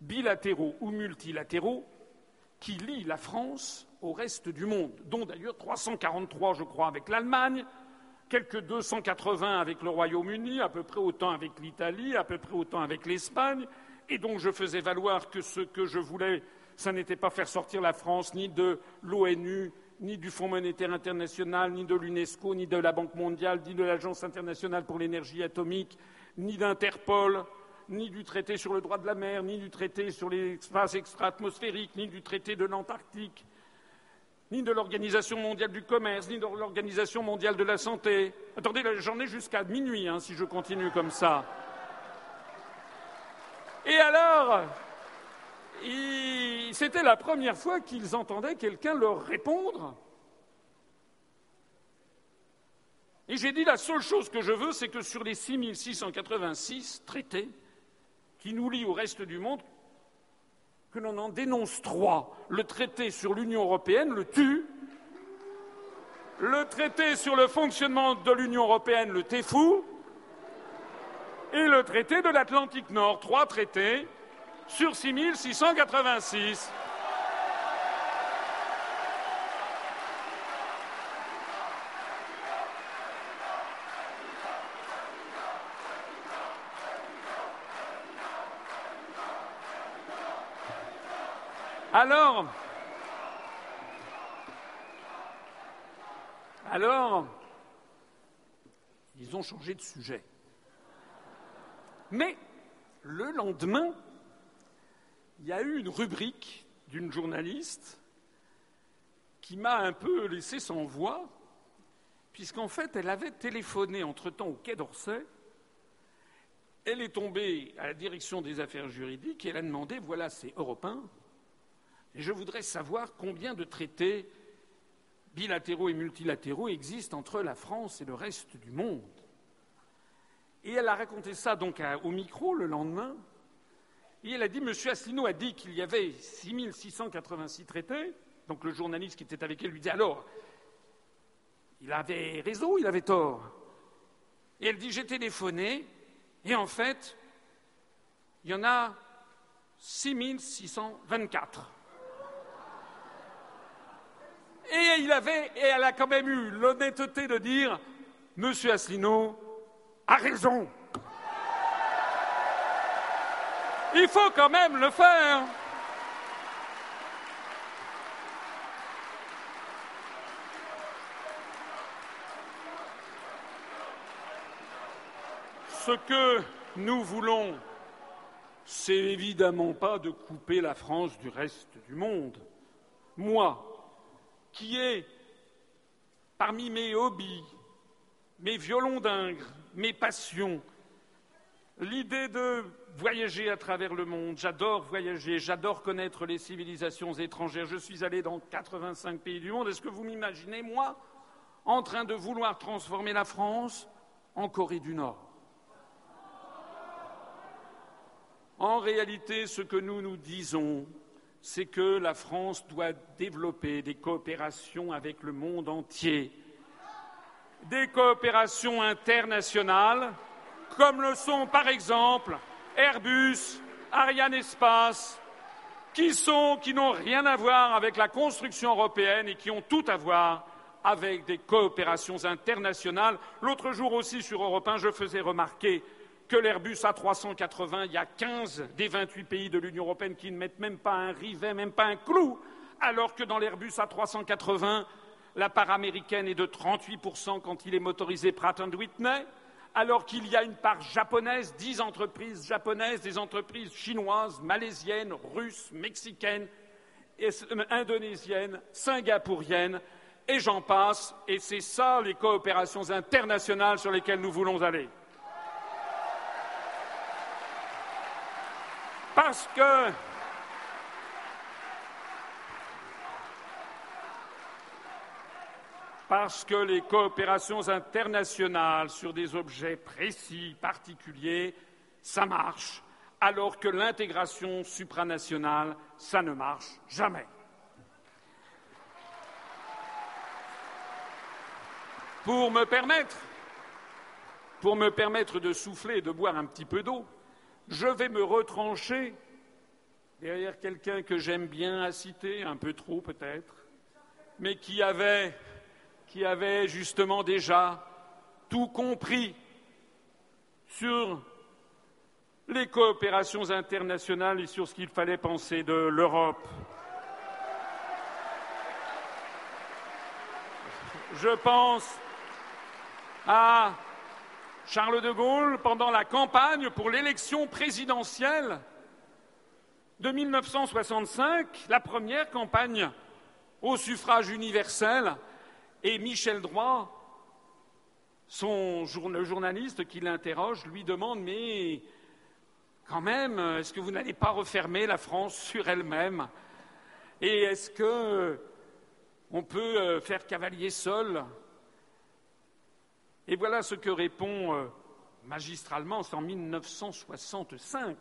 bilatéraux ou multilatéraux, qui lie la France au reste du monde, dont d'ailleurs 343, je crois, avec l'Allemagne, quelques 280 avec le Royaume-Uni, à peu près autant avec l'Italie, à peu près autant avec l'Espagne, et donc je faisais valoir que ce que je voulais, ce n'était pas faire sortir la France ni de l'ONU, ni du Fonds monétaire international, ni de l'UNESCO, ni de la Banque mondiale, ni de l'Agence internationale pour l'énergie atomique, ni d'Interpol, ni du traité sur le droit de la mer, ni du traité sur l'espace extra-atmosphérique, ni du traité de l'Antarctique, ni de l'Organisation mondiale du commerce, ni de l'Organisation mondiale de la santé. Attendez, j'en ai jusqu'à minuit hein, si je continue comme ça. Et alors, c'était la première fois qu'ils entendaient quelqu'un leur répondre. Et j'ai dit la seule chose que je veux, c'est que sur les 6686 traités, qui nous lie au reste du monde, que l'on en dénonce trois. Le traité sur l'Union européenne le tue, le traité sur le fonctionnement de l'Union européenne le fou, et le traité de l'Atlantique Nord. Trois traités sur 6686. Alors, alors, ils ont changé de sujet. Mais le lendemain, il y a eu une rubrique d'une journaliste qui m'a un peu laissé sans voix, puisqu'en fait, elle avait téléphoné entre-temps au Quai d'Orsay. Elle est tombée à la direction des affaires juridiques et elle a demandé voilà, c'est européen, et je voudrais savoir combien de traités bilatéraux et multilatéraux existent entre la France et le reste du monde. Et elle a raconté ça donc au micro le lendemain. Et elle a dit Monsieur Asselineau a dit qu'il y avait 6686 traités. Donc le journaliste qui était avec elle lui dit Alors, il avait raison il avait tort? Et elle dit J'ai téléphoné et en fait, il y en a 6624. Et, il avait, et elle a quand même eu l'honnêteté de dire Monsieur Asselineau a raison. Il faut quand même le faire. Ce que nous voulons, c'est évidemment pas de couper la France du reste du monde. Moi, qui est parmi mes hobbies, mes violons d'ingres, mes passions, l'idée de voyager à travers le monde. J'adore voyager, j'adore connaître les civilisations étrangères. Je suis allé dans 85 pays du monde. Est-ce que vous m'imaginez, moi, en train de vouloir transformer la France en Corée du Nord? En réalité, ce que nous nous disons, c'est que la France doit développer des coopérations avec le monde entier des coopérations internationales, comme le sont par exemple Airbus, Ariane Espace, qui n'ont rien à voir avec la construction européenne et qui ont tout à voir avec des coopérations internationales. L'autre jour aussi sur Europe 1, je faisais remarquer que l'Airbus A380, il y a 15 des 28 pays de l'Union européenne qui ne mettent même pas un rivet, même pas un clou, alors que dans l'Airbus A380, la part américaine est de 38% quand il est motorisé Pratt Whitney, alors qu'il y a une part japonaise, dix entreprises japonaises, des entreprises chinoises, malaisiennes, russes, mexicaines, indonésiennes, singapouriennes, et j'en passe, et c'est ça les coopérations internationales sur lesquelles nous voulons aller. Parce que parce que les coopérations internationales sur des objets précis, particuliers, ça marche, alors que l'intégration supranationale, ça ne marche jamais. Pour me permettre, pour me permettre de souffler et de boire un petit peu d'eau, je vais me retrancher derrière quelqu'un que j'aime bien à citer, un peu trop peut-être, mais qui avait qui avait justement déjà tout compris sur les coopérations internationales et sur ce qu'il fallait penser de l'Europe. Je pense à Charles de Gaulle pendant la campagne pour l'élection présidentielle de 1965, la première campagne au suffrage universel, et Michel Droit, son journaliste qui l'interroge, lui demande Mais quand même, est-ce que vous n'allez pas refermer la France sur elle-même? Et est-ce que on peut euh, faire cavalier seul? Et voilà ce que répond euh, magistralement, c'est en 1965,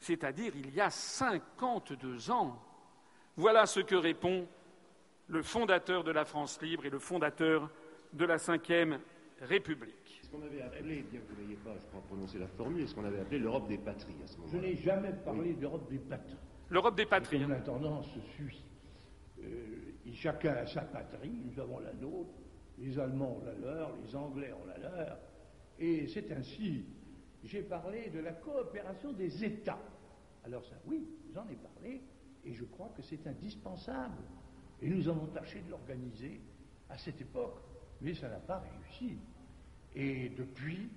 c'est-à-dire il y a 52 ans. Voilà ce que répond le fondateur de la France libre et le fondateur de la Ve République. Ce qu'on avait appelé, bien que vous n'ayez pas, je crois, prononcé la formule, ce qu'on avait appelé l'Europe des patries à ce moment-là. Je n'ai jamais parlé d'Europe des patries. L'Europe des patries. La tendance suit. Euh, chacun a sa patrie, nous avons la nôtre, les Allemands ont la leur, les Anglais ont la leur, et c'est ainsi. J'ai parlé de la coopération des États. Alors ça, oui, j'en ai parlé, et je crois que c'est indispensable. Et nous avons tâché de l'organiser à cette époque, mais ça n'a pas réussi. Et depuis,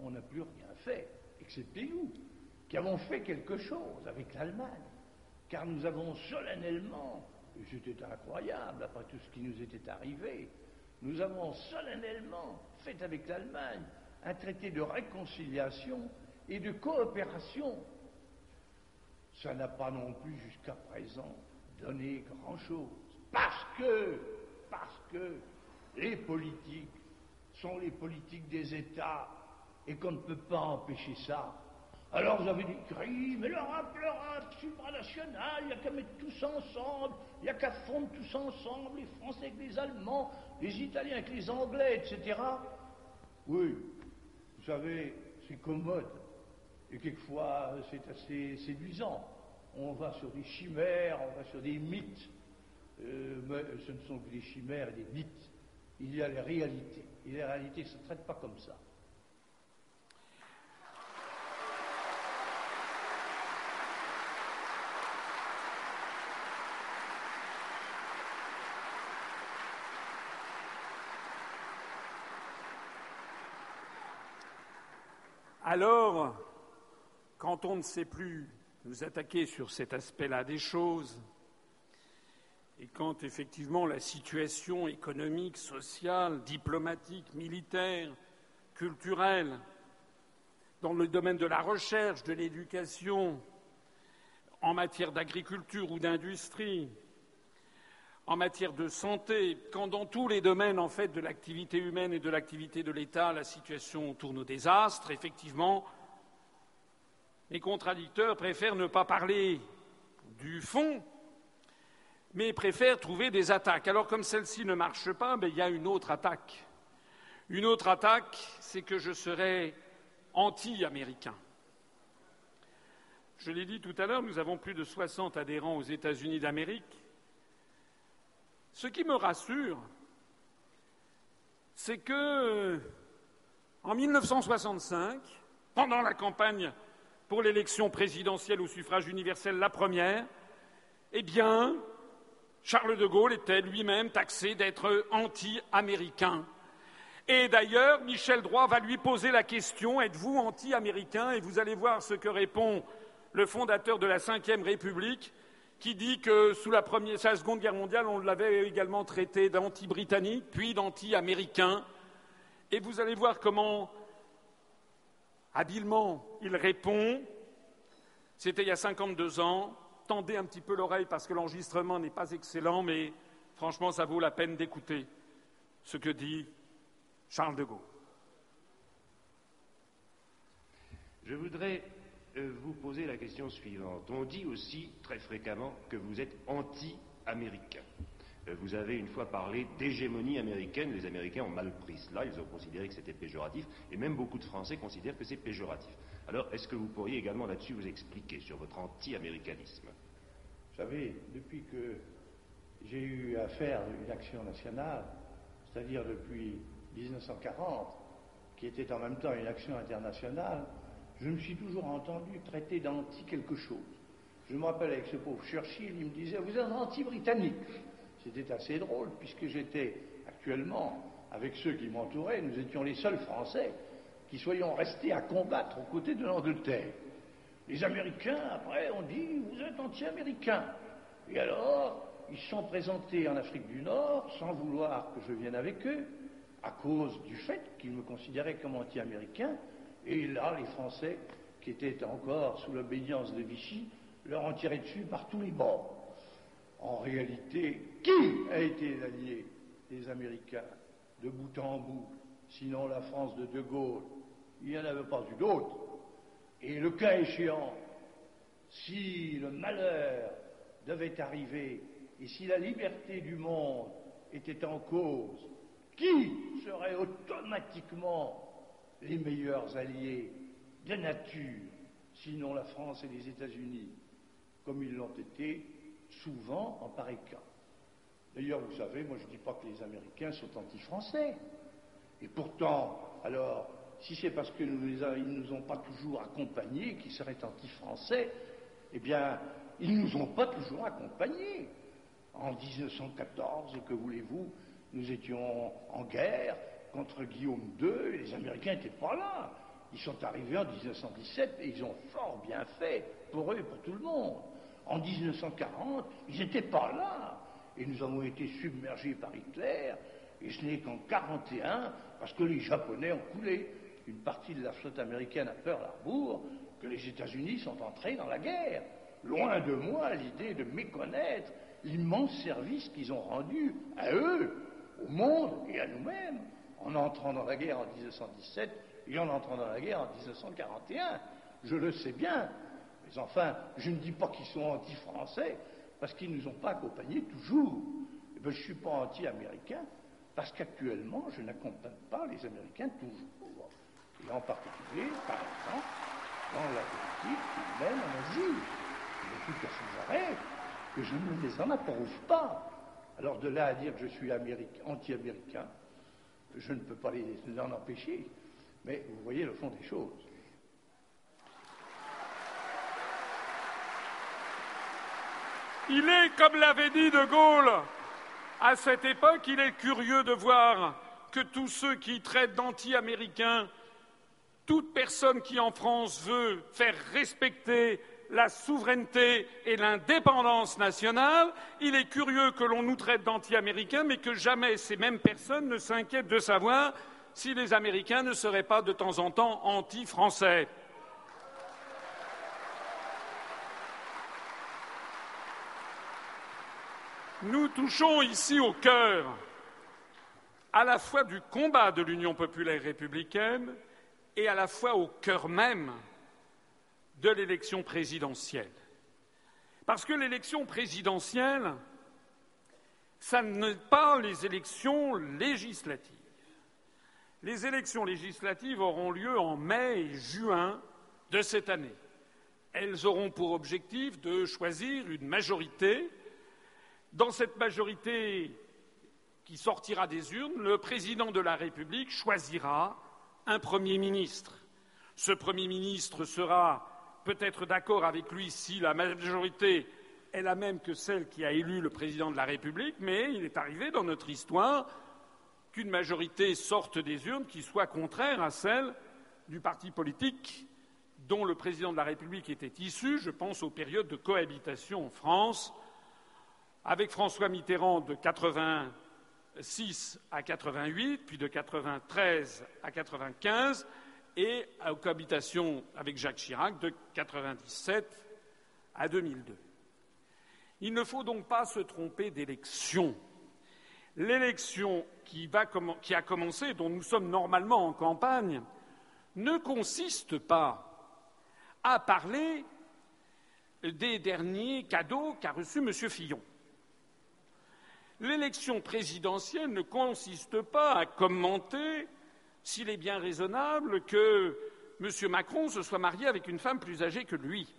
on n'a plus rien fait, excepté nous, qui avons fait quelque chose avec l'Allemagne, car nous avons solennellement, et c'était incroyable après tout ce qui nous était arrivé, nous avons solennellement fait avec l'Allemagne un traité de réconciliation et de coopération. Ça n'a pas non plus jusqu'à présent donné grand-chose. Parce que, parce que les politiques sont les politiques des États et qu'on ne peut pas empêcher ça. Alors vous avez des cris, mais l'Europe, l'Europe supranationale, il n'y a qu'à mettre tous ensemble, il n'y a qu'à fondre tous ensemble, les Français avec les Allemands, les Italiens avec les Anglais, etc. Oui, vous savez, c'est commode. Et quelquefois, c'est assez séduisant. On va sur des chimères, on va sur des mythes. Euh, ce ne sont que des chimères et des mythes. Il y a les réalités. Et les réalités ne se traitent pas comme ça. Alors, quand on ne sait plus nous attaquer sur cet aspect-là des choses, et quand effectivement la situation économique, sociale, diplomatique, militaire, culturelle, dans le domaine de la recherche, de l'éducation, en matière d'agriculture ou d'industrie, en matière de santé, quand dans tous les domaines en fait de l'activité humaine et de l'activité de l'État, la situation tourne au désastre, effectivement, les contradicteurs préfèrent ne pas parler du fond, mais préfèrent trouver des attaques. Alors comme celle-ci ne marche pas, ben, il y a une autre attaque Une autre attaque, c'est que je serais anti-américain. Je l'ai dit tout à l'heure, nous avons plus de 60 adhérents aux États-Unis d'Amérique. Ce qui me rassure, c'est que, en 1965, pendant la campagne pour l'élection présidentielle au suffrage universel, la première, eh bien, Charles de Gaulle était lui-même taxé d'être anti-américain. Et d'ailleurs, Michel Droit va lui poser la question Êtes-vous anti-américain? Et vous allez voir ce que répond le fondateur de la Ve République, qui dit que sous la, la Seconde Guerre mondiale, on l'avait également traité d'anti-britannique, puis d'anti-américain. Et vous allez voir comment habilement il répond. C'était il y a 52 ans. Tendez un petit peu l'oreille parce que l'enregistrement n'est pas excellent, mais franchement, ça vaut la peine d'écouter ce que dit Charles de Gaulle. Je voudrais euh, vous poser la question suivante. On dit aussi très fréquemment que vous êtes anti-américain. Euh, vous avez une fois parlé d'hégémonie américaine. Les Américains ont mal pris cela. Ils ont considéré que c'était péjoratif. Et même beaucoup de Français considèrent que c'est péjoratif. Alors, est-ce que vous pourriez également là-dessus vous expliquer sur votre anti-américanisme? Vous savez, depuis que j'ai eu à faire une action nationale, c'est-à-dire depuis 1940, qui était en même temps une action internationale, je me suis toujours entendu traiter d'anti quelque chose. Je me rappelle avec ce pauvre Churchill, il me disait Vous êtes anti-britannique. C'était assez drôle, puisque j'étais actuellement, avec ceux qui m'entouraient, nous étions les seuls Français qui soyons restés à combattre aux côtés de l'Angleterre. Les Américains, après, ont dit Vous êtes anti-américains. Et alors, ils sont présentés en Afrique du Nord sans vouloir que je vienne avec eux, à cause du fait qu'ils me considéraient comme anti-américain. Et là, les Français, qui étaient encore sous l'obédience de Vichy, leur ont tiré dessus par tous les bords. En réalité, qui a été l'allié des Américains de bout en bout, sinon la France de De Gaulle Il n'y en avait pas eu d'autre. Et le cas échéant, si le malheur devait arriver et si la liberté du monde était en cause, qui serait automatiquement les meilleurs alliés de nature, sinon la France et les États-Unis, comme ils l'ont été souvent en pareil cas? D'ailleurs, vous savez, moi je ne dis pas que les Américains sont anti-français. Et pourtant, alors, si c'est parce qu'ils ne nous ont pas toujours accompagnés qu'ils seraient anti-français, eh bien, ils ne nous ont pas toujours accompagnés. En 1914, que voulez-vous, nous étions en guerre contre Guillaume II, les Américains n'étaient pas là. Ils sont arrivés en 1917 et ils ont fort bien fait pour eux et pour tout le monde. En 1940, ils n'étaient pas là. Et nous avons été submergés par Hitler. Et ce n'est qu'en 1941, parce que les Japonais ont coulé une partie de la flotte américaine à Pearl Harbor, que les États-Unis sont entrés dans la guerre. Loin de moi l'idée de méconnaître l'immense service qu'ils ont rendu à eux, au monde et à nous-mêmes en entrant dans la guerre en 1917 et en entrant dans la guerre en 1941. Je le sais bien. Mais enfin, je ne dis pas qu'ils sont anti-français parce qu'ils ne nous ont pas accompagnés toujours. Eh ben, je ne suis pas anti-américain parce qu'actuellement, je n'accompagne pas les Américains toujours. Et en particulier, par exemple, dans la politique qu'ils mènent en Asie. Il tout à que je ne les en approuve pas. Alors de là à dire que je suis anti-américain, je ne peux pas les, en empêcher, mais vous voyez le fond des choses. Il est, comme l'avait dit De Gaulle, à cette époque, il est curieux de voir que tous ceux qui traitent d'anti-américains, toute personne qui en France veut faire respecter la souveraineté et l'indépendance nationale. Il est curieux que l'on nous traite d'anti-américains, mais que jamais ces mêmes personnes ne s'inquiètent de savoir si les Américains ne seraient pas de temps en temps anti-français. Nous touchons ici au cœur à la fois du combat de l'Union populaire républicaine et à la fois au cœur même de l'élection présidentielle. Parce que l'élection présidentielle, ça n'est pas les élections législatives. Les élections législatives auront lieu en mai et juin de cette année. Elles auront pour objectif de choisir une majorité. Dans cette majorité qui sortira des urnes, le président de la République choisira un Premier ministre. Ce Premier ministre sera peut-être d'accord avec lui si la majorité est la même que celle qui a élu le président de la République, mais il est arrivé dans notre histoire qu'une majorité sorte des urnes qui soit contraire à celle du parti politique dont le président de la République était issu. Je pense aux périodes de cohabitation en France, avec François Mitterrand de 86 à 88, puis de 93 à 95, et aux cohabitations avec Jacques Chirac de 97 à 2002. Il ne faut donc pas se tromper d'élection. L'élection qui, qui, a commencé, dont nous sommes normalement en campagne, ne consiste pas à parler des derniers cadeaux qu'a reçus M. Fillon. L'élection présidentielle ne consiste pas à commenter s'il est bien raisonnable que M. Macron se soit marié avec une femme plus âgée que lui.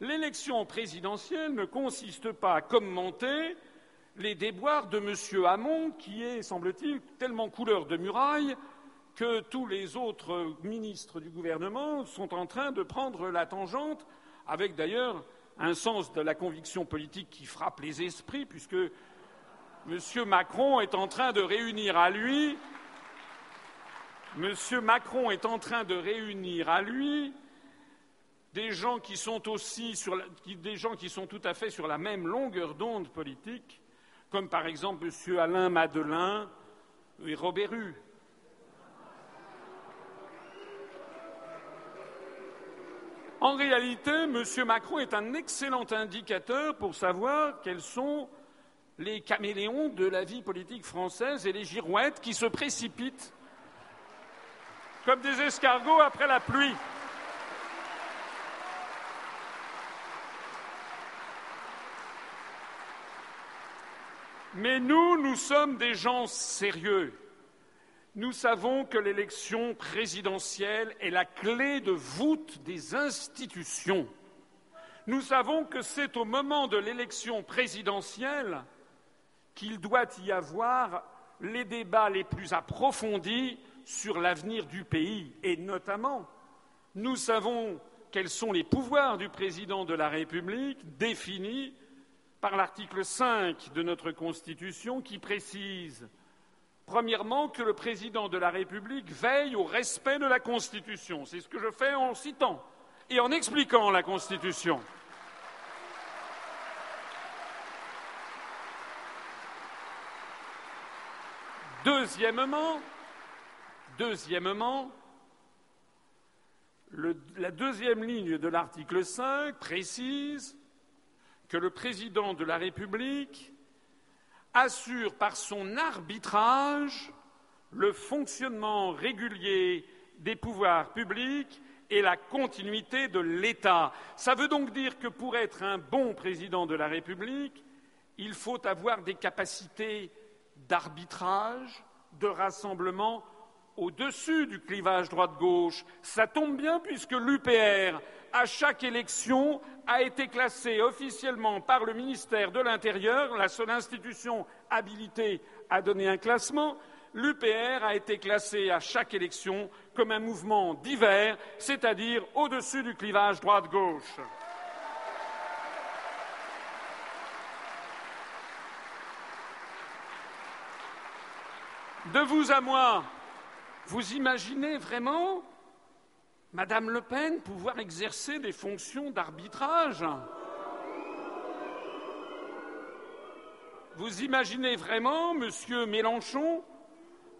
L'élection présidentielle ne consiste pas à commenter les déboires de M. Hamon, qui est, semble-t-il, tellement couleur de muraille que tous les autres ministres du gouvernement sont en train de prendre la tangente, avec d'ailleurs un sens de la conviction politique qui frappe les esprits, puisque M. Macron est en train de réunir à lui M. Macron est en train de réunir à lui des gens qui sont aussi sur gens qui sont tout à fait sur la même longueur d'onde politique, comme par exemple M. Alain Madelin et Robert Hue. En réalité, M. Macron est un excellent indicateur pour savoir quels sont les caméléons de la vie politique française et les girouettes qui se précipitent comme des escargots après la pluie. Mais nous, nous sommes des gens sérieux. Nous savons que l'élection présidentielle est la clé de voûte des institutions. Nous savons que c'est au moment de l'élection présidentielle qu'il doit y avoir les débats les plus approfondis sur l'avenir du pays et notamment nous savons quels sont les pouvoirs du président de la République définis par l'article 5 de notre Constitution qui précise premièrement que le président de la République veille au respect de la Constitution. C'est ce que je fais en citant et en expliquant la Constitution. Deuxièmement, la deuxième ligne de l'article 5 précise que le président de la République assure par son arbitrage le fonctionnement régulier des pouvoirs publics et la continuité de l'État. Ça veut donc dire que pour être un bon président de la République, il faut avoir des capacités d'arbitrage, de rassemblement au-dessus du clivage droite-gauche. Ça tombe bien puisque l'UPR, à chaque élection, a été classée officiellement par le ministère de l'Intérieur, la seule institution habilitée à donner un classement. L'UPR a été classée à chaque élection comme un mouvement divers, c'est-à-dire au-dessus du clivage droite-gauche. De vous à moi, vous imaginez vraiment, Madame Le Pen, pouvoir exercer des fonctions d'arbitrage? Vous imaginez vraiment, Monsieur Mélenchon,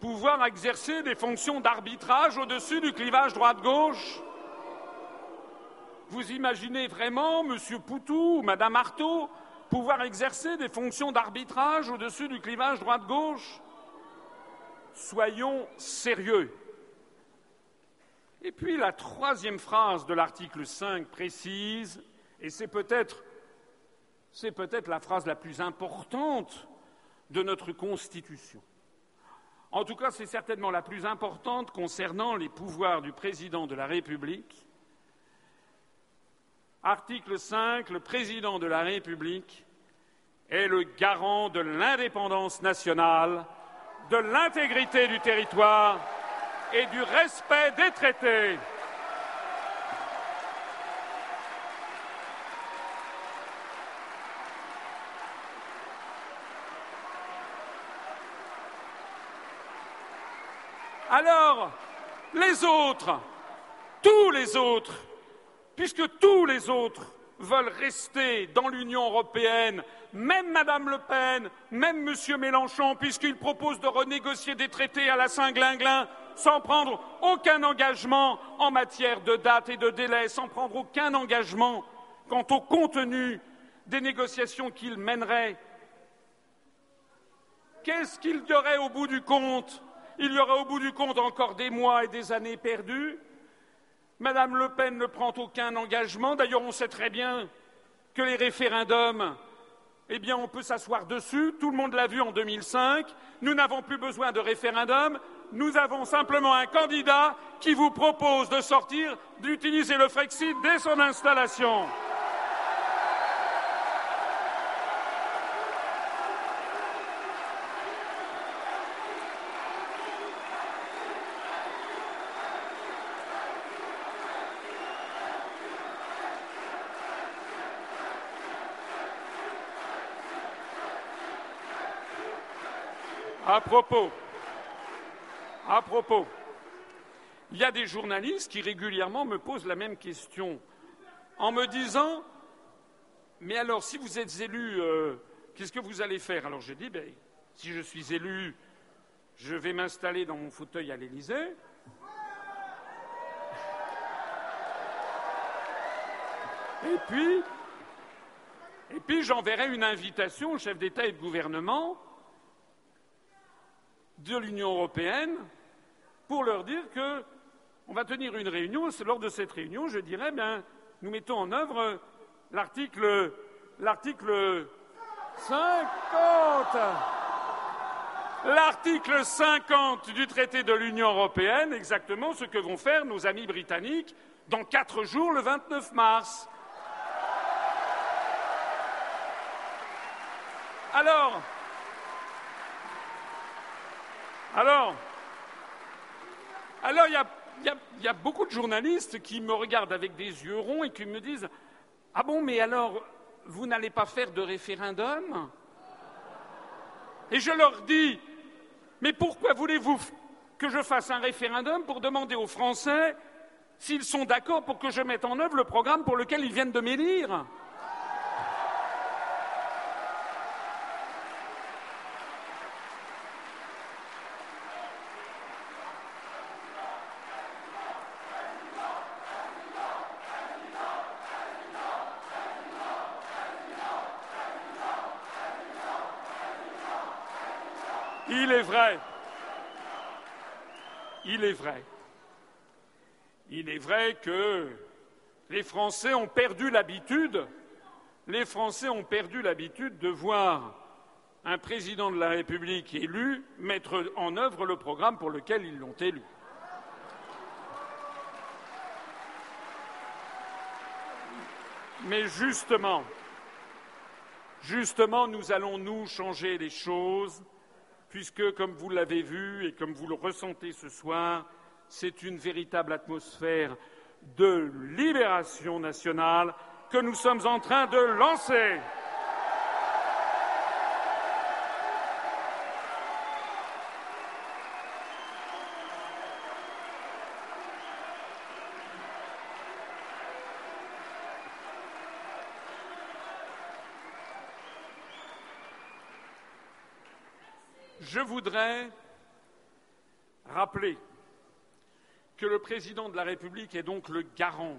pouvoir exercer des fonctions d'arbitrage au-dessus du clivage droite-gauche? Vous imaginez vraiment, Monsieur Poutou ou Madame Artaud, pouvoir exercer des fonctions d'arbitrage au-dessus du clivage droite-gauche? Soyons sérieux. Et puis la troisième phrase de l'article 5 précise, et c'est peut-être peut la phrase la plus importante de notre Constitution. En tout cas, c'est certainement la plus importante concernant les pouvoirs du président de la République. Article 5, le président de la République est le garant de l'indépendance nationale, de l'intégrité du territoire et du respect des traités. Alors, les autres, tous les autres, puisque tous les autres veulent rester dans l'Union européenne, même Madame Le Pen, même Monsieur Mélenchon, puisqu'ils proposent de renégocier des traités à la Saint-Glinglin sans prendre aucun engagement en matière de date et de délai, sans prendre aucun engagement quant au contenu des négociations qu'ils mèneraient. Qu'est-ce qu'il y aurait au bout du compte? Il y aura au bout du compte encore des mois et des années perdues. Madame Le Pen ne prend aucun engagement. D'ailleurs, on sait très bien que les référendums, eh bien, on peut s'asseoir dessus. Tout le monde l'a vu en 2005. Nous n'avons plus besoin de référendum. Nous avons simplement un candidat qui vous propose de sortir, d'utiliser le Frexit dès son installation. Propos, à propos, il y a des journalistes qui régulièrement me posent la même question en me disant Mais alors, si vous êtes élu, euh, qu'est-ce que vous allez faire? Alors j'ai dit ben, Si je suis élu, je vais m'installer dans mon fauteuil à l'Élysée. Et puis, et puis j'enverrai une invitation au chef d'État et de gouvernement de l'Union européenne pour leur dire que on va tenir une réunion. Lors de cette réunion, je dirais, bien, nous mettons en œuvre l'article, l'article 50, l'article 50 du traité de l'Union européenne, exactement ce que vont faire nos amis britanniques dans quatre jours, le 29 mars. Alors, alors, il y a, beaucoup de journalistes qui me regardent avec des yeux ronds et qui me disent Ah bon, mais alors, vous n'allez pas faire de référendum? Et je leur dis Mais pourquoi voulez-vous que je fasse un référendum pour demander aux Français s'ils sont d'accord pour que je mette en œuvre le programme pour lequel ils viennent de m'élire Il est vrai. Il est vrai. Il est vrai que les Français ont perdu l'habitude, ont perdu l'habitude de voir un président de la République élu mettre en œuvre le programme pour lequel ils l'ont élu. Mais justement, justement, nous allons nous changer les choses puisque, comme vous l'avez vu et comme vous le ressentez ce soir, c'est une véritable atmosphère de libération nationale que nous sommes en train de lancer. Voudrais rappeler que le président de la République est donc le garant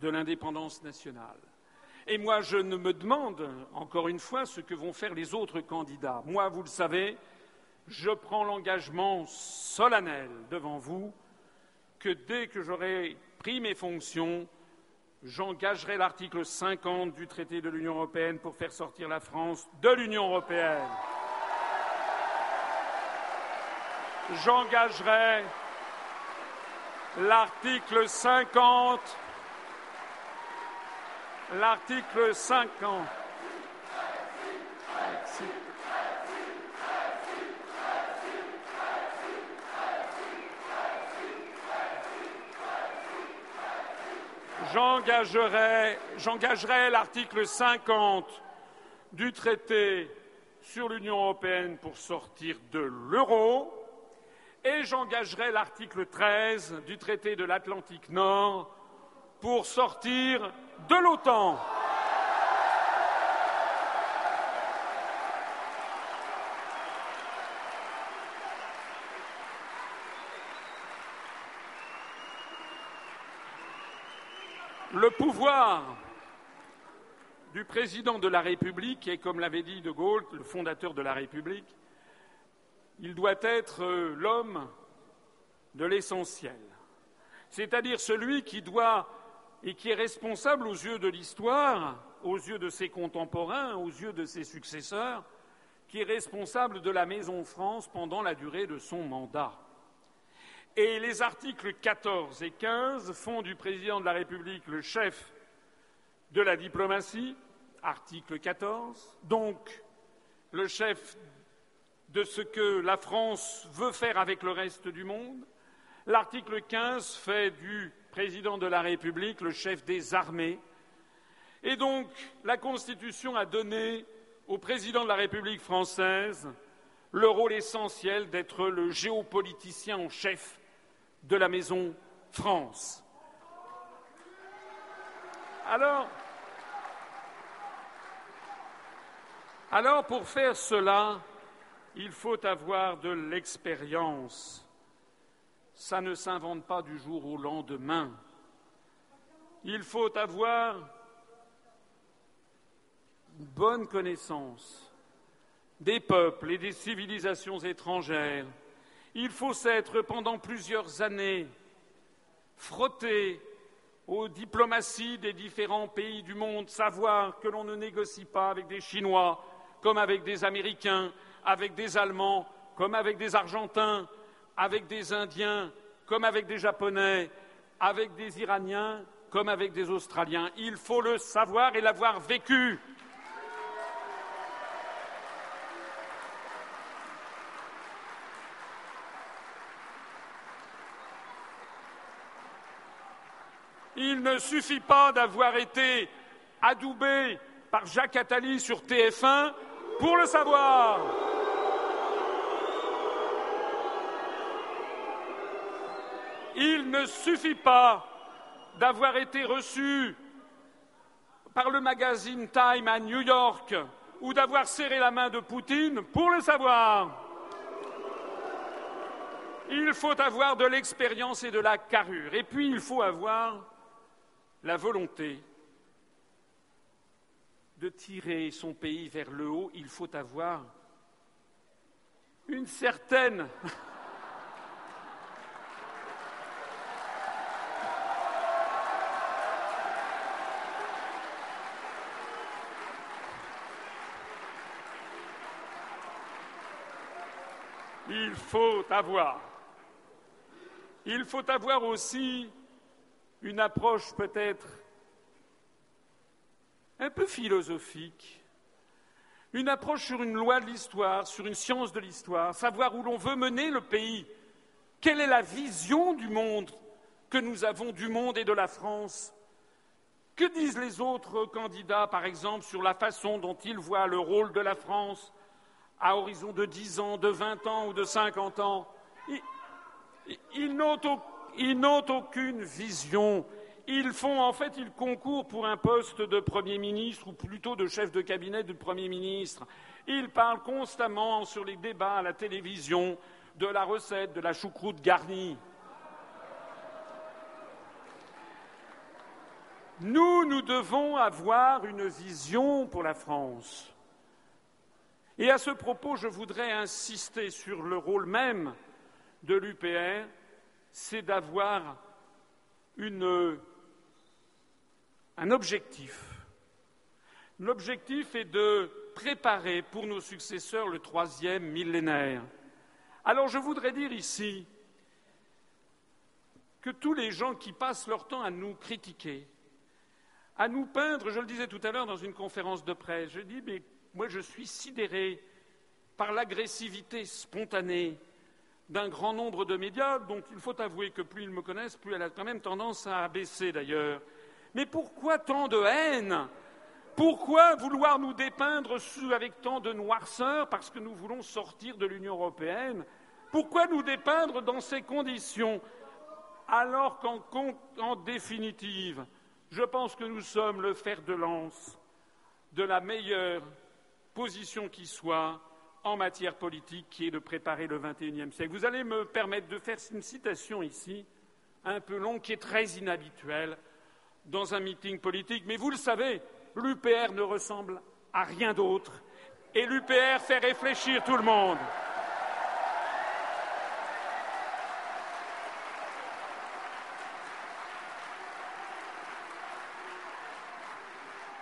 de l'indépendance nationale. Et moi, je ne me demande, encore une fois, ce que vont faire les autres candidats. Moi, vous le savez, je prends l'engagement solennel devant vous que dès que j'aurai pris mes fonctions, j'engagerai l'article 50 du traité de l'Union européenne pour faire sortir la France de l'Union européenne. J'engagerai l'article 50, l'article 50. J'engagerai, j'engagerai l'article 50 du traité sur l'Union européenne pour sortir de l'euro et j'engagerai l'article 13 du traité de l'Atlantique Nord pour sortir de l'OTAN. Le pouvoir du président de la République et, comme l'avait dit De Gaulle, le fondateur de la République, il doit être euh, l'homme de l'essentiel, c'est-à-dire celui qui doit et qui est responsable aux yeux de l'histoire, aux yeux de ses contemporains, aux yeux de ses successeurs, qui est responsable de la Maison France pendant la durée de son mandat. Et les articles 14 et 15 font du président de la République le chef de la diplomatie, article 14, donc le chef de ce que la France veut faire avec le reste du monde. L'article 15 fait du président de la République le chef des armées. Et donc, la Constitution a donné au président de la République française le rôle essentiel d'être le géopoliticien en chef de la maison France. Alors, alors pour faire cela, il faut avoir de l'expérience. Ça ne s'invente pas du jour au lendemain. Il faut avoir une bonne connaissance des peuples et des civilisations étrangères, il faut s'être pendant plusieurs années frotté aux diplomaties des différents pays du monde, savoir que l'on ne négocie pas avec des Chinois comme avec des Américains, avec des Allemands comme avec des Argentins, avec des Indiens comme avec des Japonais, avec des Iraniens comme avec des Australiens. Il faut le savoir et l'avoir vécu. Il ne suffit pas d'avoir été adoubé par Jacques Attali sur TF1 pour le savoir. Il ne suffit pas d'avoir été reçu par le magazine Time à New York ou d'avoir serré la main de Poutine pour le savoir. Il faut avoir de l'expérience et de la carrure. Et puis il faut avoir la volonté de tirer son pays vers le haut, il faut avoir une certaine Il faut avoir. Il faut avoir aussi une approche peut-être un peu philosophique, une approche sur une loi de l'histoire, sur une science de l'histoire, savoir où l'on veut mener le pays, quelle est la vision du monde que nous avons du monde et de la France? Que disent les autres candidats, par exemple, sur la façon dont ils voient le rôle de la France? À horizon de dix ans, de vingt ans ou de cinquante ans Ils, ils n'ont aucune vision. Ils font, en fait, ils concourent pour un poste de Premier ministre ou plutôt de chef de cabinet du Premier ministre. Ils parlent constamment sur les débats à la télévision de la recette de la choucroute garnie. Nous, nous devons avoir une vision pour la France. Et à ce propos, je voudrais insister sur le rôle même de l'UPR c'est d'avoir un objectif. L'objectif est de préparer pour nos successeurs le troisième millénaire, Alors je voudrais dire ici que tous les gens qui passent leur temps à nous critiquer, à nous peindre, je le disais tout à l'heure dans une conférence de presse, je dis, mais moi je suis sidéré par l'agressivité spontanée d'un grand nombre de médias, dont il faut avouer que plus ils me connaissent, plus elle a quand même tendance à baisser d'ailleurs. Mais pourquoi tant de haine? Pourquoi vouloir nous dépeindre avec tant de noirceur parce que nous voulons sortir de l'Union européenne? Pourquoi nous dépeindre dans ces conditions alors qu'en définitive, je pense que nous sommes le fer de lance de la meilleure position qui soit en matière politique, qui est de préparer le XXIe siècle. Vous allez me permettre de faire une citation ici, un peu longue, qui est très inhabituelle dans un meeting politique, mais vous le savez, l'UPR ne ressemble à rien d'autre, et l'UPR fait réfléchir tout le monde.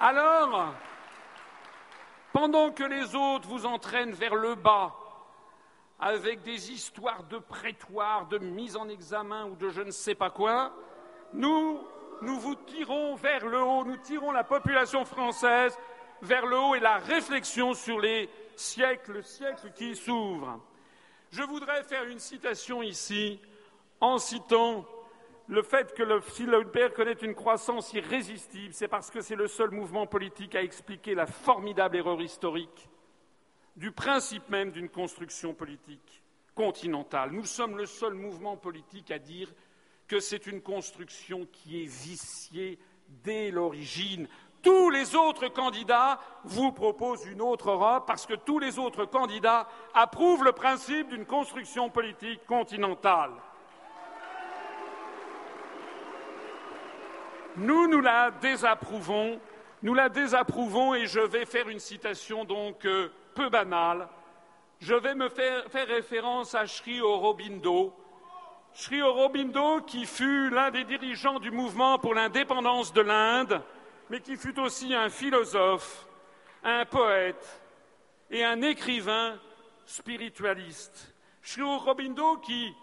Alors, pendant que les autres vous entraînent vers le bas, avec des histoires de prétoire, de mise en examen ou de je ne sais pas quoi, nous, nous vous tirons vers le haut, nous tirons la population française vers le haut et la réflexion sur les siècles, siècles qui s'ouvrent. Je voudrais faire une citation ici en citant le fait que le, si l'UPR connaît une croissance irrésistible, c'est parce que c'est le seul mouvement politique à expliquer la formidable erreur historique du principe même d'une construction politique continentale. Nous sommes le seul mouvement politique à dire que c'est une construction qui est viciée dès l'origine. Tous les autres candidats vous proposent une autre Europe parce que tous les autres candidats approuvent le principe d'une construction politique continentale. Nous, nous la désapprouvons. Nous la désapprouvons et je vais faire une citation donc euh, peu banale. Je vais me faire, référence à Sri Aurobindo. Sri Aurobindo, qui fut l'un des dirigeants du mouvement pour l'indépendance de l'Inde, mais qui fut aussi un philosophe, un poète et un écrivain spiritualiste. Sri Aurobindo, qui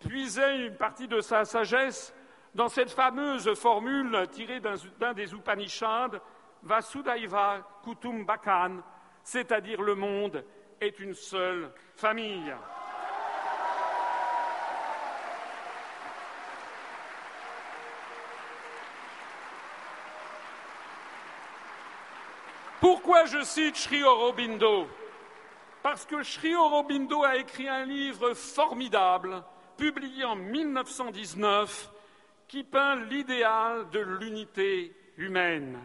puisait une partie de sa sagesse dans cette fameuse formule tirée d'un des Upanishads, Vasudhaiva Kutumbakam, c'est-à-dire le monde est une seule famille. Pourquoi je cite Sri Aurobindo? Parce que Sri Aurobindo a écrit un livre formidable, publié en 1919, qui peint l'idéal de l'unité humaine.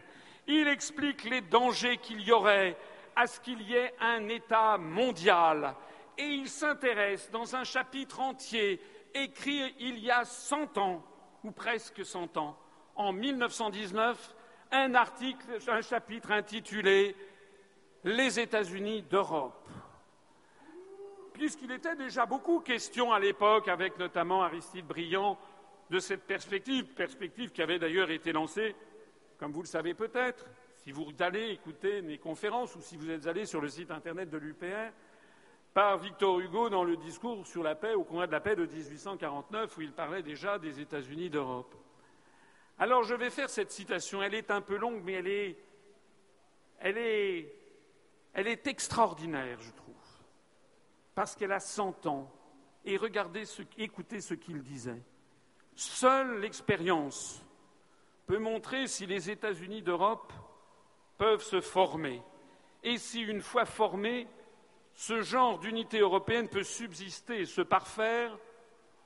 Il explique les dangers qu'il y aurait à ce qu'il y ait un État mondial. Et il s'intéresse dans un chapitre entier, écrit il y a cent ans, ou presque cent ans, en 1919, un article, un chapitre intitulé Les États-Unis d'Europe. Puisqu'il était déjà beaucoup question à l'époque, avec notamment Aristide Briand, de cette perspective, perspective qui avait d'ailleurs été lancée, comme vous le savez peut-être, si vous allez écouter mes conférences ou si vous êtes allé sur le site internet de l'UPR, par Victor Hugo dans le discours sur la paix au congrès de la paix de 1849, où il parlait déjà des États-Unis d'Europe. Alors je vais faire cette citation. Elle est un peu longue, mais elle est, elle est, elle est extraordinaire, je trouve, parce qu'elle a cent ans. Et regardez, ce, écoutez ce qu'il disait. Seule l'expérience peut montrer si les États-Unis d'Europe peuvent se former et si, une fois formés, ce genre d'unité européenne peut subsister et se parfaire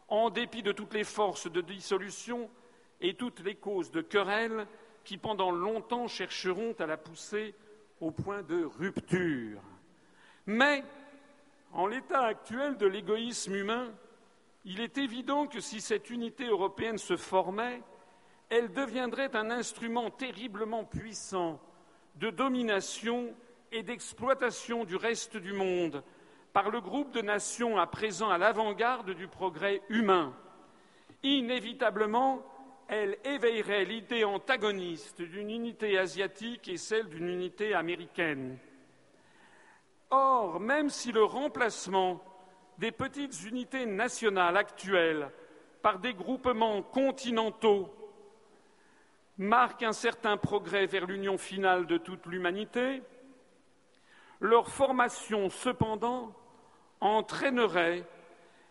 en dépit de toutes les forces de dissolution et toutes les causes de querelle qui, pendant longtemps, chercheront à la pousser au point de rupture. Mais, en l'état actuel de l'égoïsme humain, il est évident que si cette unité européenne se formait, elle deviendrait un instrument terriblement puissant de domination et d'exploitation du reste du monde par le groupe de nations à présent à l'avant-garde du progrès humain. Inévitablement, elle éveillerait l'idée antagoniste d'une unité asiatique et celle d'une unité américaine. Or, même si le remplacement des petites unités nationales actuelles par des groupements continentaux marque un certain progrès vers l'union finale de toute l'humanité, leur formation, cependant, entraînerait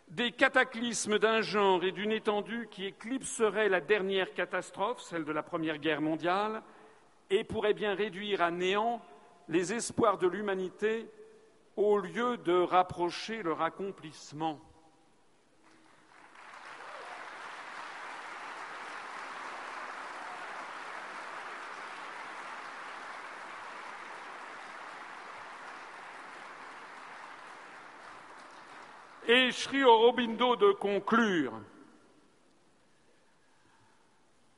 des cataclysmes d'un genre et d'une étendue qui éclipseraient la dernière catastrophe, celle de la Première Guerre mondiale, et pourrait bien réduire à néant les espoirs de l'humanité au lieu de rapprocher leur accomplissement. Et Sri Aurobindo de conclure.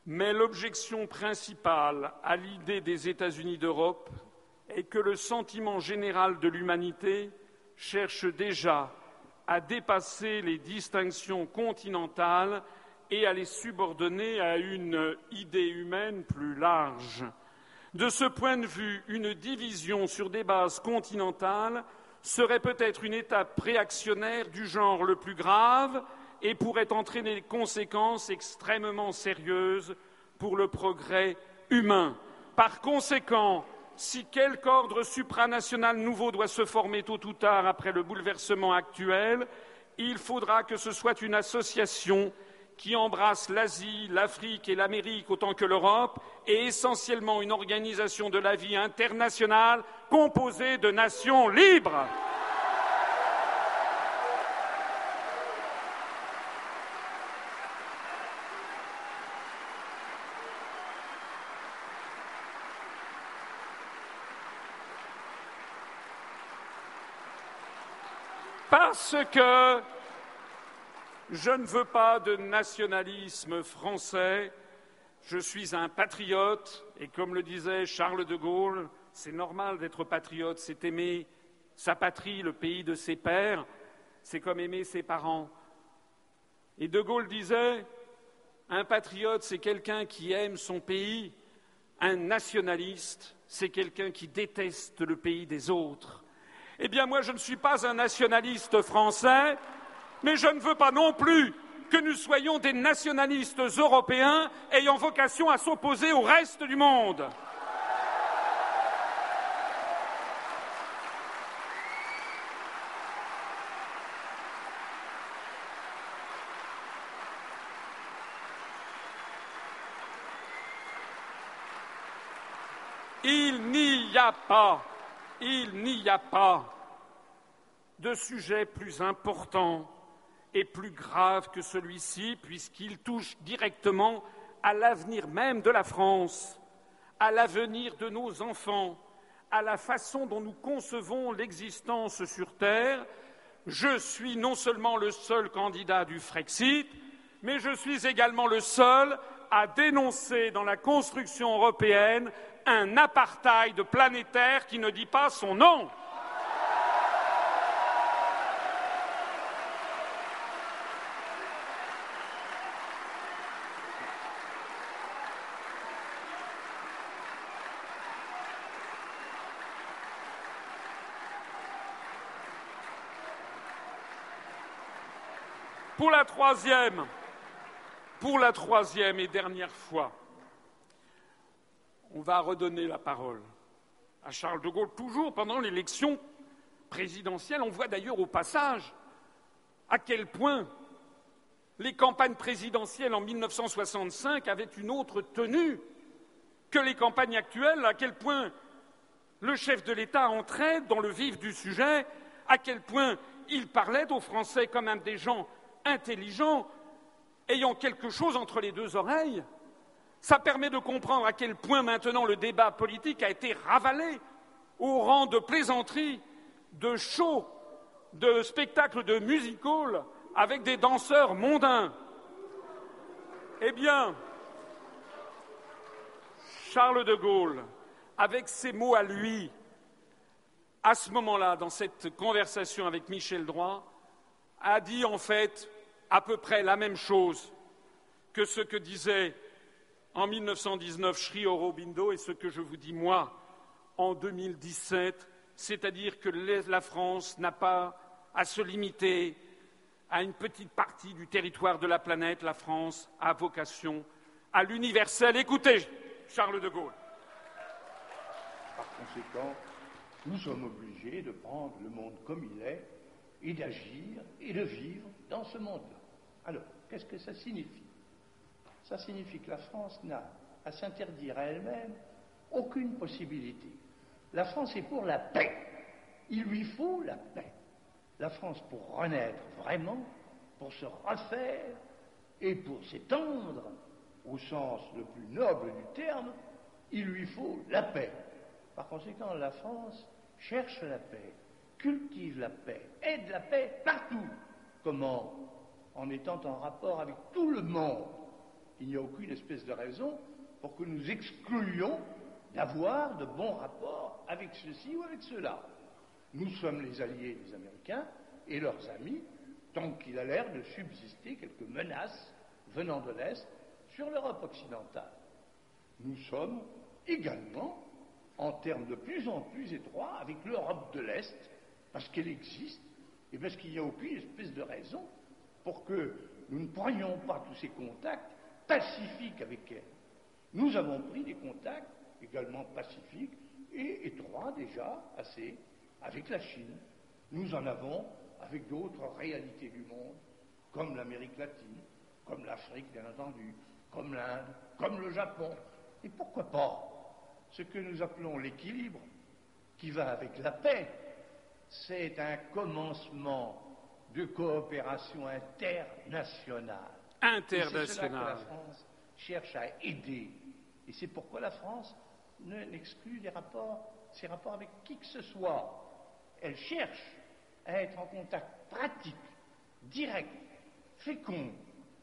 Mais l'objection principale à l'idée des États-Unis d'Europe est que le sentiment général de l'humanité cherche déjà à dépasser les distinctions continentales et à les subordonner à une idée humaine plus large. De ce point de vue, une division sur des bases continentales serait peut-être une étape réactionnaire du genre le plus grave et pourrait entraîner des conséquences extrêmement sérieuses pour le progrès humain. Par conséquent, si quelque ordre supranational nouveau doit se former tôt ou tard après le bouleversement actuel, il faudra que ce soit une association qui embrasse l'Asie, l'Afrique et l'Amérique autant que l'Europe, et essentiellement une organisation de la vie internationale composée de nations libres. Parce que je ne veux pas de nationalisme français, je suis un patriote, et comme le disait Charles de Gaulle, c'est normal d'être patriote, c'est aimer sa patrie, le pays de ses pères, c'est comme aimer ses parents. Et de Gaulle disait, un patriote, c'est quelqu'un qui aime son pays, un nationaliste, c'est quelqu'un qui déteste le pays des autres. Eh bien, moi, je ne suis pas un nationaliste français, mais je ne veux pas non plus que nous soyons des nationalistes européens ayant vocation à s'opposer au reste du monde. Il n'y a pas, il n'y a pas de sujet plus important et plus grave que celui-ci, puisqu'il touche directement à l'avenir même de la France, à l'avenir de nos enfants, à la façon dont nous concevons l'existence sur Terre. Je suis non seulement le seul candidat du Frexit, mais je suis également le seul à dénoncer dans la construction européenne un apartheid planétaire qui ne dit pas son nom. Pour la troisième, pour la troisième et dernière fois, on va redonner la parole à Charles de Gaulle, toujours pendant l'élection présidentielle. On voit d'ailleurs au passage à quel point les campagnes présidentielles en 1965 avaient une autre tenue que les campagnes actuelles, à quel point le chef de l'État entrait dans le vif du sujet, à quel point il parlait aux Français comme un des gens intelligent, ayant quelque chose entre les deux oreilles. Ça permet de comprendre à quel point maintenant le débat politique a été ravalé au rang de plaisanterie, de show, de spectacle de music hall avec des danseurs mondains. Eh bien, Charles de Gaulle, avec ses mots à lui, à ce moment-là, dans cette conversation avec Michel Droit, a dit en fait à peu près la même chose que ce que disait en 1919 Sri Aurobindo et ce que je vous dis moi en 2017, c'est-à-dire que la France n'a pas à se limiter à une petite partie du territoire de la planète. La France a vocation à l'universel. Écoutez, Charles de Gaulle. Par conséquent, nous sommes obligés de prendre le monde comme il est et d'agir et de vivre dans ce monde-là. Alors, qu'est-ce que ça signifie? Ça signifie que la France n'a à s'interdire à elle-même aucune possibilité. La France est pour la paix. Il lui faut la paix. La France, pour renaître vraiment, pour se refaire et pour s'étendre, au sens le plus noble du terme, il lui faut la paix. Par conséquent, la France cherche la paix, cultive la paix, aide la paix partout. Comment? En étant en rapport avec tout le monde. Il n'y a aucune espèce de raison pour que nous excluions d'avoir de bons rapports avec ceci ou avec cela. Nous sommes les alliés des Américains et leurs amis, tant qu'il a l'air de subsister quelques menaces venant de l'Est sur l'Europe occidentale. Nous sommes également en termes de plus en plus étroits avec l'Europe de l'Est, parce qu'elle existe et parce qu'il n'y a aucune espèce de raison pour que nous ne prenions pas tous ces contacts pacifiques avec elle. Nous avons pris des contacts également pacifiques et étroits déjà assez avec la Chine. Nous en avons avec d'autres réalités du monde, comme l'Amérique latine, comme l'Afrique bien entendu, comme l'Inde, comme le Japon. Et pourquoi pas ce que nous appelons l'équilibre, qui va avec la paix, c'est un commencement de coopération internationale. C'est cela que la France cherche à aider. Et c'est pourquoi la France n'exclut les rapports, ses rapports avec qui que ce soit. Elle cherche à être en contact pratique, direct, fécond,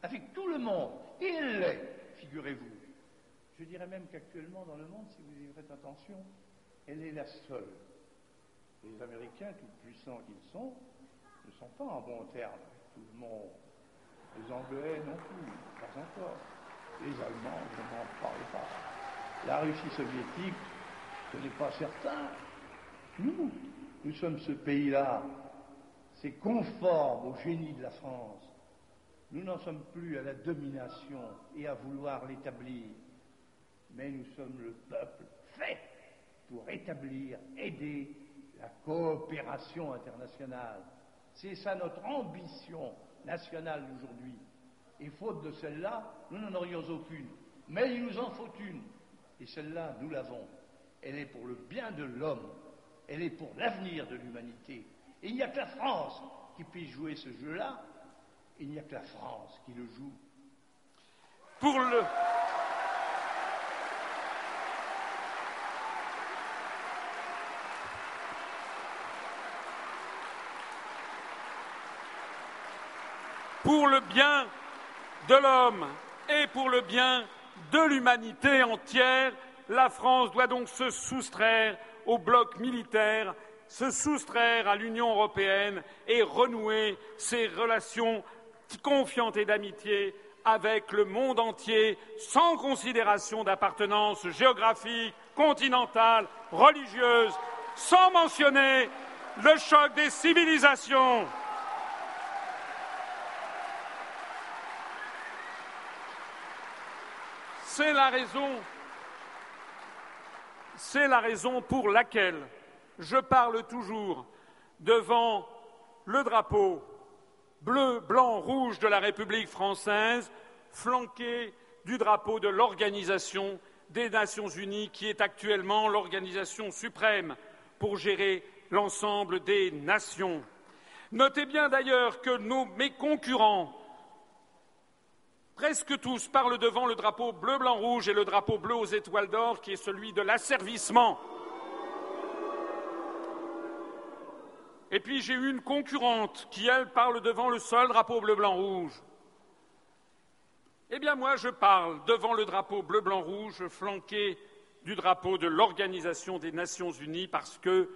avec tout le monde. Et elle l'est, figurez-vous. Je dirais même qu'actuellement dans le monde, si vous y faites attention, elle est la seule. Les Américains, tout puissants qu'ils sont, ne sont pas en bon terme avec tout le monde. Les Anglais non plus, pas encore. Les Allemands, je n'en parle pas. La Russie soviétique, ce n'est pas certain. Nous, nous sommes ce pays-là. C'est conforme au génie de la France. Nous n'en sommes plus à la domination et à vouloir l'établir mais nous sommes le peuple fait pour établir, aider la coopération internationale. C'est ça notre ambition nationale d'aujourd'hui. Et faute de celle-là, nous n'en aurions aucune. Mais il nous en faut une. Et celle-là, nous l'avons. Elle est pour le bien de l'homme. Elle est pour l'avenir de l'humanité. Et il n'y a que la France qui puisse jouer ce jeu-là. Il n'y a que la France qui le joue. Pour le. Pour le bien de l'homme et pour le bien de l'humanité entière, la France doit donc se soustraire au bloc militaire, se soustraire à l'Union européenne et renouer ses relations confiantes et d'amitié avec le monde entier, sans considération d'appartenance géographique, continentale, religieuse, sans mentionner le choc des civilisations. C'est la raison, pour laquelle je parle toujours devant le drapeau bleu, blanc, rouge de la République française, flanqué du drapeau de l'Organisation des Nations Unies, qui est actuellement l'organisation suprême pour gérer l'ensemble des nations. Notez bien d'ailleurs que mes concurrents presque tous parlent devant le drapeau bleu, blanc, rouge et le drapeau bleu aux étoiles d'or qui est celui de l'asservissement. Et puis j'ai une concurrente qui, elle, parle devant le seul drapeau bleu, blanc, rouge. Eh bien moi, je parle devant le drapeau bleu, blanc, rouge, flanqué du drapeau de l'Organisation des Nations Unies, parce que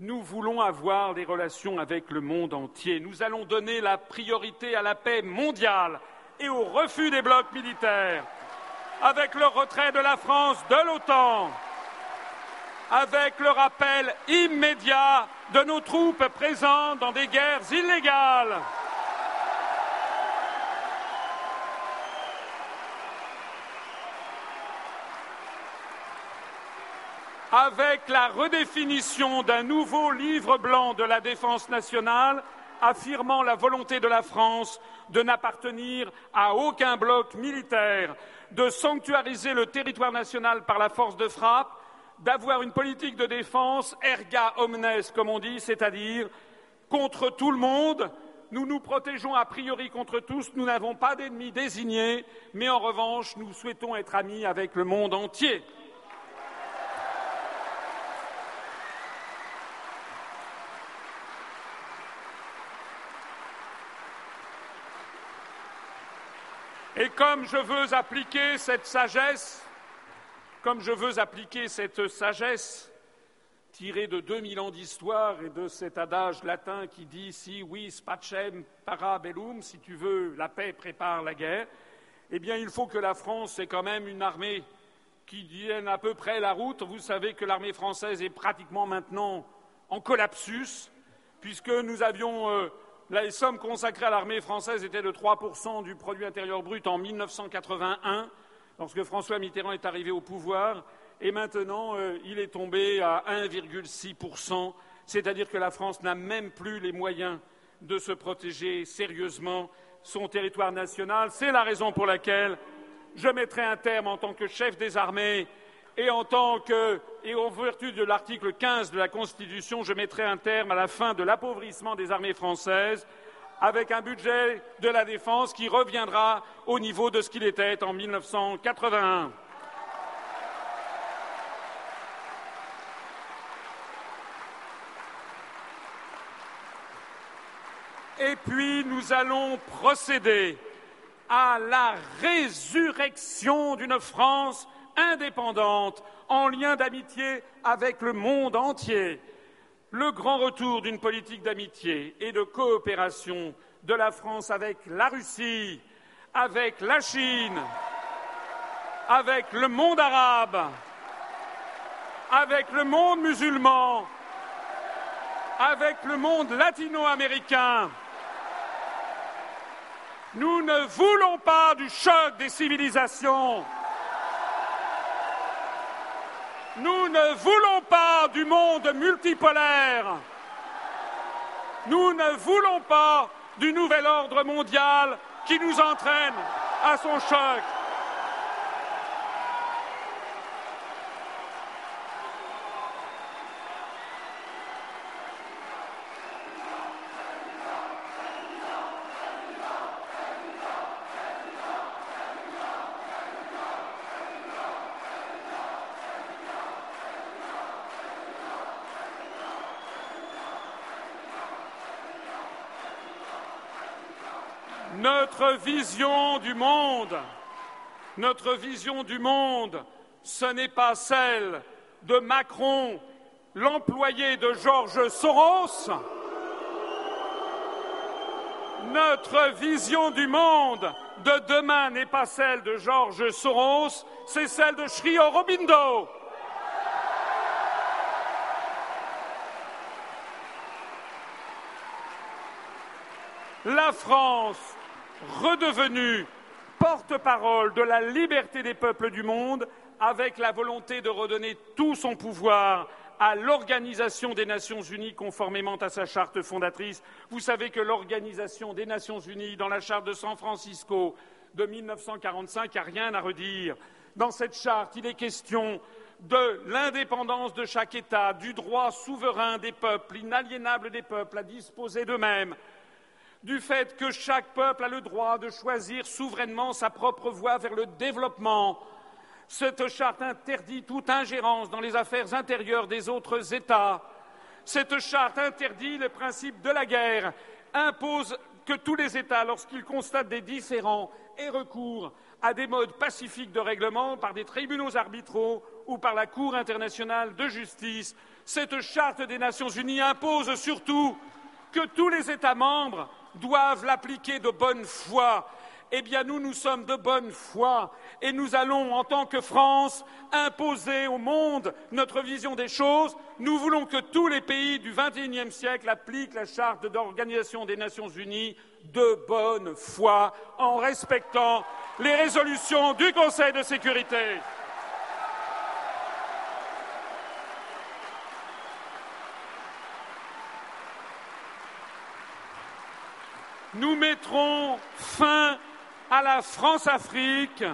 nous voulons avoir des relations avec le monde entier. Nous allons donner la priorité à la paix mondiale et au refus des blocs militaires, avec le retrait de la France de l'OTAN, avec le rappel immédiat de nos troupes présentes dans des guerres illégales. avec la redéfinition d'un nouveau livre blanc de la défense nationale affirmant la volonté de la France de n'appartenir à aucun bloc militaire, de sanctuariser le territoire national par la force de frappe, d'avoir une politique de défense erga omnes, comme on dit, c'est-à-dire contre tout le monde. Nous nous protégeons a priori contre tous, nous n'avons pas d'ennemis désignés, mais en revanche, nous souhaitons être amis avec le monde entier. Et comme je veux appliquer cette sagesse, comme je veux appliquer cette sagesse tirée de 2000 ans d'histoire et de cet adage latin qui dit si oui spacem para bellum, si tu veux la paix prépare la guerre, eh bien il faut que la France ait quand même une armée qui tienne à peu près la route. Vous savez que l'armée française est pratiquement maintenant en collapsus, puisque nous avions euh, les sommes consacrées à l'armée française étaient de 3% du produit intérieur brut en 1981, lorsque François Mitterrand est arrivé au pouvoir, et maintenant euh, il est tombé à 1,6%, c'est-à-dire que la France n'a même plus les moyens de se protéger sérieusement son territoire national. C'est la raison pour laquelle je mettrai un terme en tant que chef des armées et en tant que et en vertu de l'article 15 de la Constitution, je mettrai un terme à la fin de l'appauvrissement des armées françaises avec un budget de la défense qui reviendra au niveau de ce qu'il était en 1981. Et puis nous allons procéder à la résurrection d'une France indépendante, en lien d'amitié avec le monde entier. Le grand retour d'une politique d'amitié et de coopération de la France avec la Russie, avec la Chine, avec le monde arabe, avec le monde musulman, avec le monde latino-américain. Nous ne voulons pas du choc des civilisations. Nous ne voulons pas du monde multipolaire. Nous ne voulons pas du nouvel ordre mondial qui nous entraîne à son choc. Notre vision du monde, notre vision du monde, ce n'est pas celle de Macron, l'employé de Georges Soros. Notre vision du monde de demain n'est pas celle de Georges Soros, c'est celle de Sri Aurobindo. La France redevenu porte-parole de la liberté des peuples du monde, avec la volonté de redonner tout son pouvoir à l'Organisation des Nations Unies conformément à sa charte fondatrice. Vous savez que l'Organisation des Nations Unies, dans la charte de San Francisco de 1945, a rien à redire. Dans cette charte, il est question de l'indépendance de chaque État, du droit souverain des peuples, inaliénable des peuples à disposer d'eux-mêmes, du fait que chaque peuple a le droit de choisir souverainement sa propre voie vers le développement. Cette charte interdit toute ingérence dans les affaires intérieures des autres États. Cette charte interdit le principe de la guerre, impose que tous les États, lorsqu'ils constatent des différends, aient recours à des modes pacifiques de règlement par des tribunaux arbitraux ou par la Cour internationale de justice. Cette charte des Nations unies impose surtout que tous les États membres doivent l'appliquer de bonne foi eh bien nous, nous sommes de bonne foi et nous allons, en tant que France, imposer au monde notre vision des choses. Nous voulons que tous les pays du XXIe siècle appliquent la charte d'organisation des Nations Unies de bonne foi en respectant les résolutions du Conseil de sécurité. Nous mettrons fin à la France-Afrique.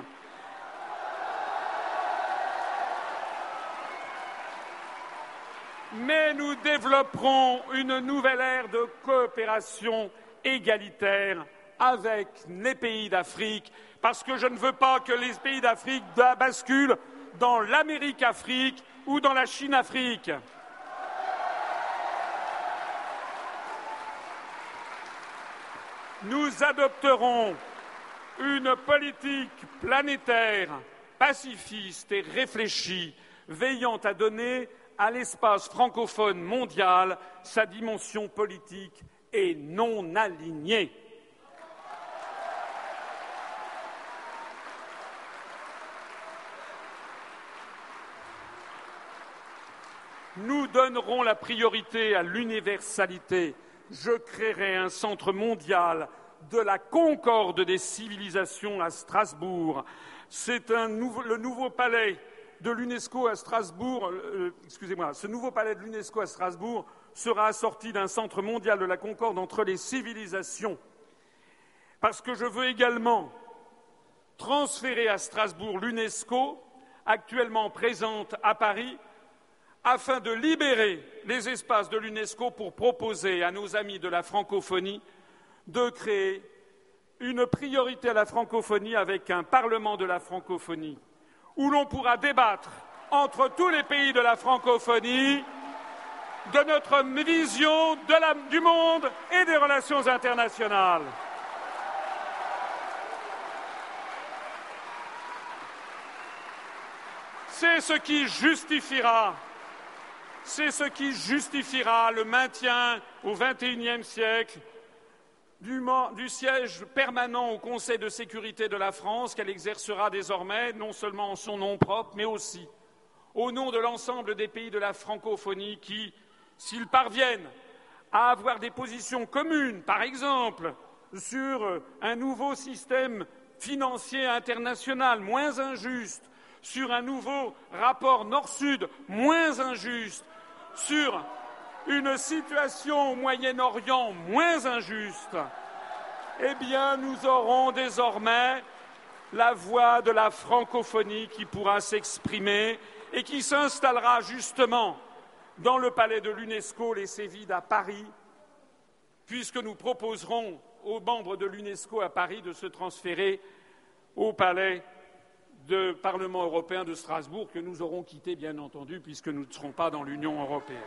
Mais nous développerons une nouvelle ère de coopération égalitaire avec les pays d'Afrique, parce que je ne veux pas que les pays d'Afrique basculent dans l'Amérique-Afrique ou dans la Chine-Afrique. Nous adopterons une politique planétaire pacifiste et réfléchie, veillant à donner à l'espace francophone mondial sa dimension politique et non alignée. Nous donnerons la priorité à l'universalité. Je créerai un centre mondial de la concorde des civilisations à Strasbourg. C'est le nouveau palais de l'UNESCO à Strasbourg. Euh, euh, excusez-moi, ce nouveau palais de l'UNESCO à Strasbourg sera assorti d'un centre mondial de la concorde entre les civilisations. Parce que je veux également transférer à Strasbourg l'UNESCO, actuellement présente à Paris, afin de libérer les espaces de l'UNESCO pour proposer à nos amis de la francophonie de créer une priorité à la francophonie avec un Parlement de la francophonie, où l'on pourra débattre entre tous les pays de la francophonie de notre vision du monde et des relations internationales. C'est ce qui justifiera, c'est ce qui justifiera le maintien au XXIe siècle du, siège permanent au Conseil de sécurité de la France qu'elle exercera désormais, non seulement en son nom propre, mais aussi au nom de l'ensemble des pays de la francophonie qui, s'ils parviennent à avoir des positions communes, par exemple, sur un nouveau système financier international moins injuste, sur un nouveau rapport Nord-Sud moins injuste, sur une situation au Moyen-Orient moins injuste, eh bien, nous aurons désormais la voix de la francophonie qui pourra s'exprimer et qui s'installera justement dans le palais de l'UNESCO, les Sévides à Paris, puisque nous proposerons aux membres de l'UNESCO à Paris de se transférer au palais du Parlement européen de Strasbourg, que nous aurons quitté, bien entendu, puisque nous ne serons pas dans l'Union européenne.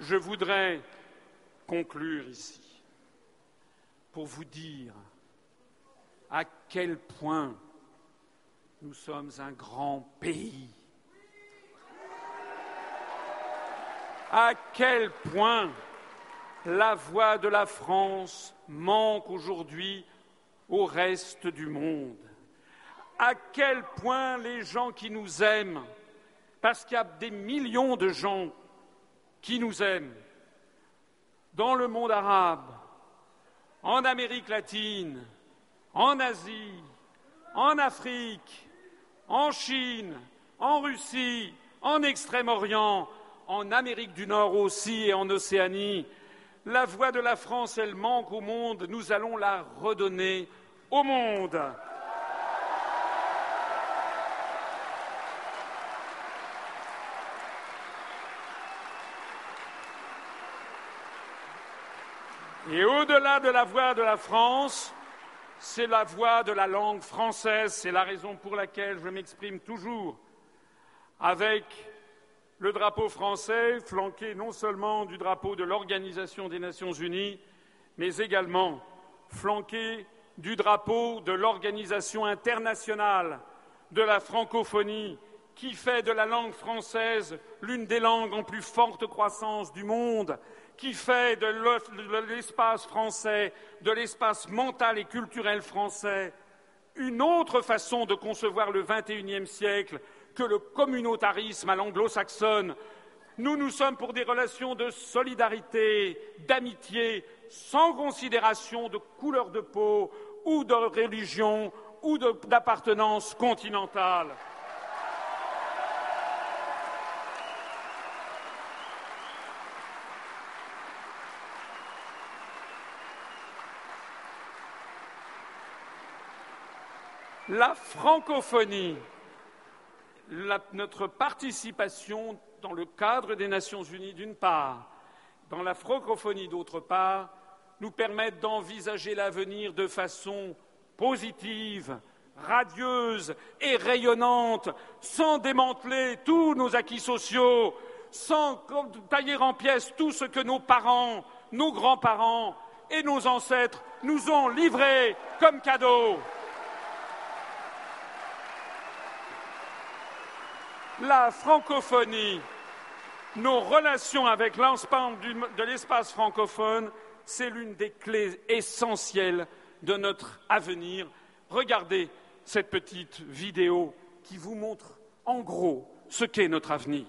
Je voudrais conclure ici pour vous dire à quel point nous sommes un grand pays, à quel point la voix de la France manque aujourd'hui au reste du monde, à quel point les gens qui nous aiment, parce qu'il y a des millions de gens qui nous aiment dans le monde arabe, en Amérique latine, en Asie, en Afrique, en Chine, en Russie, en Extrême-Orient, en Amérique du Nord aussi et en Océanie. La voix de la France, elle manque au monde, nous allons la redonner au monde. Et au-delà de la voix de la France, c'est la voix de la langue française. C'est la raison pour laquelle je m'exprime toujours avec le drapeau français, flanqué non seulement du drapeau de l'Organisation des Nations Unies, mais également flanqué du drapeau de l'Organisation internationale de la francophonie qui fait de la langue française l'une des langues en plus forte croissance du monde, qui fait de l'espace français, de l'espace mental et culturel français, une autre façon de concevoir le XXIe siècle que le communautarisme à l'anglo-saxonne. Nous, nous sommes pour des relations de solidarité, d'amitié, sans considération de couleur de peau ou de religion ou d'appartenance continentale. La francophonie, notre participation dans le cadre des Nations Unies d'une part, dans la francophonie d'autre part, nous permettent d'envisager l'avenir de façon positive, radieuse et rayonnante, sans démanteler tous nos acquis sociaux, sans tailler en pièces tout ce que nos parents, nos grands-parents et nos ancêtres nous ont livré comme cadeau. La francophonie, nos relations avec l'ensemble de l'espace francophone, c'est l'une des clés essentielles de notre avenir. Regardez cette petite vidéo qui vous montre en gros ce qu'est notre avenir.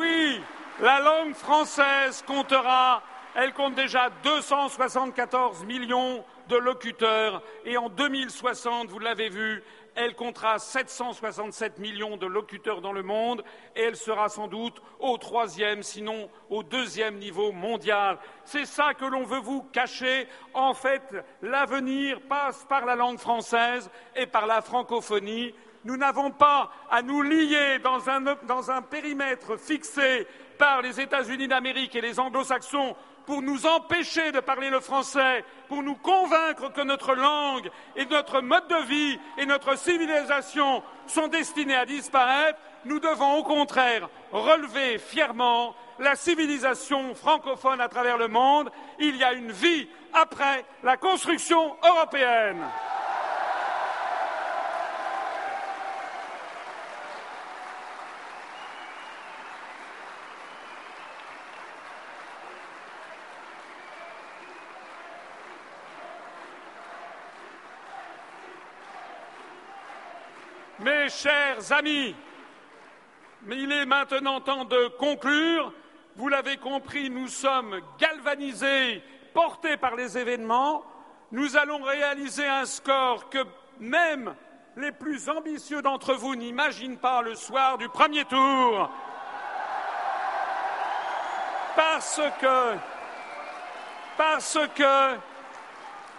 Oui, la langue française comptera, elle compte déjà 274 millions de locuteurs et en 2060, vous l'avez vu, elle comptera 767 millions de locuteurs dans le monde et elle sera sans doute au troisième, sinon au deuxième niveau mondial. C'est ça que l'on veut vous cacher. En fait, l'avenir passe par la langue française et par la francophonie. Nous n'avons pas à nous lier dans un, périmètre fixé par les États-Unis d'Amérique et les anglo-saxons pour nous empêcher de parler le français, pour nous convaincre que notre langue et notre mode de vie et notre civilisation sont destinés à disparaître, nous devons au contraire relever fièrement la civilisation francophone à travers le monde. Il y a une vie après la construction européenne. Chers amis, il est maintenant temps de conclure. Vous l'avez compris, nous sommes galvanisés, portés par les événements. Nous allons réaliser un score que même les plus ambitieux d'entre vous n'imaginent pas le soir du premier tour. Parce que, parce que,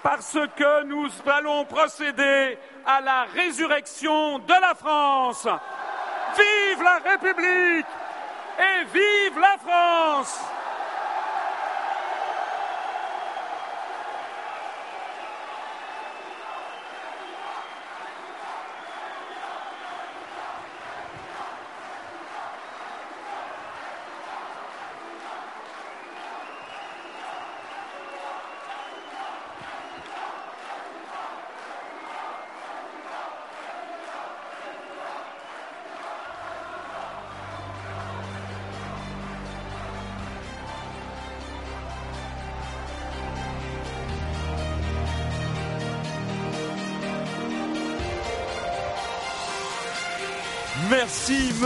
parce que nous allons procéder à la résurrection de la France. Vive la République et vive la France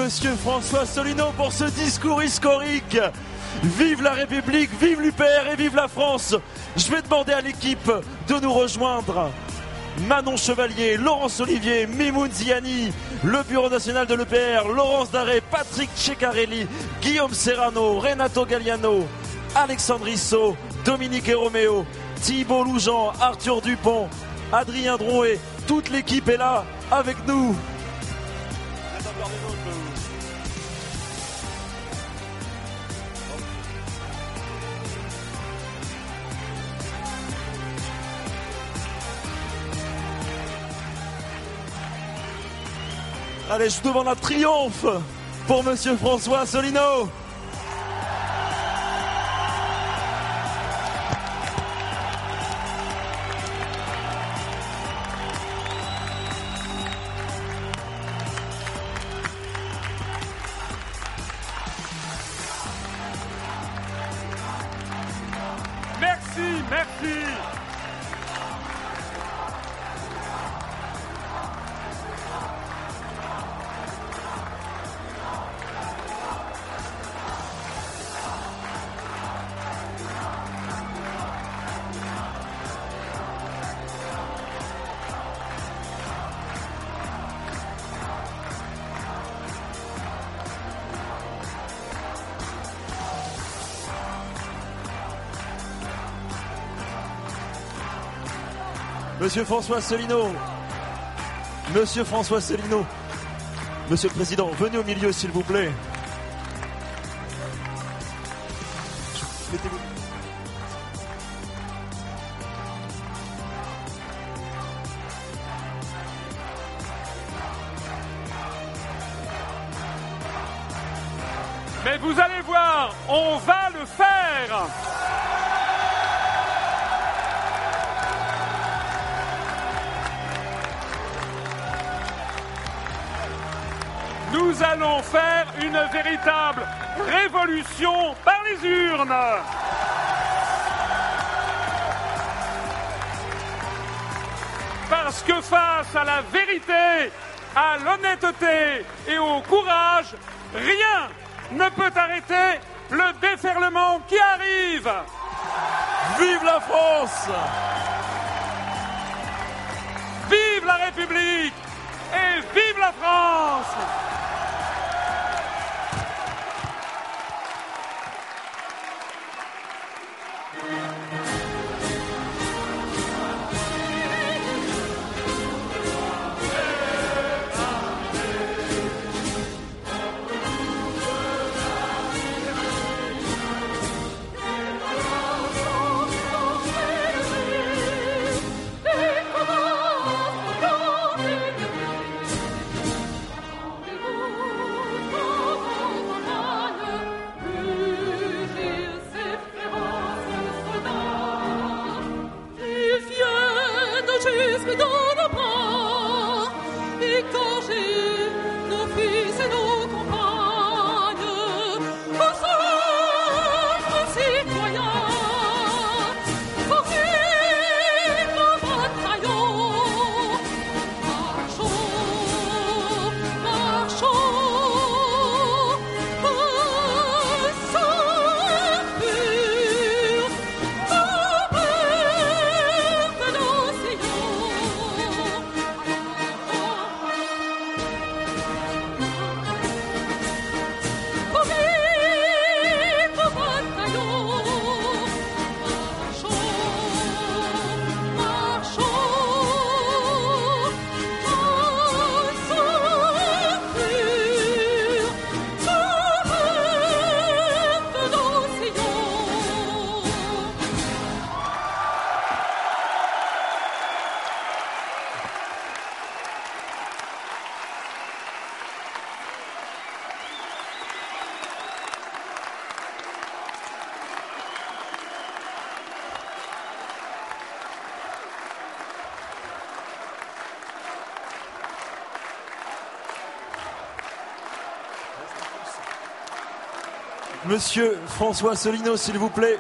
monsieur François Solino, pour ce discours historique. Vive la République, vive l'UPR et vive la France. Je vais demander à l'équipe de nous rejoindre. Manon Chevalier, Laurence Olivier, Mimoun Ziani, le Bureau national de l'EPR, Laurence Daré, Patrick Ceccarelli, Guillaume Serrano, Renato Galliano, Alexandre Issot, Dominique Romeo, Thibault Loujean, Arthur Dupont, Adrien Drouet, toute l'équipe est là avec nous. Allez, je demande un triomphe pour Monsieur François Solino. Monsieur François Solino. Monsieur François Solino. Monsieur le Président, venez au milieu s'il vous plaît. Parce que face à la vérité, à l'honnêteté et au courage, rien ne peut arrêter le déferlement qui arrive. Vive la France Vive la République et vive la France Monsieur François Solino, s'il vous plaît.